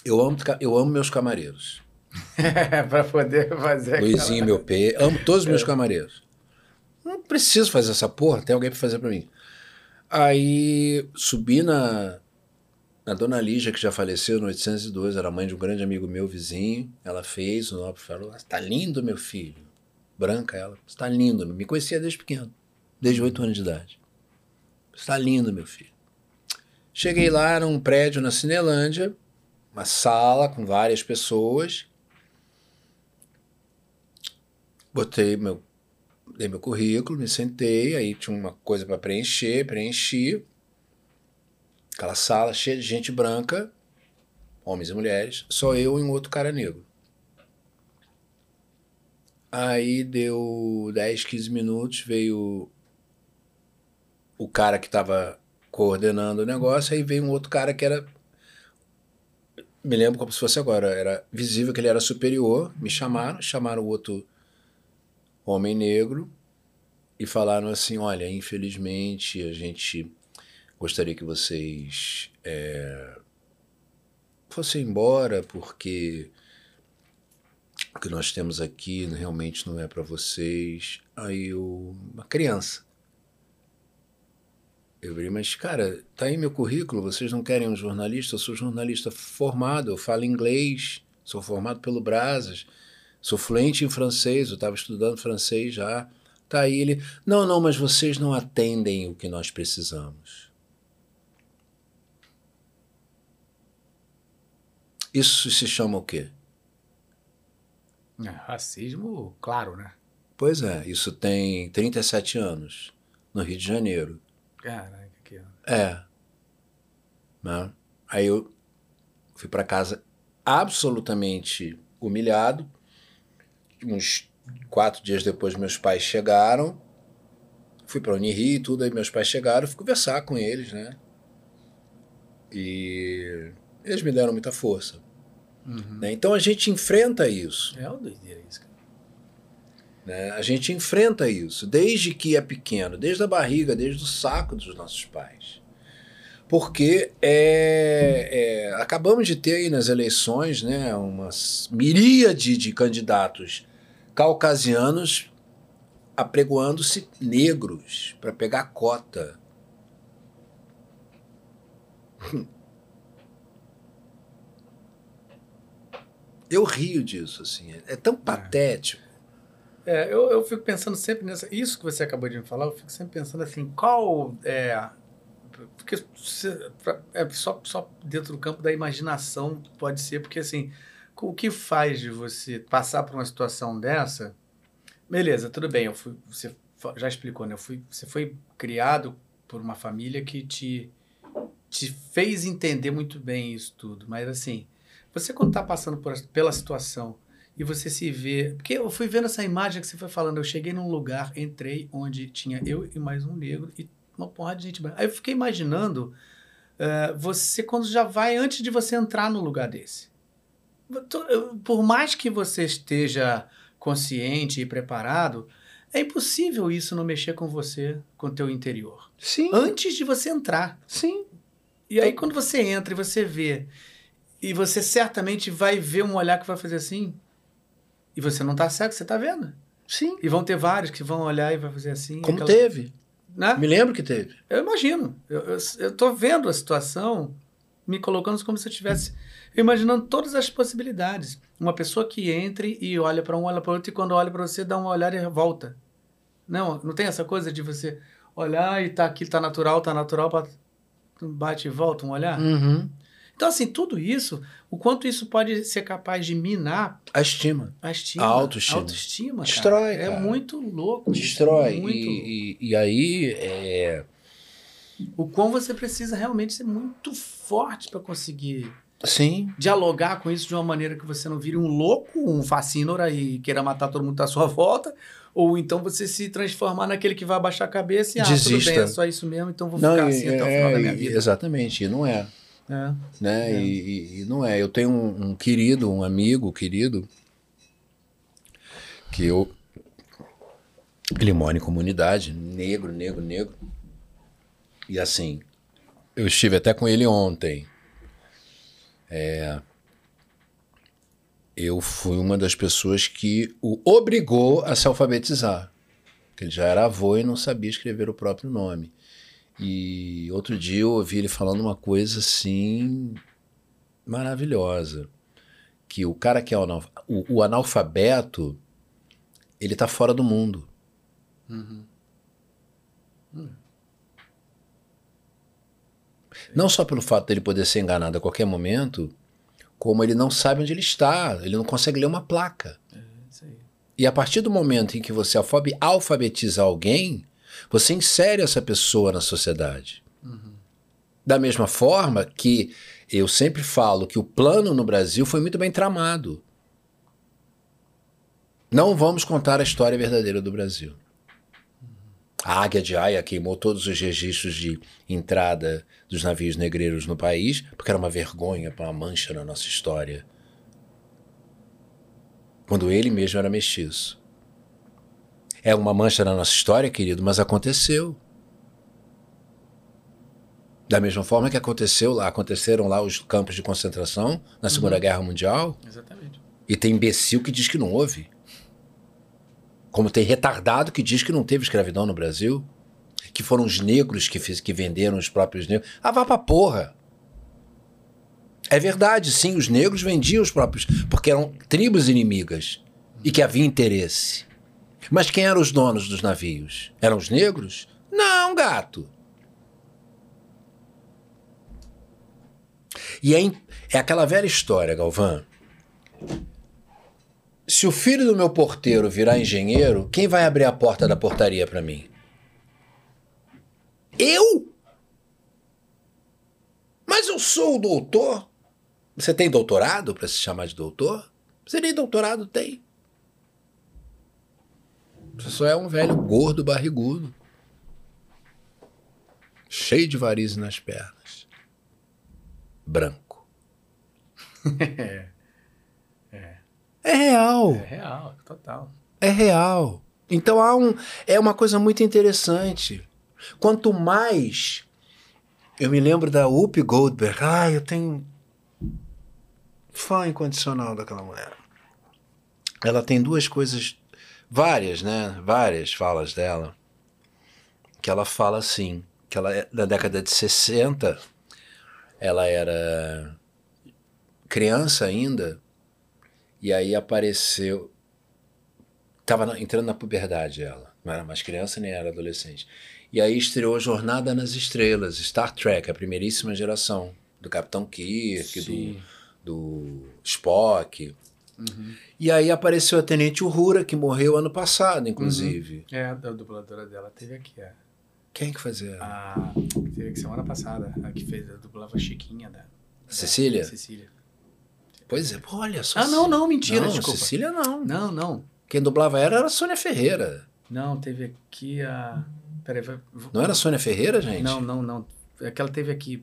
Eu amo, eu amo meus camareiros. para poder fazer Luizinho, aquela... meu P. Amo todos os meus é. camareiros. Não preciso fazer essa porra, tem alguém para fazer para mim. Aí subi na, na dona Lígia, que já faleceu no 802, era mãe de um grande amigo meu, vizinho. Ela fez, o Nobre falou: Tá lindo, meu filho branca ela. Está lindo, me conhecia desde pequeno, desde oito anos de idade. Está lindo, meu filho. Cheguei lá num prédio na Cinelândia, uma sala com várias pessoas. Botei meu, dei meu currículo, me sentei, aí tinha uma coisa para preencher, preenchi. Aquela sala cheia de gente branca, homens e mulheres, só eu e um outro cara negro. Aí deu 10, 15 minutos, veio o cara que estava coordenando o negócio, aí veio um outro cara que era me lembro como se fosse agora. Era visível que ele era superior. Me chamaram, chamaram o outro homem negro e falaram assim: olha, infelizmente a gente gostaria que vocês é, fossem embora porque o que nós temos aqui realmente não é para vocês. Aí eu, uma criança. Eu falei, mas cara, tá aí meu currículo, vocês não querem um jornalista? Eu sou jornalista formado, eu falo inglês, sou formado pelo Brasas, sou fluente em francês, eu estava estudando francês já. Tá aí ele, não, não, mas vocês não atendem o que nós precisamos. Isso se chama o quê? É, racismo, claro, né? Pois é, isso tem 37 anos, no Rio de Janeiro. Caraca, que... É. Né? Aí eu fui para casa absolutamente humilhado. Uns quatro dias depois, meus pais chegaram. Fui para Unirio e tudo, aí meus pais chegaram, fui conversar com eles, né? E eles me deram muita força. Uhum. Né? Então a gente enfrenta isso. É o doideira isso, cara. Né? A gente enfrenta isso desde que é pequeno, desde a barriga, desde o saco dos nossos pais. Porque é, é, acabamos de ter aí nas eleições né, uma miríade de candidatos caucasianos apregoando-se negros para pegar cota. Eu rio disso, assim. É tão é. patético. É, eu, eu fico pensando sempre nessa. Isso que você acabou de me falar, eu fico sempre pensando assim, qual é. Porque é só, só dentro do campo da imaginação pode ser, porque assim, o que faz de você passar por uma situação dessa? Beleza, tudo bem, eu fui, você já explicou, né? Eu fui, você foi criado por uma família que te, te fez entender muito bem isso tudo, mas assim, você quando está passando por, pela situação e você se vê. Porque eu fui vendo essa imagem que você foi falando. Eu cheguei num lugar, entrei onde tinha eu e mais um negro e uma porrada de gente branca. Aí eu fiquei imaginando uh, você quando já vai antes de você entrar no lugar desse. Por mais que você esteja consciente e preparado, é impossível isso não mexer com você, com o teu interior. Sim. Antes de você entrar. Sim. E aí quando você entra e você vê e você certamente vai ver um olhar que vai fazer assim. E você não está certo, você está vendo. Sim. E vão ter vários que vão olhar e vai fazer assim. Como aquela... teve. Né? Me lembro que teve. Eu imagino. Eu estou vendo a situação, me colocando como se eu estivesse imaginando todas as possibilidades. Uma pessoa que entre e olha para um, olha para outro, e quando olha para você, dá uma olhada e volta. Não, não tem essa coisa de você olhar e tá aqui, tá natural, tá natural, bate e volta um olhar? Uhum. Então, assim, tudo isso, o quanto isso pode ser capaz de minar a estima, a estima, a autoestima, a autoestima destrói, cara. Cara. É muito louco. Destrói. Muito... E, e, e, aí é... o quão você precisa realmente ser muito forte para conseguir Sim. dialogar com isso de uma maneira que você não vire um louco, um fascínora e queira matar todo mundo à sua volta, ou então você se transformar naquele que vai abaixar a cabeça e ah, Desista. tudo bem, é só isso mesmo, então vou não, ficar assim é, até o final da minha vida. Exatamente, não é. É, né? É. E, e, não é. Eu tenho um, um, querido, um amigo querido, que eu. Ele mora em comunidade, negro, negro, negro. E assim, eu estive até com ele ontem. É, eu fui uma das pessoas que o obrigou a se alfabetizar. Porque ele já era avô e não sabia escrever o próprio nome. E outro dia eu ouvi ele falando uma coisa assim maravilhosa, que o cara que é o, o analfabeto, ele está fora do mundo. Uhum. Hum. Não só pelo fato dele poder ser enganado a qualquer momento, como ele não sabe onde ele está, ele não consegue ler uma placa. É, e a partir do momento em que você alfabetiza alguém, você insere essa pessoa na sociedade. Uhum. Da mesma forma que eu sempre falo que o plano no Brasil foi muito bem tramado. Não vamos contar a história verdadeira do Brasil. A Águia de Aia queimou todos os registros de entrada dos navios negreiros no país, porque era uma vergonha, uma mancha na nossa história. Quando ele mesmo era mestiço. É uma mancha na nossa história, querido, mas aconteceu. Da mesma forma que aconteceu lá, aconteceram lá os campos de concentração na Segunda uhum. Guerra Mundial. Exatamente. E tem imbecil que diz que não houve. Como tem retardado que diz que não teve escravidão no Brasil. Que foram os negros que, fiz, que venderam os próprios negros. Ah, vá pra porra. É verdade, sim, os negros vendiam os próprios. Porque eram tribos inimigas. E que havia interesse. Mas quem eram os donos dos navios? Eram os negros? Não, gato. E é, é aquela velha história, Galvão. Se o filho do meu porteiro virar engenheiro, quem vai abrir a porta da portaria para mim? Eu? Mas eu sou o doutor. Você tem doutorado para se chamar de doutor? Você nem doutorado tem. Você só é um velho gordo barrigudo. Cheio de varizes nas pernas branco. é. é. É real. É real, total. É real. Então há um, é uma coisa muito interessante. Quanto mais. Eu me lembro da Whoopi Goldberg. Ah, eu tenho fã incondicional daquela mulher. Ela tem duas coisas, várias, né? Várias falas dela. Que ela fala assim, que ela é da década de 60, ela era criança ainda, e aí apareceu. Tava entrando na puberdade ela. Não era mais criança nem era adolescente. E aí estreou Jornada nas Estrelas, Star Trek, a primeiríssima geração. Do Capitão Kirk, do, do Spock. Uhum. E aí apareceu a Tenente Uhura, que morreu ano passado, inclusive. Uhum. É, a dubladora dela teve aqui, é. Quem que fazia? A, teve que semana passada, a que fez, a dublava Chiquinha da. Cecília? Cecília. Pois é, olha só. Ah, não, não, mentira, não, desculpa. Cecília não. Não, não. Quem dublava era, era a Sônia Ferreira. Não, teve aqui a. Peraí, vai... Não era a Sônia Ferreira, gente? Não, não, não. É que ela teve aqui.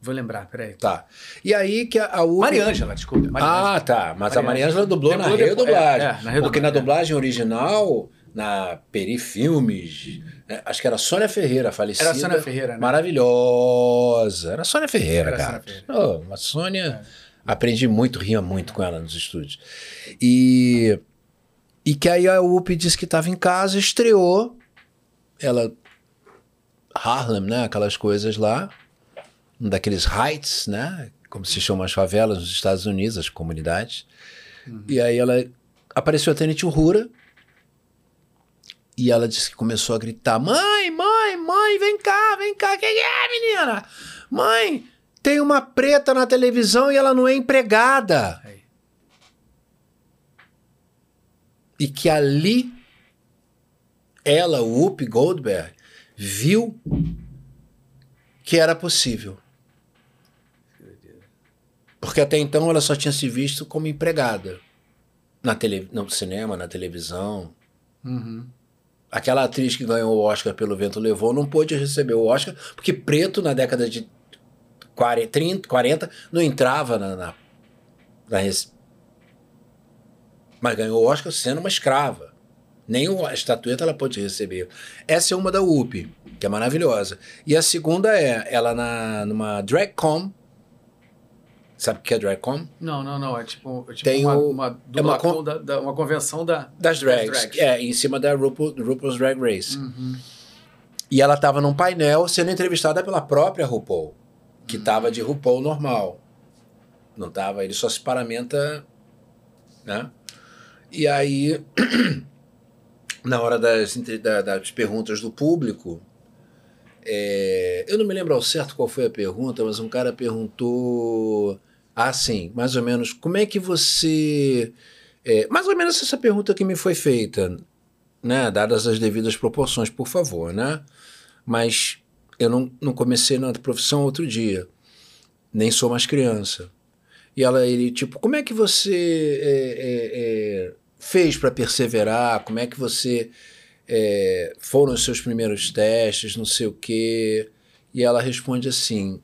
Vou lembrar, peraí. Tá. E aí que a, a U... Mariângela, desculpa. Ah, tá. Mas Mariângela. a Mariângela dublou na redublagem. É, é, na Porque na dublagem original na Peri Filmes. Né? Acho que era Sônia Ferreira, falecida. Era Sônia Ferreira, né? Maravilhosa. Era Sônia Ferreira, era cara. Sônia Ferreira. Oh, a Sônia. É. Aprendi muito, ria muito com ela nos estúdios. E. E que aí a UP disse que estava em casa, estreou. Ela. Harlem, né? Aquelas coisas lá. Um daqueles heights, né? Como se chamam as favelas nos Estados Unidos, as comunidades. Uhum. E aí ela apareceu a Tenente Uhura e ela disse que começou a gritar: Mãe, mãe, mãe, vem cá, vem cá. Quem é, menina? Mãe, tem uma preta na televisão e ela não é empregada. Aí. E que ali ela, o Whoopi Goldberg, viu que era possível. Porque até então ela só tinha se visto como empregada. Na tele, no cinema, na televisão. Uhum aquela atriz que ganhou o Oscar pelo Vento Levou não pôde receber o Oscar, porque preto na década de 40, 30, 40 não entrava na, na, na mas ganhou o Oscar sendo uma escrava. Nem a estatueta ela pôde receber. Essa é uma da UP, que é maravilhosa. E a segunda é ela na, numa DragCon, Sabe o que é DragCon? Não, não, não. É tipo, é tipo Tem uma, o, uma, é uma, con da, da, uma, convenção da, das, drags. das, drags. É, em cima da RuPaul, RuPaul's Drag Race. Uhum. E ela estava num painel sendo entrevistada pela própria RuPaul, que estava uhum. de RuPaul normal. Não tava, ele só se paramenta, né? E aí, na hora das, das perguntas do público, é, eu não me lembro ao certo qual foi a pergunta, mas um cara perguntou ah, sim, mais ou menos. Como é que você. É, mais ou menos essa pergunta que me foi feita, né? Dadas as devidas proporções, por favor, né? Mas eu não, não comecei na profissão outro dia. Nem sou mais criança. E ela, ele, tipo, como é que você é, é, é fez para perseverar? Como é que você é, foram os seus primeiros testes, não sei o quê. E ela responde assim: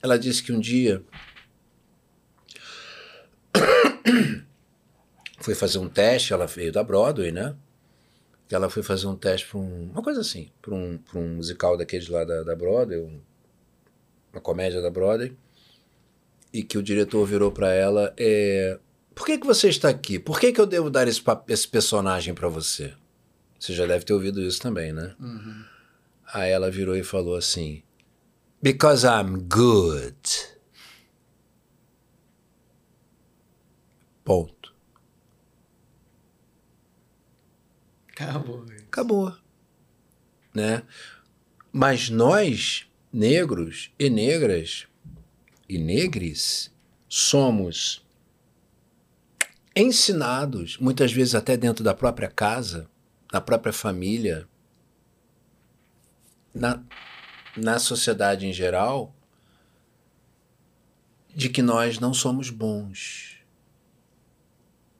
ela disse que um dia foi fazer um teste, ela veio da Broadway, né? Ela foi fazer um teste para um, uma coisa assim, para um, um musical daqueles lá da, da Broadway, um, uma comédia da Broadway, e que o diretor virou para ela: é, Por que, que você está aqui? Por que, que eu devo dar esse, esse personagem para você? Você já deve ter ouvido isso também, né? Uhum. Aí ela virou e falou assim: Because I'm good. Ponto. Acabou. Acabou. Né? Mas nós, negros e negras e negres, somos ensinados, muitas vezes até dentro da própria casa, na própria família, na, na sociedade em geral, de que nós não somos bons,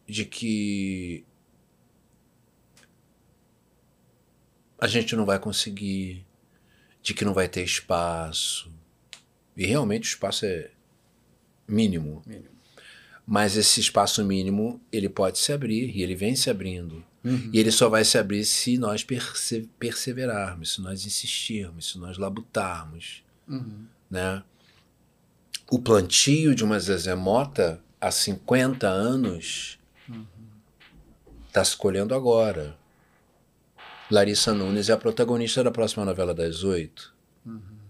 de que a gente não vai conseguir, de que não vai ter espaço. E realmente o espaço é mínimo. mínimo. Mas esse espaço mínimo, ele pode se abrir e ele vem se abrindo. Uhum. E ele só vai se abrir se nós perse perseverarmos, se nós insistirmos, se nós labutarmos. Uhum. Né? O plantio de uma Zezé Mota há 50 anos está uhum. se colhendo agora. Larissa Nunes é a protagonista da próxima novela das oito. Uhum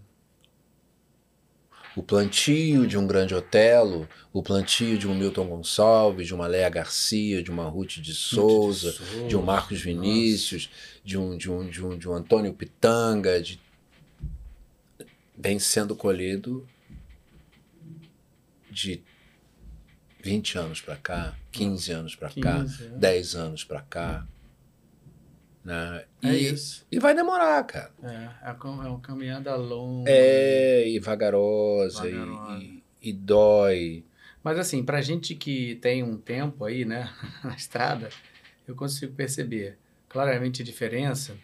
o plantio de um grande Otelo, o plantio de um Milton Gonçalves, de uma Léa Garcia, de uma Ruth de Souza, de, Souza, de um Marcos Vinícius, de um, de, um, de, um, de um Antônio Pitanga, de... vem sendo colhido de 20 anos para cá, 15 anos para cá, 10 anos para cá. Né? É e, isso. E vai demorar, cara. É, é uma caminhada longa. É, e vagarosa, vagarosa. E, e, e, dói. Mas assim, pra gente que tem um tempo aí, né, na estrada, eu consigo perceber claramente a diferença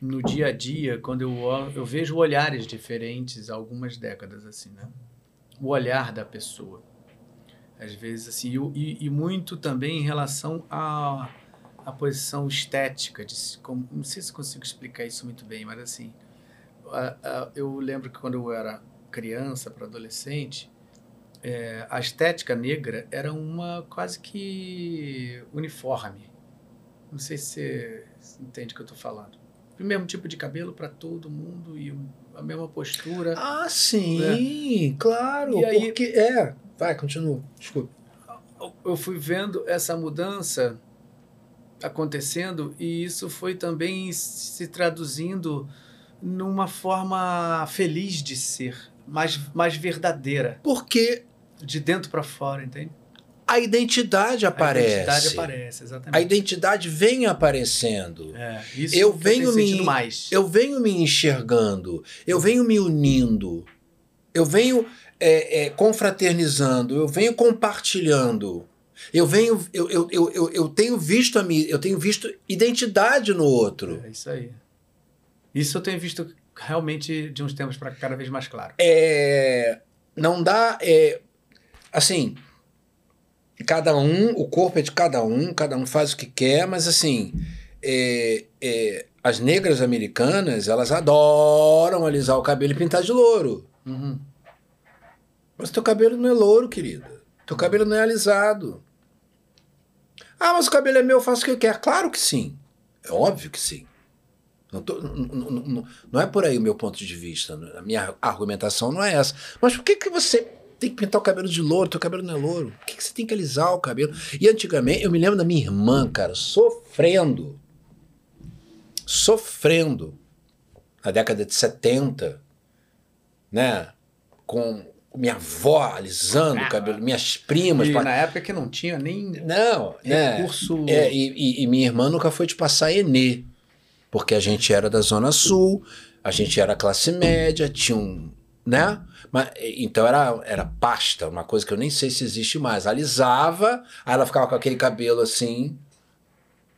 no dia a dia, quando eu, eu vejo olhares diferentes há algumas décadas, assim, né? O olhar da pessoa. Às vezes, assim, e, e muito também em relação a a posição estética, de, como, não sei se consigo explicar isso muito bem, mas assim, a, a, eu lembro que quando eu era criança para adolescente, é, a estética negra era uma quase que uniforme. Não sei se você entende o que eu estou falando. O mesmo tipo de cabelo para todo mundo e a mesma postura. Ah, sim, né? claro. E aí, porque é, vai, continua. Desculpa. Eu fui vendo essa mudança acontecendo e isso foi também se traduzindo numa forma feliz de ser, mais, mais verdadeira. Porque de dentro para fora, entende? A identidade aparece. A identidade aparece, exatamente. A identidade vem aparecendo. É, isso eu venho me mais. Eu venho me enxergando, eu venho me unindo, eu venho é, é, confraternizando, eu venho compartilhando. Eu venho, eu, eu, eu, eu tenho visto a mim, eu tenho visto identidade no outro. É isso aí. Isso eu tenho visto realmente de uns tempos para cada vez mais claro. É, não dá, é, assim, cada um, o corpo é de cada um, cada um faz o que quer, mas assim, é, é, as negras americanas, elas adoram alisar o cabelo e pintar de louro. Uhum. Mas teu cabelo não é louro, querida. Teu cabelo não é alisado. Ah, mas o cabelo é meu, eu faço o que eu quero. Claro que sim. É óbvio que sim. Não, tô, não, não, não, é por aí o meu ponto de vista. A minha argumentação não é essa. Mas por que, que você tem que pintar o cabelo de louro? Teu cabelo não é louro. Por que, que você tem que alisar o cabelo? E antigamente, eu me lembro da minha irmã, cara, sofrendo. Sofrendo. Na década de 70, né? Com minha avó alisando o ah, cabelo, minhas primas. E na época que não tinha nem não, né? recurso. É, e, e, e, minha irmã nunca foi te passar Enê, porque a gente era da Zona Sul, a gente era classe média, tinha um. né? Mas, então era, era pasta, uma coisa que eu nem sei se existe mais. Alisava, aí ela ficava com aquele cabelo assim,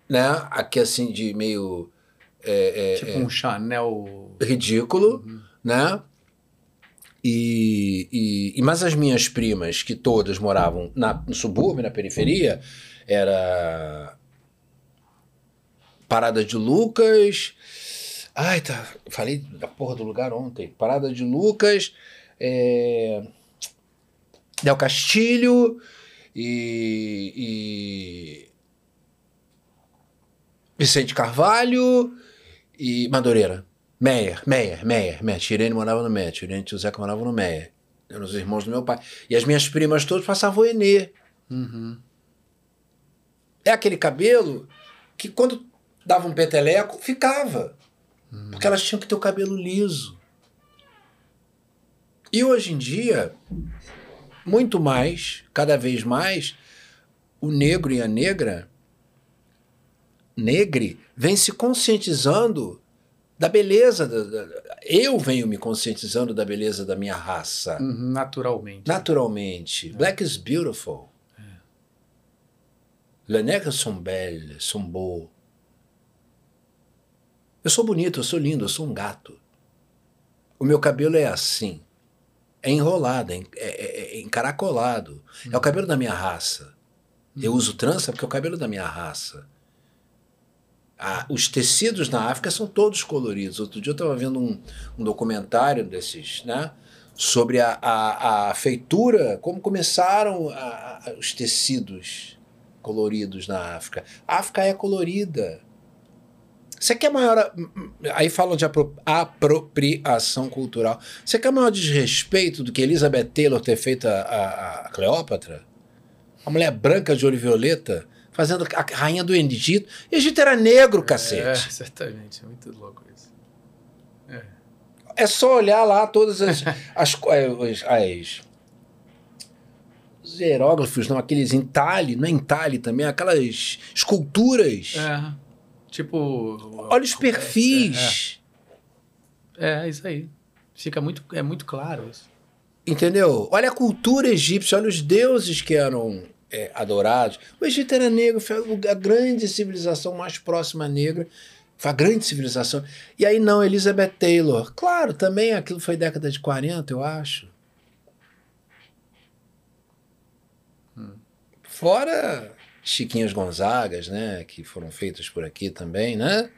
né? Aqui assim de meio é, é, Tipo é, um Chanel. ridículo, né? E, e, e- mas as minhas primas, que todas moravam na, no subúrbio, na periferia, era Parada de Lucas. Ai, tá. Falei da porra do lugar ontem. Parada de Lucas, é, Del Castilho e, e Vicente Carvalho e Madureira. Meyer, Meyer, Meyer, Meyer. Tirene morava no Meyer, Tirene e tio Zeca moravam no Meyer. Eram os irmãos do meu pai. E as minhas primas todas passavam o Enê. Uhum. É aquele cabelo que quando dava um peteleco, ficava. Porque elas tinham que ter o cabelo liso. E hoje em dia, muito mais, cada vez mais, o negro e a negra, negre, vem se conscientizando da beleza. da- da- eu venho me conscientizando da beleza da minha raça. Uhum, Naturalmente. Naturalmente. Black is beautiful. Les nègres sont belles, sont beaux. Eu sou bonito, eu sou lindo, eu sou um gato. O meu cabelo é assim. É enrolado, é, é- é- é encaracolado. É o cabelo da minha raça. Eu uso trança porque é o cabelo da minha raça. Os tecidos na África são todos coloridos. Outro dia eu estava vendo um, um documentário desses, né? Sobre a, a, a feitura, como começaram a- os tecidos coloridos na África. A África é colorida. Você quer maior. Aí falam de apro- apropriação cultural. Você quer maior desrespeito do que Elizabeth Taylor ter feito a, a, a Cleópatra? A mulher branca de olho violeta, fazendo a rainha do Egito. Egito era negro, É, cacete. certamente. É muito louco isso. É, só olhar lá todas as. as, as, as os hieróglifos, não, aqueles entalhe, não é entalhe também, aquelas esculturas. É. Tipo. Olha os perfis. É, é isso aí. Fica muito, é muito claro isso. Entendeu? Olha a cultura egípcia, olha os deuses que eram é, adorados. O Egito era negro, foi a grande civilização mais próxima negra, foi a grande civilização. E aí não, Elizabeth Taylor. Claro, também aquilo foi década de 40, eu acho. Fora Chiquinhas Gonzagas, né, que foram feitas por aqui também, né?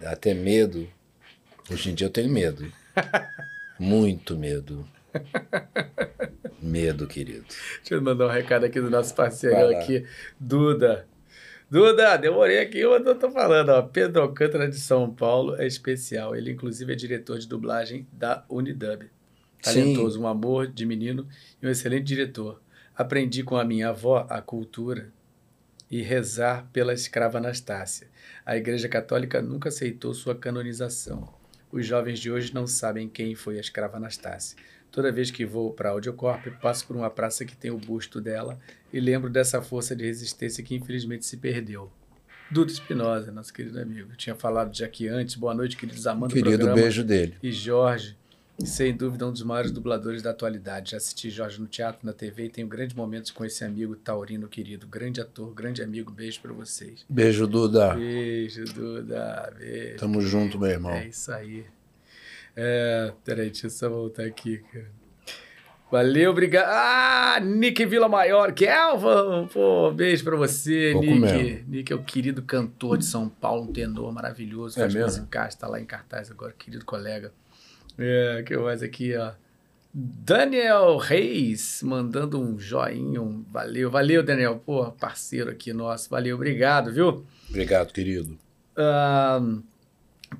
Dá até medo. Hoje em dia eu tenho medo. Muito medo. Medo, querido. Deixa eu mandar um recado aqui do nosso parceiro aqui, Duda. Duda, demorei aqui, mas eu tô falando, ó. Pedro Alcântara de São Paulo é especial. Ele, inclusive, é diretor de dublagem da Unidub. Talentoso, um amor de menino e um excelente diretor. Aprendi com a minha avó a cultura e rezar pela escrava Anastácia. A Igreja Católica nunca aceitou sua canonização. Os jovens de hoje não sabem quem foi a escrava Anastácia. Toda vez que vou para Audiocorp, passo por uma praça que tem o busto dela e lembro dessa força de resistência que infelizmente se perdeu. Duda Espinosa, nosso querido amigo. Eu tinha falado já aqui antes. Boa noite, queridos amantes do Querido programa. beijo dele. E Jorge, sem dúvida, um dos maiores dubladores da atualidade. Já assisti Jorge no teatro, na TV e tenho grandes momentos com esse amigo taurino querido. Grande ator, grande amigo. Beijo para vocês. Beijo, Duda. Beijo, Duda. Beijo. Tamo junto, meu irmão. É isso aí. É, peraí, deixa eu só voltar aqui, cara. Valeu, obrigado. Ah, Nick Vila Maior, Kelvin, pô, beijo pra você, Pouco Nick. mesmo. Nick é o querido cantor de São Paulo, um tenor maravilhoso, É faz mesmo? musicais, tá lá em cartaz agora, querido colega. É, que mais aqui, ó. Daniel Reis, mandando um joinha, um valeu, valeu, Daniel, pô, parceiro aqui nosso, valeu, obrigado, viu? Obrigado, querido. Ahn,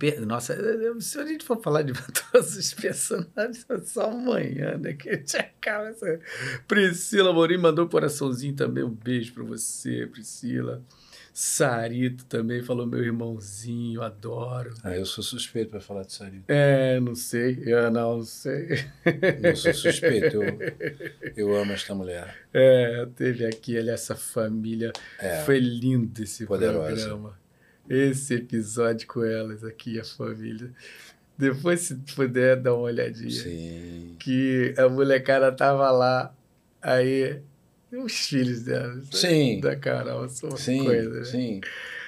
per- nossa, se a gente for falar de todos os personagens, é só amanhã, né? Que a gente acaba essa. Priscila Morim mandou um coraçãozinho também. Um beijo pra você, Priscila. Sarito também falou meu irmãozinho, adoro. Ah, eu sou suspeito para falar de Sarito. É, não sei, eu não sei. Eu sou suspeito. Eu, eu amo esta mulher. É, teve aqui olha, essa família. É. Foi lindo esse Poderosa. programa. Esse episódio com elas aqui, a família. Depois, se puder, dá uma olhadinha. Sim. Que a molecada tava lá, aí Os filhos dela. Sim. Da Carol, são Sim, coisa, né? sim.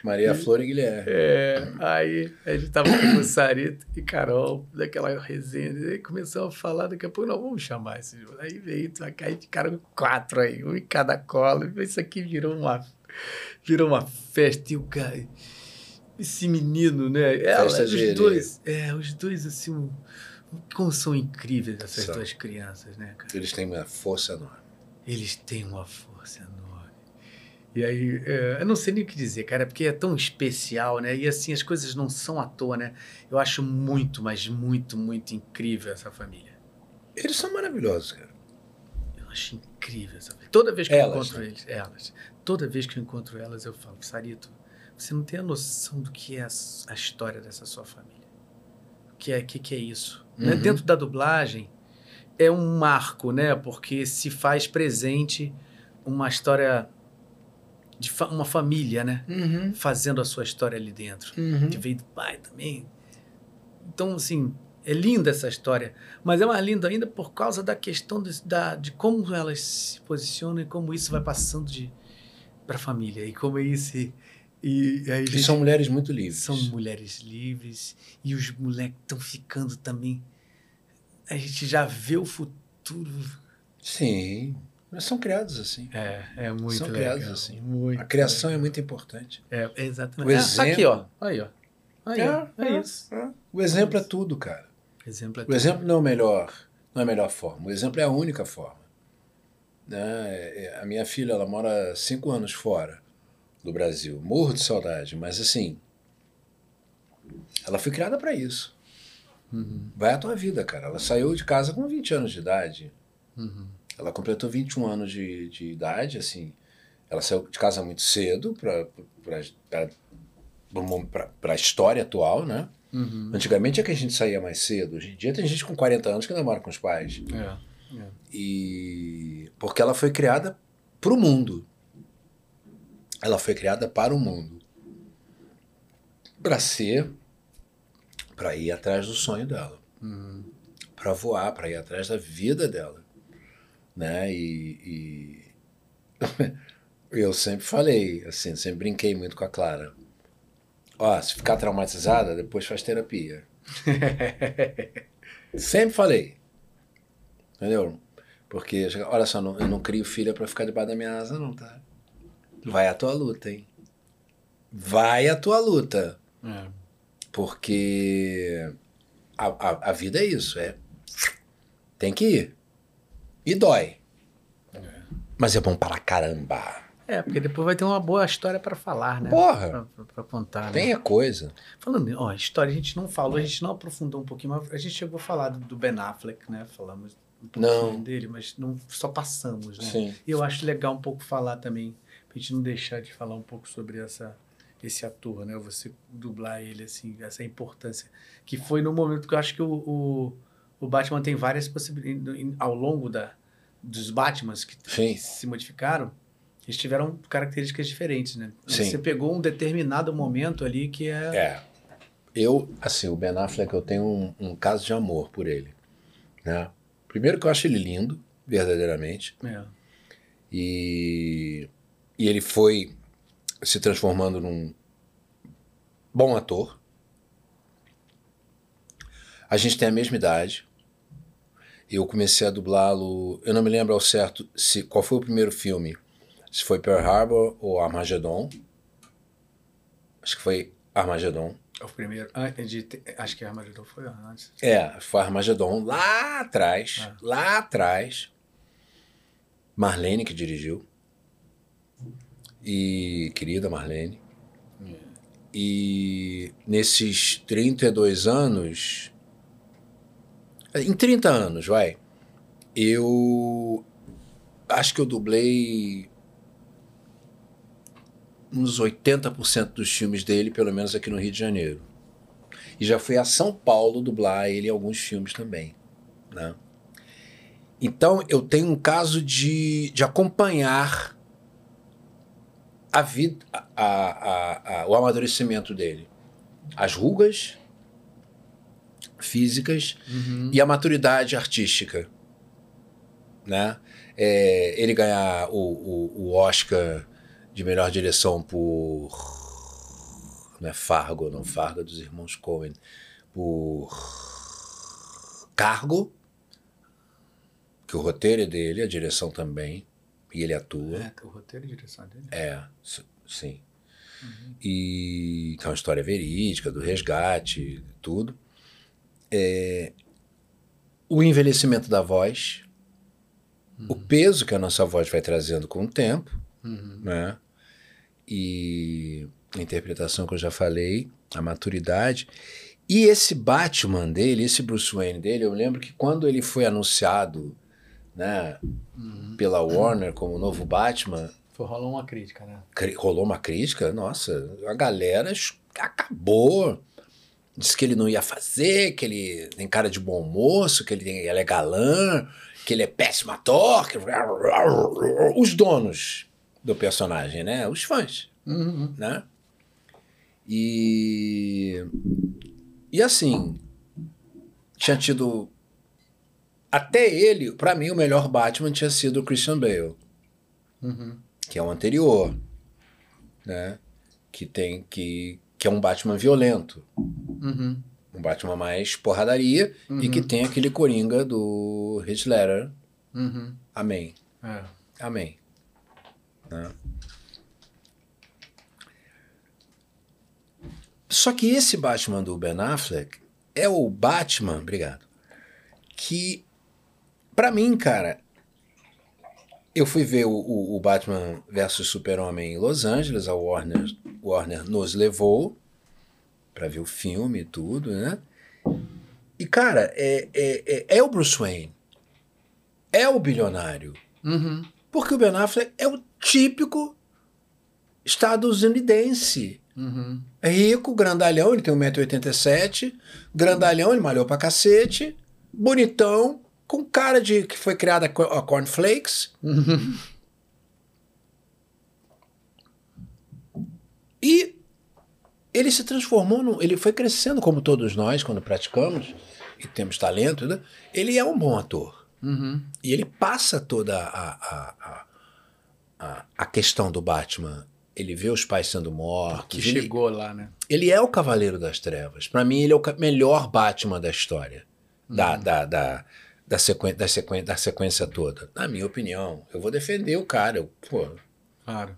Maria Flor e Guilherme. É, aí a gente tava com o Sarita e Carol, daquela resenha, e começamos a falar, daqui a pouco não vamos chamar esse jogo. Aí veio, vai cair de cara quatro aí, um em cada colo. Isso aqui virou uma, virou uma festa. E o cara, esse menino, né? Ela, Festa os de- dois, é, os dois assim, um- como são incríveis essas São. duas crianças, né, cara? Eles têm uma força enorme. Eles têm uma força enorme. E aí, é, eu não sei nem o que dizer, cara, porque é tão especial, né? E assim, as coisas não são à toa, né? Eu acho muito, mas muito, muito incrível essa família. Eles são maravilhosos, cara. Eu acho incrível essa família. Toda vez que Elas, eu encontro né? eles, elas, toda vez que eu encontro elas, eu falo, Sarito, você não tem a noção do que é a, a história dessa sua família. O que é, que, que é isso? Né? Uhum. Dentro da dublagem, é um marco, né? Porque se faz presente uma história de fa- uma família, né? Uhum. Fazendo a sua história ali dentro. Uhum. Que veio do pai também. Então, assim, é linda essa história. Mas é mais linda ainda por causa da questão de, da, de como elas se posicionam e como isso vai passando de para a família. E como isso. E, aí E gente- são mulheres muito livres. são mulheres livres e os moleques estão ficando também. A gente já vê o futuro. Sim. Eles são criados assim. É, é muito São legal. criados assim. Muito A criação é muito importante. É, é exatamente. O É, tá aqui, exemplo- ó. Aí, ó. Aí, ó. É, isso. O exemplo é tudo, cara. Exemplo é O exemplo não é melhor, não é a melhor forma. O exemplo é a única forma. Né? É, A minha filha, ela mora cinco anos fora do Brasil. Morro de saudade, mas assim, ela foi criada para isso. Uhum, Vai a tua vida, cara. Ela saiu de casa com 20 anos de idade. uhum. Ela completou 21 anos de, de idade, assim. Ela saiu de casa muito cedo para a história atual, né? Uhum. Antigamente é que a gente saía mais cedo. Hoje em dia tem gente com 40 anos que ainda mora com os pais. É, é. E porque ela foi criada para o mundo. Ela foi criada para o mundo. Para ser, para ir atrás do sonho dela, Uhum. para voar, para ir atrás da vida dela, né? E, e eu sempre falei, assim, sempre brinquei muito com a Clara. Ó, se ficar traumatizada, depois faz terapia. Sempre falei. Entendeu? Porque, olha só, eu não crio filha pra ficar debaixo da minha asa, não, tá? Vai a tua luta, hein? Vai a tua luta. É. Porque a, a, a vida é isso, é. Tem que ir. E dói. Mas é bom para caramba. É, porque depois vai ter uma boa história para falar, né? Porra! Pra, pra- pra contar. né? Tem a coisa. Falando, ó, história, a gente não falou, a gente não aprofundou um pouquinho, mas a gente chegou a falar do, do Ben Affleck, né? Falamos um pouquinho Não. dele, mas não só passamos, né? Sim. E eu acho legal um pouco falar também, pra gente não deixar de falar um pouco sobre essa esse ator, né? Você dublar ele, assim, essa importância. Que foi no momento que eu acho que o, o, o Batman tem várias possibilidades, ao longo da, dos Batmans que, Sim. se modificaram, eles tiveram características diferentes, né? Sim. Você pegou um determinado momento ali que é... É. Eu, assim, o Ben Affleck, eu tenho um, um caso de amor por ele. Né? Primeiro que eu acho ele lindo, verdadeiramente. é. E, e ele foi se transformando num bom ator. A gente tem a mesma idade. Eu comecei a dublá-lo. Eu não me lembro ao certo se qual foi o primeiro filme. Se foi Pearl Harbor ou Armageddon. Acho que foi Armageddon. É o primeiro. ah, de- acho que Armageddon foi antes. É, foi Armageddon lá atrás. Ah. Lá atrás. Marlene que dirigiu. E querida Marlene. E nesses 32 anos. Em 30 anos, vai. Eu acho que eu dublei uns 80% dos filmes dele, pelo menos aqui no Rio de Janeiro. E já fui a São Paulo dublar ele em alguns filmes também. Né? Então eu tenho um caso de, de acompanhar a vida, a, a- a- o amadurecimento dele. As rugas físicas Uhum. e a maturidade artística. Né? é, ele ganhar o, o, o Oscar de melhor direção por. Não é Fargo, não. Fargo dos irmãos Coen. Por. Cargo. Que o roteiro é dele, a direção também. E ele atua. É, o roteiro e direção dele. É, sim. E que é uma história verídica, do resgate, tudo. É, o envelhecimento da voz, o peso que a nossa voz vai trazendo com o tempo, né? E a interpretação que eu já falei, a maturidade. E esse Batman dele, esse Bruce Wayne dele, eu lembro que quando ele foi anunciado, né, pela Warner como novo Batman, Foi rolou uma crítica, né? cri- rolou uma crítica, nossa, a galera acabou. Disse que ele não ia fazer, que ele tem cara de bom moço, que ele, ele é galã, que ele é péssimo ator. que- Os donos do personagem, né? Os fãs, né? E... E assim, tinha tido... Até ele, pra mim, o melhor Batman tinha sido o Christian Bale que é o anterior, né? Que tem que que é um Batman violento, Uhum. um Batman mais porradaria e que tem aquele coringa do Heath Ledger. Uhum. Amém, É. amém. Né? Só que esse Batman do Ben Affleck é o Batman, obrigado, que pra mim, cara, eu fui ver o, o, o Batman versus Super-Homem em Los Angeles, a Warner, Warner nos levou pra ver o filme e tudo, né? E, cara, é, é, é, é o Bruce Wayne. É o bilionário. Uhum. Porque o Ben Affleck é o típico estadunidense. Uhum. É rico, grandalhão, ele tem 1,87m, grandalhão, ele malhou pra cacete, bonitão, com cara de que foi criada a co- a cornflakes. E ele se transformou, num, ele foi crescendo como todos nós quando praticamos e temos talento, né? ele é um bom ator. Uhum. E ele passa toda a, a, a, a, questão do Batman. Ele vê os pais sendo mortos. Que ele, chegou lá, né? ele é o Cavaleiro das Trevas. Pra mim, ele é o melhor Batman da história. Da, da, da, da, sequen, da, sequen, da sequência toda. Na minha opinião, eu vou defender o cara. Eu, pô, Claro.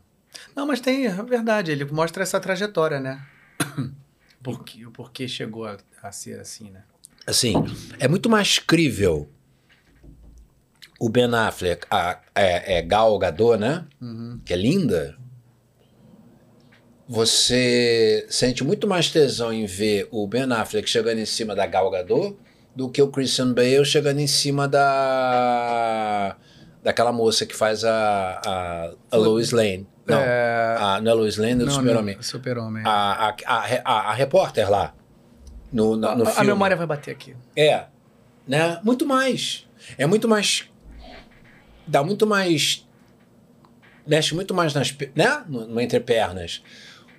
Não, mas tem, é verdade, ele mostra essa trajetória, né? Porque, o porquê chegou a, a ser assim, né? assim, é muito mais crível o Ben Affleck, a, é, é Gal Gadot, né? Que é linda. Você sente muito mais tesão em ver o Ben Affleck chegando em cima da Gal Gadot do que o Christian Bale chegando em cima da daquela moça que faz a, a, a Lois Lane. Não, É... a, não é Lois Lane, é do Super-Homem. não, Super-Homem. A, a, a, a, a repórter lá. No, no, no a, a filme. memória vai bater aqui. É, né? Muito mais. É muito mais. Dá muito mais. Mexe muito mais nas. né? No, no entrepernas.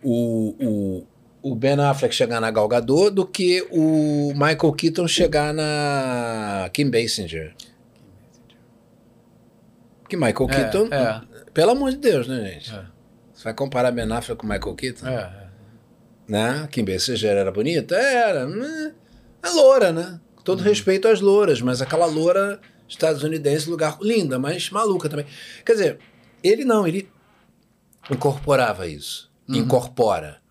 O, o, o Ben Affleck chegar na Gal Gadot do que o Michael Keaton chegar na Kim Basinger. Que Michael É, Keaton. é. Pelo amor de Deus, né, gente? É. Você vai comparar Ben Affleck com Michael Keaton? É, é. né? Kim Basinger era bonita? Era. É loura, né? Com todo respeito às louras, mas aquela loura estadunidense, lugar linda, mas maluca também. Quer dizer, ele não, ele incorporava isso. Incorpora.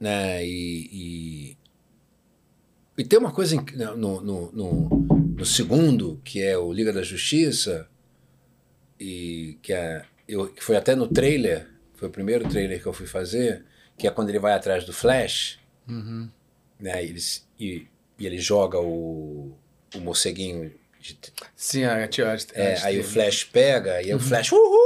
Né? E, e, e tem uma coisa em- no, no, no, no segundo, que é o Liga da Justiça, e que, é, eu, que foi até no trailer, foi o primeiro trailer que eu fui fazer, que é quando ele vai atrás do Flash, Uhum. né? E ele, e, e ele joga o, o morceguinho. de- Sim, a, a, a, é, aí o Flash pega, e aí o Flash, uhul,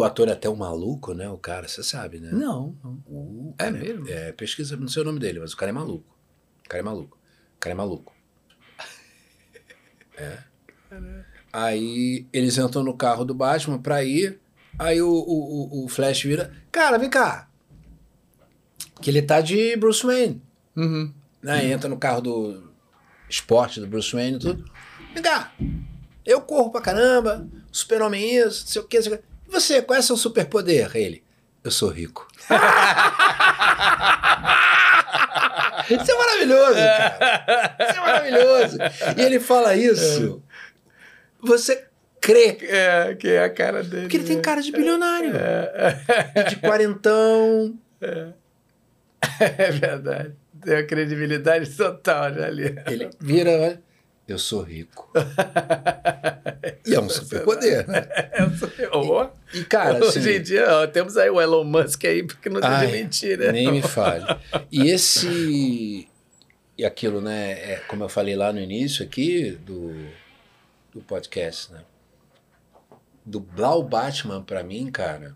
o ator é até um maluco, né? O cara, você sabe, né? Não, não. O É cara mesmo? É, pesquisa, não sei o nome dele, mas o cara é maluco. O cara é maluco. O cara é maluco. É. Aí eles entram no carro do Batman pra ir. Aí o, o, o- o Flash vira. Cara, vem cá. Que ele tá de Bruce Wayne. Uhum. Né? Entra no carro do esporte do Bruce Wayne e tudo. Vem cá. Eu corro pra caramba, super-homem isso, não sei o que. E você, qual é seu superpoder? Ele, eu sou rico. Isso é maravilhoso, cara. Isso é maravilhoso. E ele fala isso. Você crê. É, que é a cara dele. Porque ele tem né? cara de bilionário. É. De quarentão. É verdade. Tem a credibilidade total já ali. Ele vira, olha, eu sou rico. E é um superpoder, né? É um super... Oh, E, cara, assim, Hoje em dia, ó, temos aí o Elon Musk aí, porque não Ai, mentira. Nem me fale. E esse. E aquilo, né? É, como eu falei lá no início aqui do, do podcast, né? Dublar o Batman pra mim, cara.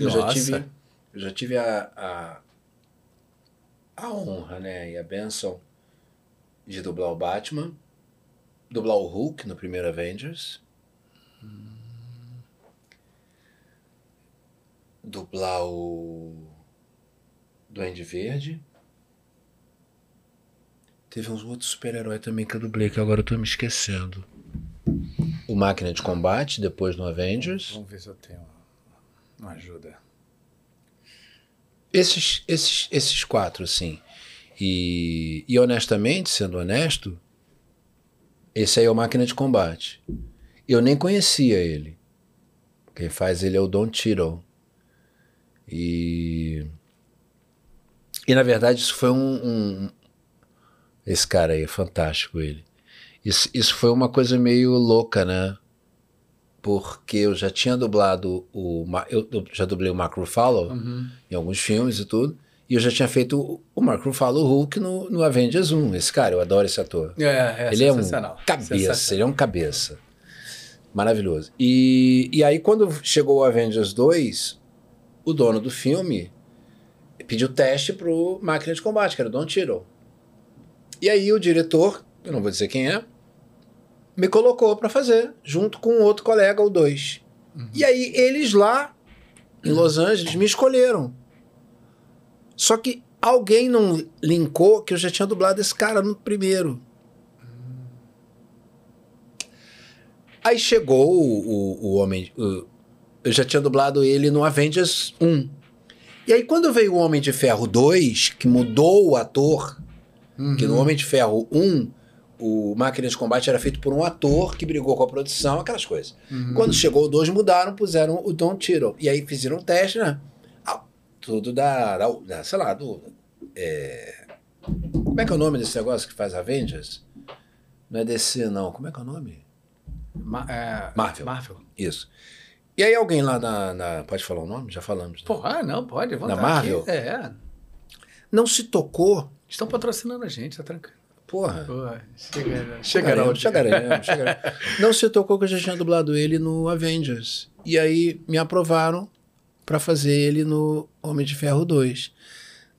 Eu já Nossa. tive, eu já tive a, a, a honra, né? E a benção de dublar o Batman, dublar o Hulk no primeiro Avengers. Dublar o Duende Verde. Teve uns outros super-heróis também que eu dublei, que agora eu tô me esquecendo. O Máquina de Combate, depois no Avengers. Vamos ver se eu tenho uma, uma ajuda. Esses, esses, esses quatro, assim. E, e honestamente, sendo honesto, esse aí é o Máquina de Combate. Eu nem conhecia ele. Quem faz ele é o Don Cheadle. E. E na verdade, isso foi um. um- esse cara aí é fantástico, ele. Isso, isso foi uma coisa meio louca, né? Porque eu já tinha dublado o. Eu, já dublei o Mark Ruffalo em alguns filmes e tudo. E eu já tinha feito o- o Mark Ruffalo Hulk no, no Avengers 1. Esse cara, eu adoro esse ator. É, é ele é um cabeça, ele é um cabeça. Maravilhoso. E, e aí, quando chegou o Avengers 2, o dono do filme pediu teste pro Máquina de Combate, que era o Don Cheadle. E aí o diretor, eu não vou dizer quem é, me colocou para fazer, junto com outro colega, ou dois. E aí eles lá, em Los Angeles, me escolheram. Só que alguém não linkou que eu já tinha dublado esse cara no primeiro. Aí chegou o, o, o Homem. o- eu já tinha dublado ele no Avengers 1. E aí, quando veio o Homem de Ferro 2, que mudou o ator, que no Homem de Ferro 1, o Máquina de Combate era feito por um ator que brigou com a produção, aquelas coisas. Quando chegou o 2, mudaram, puseram o Don Cheadle. E aí fizeram um teste, né? Tudo da, da, da- sei lá, do... é, Como é que é o nome desse negócio que faz Avengers? Não é DC, não. Como é que é o nome? Ma- é, Marvel. Marvel. Isso. E aí alguém lá na... na- pode falar o nome? Já falamos. né? Pô, ah, não, pode. Na Marvel? aqui. É. Não se tocou... Estão patrocinando a gente, tá tranquilo. Porra. Chegarão, chegarão. chegarão, chegarão. Não se tocou que eu já tinha dublado ele no Avengers. E aí me aprovaram pra fazer ele no Homem de Ferro 2.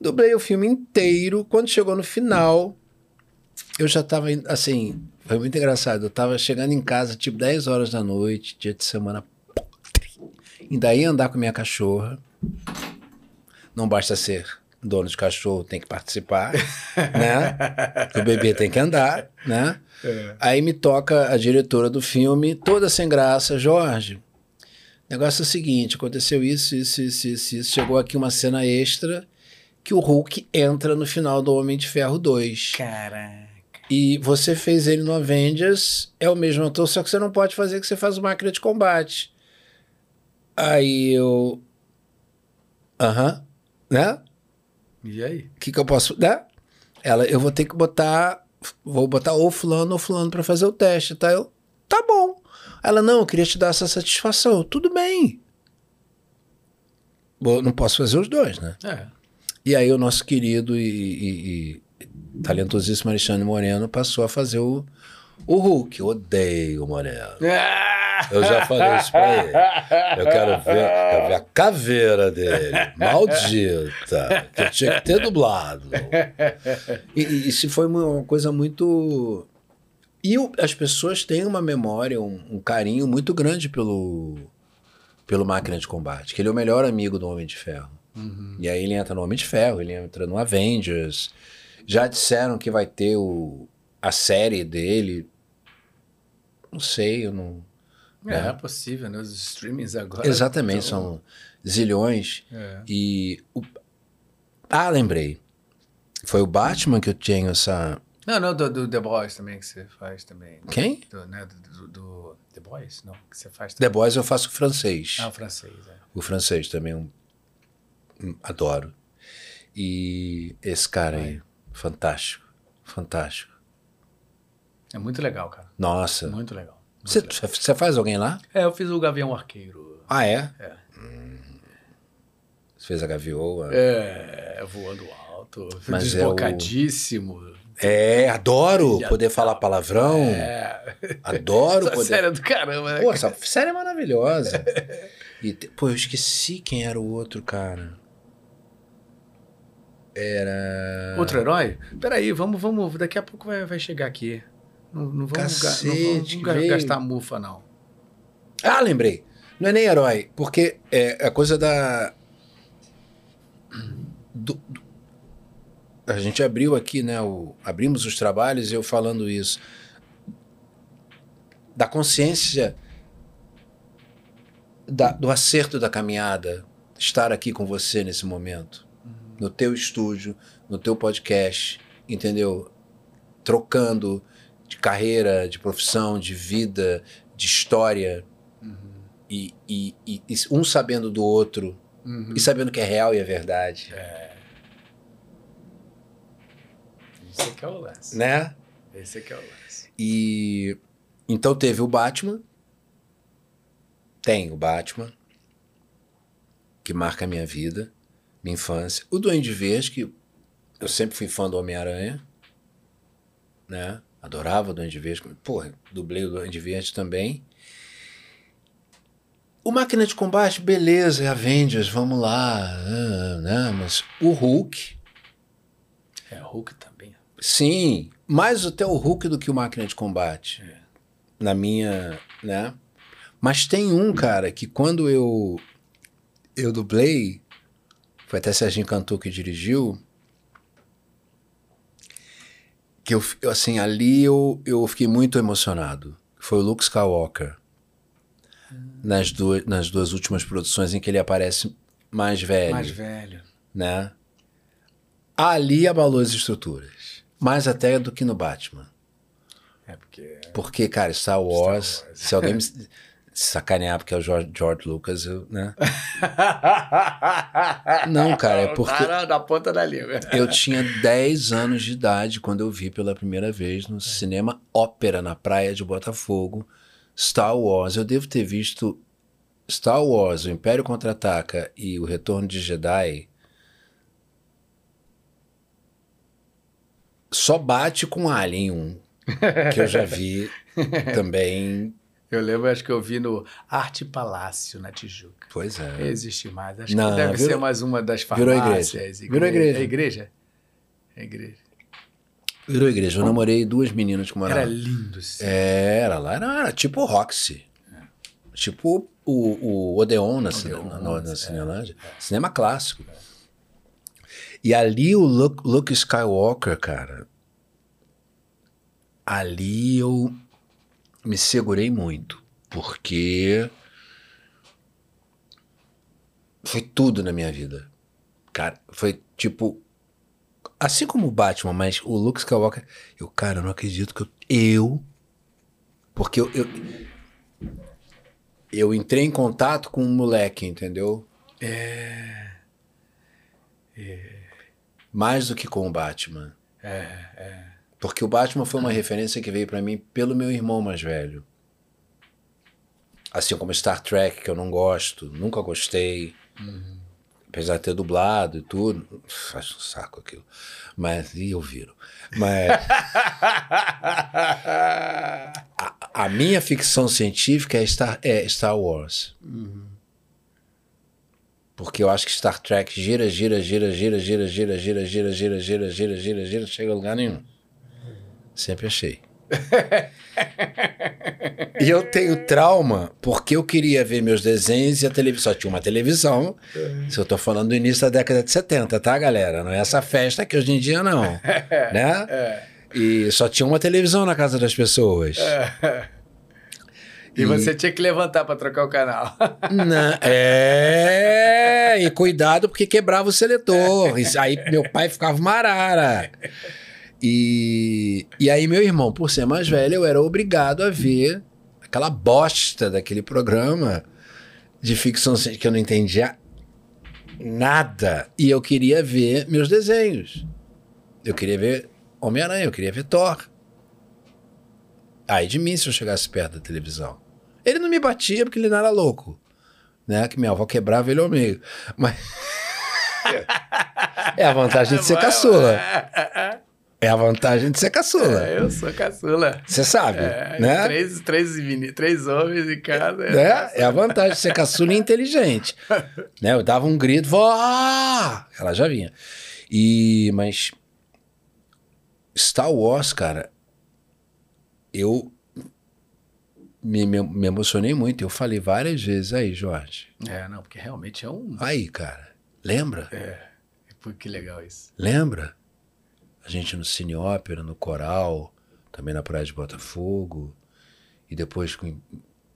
Dublei o filme inteiro. Quando chegou no final, eu já tava, assim, foi muito engraçado. Eu tava chegando em casa, tipo 10 horas da noite, dia de semana. Ainda ia andar com minha cachorra. Não basta ser dono de cachorro, tem que participar, né? O bebê tem que andar, né? Aí me toca a diretora do filme, toda sem graça, Jorge. O negócio é o seguinte: aconteceu isso, isso, isso, isso, isso. Chegou aqui uma cena extra que o Hulk entra no final do Homem de Ferro 2. Caraca. E você fez ele no Avengers, é o mesmo ator, só que você não pode fazer que você faz o máquina de combate. Aí eu. Aham, né? E aí? O que, que eu posso. Né? Ela, eu vou ter que botar. Vou botar ou fulano ou fulano pra fazer o teste, tá? Eu, tá bom. Ela, não, eu queria te dar essa satisfação. Tudo bem. Bom, não posso fazer os dois, né? É. E aí o nosso querido e, e- e talentosíssimo Alexandre Moreno passou a fazer o, o Hulk. Eu odeio o Moreno. Eu já falei isso pra ele. Eu quero ver, quero ver a caveira dele. Maldita. Que eu tinha que ter dublado. E, e isso foi uma coisa muito. E o- as pessoas têm uma memória, um, um carinho muito grande pelo, pelo Máquina de Combate, que ele é o melhor amigo do Homem de Ferro. E aí ele entra no Homem de Ferro, ele entra no Avengers. Já disseram que vai ter o, a série dele Não sei, eu não. É, é possível, né? Os streamings agora. Exatamente, são zilhões. É. E. o- Ah, lembrei. Foi o Batman que eu tenho essa. Não, não, do, do The Boys também que você faz também. Quem? Do, né, do, do- The Boys? Não, que você faz The também. Boys eu faço francês. Ah, o francês, é. O francês também eu hum, adoro. E esse cara aí, fantástico. Fantástico. É muito legal, cara. Nossa. Muito legal. Você faz alguém lá? É, eu fiz o Gavião Arqueiro. Ah, é? É. Você fez a gavioa? É, voando alto, Mas é desbocadíssimo. É, adoro Já poder tá. falar palavrão. É. Adoro Essa poder. série é do caramba, né? Pô, essa série é maravilhosa. E, pô, eu esqueci quem era o outro cara. Era. Outro herói? Peraí, vamos, vamos. Daqui a pouco vai, vai chegar aqui. Não, não vamos, ga- não Cacete, vamos veio. gastar mufa, não. Ah, lembrei. Não é nem herói, porque é a coisa da. do- do- A gente abriu aqui, né? O... Abrimos os trabalhos e eu falando isso. Da consciência da- do acerto da caminhada, estar aqui com você nesse momento, no teu estúdio, no teu podcast, entendeu? Trocando de carreira, de profissão, de vida, de história, e, e- e- e um sabendo do outro, Uhum. e sabendo que é real e é verdade, Esse aqui é o lance. né? Esse aqui é o lance. E então teve o Batman, tem o Batman, que marca a minha vida, minha infância. O Duende Verde, que eu sempre fui fã do Homem-Aranha, né? Adorava o Duende Verde. Porra, dublei o Duende Verde também. O Máquina de Combate, beleza, é Avengers, vamos lá, ah, né? Mas o Hulk, É, o Hulk também. Sim, mais até o Hulk do que o Máquina de Combate. Na minha, né? Mas tem um, cara, que quando eu eu dublei, foi até Serginho Cantor que dirigiu, que eu, eu, assim, ali eu, eu fiquei muito emocionado. Foi o Luke Skywalker. Nas duas, nas duas últimas produções em que ele aparece mais velho Mais velho. né? Ali abalou as estruturas. Mais até do que no Batman. É porque. Porque, cara, Star Wars, Star Wars. se alguém me sacanear porque é o George, George Lucas, eu, né? Não, cara, é porque- cara da ponta da língua. Eu tinha 10 anos de idade quando eu vi pela primeira vez no cinema ópera na praia de Botafogo Star Wars. Eu devo ter visto Star Wars, O Império Contra-Ataca e O Retorno de Jedi. Só bate com Alien 1, que eu já vi também. Eu lembro, acho que eu vi no Arte Palácio, na Tijuca. Pois é. Existe mais. Acho Não, que deve virou- ser mais uma das virou farmácias. igreja. Virou igreja. É igreja? É igreja. Virou igreja. Eu namorei duas meninas que moravam. Era lindo. sim. É, era lá, era, era tipo o Roxy. Tipo o, o Odeon na, Odeon, na, na é. Cinelândia. Cinema clássico. E ali o Luke, Luke Skywalker, cara. Ali eu me segurei muito. Porque foi tudo na minha vida. Cara, foi tipo. Assim como o Batman, mas o Luke Skywalker. Eu, cara, eu não acredito que eu. Eu. Porque eu. Eu, eu entrei em contato com um moleque, entendeu? É. Mais do que com o Batman. É, é. Porque o Batman foi uma referência que veio pra mim pelo meu irmão mais velho. Assim como Star Trek, que eu não gosto, nunca gostei. Apesar de ter dublado e tudo. Faz um saco aquilo. Mas, e eu viro. Mas a, a minha ficção científica é Star, é Star Wars. Porque eu acho que Star Trek gira, gira, gira, gira, gira, gira, gira, gira, gira, gira, gira, gira, gira, chega a lugar nenhum. Sempre achei. E eu tenho trauma porque eu queria ver meus desenhos e a televisão. Só tinha uma televisão. Se eu tô falando do início da década de 70, tá, galera? Não é essa festa que hoje em dia não. né? E só tinha uma televisão na casa das pessoas. E, você tinha que levantar para trocar o canal. Não, é, e cuidado porque quebrava o seletor. Isso aí meu pai ficava marara. E, e aí meu irmão, por ser mais velho, eu era obrigado a ver aquela bosta daquele programa de ficção que eu não entendia nada. E eu queria ver meus desenhos. Eu queria ver Homem-Aranha, eu queria ver Thor. Aí de mim se eu chegasse perto da televisão. Ele não me batia porque ele não era louco. Né? Que minha avó quebrava ele ao meio. Mas. é a vantagem de ser caçula. É a vantagem de ser caçula. É, eu sou caçula. Você sabe, É, né? Três, três, três homens em casa. né? É a vantagem de ser caçula e inteligente. né? Eu dava um grito, vó! Ela já vinha. E, mas Star Wars, cara, eu me, me, emocionei muito. Eu falei várias vezes aí, Jorge. É, não, porque realmente é um. Aí, cara, lembra? É. Que legal isso. Lembra? A gente no Cine Ópera, no Coral, também na Praia de Botafogo. E depois com o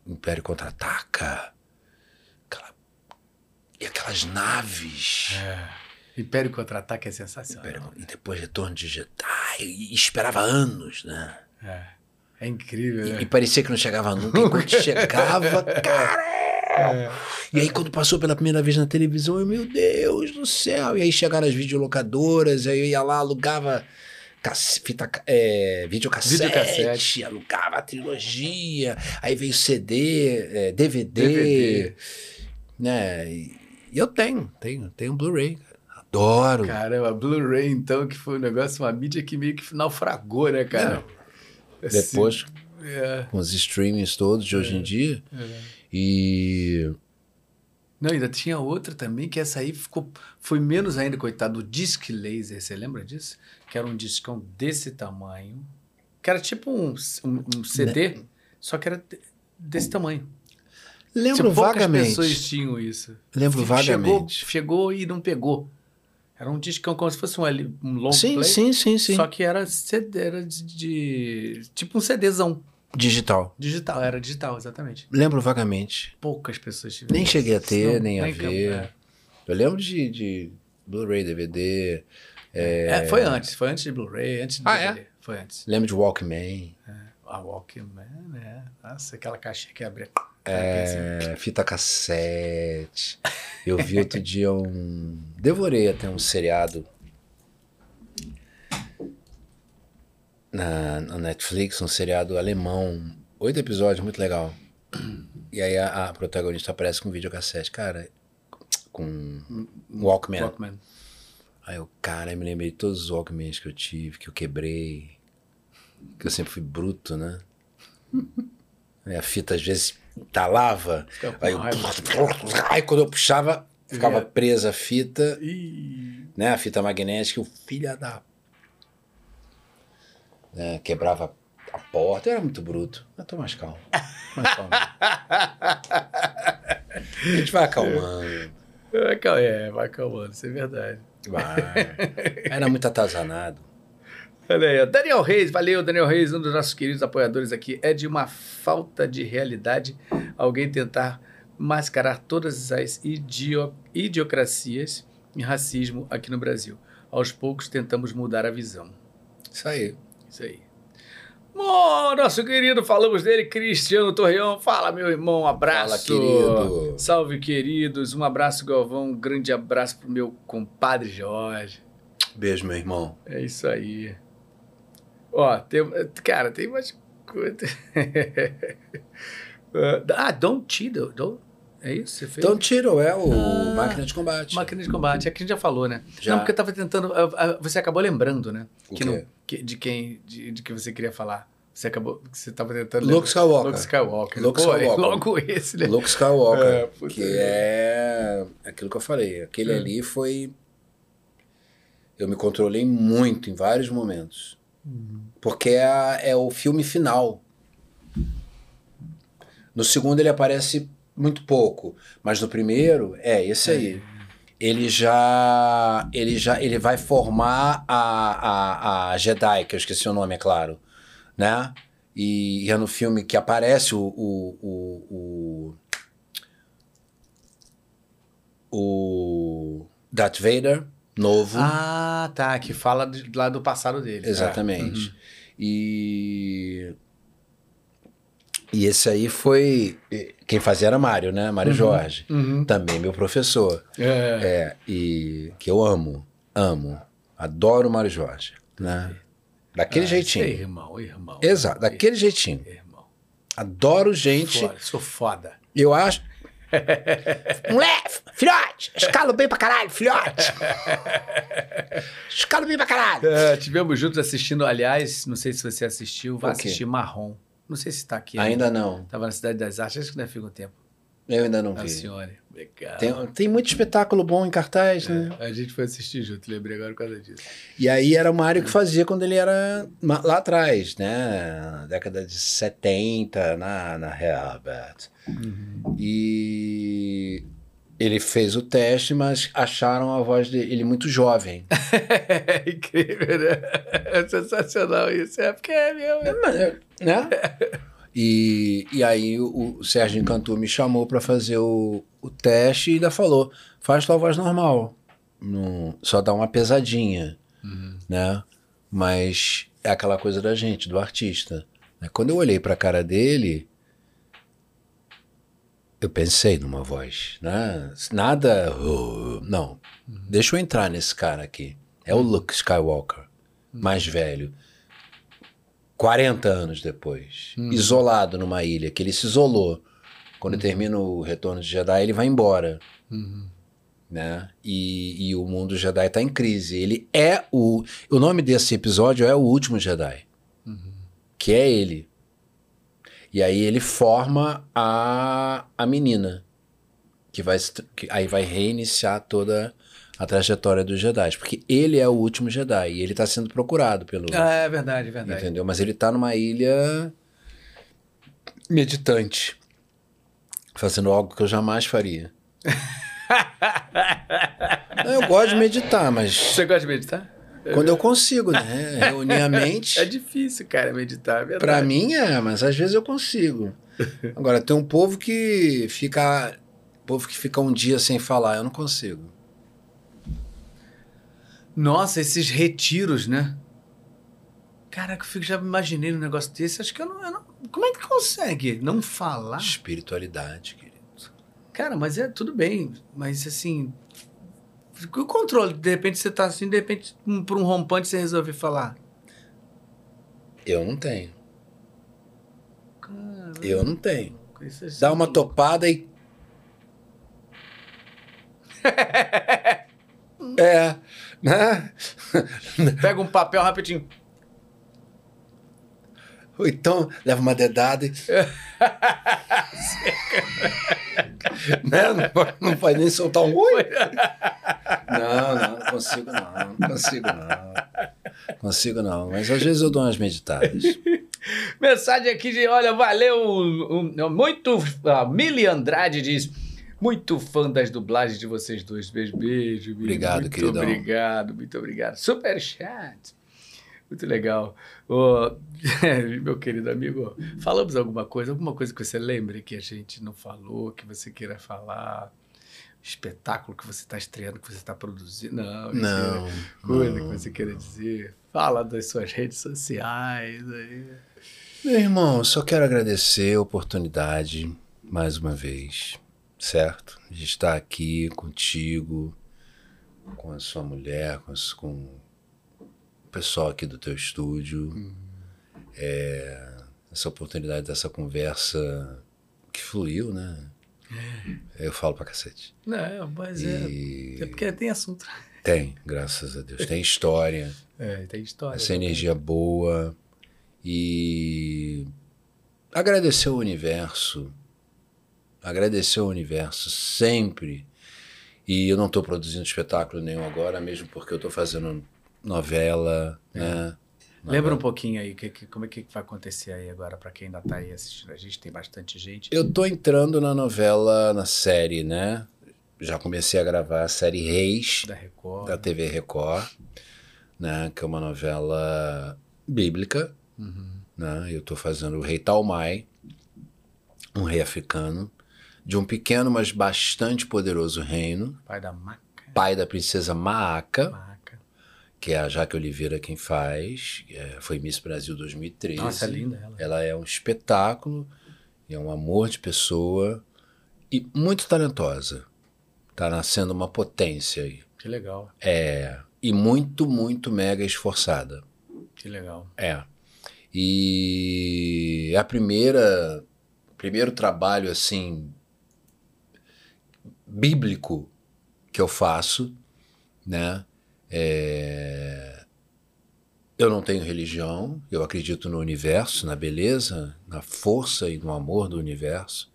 Império Contra-Ataca. Aquela... E aquelas naves. Império Contra-Ataque é sensacional. Império- E depois Retorno de Jedi. E esperava anos, né? É. É incrível, E, né? e parecia que não chegava nunca. E quando chegava, cara... E aí quando passou pela primeira vez na televisão, eu, meu Deus do céu. E aí chegaram as videolocadoras, aí eu ia lá, alugava fita, é, videocassete, Videocassete. alugava a trilogia, aí veio CD, é, DVD, DVD. né? E, eu tenho, tenho, tenho Blu-ray. Adoro. Caramba, Blu-ray, então, que foi um negócio, uma mídia que meio que naufragou, né, cara? Assim, Depois, é, com os streamings todos de hoje em dia. é. E Não, ainda tinha outra também, que essa aí ficou, foi menos ainda, coitado, o Disc Laser, você lembra disso? Que era um discão desse tamanho, que era tipo um, um, um CD, só que era de- desse tamanho. lembro Tipo, vagamente. pessoas tinham isso. Lembro Chegou, vagamente. chegou e não pegou. Era um discão como se fosse um, um long Sim, play, sim, sim, sim. só que era, CD, era de, de- tipo um CDzão Digital. digital, era digital, exatamente. Lembro vagamente. Poucas pessoas tiveram. Nem cheguei a ter, Não, nem a nem ver. é. Eu lembro de, de Blu-ray, DVD. É, foi antes, foi antes de Blu-ray, antes de Ah, é? DVD. Foi antes. Lembro de Walkman. A Walkman, né? Nossa, aquela caixinha que abria. É, fita cassete. Eu vi outro dia um. Devorei até um seriado na, na Netflix, um seriado alemão. Oito episódios, muito legal. E aí a, a protagonista aparece com videocassete, cara, com um Walkman. Walkman. Aí eu, cara, eu me lembrei de todos os Walkmans que eu tive, que eu quebrei. Que eu sempre fui bruto, né? A fita às vezes talava. Com Aí, eu, aí quando eu puxava, ficava Ia. presa a fita, Ih, né? A fita magnética, o filho da. né, Quebrava a porta, eu era muito bruto. Mas tô mais calmo. Mais calmo. a gente vai acalmando. É, vai acalmando, isso é verdade. Vai. Era muito atazanado. Olha. Daniel Reis, valeu, Daniel Reis, um dos nossos queridos apoiadores aqui. É de uma falta de realidade alguém tentar mascarar todas as idio idiocracias e racismo aqui no Brasil. Aos poucos tentamos mudar a visão. Isso aí. Isso aí. Bom, nosso querido, falamos dele, Cristiano Torreão. Fala, meu irmão, um abraço. Fala, querido. Salve, queridos. Um abraço, Galvão. Um grande abraço pro meu compadre Jorge. Beijo, meu irmão. É isso aí. Ó, tem, cara, tem mais coisa. ah, Don't Cheadle. Don't, é isso? Você fez? Então, Tiro é o Ah. máquina de combate. Máquina de combate. É que a gente já falou, né? Já. Não, porque eu tava tentando. ah, ah, Você acabou lembrando, né? O que não- que- de quem. De, de que você queria falar. Você acabou. Você tava tentando. Luke Skywalker. Luke Skywalker. Luke Pô, é Skywalker. Logo esse, né? Luke Skywalker. É, que é aquilo que eu falei. Aquele Hum. ali foi. Eu me controlei muito em vários momentos. Porque é, é o filme final. No segundo ele aparece muito pouco, mas no primeiro é esse aí. Ele já, ele já, ele vai formar a, a, a Jedi, que eu esqueci o nome, é claro, né? E, e é no filme que aparece o, o, o, o, o Darth Vader, novo. Ah, tá. Que fala de, lá do passado dele. Exatamente. É. Uhum. E. E esse aí foi. Quem fazia era Mário, né? Mário Jorge. Uhum. Também meu professor. É. É, e que eu amo, amo. Adoro o Mário Jorge, né? Daquele Ah, jeitinho. sei, irmão, irmão. Exato, daquele jeitinho. Irmão. Adoro gente. Foda, sou foda. Eu acho. Moleque, filhote, escalo bem pra caralho, filhote. Escalo bem pra caralho. É, tivemos juntos assistindo, aliás, não sei se você assistiu, vai assistir Marrom. Não sei se tá aqui. Ainda não. Tava na Cidade das Artes, acho que ainda fica um tempo. Eu ainda não A vi. senhora. Legal. Tem, tem muito espetáculo bom em cartaz, né? A gente foi assistir junto, lembrei agora por causa disso. E aí era o Mário que fazia quando ele era lá atrás, né? Na década de 70, na, na Herbert. E ele fez o teste, mas acharam a voz dele muito jovem. É incrível, né? É sensacional isso. É porque é meu. é- né? E, e aí o, o Sérgio Encantu me chamou para fazer o, o teste e ainda falou: faz tua voz normal. Não, só dá uma pesadinha, né? Mas é aquela coisa da gente, do artista. né? Quando eu olhei para a cara dele, eu pensei numa voz, né? Nada. Não. Deixa eu entrar nesse cara aqui. É o Luke Skywalker, mais velho. 40 anos depois, isolado numa ilha, que ele se isolou. Quando termina o Retorno de Jedi, ele vai embora. Né? E, e o mundo Jedi está em crise. Ele é o. O nome desse episódio é O Último Jedi. Que é ele. E aí ele forma a, a menina. Que vai, que aí vai reiniciar toda a trajetória dos Jedi. Porque ele é o último Jedi. E ele está sendo procurado pelo. Ah, é verdade, é verdade. Entendeu? Mas ele tá numa ilha meditante. Fazendo algo que eu jamais faria. Não, eu gosto de meditar, mas Você gosta de meditar? Quando eu consigo, né? Reunir a mente. É difícil, cara, meditar, é. Pra mim é, mas às vezes eu consigo. Agora, tem um povo que fica. Povo que fica um dia sem falar, eu não consigo. Nossa, esses retiros, né? Caraca, eu fico, já imaginei num negócio desse. Acho que eu não, eu não- Como é que consegue não falar? Espiritualidade, querido. Cara, mas é tudo bem. Mas assim. O controle, de repente você tá assim, de repente, um- por um rompante você resolve falar. Eu não tenho. Cara, Eu não tenho. é Dá uma topada e. é, né? Pega um papel rapidinho. Ou então leva uma dedada e. né? não, não pode nem soltar um oi. Não, não, não consigo não. Não consigo não. Consigo não. Mas às vezes eu dou umas meditadas. Mensagem aqui de, olha, valeu, um- um- muito, a Mili Andrade diz, muito fã das dublagens de vocês dois, beijo, beijo. Obrigado, muito queridão. obrigado, muito obrigado. Super chat, muito legal. Ô, meu querido amigo, falamos alguma coisa, alguma coisa que você lembre que a gente não falou, que você queira falar, espetáculo que você está estreando, que você está produzindo, não, Não. coisa que não. você queira dizer, fala das suas redes sociais aí. Meu irmão, só quero agradecer a oportunidade mais uma vez, certo? De estar aqui contigo, com a sua mulher, com, com pessoal aqui do teu estúdio. É, essa oportunidade dessa conversa que fluiu, né? Eu falo pra cacete. Não, mas é. E É porque tem assunto. tem, graças a Deus. Tem história. É, tem história. essa energia boa e agradecer ao universo, agradecer ao universo sempre. E eu não estou produzindo espetáculo nenhum agora, mesmo porque eu estou fazendo novela, né? Lembra um pouquinho aí que, que- como é que vai acontecer aí agora para quem ainda tá aí assistindo a gente, tem bastante gente. Eu tô entrando na novela, na série, né? Já comecei a gravar a série Reis, Da Record. da TV Record, né? Que é uma novela bíblica, Né? Eu estou fazendo o rei Talmai, um rei africano, de um pequeno, mas bastante poderoso reino, Pai da maca. pai da princesa Maaka, Maca. Que é a Jaque Oliveira quem faz, é, foi Miss Brasil 2013. Nossa, é linda ela. Ela é um espetáculo, é um amor de pessoa e muito talentosa. Tá nascendo uma potência aí. Que legal, É, e muito, muito mega esforçada. que legal. É. E a primeira primeiro trabalho assim bíblico que eu faço, né? É, Eu não tenho religião, eu acredito no universo, na beleza, na força e no amor do universo,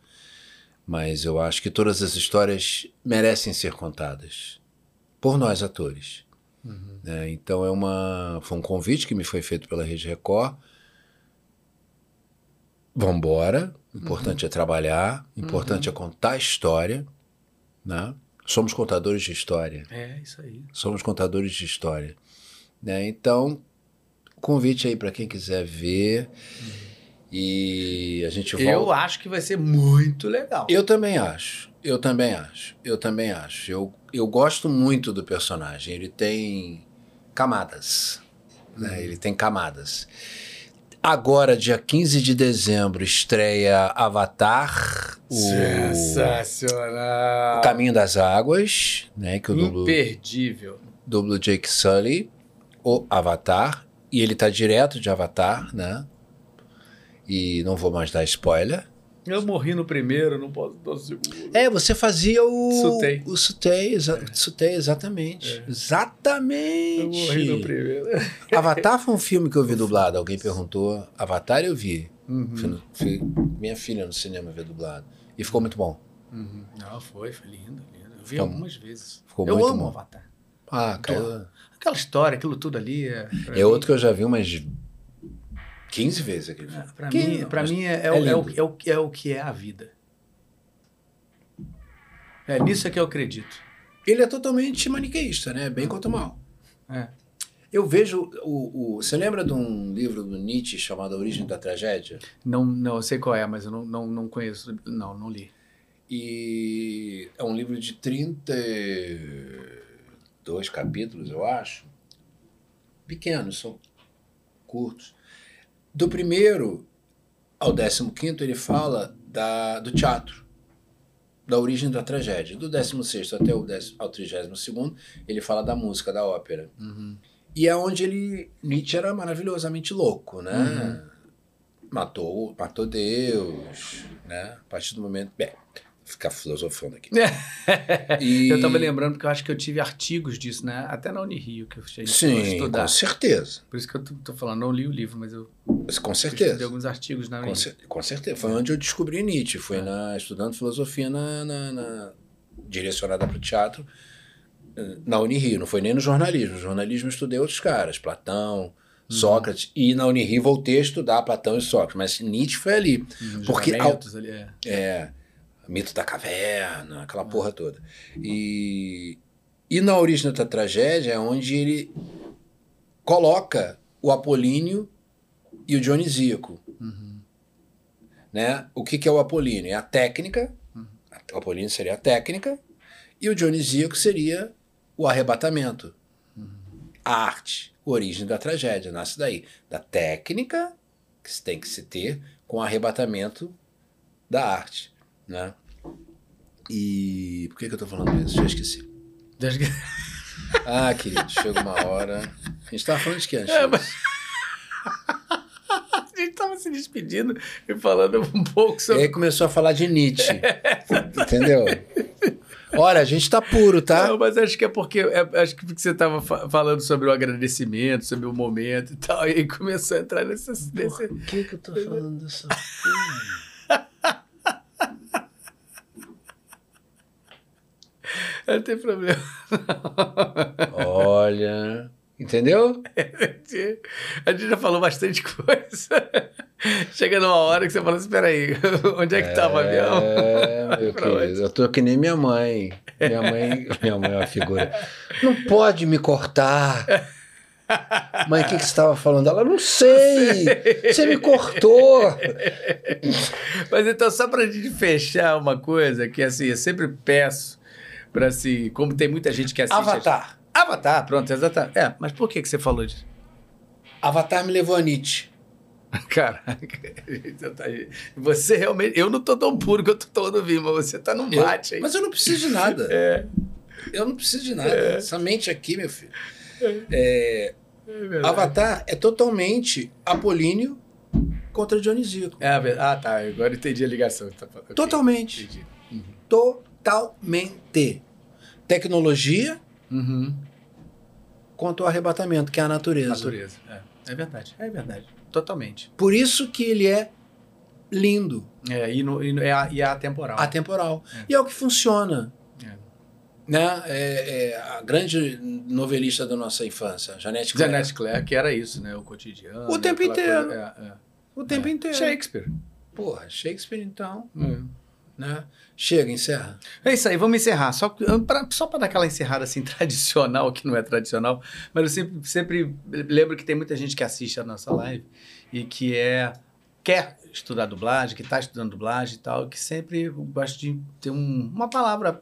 mas eu acho que todas as histórias merecem ser contadas por nós atores. né? Então é uma, foi um convite que me foi feito pela Rede Record. Vambora, o importante é trabalhar, o importante é contar a história, né? Somos contadores de história. É, isso aí. Somos contadores de história. Né? Então, convite aí para quem quiser ver. E a gente volta. Eu acho que vai ser muito legal. Eu também acho. Eu também acho. Eu também acho. Eu, eu gosto muito do personagem. Ele tem camadas. Né? Ele tem camadas. Agora, dia 15 de dezembro, estreia Avatar, o, Sensacional. o Caminho das Águas, né? Que dublo, Imperdível. dublo Jake Sully, o Avatar. E ele tá direto de Avatar, né? E não vou mais dar spoiler. Eu morri no primeiro, não posso dar o segundo. É, você fazia o. Sutei. O Sutei, exa Sutei, exatamente. Exatamente. Eu morri no primeiro. Avatar foi um filme que eu vi dublado. Alguém perguntou. Avatar eu vi. Uhum. Fui fui- minha filha no cinema ver dublado. E ficou muito bom. Uhum. Não, foi, foi lindo, lindo. Eu vi Ficou- algumas vezes. ficou eu muito amo bom. Avatar. Ah, cara. Aquela história, aquilo tudo ali. É, É outro que eu já vi umas 15 vezes aquele filme. Pra Que- mim, pra mim é, é é o, é, o, é, o, é o que é a vida. É nisso é que eu acredito. Ele é totalmente maniqueísta, né? Bem quanto mal. É. Eu vejo. O, o, você lembra de um livro do Nietzsche chamado A Origem da Tragédia? Não, não, eu sei qual é, mas eu não, não, não conheço. Não, não li. E é um livro de 32 capítulos, eu acho. Pequenos, são curtos. Do primeiro ao décimo quinto, ele fala da, do teatro, da origem da tragédia. Do décimo sexto até o décimo, ao trigésimo segundo, ele fala da música, da ópera. Uhum. E é onde ele. Nietzsche era maravilhosamente louco, né? Uhum. Matou, matou Deus, né? A partir do momento. Bem, ficar filosofando aqui. E- Eu tava lembrando porque eu acho que eu tive artigos disso, né? Até na Unirio que eu cheguei a Sim, estudar. com certeza. Por isso que eu tô falando, não li o livro, mas eu Com estudei certeza. alguns artigos na Com, Unirio. cer- com certeza. Foi onde eu descobri Nietzsche. É. Foi na, estudando filosofia na, na- na- direcionada para o teatro eh, na Unirio. Não foi nem no jornalismo. No jornalismo eu estudei outros caras, Platão, Uhum. Sócrates. E na Unirio voltei a estudar Platão e Sócrates. Mas Nietzsche foi ali. Uhum, Porque julgamentos ali, é. É, mito da caverna, aquela porra toda. E, e na origem da tragédia é onde ele coloca o Apolíneo e o Dionisíaco. Né? O que, que é o Apolíneo? É a técnica, o Apolíneo seria a técnica, e o Dionisíaco seria o arrebatamento. A arte, a origem da tragédia, nasce daí. Da técnica que se tem que se ter com o arrebatamento da arte, né? E por que, que eu tô falando isso? Já esqueci. Desde que- Ah, querido, chega uma hora. A gente tava falando de quê antes? É, mas- A gente tava se despedindo e falando um pouco E sobre. aí começou a falar de Nietzsche. Entendeu? Olha, a gente tá puro, tá? Não, mas acho que é porque é- acho que porque você estava falando sobre o agradecimento, sobre o momento e tal, e aí começou a entrar nesse. nesse... Por que, que eu tô falando dessa porra? Não tem problema. Olha. Entendeu? A gente já falou bastante coisa. Chega numa hora que você fala: espera aí, onde é que estava o avião? É, meu querido, eu tô que nem minha mãe. Minha mãe, minha mãe é uma figura. Não pode me cortar. Mãe, o que, que você estava falando? Ela, não sei. Você me cortou. Mas então, só para a gente fechar uma coisa, que assim, eu sempre peço para assim, como tem muita gente que assiste. Avatar. Avatar, pronto, exatamente. É, mas por que, que você falou disso? Avatar me levou a Nietzsche. Caraca, você realmente. Eu não tô tão puro que eu tô tomando vinho, mas você tá num mate aí. Mas eu não preciso de nada. É. Eu não preciso de nada. É. Essa mente aqui, meu filho. É, Avatar é totalmente apolíneo contra Dionisíaco. É, ah, tá. Agora entendi a ligação. Tá. Totalmente. Entendi. Totalmente. Tecnologia Uhum. contra o arrebatamento, que é a natureza. Natureza. É. é verdade. É verdade. Totalmente. Por isso que ele é lindo, É, e, no, e, no- é, a- e é atemporal. atemporal. É. E é o que funciona. É. Né? É, é a grande novelista da nossa infância, Janete Claire. Janet Claire, que era isso, né? O cotidiano. O tempo aquela inteiro. coisa- é, é. O tempo inteiro. Shakespeare. Porra, Shakespeare então, né? Chega, encerra. É isso aí, vamos encerrar. Só, pra, só para dar aquela encerrada assim, tradicional, que não é tradicional, mas eu sempre, sempre lembro que tem muita gente que assiste a nossa live e que é quer estudar dublagem, que está estudando dublagem e tal, que sempre gosta de ter um- uma palavra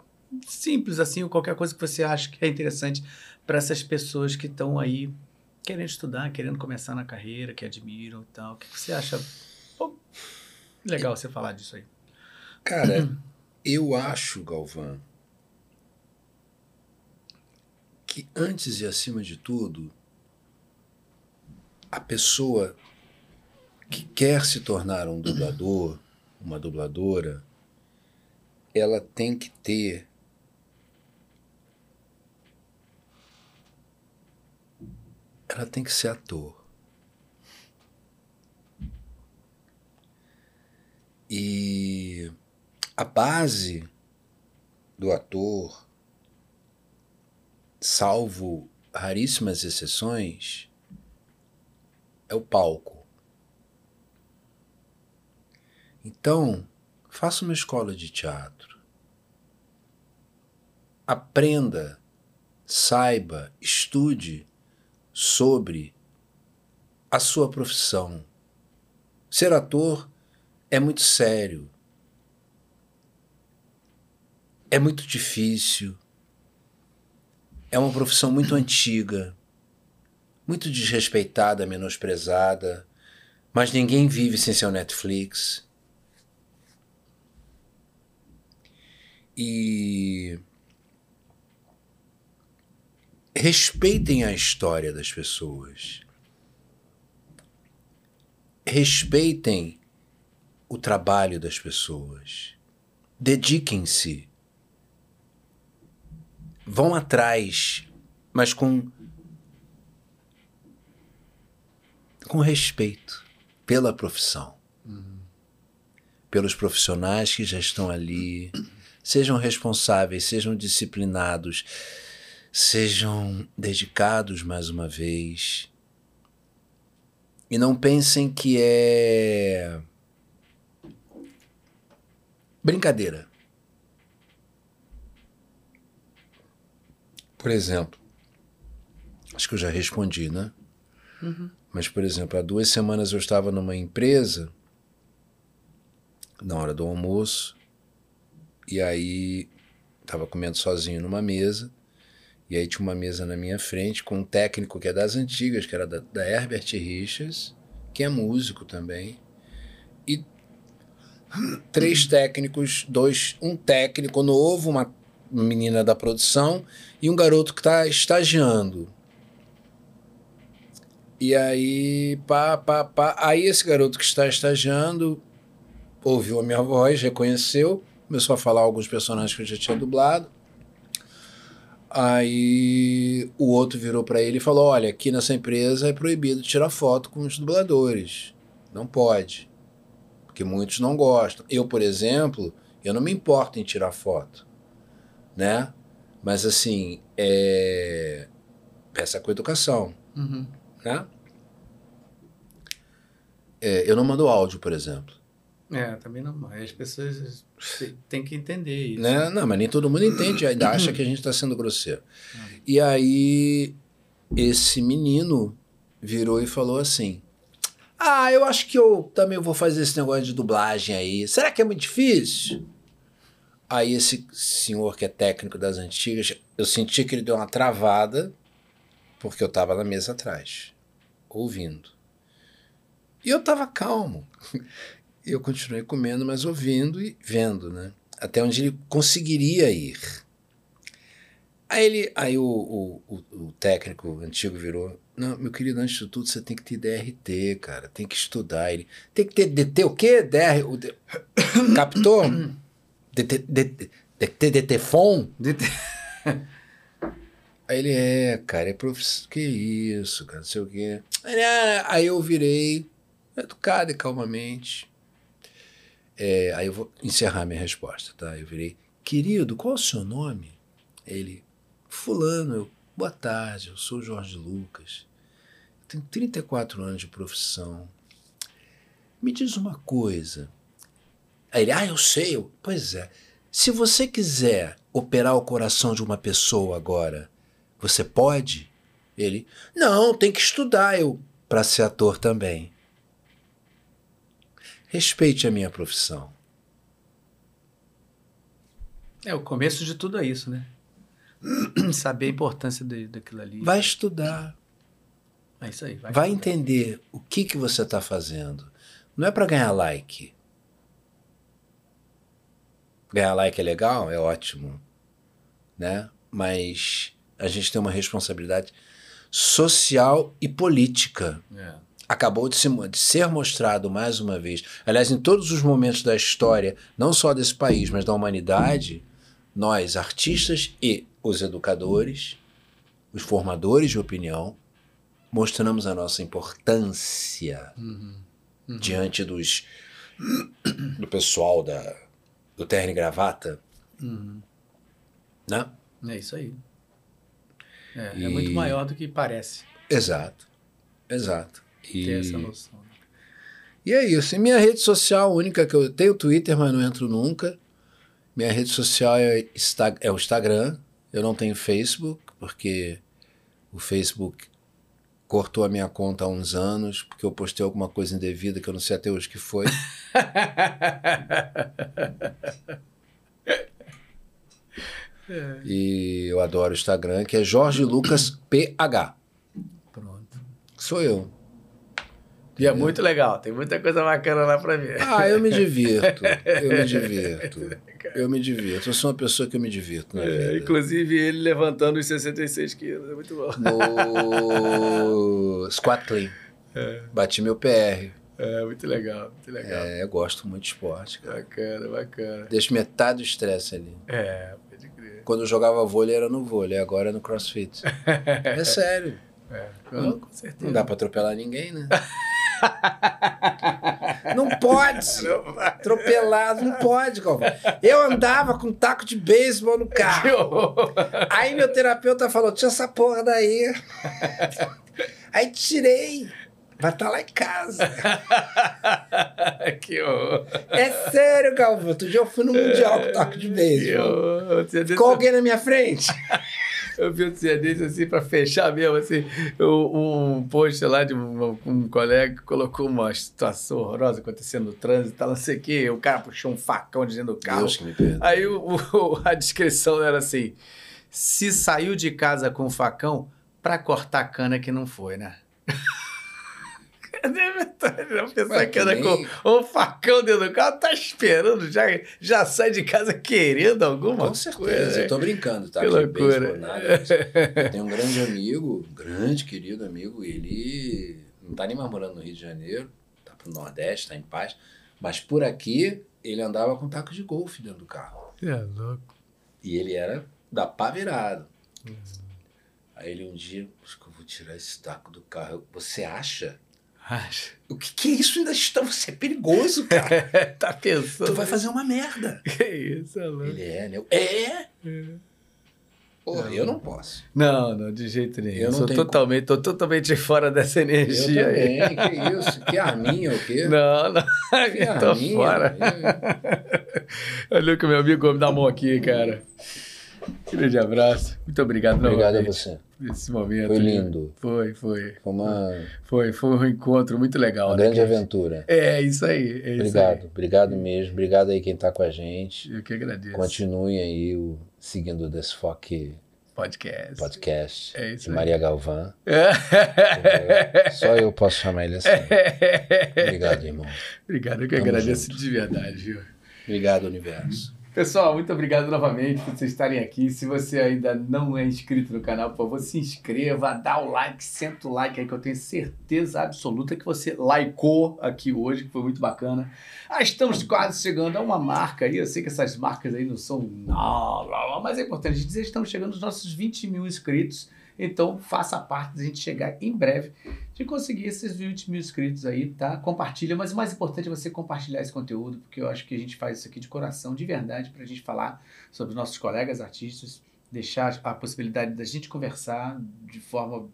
simples assim, ou qualquer coisa que você acha que é interessante para essas pessoas que estão aí querendo estudar, querendo começar na carreira, que admiram e tal. O que você acha? Pô, legal você falar disso aí. Cara, eu acho, Galvão, que antes e acima de tudo, a pessoa que quer se tornar um dublador, uma dubladora, ela tem que ter ela tem que ser ator. E a base do ator, salvo raríssimas exceções, é o palco. Então, faça uma escola de teatro. Aprenda, saiba, estude sobre a sua profissão. Ser ator é muito sério. É muito difícil. É uma profissão muito antiga, muito desrespeitada, menosprezada, mas ninguém vive sem seu Netflix. E respeitem a história das pessoas. Respeitem o trabalho das pessoas. Dediquem-se. Vão atrás, mas com com respeito pela profissão. Pelos profissionais que já estão ali. Sejam responsáveis, sejam disciplinados, sejam dedicados mais uma vez. E não pensem que é brincadeira. Por exemplo, acho que eu já respondi, né? Mas, por exemplo, há duas semanas eu estava numa empresa, na hora do almoço, e aí estava comendo sozinho numa mesa, e aí tinha uma mesa na minha frente com um técnico que é das antigas, que era da, da Herbert Richards, que é músico também, e três técnicos, dois, um técnico novo, uma menina da produção e um garoto que está estagiando. E aí, pá, pá, pá. Aí esse garoto que está estagiando ouviu a minha voz, reconheceu, começou a falar alguns personagens que eu já tinha dublado. Aí o outro virou para ele e falou: Olha, aqui nessa empresa é proibido tirar foto com os dubladores. Não pode. Porque muitos não gostam. Eu, por exemplo, eu não me importo em tirar foto. Né? Mas assim, é. Peça com educação. Uhum. Né? É, eu não mando áudio, por exemplo. É, também não. As pessoas têm que entender isso. Né? Não, mas nem todo mundo entende, ainda acha que a gente está sendo grosseiro. E aí esse menino virou e falou assim: Ah, eu acho que eu também vou fazer esse negócio de dublagem aí. Será que é muito difícil? Aí esse senhor que é técnico das antigas, eu senti que ele deu uma travada, porque eu estava na mesa atrás, ouvindo. E eu estava calmo. Eu continuei comendo, mas ouvindo e vendo, né? Até onde ele conseguiria ir. Aí, ele, aí o, o, o, o técnico antigo virou: Não, meu querido, antes de tudo você tem que ter DRT, cara, tem que estudar. Ele tem que ter DT o quê? DR. O. Captou? DT. Aí ele é, cara, é profissão. Que isso, cara, não sei o quê. Aí eu virei, educado e calmamente. É, aí eu vou encerrar minha resposta, tá? Eu virei, querido, qual é o seu nome? Ele, Fulano, eu, boa tarde, eu sou Jorge Lucas. tenho 34 anos de profissão. Me diz uma coisa. Aí ele, ah, eu sei. Eu, pois é. Se você quiser operar o coração de uma pessoa agora, você pode? Ele, não, tem que estudar eu para ser ator também. Respeite a minha profissão. É, o começo de tudo é isso, né? Saber a importância de, daquilo ali. Vai estudar. É isso aí. Vai, vai entender o que, que você está fazendo. Não é para ganhar like. Ganhar like é legal, é ótimo, né? Mas a gente tem uma responsabilidade social e política. É. Acabou de, se, de, ser mostrado mais uma vez, aliás, em todos os momentos da história, não só desse país, mas da humanidade, nós, artistas e os educadores, os formadores de opinião, mostramos a nossa importância uhum. Uhum. diante dos do pessoal da, do terno e gravata. Uhum. Né? É isso aí. É, e... é, muito maior do que parece. Exato. Exato. E... Ter essa noção. E é isso. E minha rede social única que eu tenho Twitter, mas não entro nunca. Minha rede social é, é o Instagram. Eu não tenho Facebook, porque o Facebook cortou a minha conta há uns anos, porque eu postei alguma coisa indevida que eu não sei até hoje que foi. E eu adoro o Instagram, que é Jorge Lucas PH. Pronto. Sou eu. E é muito legal, tem muita coisa bacana lá pra ver. Ah, eu me divirto. Eu me divirto. Eu me divirto. Eu sou uma pessoa que eu me divirto na é, vida. Inclusive ele levantando os 66 quilos, é muito bom. No Squat Clean. É. Bati meu PR. É, muito legal, muito legal. É, eu gosto muito de esporte, cara. Bacana, bacana. Deixo metade do estresse ali. É, pode crer. Quando eu jogava vôlei era no vôlei, agora é no crossfit. é sério. É, não, com certeza. Não dá pra atropelar ninguém, né? Não pode. Atropelado, não pode, Galvão. Eu andava com um taco de beisebol no carro. Aí meu terapeuta falou: tira essa porra daí. Aí tirei. Vai estar tá lá em casa. que horror. É sério, Galvão. Outro dia eu fui no Mundial com taco de beisebol. Ficou alguém na minha frente? Eu vi um dia desse assim, para fechar mesmo, assim, um, um post lá de um, um, colega que colocou uma situação horrorosa acontecendo no trânsito, tal, não sei o quê, o cara puxou um facão dentro do carro. Deus que me. Aí o, o, a descrição era assim: se saiu de casa com facão, para cortar cana que não foi, né? Não pensar que anda com um facão dentro do carro, tá esperando, já, já sai de casa querendo alguma Com certeza, coisa. eu tô brincando, tá? Que loucura. eu tenho um grande amigo, um grande querido amigo, ele não tá nem mais morando no Rio de Janeiro, tá pro Nordeste, tá em paz, mas por aqui ele andava com taco de golfe dentro do carro. É louco. E ele era da pá virado. Uhum. Aí ele um dia, acho que eu vou tirar esse taco do carro. Você acha? O que, que é isso? Ainda está, você é perigoso, cara. tá pensando. Tu vai fazer uma merda. Que isso, é louco. Ele é, né? É? é. Porra, eu não posso. Não, não, de jeito nenhum. Eu não sou totalmente, tô totalmente fora dessa energia. Eu também, aí. que isso? Que arminha o quê? Não, não. Que tô arminha, fora. Olha que meu amigo me dá a mão aqui, cara. Grande abraço. Muito obrigado, Obrigado a você. esse momento. Foi lindo. Foi, foi. Foi uma, Foi, foi um encontro muito legal. uma né, grande aventura. É, isso aí. É isso Obrigado, obrigado mesmo. Obrigado aí quem tá com a gente. aí. Eu que agradeço. Continue aí o, seguindo o Desfoque Podcast. Podcast É isso de aí. Maria Galvão. É. Só eu posso chamar ele assim. Obrigado, irmão. Obrigado, eu que Tamo agradeço junto. de verdade, viu? Obrigado, universo. Pessoal, muito obrigado novamente por vocês estarem aqui. Se você ainda não é inscrito no canal, por favor, se inscreva, dá o like, senta o like aí que eu tenho certeza absoluta que você likeou aqui hoje, que foi muito bacana. Ah, estamos quase chegando a uma marca aí. Eu sei que essas marcas aí não são. Não, mas é importante dizer que estamos chegando aos nossos 20 mil inscritos. Então, faça parte da gente chegar em breve de conseguir esses 20 mil inscritos aí, tá? Compartilha, mas o mais importante é você compartilhar esse conteúdo, porque eu acho que a gente faz isso aqui de coração, de verdade, pra gente falar sobre os nossos colegas artistas, deixar a possibilidade da gente conversar de forma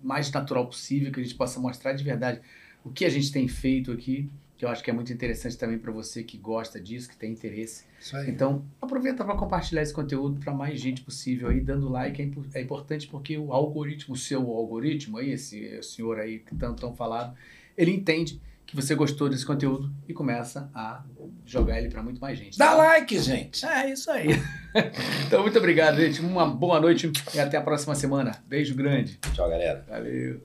mais natural possível, que a gente possa mostrar de verdade o que a gente tem feito aqui, que eu acho que é muito interessante também para você que gosta disso, que tem interesse. Isso aí. Então, aproveita para compartilhar esse conteúdo para mais gente possível aí, dando like é, impo- é importante porque o algoritmo, o seu algoritmo aí, esse senhor aí que tanto tão falado, ele entende que você gostou desse conteúdo e começa a jogar ele para muito mais gente. Dá tá? like, gente. É isso aí. então, muito obrigado, gente. Uma boa noite e até a próxima semana. Beijo grande. Tchau, galera. Valeu.